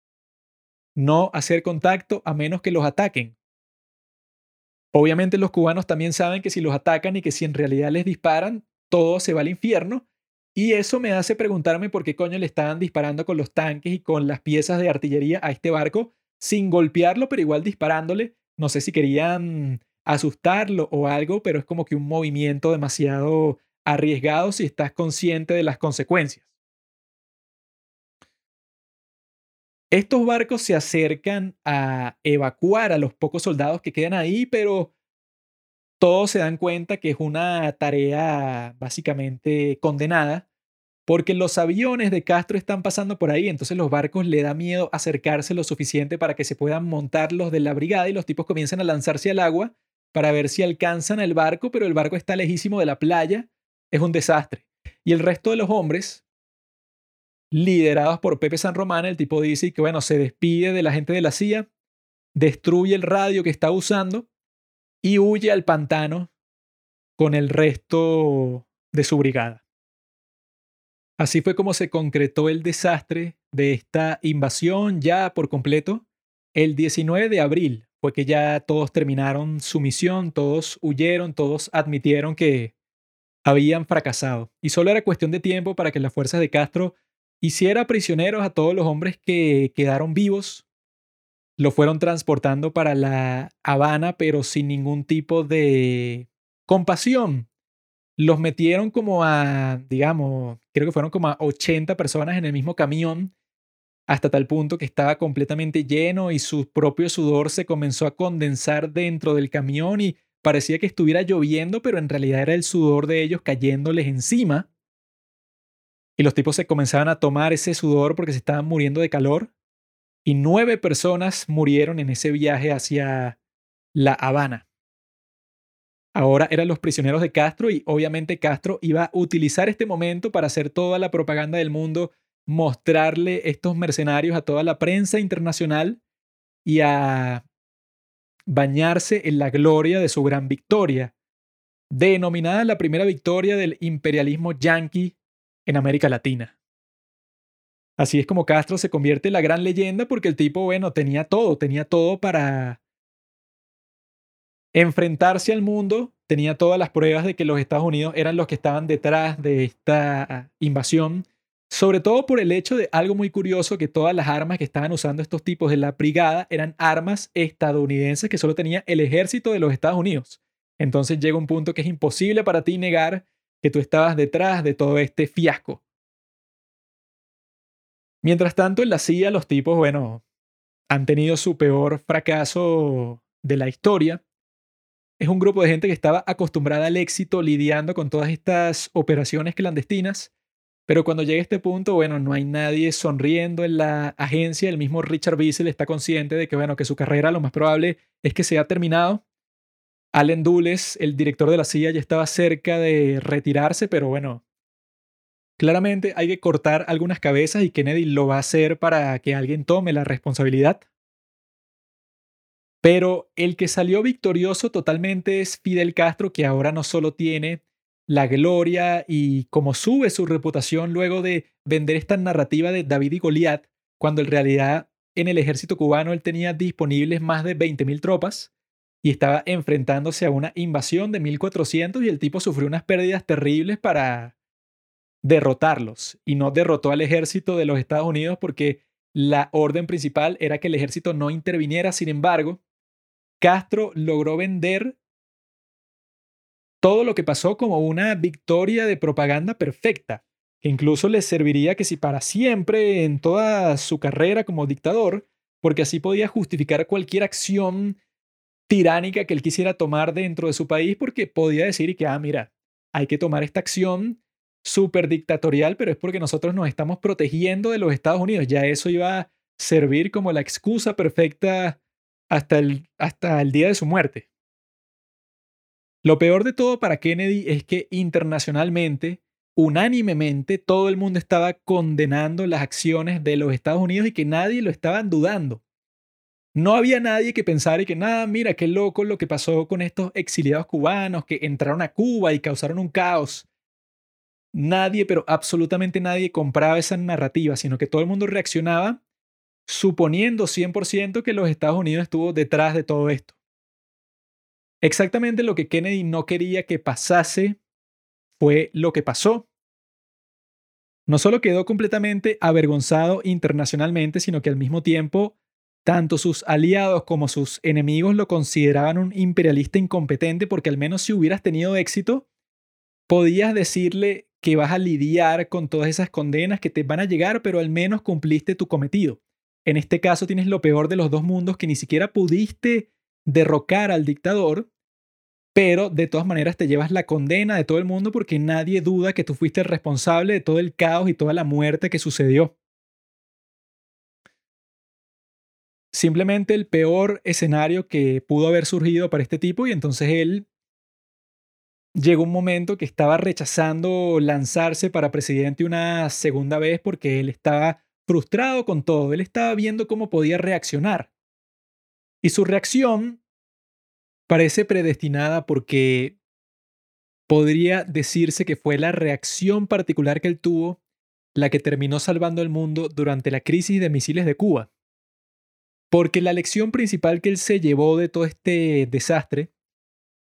no hacer contacto a menos que los ataquen. Obviamente los cubanos también saben que si los atacan y que si en realidad les disparan, todo se va al infierno y eso me hace preguntarme por qué coño le estaban disparando con los tanques y con las piezas de artillería a este barco sin golpearlo, pero igual disparándole. No sé si querían asustarlo o algo, pero es como que un movimiento demasiado arriesgado si estás consciente de las consecuencias. Estos barcos se acercan a evacuar a los pocos soldados que quedan ahí, pero todos se dan cuenta que es una tarea básicamente condenada porque los aviones de Castro están pasando por ahí, entonces los barcos le da miedo acercarse lo suficiente para que se puedan montar los de la brigada y los tipos comienzan a lanzarse al agua para ver si alcanzan el barco, pero el barco está lejísimo de la playa, es un desastre. Y el resto de los hombres, liderados por Pepe San Román, el tipo dice que bueno, se despide de la gente de la CIA, destruye el radio que está usando y huye al pantano con el resto de su brigada. Así fue como se concretó el desastre de esta invasión ya por completo. El 19 de abril fue que ya todos terminaron su misión, todos huyeron, todos admitieron que habían fracasado. Y solo era cuestión de tiempo para que las fuerzas de Castro hiciera prisioneros a todos los hombres que quedaron vivos. Lo fueron transportando para la Habana, pero sin ningún tipo de compasión los metieron como a, digamos, creo que fueron como a 80 personas en el mismo camión, hasta tal punto que estaba completamente lleno y su propio sudor se comenzó a condensar dentro del camión y parecía que estuviera lloviendo, pero en realidad era el sudor de ellos cayéndoles encima. Y los tipos se comenzaban a tomar ese sudor porque se estaban muriendo de calor. Y nueve personas murieron en ese viaje hacia La Habana ahora eran los prisioneros de Castro y obviamente Castro iba a utilizar este momento para hacer toda la propaganda del mundo, mostrarle estos mercenarios a toda la prensa internacional y a bañarse en la gloria de su gran victoria, denominada la primera victoria del imperialismo yanqui en América Latina. Así es como Castro se convierte en la gran leyenda porque el tipo, bueno, tenía todo, tenía todo para enfrentarse al mundo, tenía todas las pruebas de que los Estados Unidos eran los que estaban detrás de esta invasión, sobre todo por el hecho de algo muy curioso, que todas las armas que estaban usando estos tipos de la brigada eran armas estadounidenses que solo tenía el ejército de los Estados Unidos. Entonces llega un punto que es imposible para ti negar que tú estabas detrás de todo este fiasco. Mientras tanto, en la CIA los tipos, bueno, han tenido su peor fracaso de la historia es un grupo de gente que estaba acostumbrada al éxito lidiando con todas estas operaciones clandestinas, pero cuando llega este punto, bueno, no hay nadie sonriendo en la agencia, el mismo Richard Bissell está consciente de que, bueno, que su carrera lo más probable es que se ha terminado. Allen Dulles, el director de la CIA, ya estaba cerca de retirarse, pero bueno, claramente hay que cortar algunas cabezas y Kennedy lo va a hacer para que alguien tome la responsabilidad. Pero el que salió victorioso totalmente es Fidel Castro, que ahora no solo tiene la gloria y cómo sube su reputación luego de vender esta narrativa de David y Goliat, cuando en realidad en el ejército cubano él tenía disponibles más de 20.000 tropas y estaba enfrentándose a una invasión de 1.400 y el tipo sufrió unas pérdidas terribles para derrotarlos. Y no derrotó al ejército de los Estados Unidos porque la orden principal era que el ejército no interviniera, sin embargo, Castro logró vender todo lo que pasó como una victoria de propaganda perfecta, que incluso le serviría que si para siempre en toda su carrera como dictador, porque así podía justificar cualquier acción tiránica que él quisiera tomar dentro de su país, porque podía decir que, ah, mira, hay que tomar esta acción súper dictatorial, pero es porque nosotros nos estamos protegiendo de los Estados Unidos. Ya eso iba a servir como la excusa perfecta hasta el, hasta el día de su muerte. Lo peor de todo para Kennedy es que internacionalmente, unánimemente, todo el mundo estaba condenando las acciones de los Estados Unidos y que nadie lo estaba dudando. No había nadie que pensara y que, nada, mira, qué loco lo que pasó con estos exiliados cubanos que entraron a Cuba y causaron un caos. Nadie, pero absolutamente nadie compraba esa narrativa, sino que todo el mundo reaccionaba suponiendo 100% que los Estados Unidos estuvo detrás de todo esto. Exactamente lo que Kennedy no quería que pasase fue lo que pasó. No solo quedó completamente avergonzado internacionalmente, sino que al mismo tiempo tanto sus aliados como sus enemigos lo consideraban un imperialista incompetente porque al menos si hubieras tenido éxito, podías decirle que vas a lidiar con todas esas condenas que te van a llegar, pero al menos cumpliste tu cometido. En este caso tienes lo peor de los dos mundos que ni siquiera pudiste derrocar al dictador, pero de todas maneras te llevas la condena de todo el mundo porque nadie duda que tú fuiste el responsable de todo el caos y toda la muerte que sucedió. Simplemente el peor escenario que pudo haber surgido para este tipo y entonces él llegó un momento que estaba rechazando lanzarse para presidente una segunda vez porque él estaba frustrado con todo, él estaba viendo cómo podía reaccionar. Y su reacción parece predestinada porque podría decirse que fue la reacción particular que él tuvo la que terminó salvando el mundo durante la crisis de misiles de Cuba. Porque la lección principal que él se llevó de todo este desastre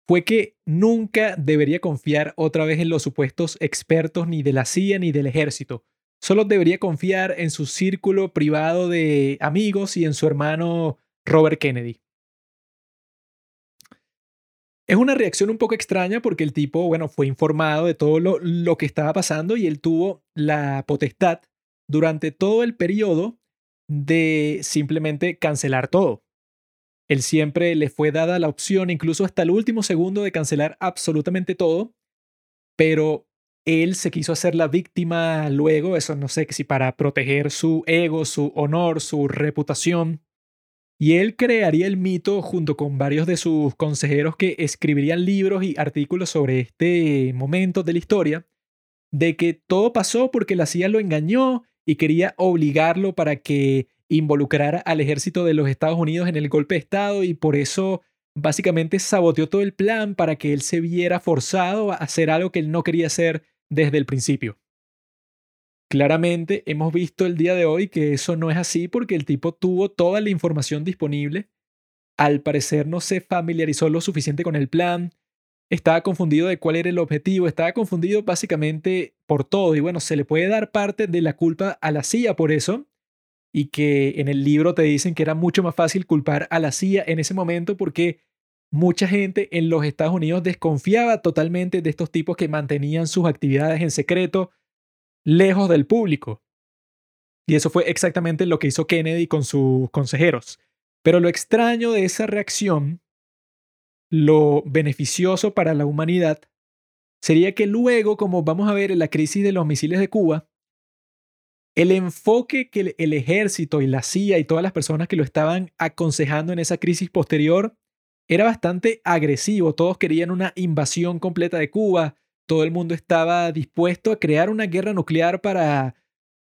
fue que nunca debería confiar otra vez en los supuestos expertos ni de la CIA ni del ejército. Solo debería confiar en su círculo privado de amigos y en su hermano Robert Kennedy. Es una reacción un poco extraña porque el tipo, bueno, fue informado de todo lo, lo, que estaba pasando y él tuvo la potestad durante todo el periodo de simplemente cancelar todo. Él siempre le fue dada la opción, incluso hasta el último segundo, de cancelar absolutamente todo, pero él se quiso hacer la víctima luego, eso no sé si para proteger su ego, su honor, su reputación. Y él crearía el mito junto con varios de sus consejeros que escribirían libros y artículos sobre este momento de la historia, de que todo pasó porque la CIA lo engañó y quería obligarlo para que involucrara al ejército de los Estados Unidos en el golpe de Estado y por eso básicamente saboteó todo el plan para que él se viera forzado a hacer algo que él no quería hacer desde el principio. Claramente hemos visto el día de hoy que eso no es así porque el tipo tuvo toda la información disponible. Al parecer no se familiarizó lo suficiente con el plan, estaba confundido de cuál era el objetivo, estaba confundido básicamente por todo y bueno, se le puede dar parte de la culpa a la CIA por eso, y que en el libro te dicen que era mucho más fácil culpar a la CIA en ese momento porque mucha gente en los Estados Unidos desconfiaba totalmente de estos tipos que mantenían sus actividades en secreto, lejos del público. Y eso fue exactamente lo que hizo Kennedy con sus consejeros. Pero lo extraño de esa reacción, lo beneficioso para la humanidad, sería que luego, como vamos a ver en la crisis de los misiles de Cuba, el enfoque que el ejército y la CIA y todas las personas que lo estaban aconsejando en esa crisis posterior era bastante agresivo. Todos querían una invasión completa de Cuba. Todo el mundo estaba dispuesto a crear una guerra nuclear para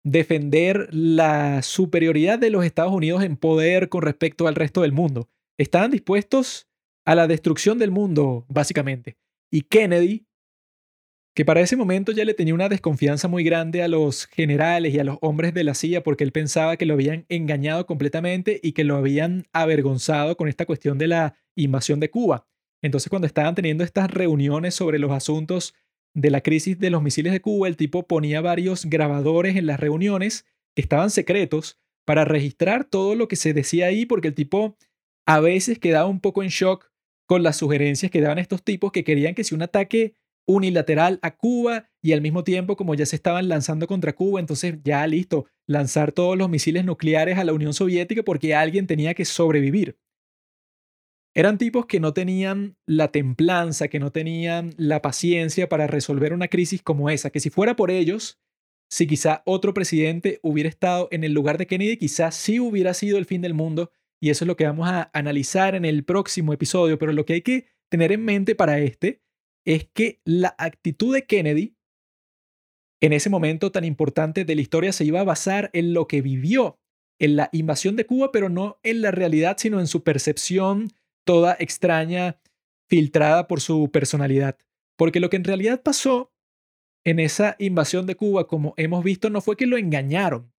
defender la superioridad de los Estados Unidos en poder con respecto al resto del mundo. Estaban dispuestos a la destrucción del mundo, básicamente. Y Kennedy que para ese momento ya le tenía una desconfianza muy grande a los generales y a los hombres de la CIA porque él pensaba que lo habían engañado completamente y que lo habían avergonzado con esta cuestión de la invasión de Cuba. Entonces cuando estaban teniendo estas reuniones sobre los asuntos de la crisis de los misiles de Cuba, el tipo ponía varios grabadores en las reuniones que estaban secretos para registrar todo lo que se decía ahí porque el tipo a veces quedaba un poco en shock con las sugerencias que daban estos tipos que querían que si un ataque unilateral a Cuba y al mismo tiempo como ya se estaban lanzando contra Cuba, entonces ya listo, lanzar todos los misiles nucleares a la Unión Soviética porque alguien tenía que sobrevivir. Eran tipos que no tenían la templanza, que no tenían la paciencia para resolver una crisis como esa, que si fuera por ellos, si quizá otro presidente hubiera estado en el lugar de Kennedy, quizás sí hubiera sido el fin del mundo, y eso es lo que vamos a analizar en el próximo episodio, pero lo que hay que tener en mente para este es que la actitud de Kennedy en ese momento tan importante de la historia se iba a basar en lo que vivió en la invasión de Cuba, pero no en la realidad, sino en su percepción toda extraña, filtrada por su personalidad. Porque lo que en realidad pasó en esa invasión de Cuba, como hemos visto, no fue que lo engañaron,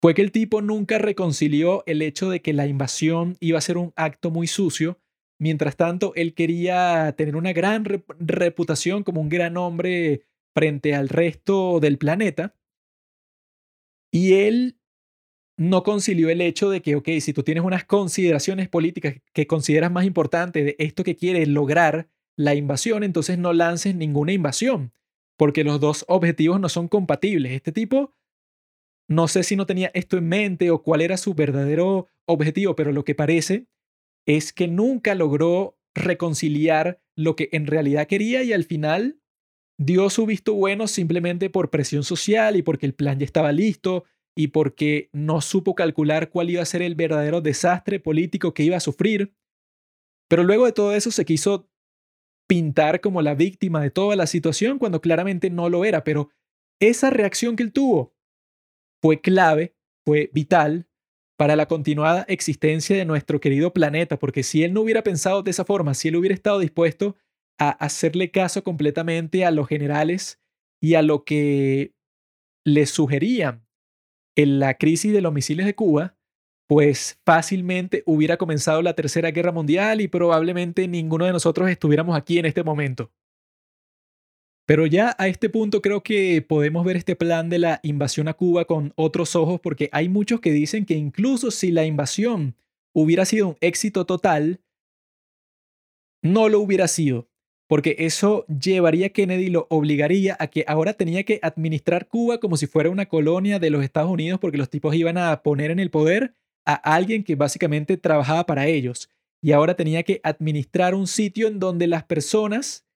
fue que el tipo nunca reconcilió el hecho de que la invasión iba a ser un acto muy sucio Mientras tanto, él quería tener una gran reputación como un gran hombre frente al resto del planeta. Y él no concilió el hecho de que, ok, si tú tienes unas consideraciones políticas que consideras más importantes de esto que quieres lograr la invasión, entonces no lances ninguna invasión, porque los dos objetivos no son compatibles. Este tipo, no sé si no tenía esto en mente o cuál era su verdadero objetivo, pero lo que parece es que nunca logró reconciliar lo que en realidad quería y al final dio su visto bueno simplemente por presión social y porque el plan ya estaba listo y porque no supo calcular cuál iba a ser el verdadero desastre político que iba a sufrir. Pero luego de todo eso se quiso pintar como la víctima de toda la situación cuando claramente no lo era, pero esa reacción que él tuvo fue clave, fue vital para la continuada existencia de nuestro querido planeta, porque si él no hubiera pensado de esa forma, si él hubiera estado dispuesto a hacerle caso completamente a los generales y a lo que le sugerían en la crisis de los misiles de Cuba, pues fácilmente hubiera comenzado la Tercera Guerra Mundial y probablemente ninguno de nosotros estuviéramos aquí en este momento. Pero ya a este punto creo que podemos ver este plan de la invasión a Cuba con otros ojos porque hay muchos que dicen que incluso si la invasión hubiera sido un éxito total, no lo hubiera sido porque eso llevaría a Kennedy, lo obligaría a que ahora tenía que administrar Cuba como si fuera una colonia de los Estados Unidos, porque los tipos iban a poner en el poder a alguien que básicamente trabajaba para ellos. Y ahora tenía que administrar un sitio en donde las personas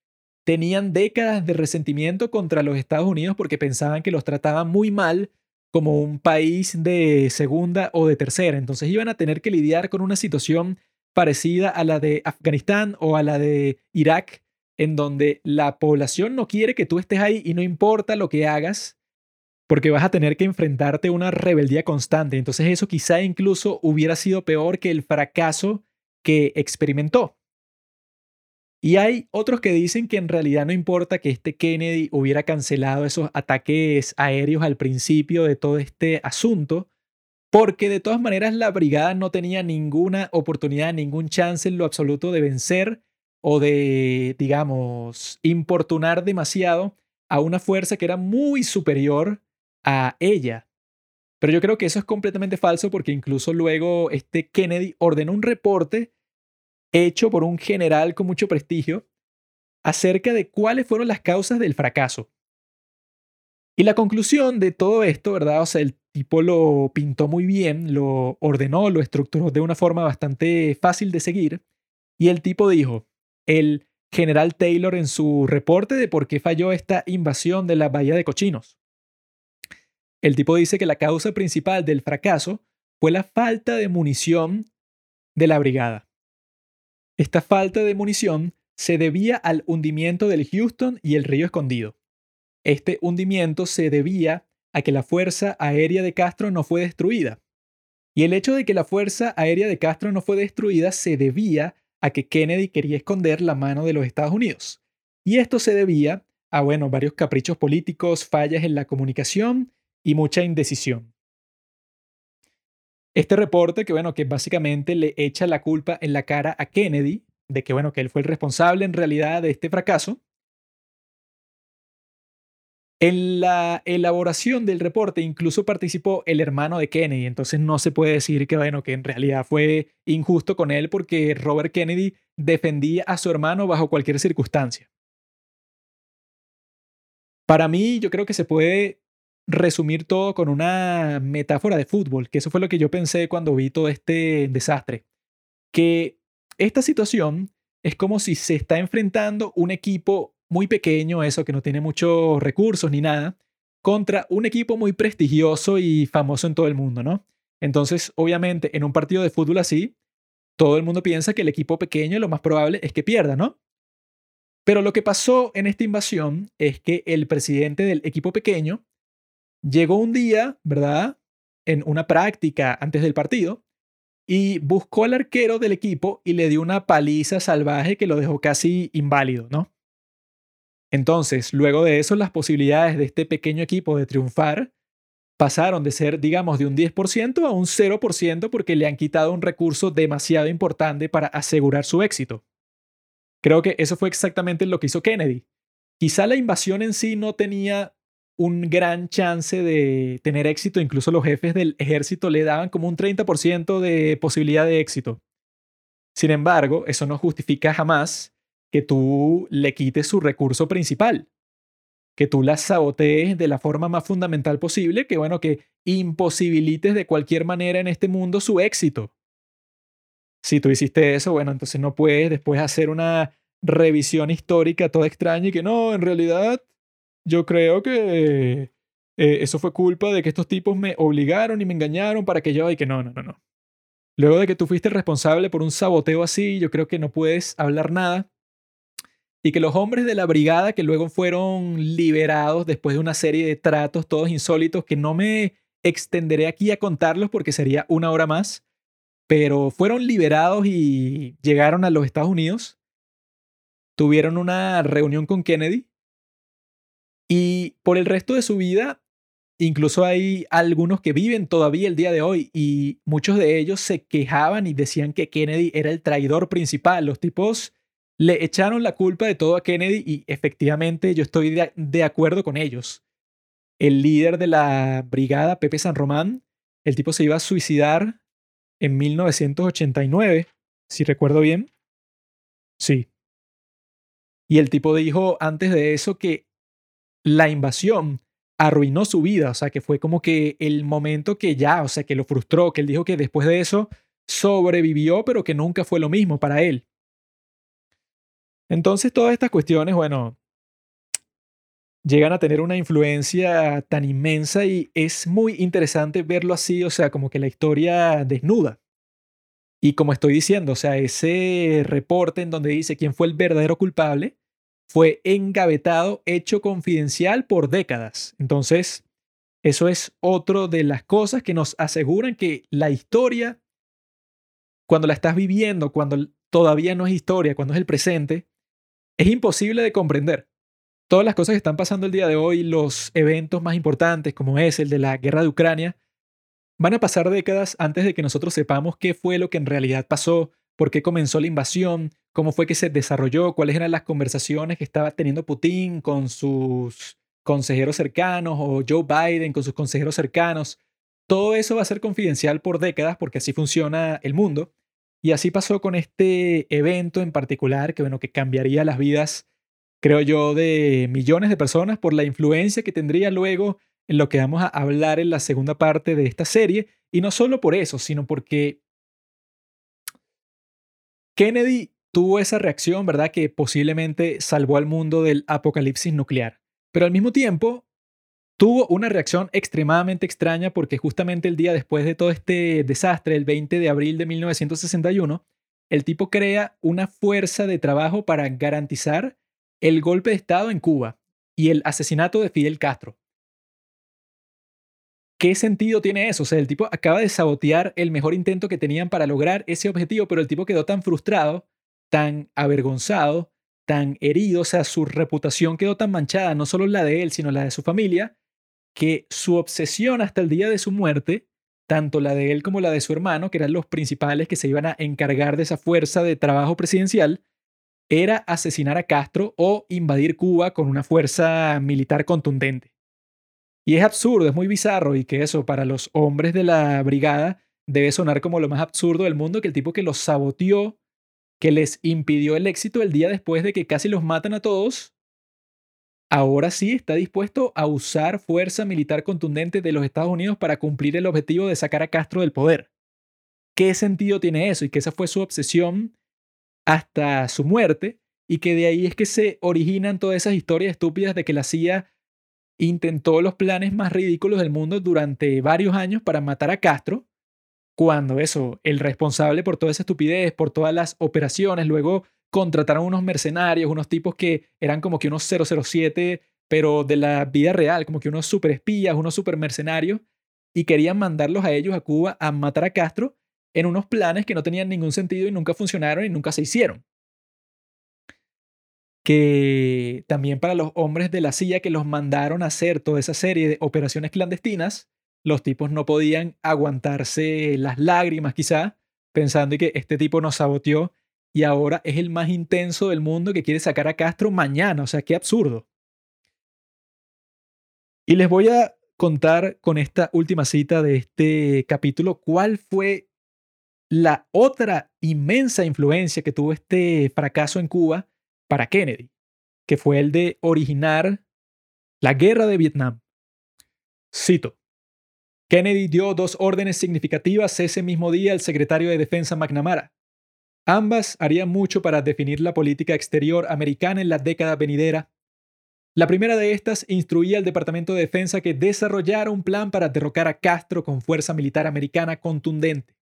tenían décadas de resentimiento contra los Estados Unidos porque pensaban que los trataban muy mal como un país de segunda o de tercera. Entonces iban a tener que lidiar con una situación parecida a la de Afganistán o a la de Irak, en donde la población no quiere que tú estés ahí y no importa lo que hagas, porque vas a tener que enfrentarte a una rebeldía constante. Entonces eso quizá incluso hubiera sido peor que el fracaso que experimentó. Y hay otros que dicen que en realidad no importa que este Kennedy hubiera cancelado esos ataques aéreos al principio de todo este asunto, porque de todas maneras la brigada no tenía ninguna oportunidad, ningún chance en lo absoluto de vencer o de, digamos, importunar demasiado a una fuerza que era muy superior a ella. Pero yo creo que eso es completamente falso porque incluso luego este Kennedy ordenó un reporte hecho por un general con mucho prestigio acerca de cuáles fueron las causas del fracaso. Y la conclusión de todo esto, ¿verdad? O sea, el tipo lo pintó muy bien, lo ordenó, lo estructuró de una forma bastante fácil de seguir. Y el tipo dijo, el general Taylor en su reporte de por qué falló esta invasión de la Bahía de Cochinos. El tipo dice que la causa principal del fracaso fue la falta de munición de la brigada. Esta falta de munición se debía al hundimiento del Houston y el río Escondido. Este hundimiento se debía a que la Fuerza Aérea de Castro no fue destruida. Y el hecho de que la Fuerza Aérea de Castro no fue destruida se debía a que Kennedy quería esconder la mano de los Estados Unidos. Y esto se debía a, bueno, varios caprichos políticos, fallas en la comunicación y mucha indecisión. Este reporte, que bueno, que básicamente le echa la culpa en la cara a Kennedy, de que bueno, que él fue el responsable en realidad de este fracaso, en la elaboración del reporte incluso participó el hermano de Kennedy, entonces no se puede decir que bueno, que en realidad fue injusto con él porque Robert Kennedy defendía a su hermano bajo cualquier circunstancia. Para mí, yo creo que se puede resumir todo con una metáfora de fútbol, que eso fue lo que yo pensé cuando vi todo este desastre. Que esta situación es como si se está enfrentando un equipo muy pequeño, eso que no tiene muchos recursos ni nada, contra un equipo muy prestigioso y famoso en todo el mundo, ¿no? Entonces, obviamente, en un partido de fútbol así, todo el mundo piensa que el equipo pequeño lo más probable es que pierda, ¿no? Pero lo que pasó en esta invasión es que el presidente del equipo pequeño llegó un día, ¿verdad? En una práctica antes del partido y buscó al arquero del equipo y le dio una paliza salvaje que lo dejó casi inválido, ¿no? Entonces, luego de eso, las posibilidades de este pequeño equipo de triunfar pasaron de ser, digamos, de un 10% a un 0% porque le han quitado un recurso demasiado importante para asegurar su éxito. Creo que eso fue exactamente lo que hizo Kennedy. Quizá la invasión en sí no tenía un gran chance de tener éxito, incluso los jefes del ejército le daban como un 30% de posibilidad de éxito. Sin embargo, eso no justifica jamás que tú le quites su recurso principal, que tú la sabotees de la forma más fundamental posible, que bueno, que imposibilites de cualquier manera en este mundo su éxito. Si tú hiciste eso, bueno, entonces no puedes después hacer una revisión histórica toda extraña y que no, en realidad yo creo que eh, eso fue culpa de que estos tipos me obligaron y me engañaron para que yo y que no, no, no, no. Luego de que tú fuiste responsable por un saboteo así, yo creo que no puedes hablar nada. Y que los hombres de la brigada que luego fueron liberados después de una serie de tratos todos insólitos que no me extenderé aquí a contarlos porque sería una hora más, pero fueron liberados y llegaron a los Estados Unidos, tuvieron una reunión con Kennedy y por el resto de su vida Incluso hay algunos que viven todavía el día de hoy y muchos de ellos se quejaban y decían que Kennedy era el traidor principal. Los tipos le echaron la culpa de todo a Kennedy y efectivamente yo estoy de, acuerdo con ellos. El líder de la brigada, Pepe San Román, el tipo se iba a suicidar en 1989, si recuerdo bien. Sí. Y el tipo dijo antes de eso que la invasión arruinó su vida, o sea, que fue como que el momento que ya, o sea, que lo frustró, que él dijo que después de eso sobrevivió, pero que nunca fue lo mismo para él. Entonces, todas estas cuestiones, bueno, llegan a tener una influencia tan inmensa y es muy interesante verlo así, o sea, como que la historia desnuda. Y como estoy diciendo, o sea, ese reporte en donde dice quién fue el verdadero culpable, fue engavetado, hecho confidencial por décadas. Entonces, eso es otro de las cosas que nos aseguran que la historia, cuando la estás viviendo, cuando todavía no es historia, cuando es el presente, es imposible de comprender. Todas las cosas que están pasando el día de hoy, los eventos más importantes, como es el de la guerra de Ucrania, van a pasar décadas antes de que nosotros sepamos qué fue lo que en realidad pasó, por qué comenzó la invasión, cómo fue que se desarrolló, cuáles eran las conversaciones que estaba teniendo Putin con sus consejeros cercanos o Joe Biden con sus consejeros cercanos. Todo eso va a ser confidencial por décadas porque así funciona el mundo. Y así pasó con este evento en particular que, bueno, que cambiaría las vidas, creo yo, de millones de personas por la influencia que tendría luego en lo que vamos a hablar en la segunda parte de esta serie. Y no solo por eso, sino porque Kennedy tuvo esa reacción, ¿verdad? Que posiblemente salvó al mundo del apocalipsis nuclear. Pero al mismo tiempo, tuvo una reacción extremadamente extraña porque justamente el día después de todo este desastre, el 20 de abril de 1961, el tipo crea una fuerza de trabajo para garantizar el golpe de Estado en Cuba y el asesinato de Fidel Castro. ¿Qué sentido tiene eso? O sea, el tipo acaba de sabotear el mejor intento que tenían para lograr ese objetivo, pero el tipo quedó tan frustrado tan avergonzado, tan herido, o sea, su reputación quedó tan manchada, no solo la de él, sino la de su familia, que su obsesión hasta el día de su muerte, tanto la de él como la de su hermano, que eran los principales que se iban a encargar de esa fuerza de trabajo presidencial, era asesinar a Castro o invadir Cuba con una fuerza militar contundente. Y es absurdo, es muy bizarro y que eso para los hombres de la brigada debe sonar como lo más absurdo del mundo, que el tipo que los saboteó que les impidió el éxito el día después de que casi los matan a todos, ahora sí está dispuesto a usar fuerza militar contundente de los Estados Unidos para cumplir el objetivo de sacar a Castro del poder. ¿Qué sentido tiene eso? Y que esa fue su obsesión hasta su muerte y que de ahí es que se originan todas esas historias estúpidas de que la CIA intentó los planes más ridículos del mundo durante varios años para matar a Castro cuando eso, el responsable por toda esa estupidez, por todas las operaciones, luego contrataron unos mercenarios, unos tipos que eran como que unos 007, pero de la vida real, como que unos super espías, unos super mercenarios, y querían mandarlos a ellos a Cuba a matar a Castro en unos planes que no tenían ningún sentido y nunca funcionaron y nunca se hicieron. Que también para los hombres de la CIA que los mandaron a hacer toda esa serie de operaciones clandestinas, los tipos no podían aguantarse las lágrimas quizá, pensando que este tipo nos saboteó y ahora es el más intenso del mundo que quiere sacar a Castro mañana. O sea, qué absurdo. Y les voy a contar con esta última cita de este capítulo cuál fue la otra inmensa influencia que tuvo este fracaso en Cuba para Kennedy, que fue el de originar la guerra de Vietnam. Cito. Kennedy dio dos órdenes significativas ese mismo día al secretario de Defensa McNamara. Ambas harían mucho para definir la política exterior americana en la década venidera. La primera de estas instruía al Departamento de Defensa que desarrollara un plan para derrocar a Castro con fuerza militar americana contundente.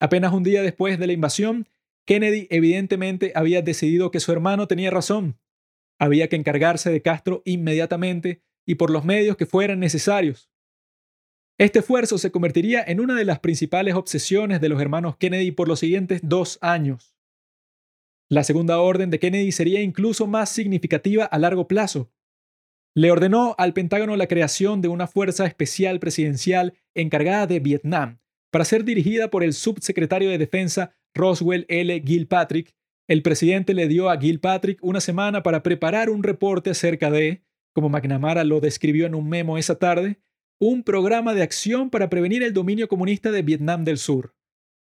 Apenas un día después de la invasión, Kennedy evidentemente había decidido que su hermano tenía razón. Había que encargarse de Castro inmediatamente y por los medios que fueran necesarios. Este esfuerzo se convertiría en una de las principales obsesiones de los hermanos Kennedy por los siguientes dos años. La segunda orden de Kennedy sería incluso más significativa a largo plazo. Le ordenó al Pentágono la creación de una fuerza especial presidencial encargada de Vietnam, para ser dirigida por el subsecretario de Defensa Roswell L. Gilpatrick. El presidente le dio a Gilpatrick una semana para preparar un reporte acerca de, como McNamara lo describió en un memo esa tarde, un programa de acción para prevenir el dominio comunista de Vietnam del Sur.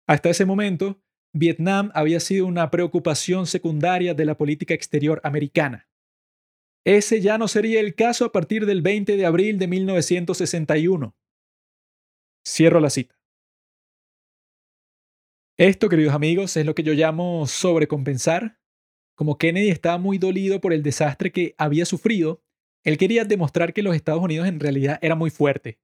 Hasta ese momento, Vietnam había sido una preocupación secundaria de la política exterior americana. Ese ya no sería el caso a partir del 20 de abril de 1961. Cierro la cita. Esto, queridos amigos, es lo que yo llamo sobrecompensar. Como Kennedy estaba muy dolido por el desastre que había sufrido, él quería demostrar que los Estados Unidos en realidad era muy fuerte.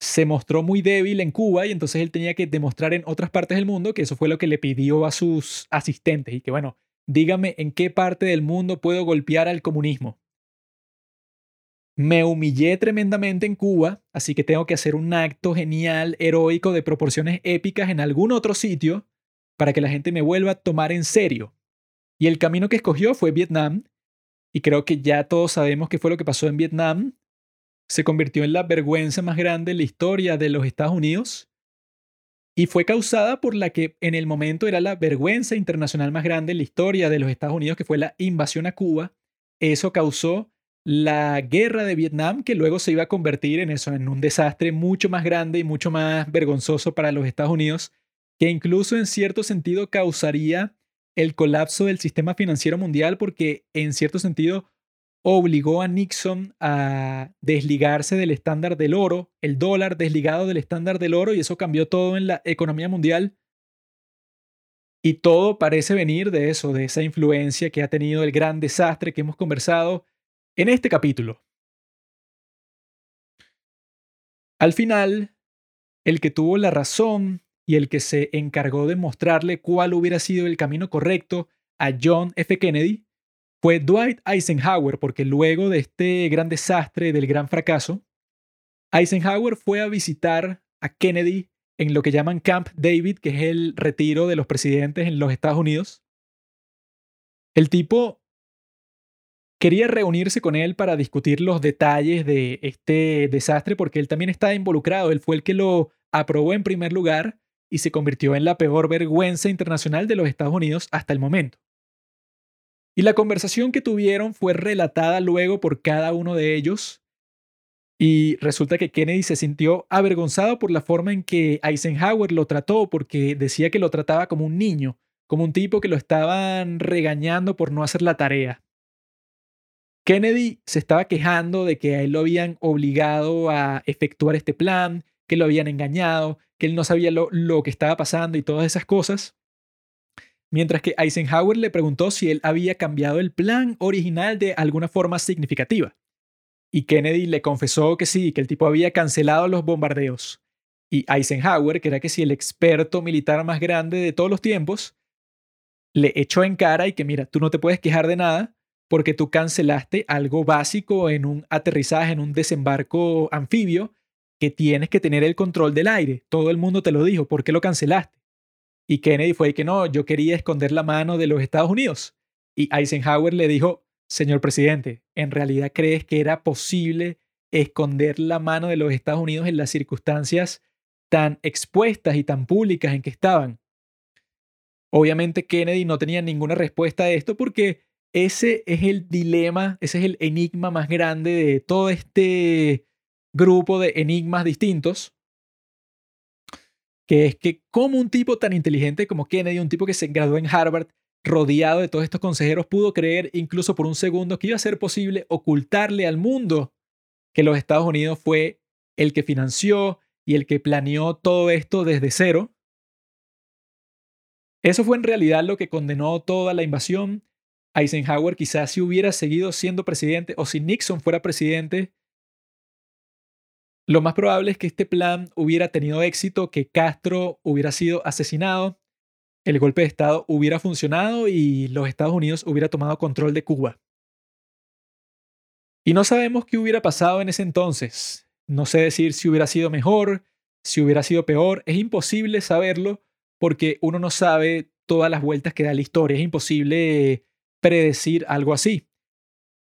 Se mostró muy débil en Cuba y entonces él tenía que demostrar en otras partes del mundo que eso fue lo que le pidió a sus asistentes y que bueno, dígame en qué parte del mundo puedo golpear al comunismo. Me humillé tremendamente en Cuba, así que tengo que hacer un acto genial, heroico, de proporciones épicas en algún otro sitio para que la gente me vuelva a tomar en serio. Y el camino que escogió fue Vietnam, y creo que ya todos sabemos qué fue lo que pasó en Vietnam. Se convirtió en la vergüenza más grande en la historia de los Estados Unidos y fue causada por la que en el momento era la vergüenza internacional más grande en la historia de los Estados Unidos, que fue la invasión a Cuba. Eso causó la guerra de Vietnam, que luego se iba a convertir en eso, en un desastre mucho más grande y mucho más vergonzoso para los Estados Unidos, que incluso en cierto sentido causaría el colapso del sistema financiero mundial porque en cierto sentido obligó a Nixon a desligarse del estándar del oro, el dólar desligado del estándar del oro y eso cambió todo en la economía mundial. Y todo parece venir de eso, de esa influencia que ha tenido el gran desastre que hemos conversado en este capítulo. Al final, el que tuvo la razón y el que se encargó de mostrarle cuál hubiera sido el camino correcto a John F. Kennedy fue Dwight Eisenhower, porque luego de este gran desastre, del gran fracaso, Eisenhower fue a visitar a Kennedy en lo que llaman Camp David, que es el retiro de los presidentes en los Estados Unidos. El tipo quería reunirse con él para discutir los detalles de este desastre, porque él también estaba involucrado, él fue el que lo aprobó en primer lugar y se convirtió en la peor vergüenza internacional de los Estados Unidos hasta el momento. Y la conversación que tuvieron fue relatada luego por cada uno de ellos y resulta que Kennedy se sintió avergonzado por la forma en que Eisenhower lo trató porque decía que lo trataba como un niño, como un tipo que lo estaban regañando por no hacer la tarea. Kennedy se estaba quejando de que a él lo habían obligado a efectuar este plan, que lo habían engañado, que él no sabía lo, que estaba pasando y todas esas cosas. Mientras que Eisenhower le preguntó si él había cambiado el plan original de alguna forma significativa. Y Kennedy le confesó que sí, que el tipo había cancelado los bombardeos. Y Eisenhower, que era que si el experto militar más grande de todos los tiempos, le echó en cara y que mira, tú no te puedes quejar de nada porque tú cancelaste algo básico en un aterrizaje, en un desembarco anfibio que tienes que tener el control del aire. Todo el mundo te lo dijo, ¿por qué lo cancelaste? Y Kennedy fue que no, yo quería esconder la mano de los Estados Unidos. Y Eisenhower le dijo, señor presidente, ¿en realidad crees que era posible esconder la mano de los Estados Unidos en las circunstancias tan expuestas y tan públicas en que estaban? Obviamente Kennedy no tenía ninguna respuesta a esto porque ese es el dilema, ese es el enigma más grande de todo este grupo de enigmas distintos, que es que como un tipo tan inteligente como Kennedy, un tipo que se graduó en Harvard, rodeado de todos estos consejeros, pudo creer incluso por un segundo que iba a ser posible ocultarle al mundo que los Estados Unidos fue el que financió y el que planeó todo esto desde cero. Eso fue en realidad lo que condenó toda la invasión. Eisenhower quizás si hubiera seguido siendo presidente o si Nixon fuera presidente, lo más probable es que este plan hubiera tenido éxito, que Castro hubiera sido asesinado, el golpe de Estado hubiera funcionado y los Estados Unidos hubiera tomado control de Cuba. Y no sabemos qué hubiera pasado en ese entonces. No sé decir si hubiera sido mejor, si hubiera sido peor. Es imposible saberlo porque uno no sabe todas las vueltas que da la historia. Es imposible predecir algo así.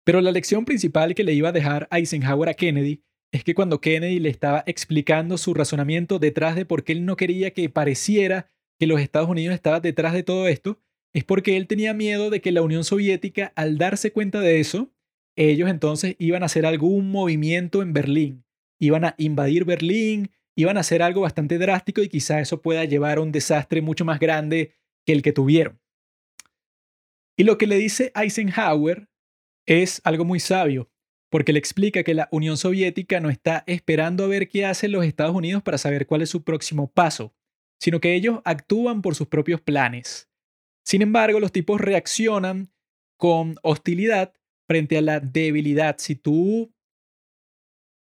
Pero la lección principal que le iba a dejar Eisenhower a Kennedy es que cuando Kennedy le estaba explicando su razonamiento detrás de por qué él no quería que pareciera que los Estados Unidos estaban detrás de todo esto, es porque él tenía miedo de que la Unión Soviética, al darse cuenta de eso, ellos entonces iban a hacer algún movimiento en Berlín, iban a invadir Berlín, iban a hacer algo bastante drástico y quizá eso pueda llevar a un desastre mucho más grande que el que tuvieron. Y lo que le dice Eisenhower es algo muy sabio, porque le explica que la Unión Soviética no está esperando a ver qué hacen los Estados Unidos para saber cuál es su próximo paso, sino que ellos actúan por sus propios planes. Sin embargo, los tipos reaccionan con hostilidad frente a la debilidad. Si tú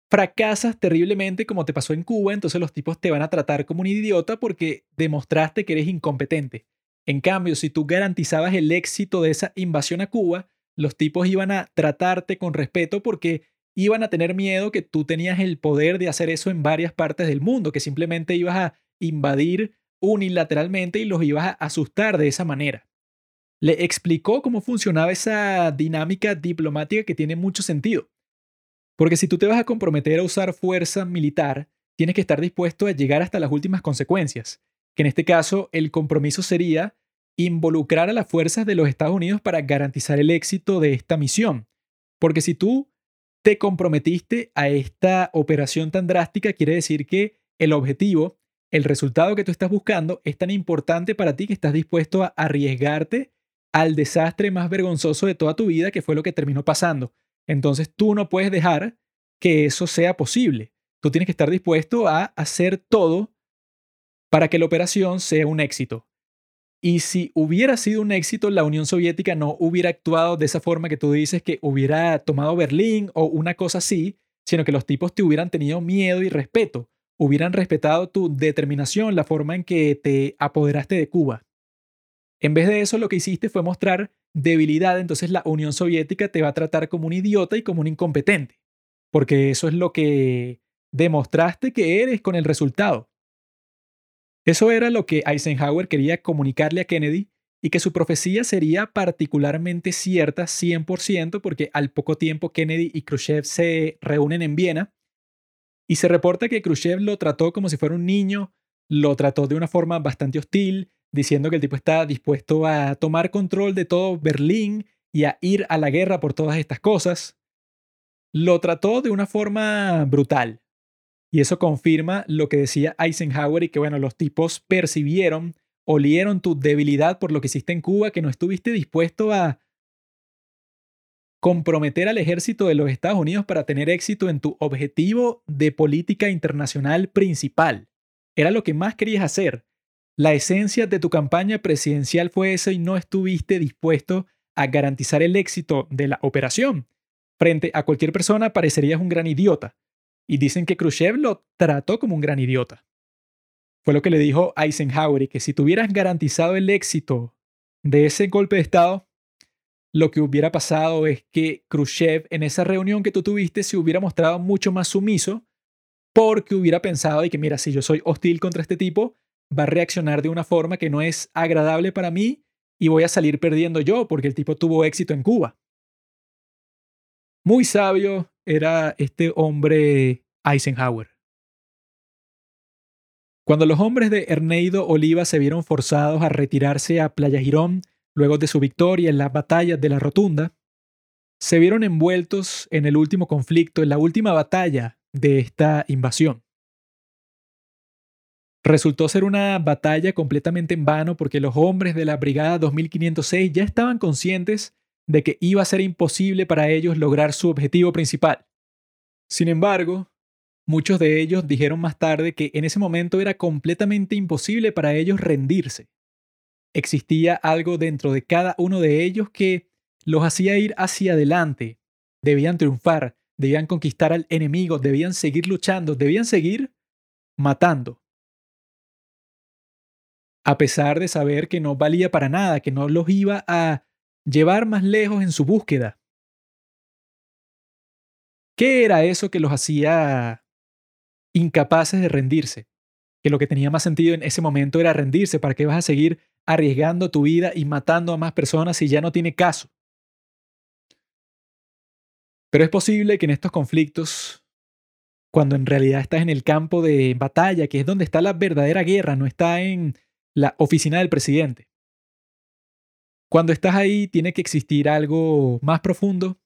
fracasas terriblemente como te pasó en Cuba, entonces los tipos te van a tratar como un idiota porque demostraste que eres incompetente. En cambio, si tú garantizabas el éxito de esa invasión a Cuba, los tipos iban a tratarte con respeto porque iban a tener miedo que tú tenías el poder de hacer eso en varias partes del mundo, que simplemente ibas a invadir unilateralmente y los ibas a asustar de esa manera. Le explicó cómo funcionaba esa dinámica diplomática que tiene mucho sentido. Porque si tú te vas a comprometer a usar fuerza militar, tienes que estar dispuesto a llegar hasta las últimas consecuencias, que en este caso el compromiso sería involucrar a las fuerzas de los Estados Unidos para garantizar el éxito de esta misión. Porque si tú te comprometiste a esta operación tan drástica, quiere decir que el objetivo, el resultado que tú estás buscando es tan importante para ti que estás dispuesto a arriesgarte al desastre más vergonzoso de toda tu vida, que fue lo que terminó pasando. Entonces tú no puedes dejar que eso sea posible. Tú tienes que estar dispuesto a hacer todo para que la operación sea un éxito. Y si hubiera sido un éxito, la Unión Soviética no hubiera actuado de esa forma que tú dices que hubiera tomado Berlín o una cosa así, sino que los tipos te hubieran tenido miedo y respeto, hubieran respetado tu determinación, la forma en que te apoderaste de Cuba. En vez de eso, lo que hiciste fue mostrar debilidad, entonces la Unión Soviética te va a tratar como un idiota y como un incompetente, porque eso es lo que demostraste que eres con el resultado. Eso era lo que Eisenhower quería comunicarle a Kennedy y que su profecía sería particularmente cierta 100% porque al poco tiempo Kennedy y Khrushchev se reúnen en Viena y se reporta que Khrushchev lo trató como si fuera un niño, lo trató de una forma bastante hostil, diciendo que el tipo está dispuesto a tomar control de todo Berlín y a ir a la guerra por todas estas cosas. Lo trató de una forma brutal. Y eso confirma lo que decía Eisenhower y que, bueno, los tipos percibieron, olieron tu debilidad por lo que hiciste en Cuba, que no estuviste dispuesto a comprometer al ejército de los Estados Unidos para tener éxito en tu objetivo de política internacional principal. Era lo que más querías hacer. La esencia de tu campaña presidencial fue eso y no estuviste dispuesto a garantizar el éxito de la operación. Frente a cualquier persona parecerías un gran idiota, y dicen que Khrushchev lo trató como un gran idiota. Fue lo que le dijo Eisenhower y que si tuvieras garantizado el éxito de ese golpe de Estado, lo que hubiera pasado es que Khrushchev en esa reunión que tú tuviste se hubiera mostrado mucho más sumiso porque hubiera pensado y que mira, si yo soy hostil contra este tipo, va a reaccionar de una forma que no es agradable para mí y voy a salir perdiendo yo porque el tipo tuvo éxito en Cuba. Muy sabio era este hombre Eisenhower. Cuando los hombres de Erneido Oliva se vieron forzados a retirarse a Playa Girón luego de su victoria en las batallas de la Rotunda, se vieron envueltos en el último conflicto, en la última batalla de esta invasión. Resultó ser una batalla completamente en vano porque los hombres de la Brigada 2506 ya estaban conscientes de que iba a ser imposible para ellos lograr su objetivo principal. Sin embargo, muchos de ellos dijeron más tarde que en ese momento era completamente imposible para ellos rendirse. existía algo dentro de cada uno de ellos que los hacía ir hacia adelante. Debían triunfar, debían conquistar al enemigo, debían seguir luchando, debían seguir matando. A pesar de saber que no valía para nada, que no los iba a llevar más lejos en su búsqueda. ¿Qué era eso que los hacía incapaces de rendirse? Que lo que tenía más sentido en ese momento era rendirse. ¿Para qué vas a seguir arriesgando tu vida y matando a más personas si ya no tiene caso? Pero es posible que en estos conflictos, cuando en realidad estás en el campo de batalla, que es donde está la verdadera guerra, no está en la oficina del presidente. Cuando estás ahí tiene que existir algo más profundo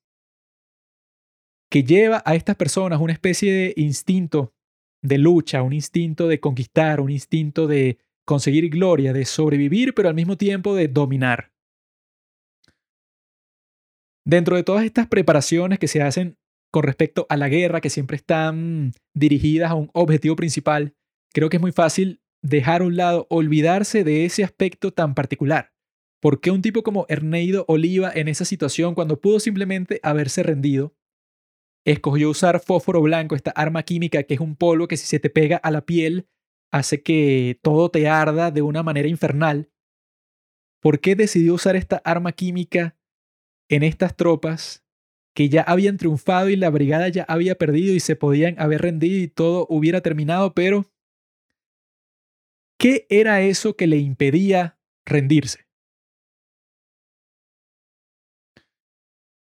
que lleva a estas personas una especie de instinto de lucha, un instinto de conquistar, un instinto de conseguir gloria, de sobrevivir, pero al mismo tiempo de dominar. Dentro de todas estas preparaciones que se hacen con respecto a la guerra, que siempre están dirigidas a un objetivo principal, creo que es muy fácil dejar a un lado, olvidarse de ese aspecto tan particular. ¿Por qué un tipo como Erneido Oliva en esa situación, cuando pudo simplemente haberse rendido, escogió usar fósforo blanco, esta arma química que es un polvo que si se te pega a la piel hace que todo te arda de una manera infernal. ¿Por qué decidió usar esta arma química en estas tropas que ya habían triunfado y la brigada ya había perdido y se podían haber rendido y todo hubiera terminado, pero ¿qué era eso que le impedía rendirse?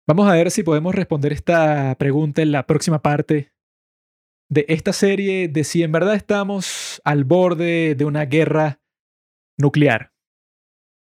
Vamos a ver si podemos responder esta pregunta en la próxima parte de esta serie de si en verdad estamos al borde de una guerra nuclear.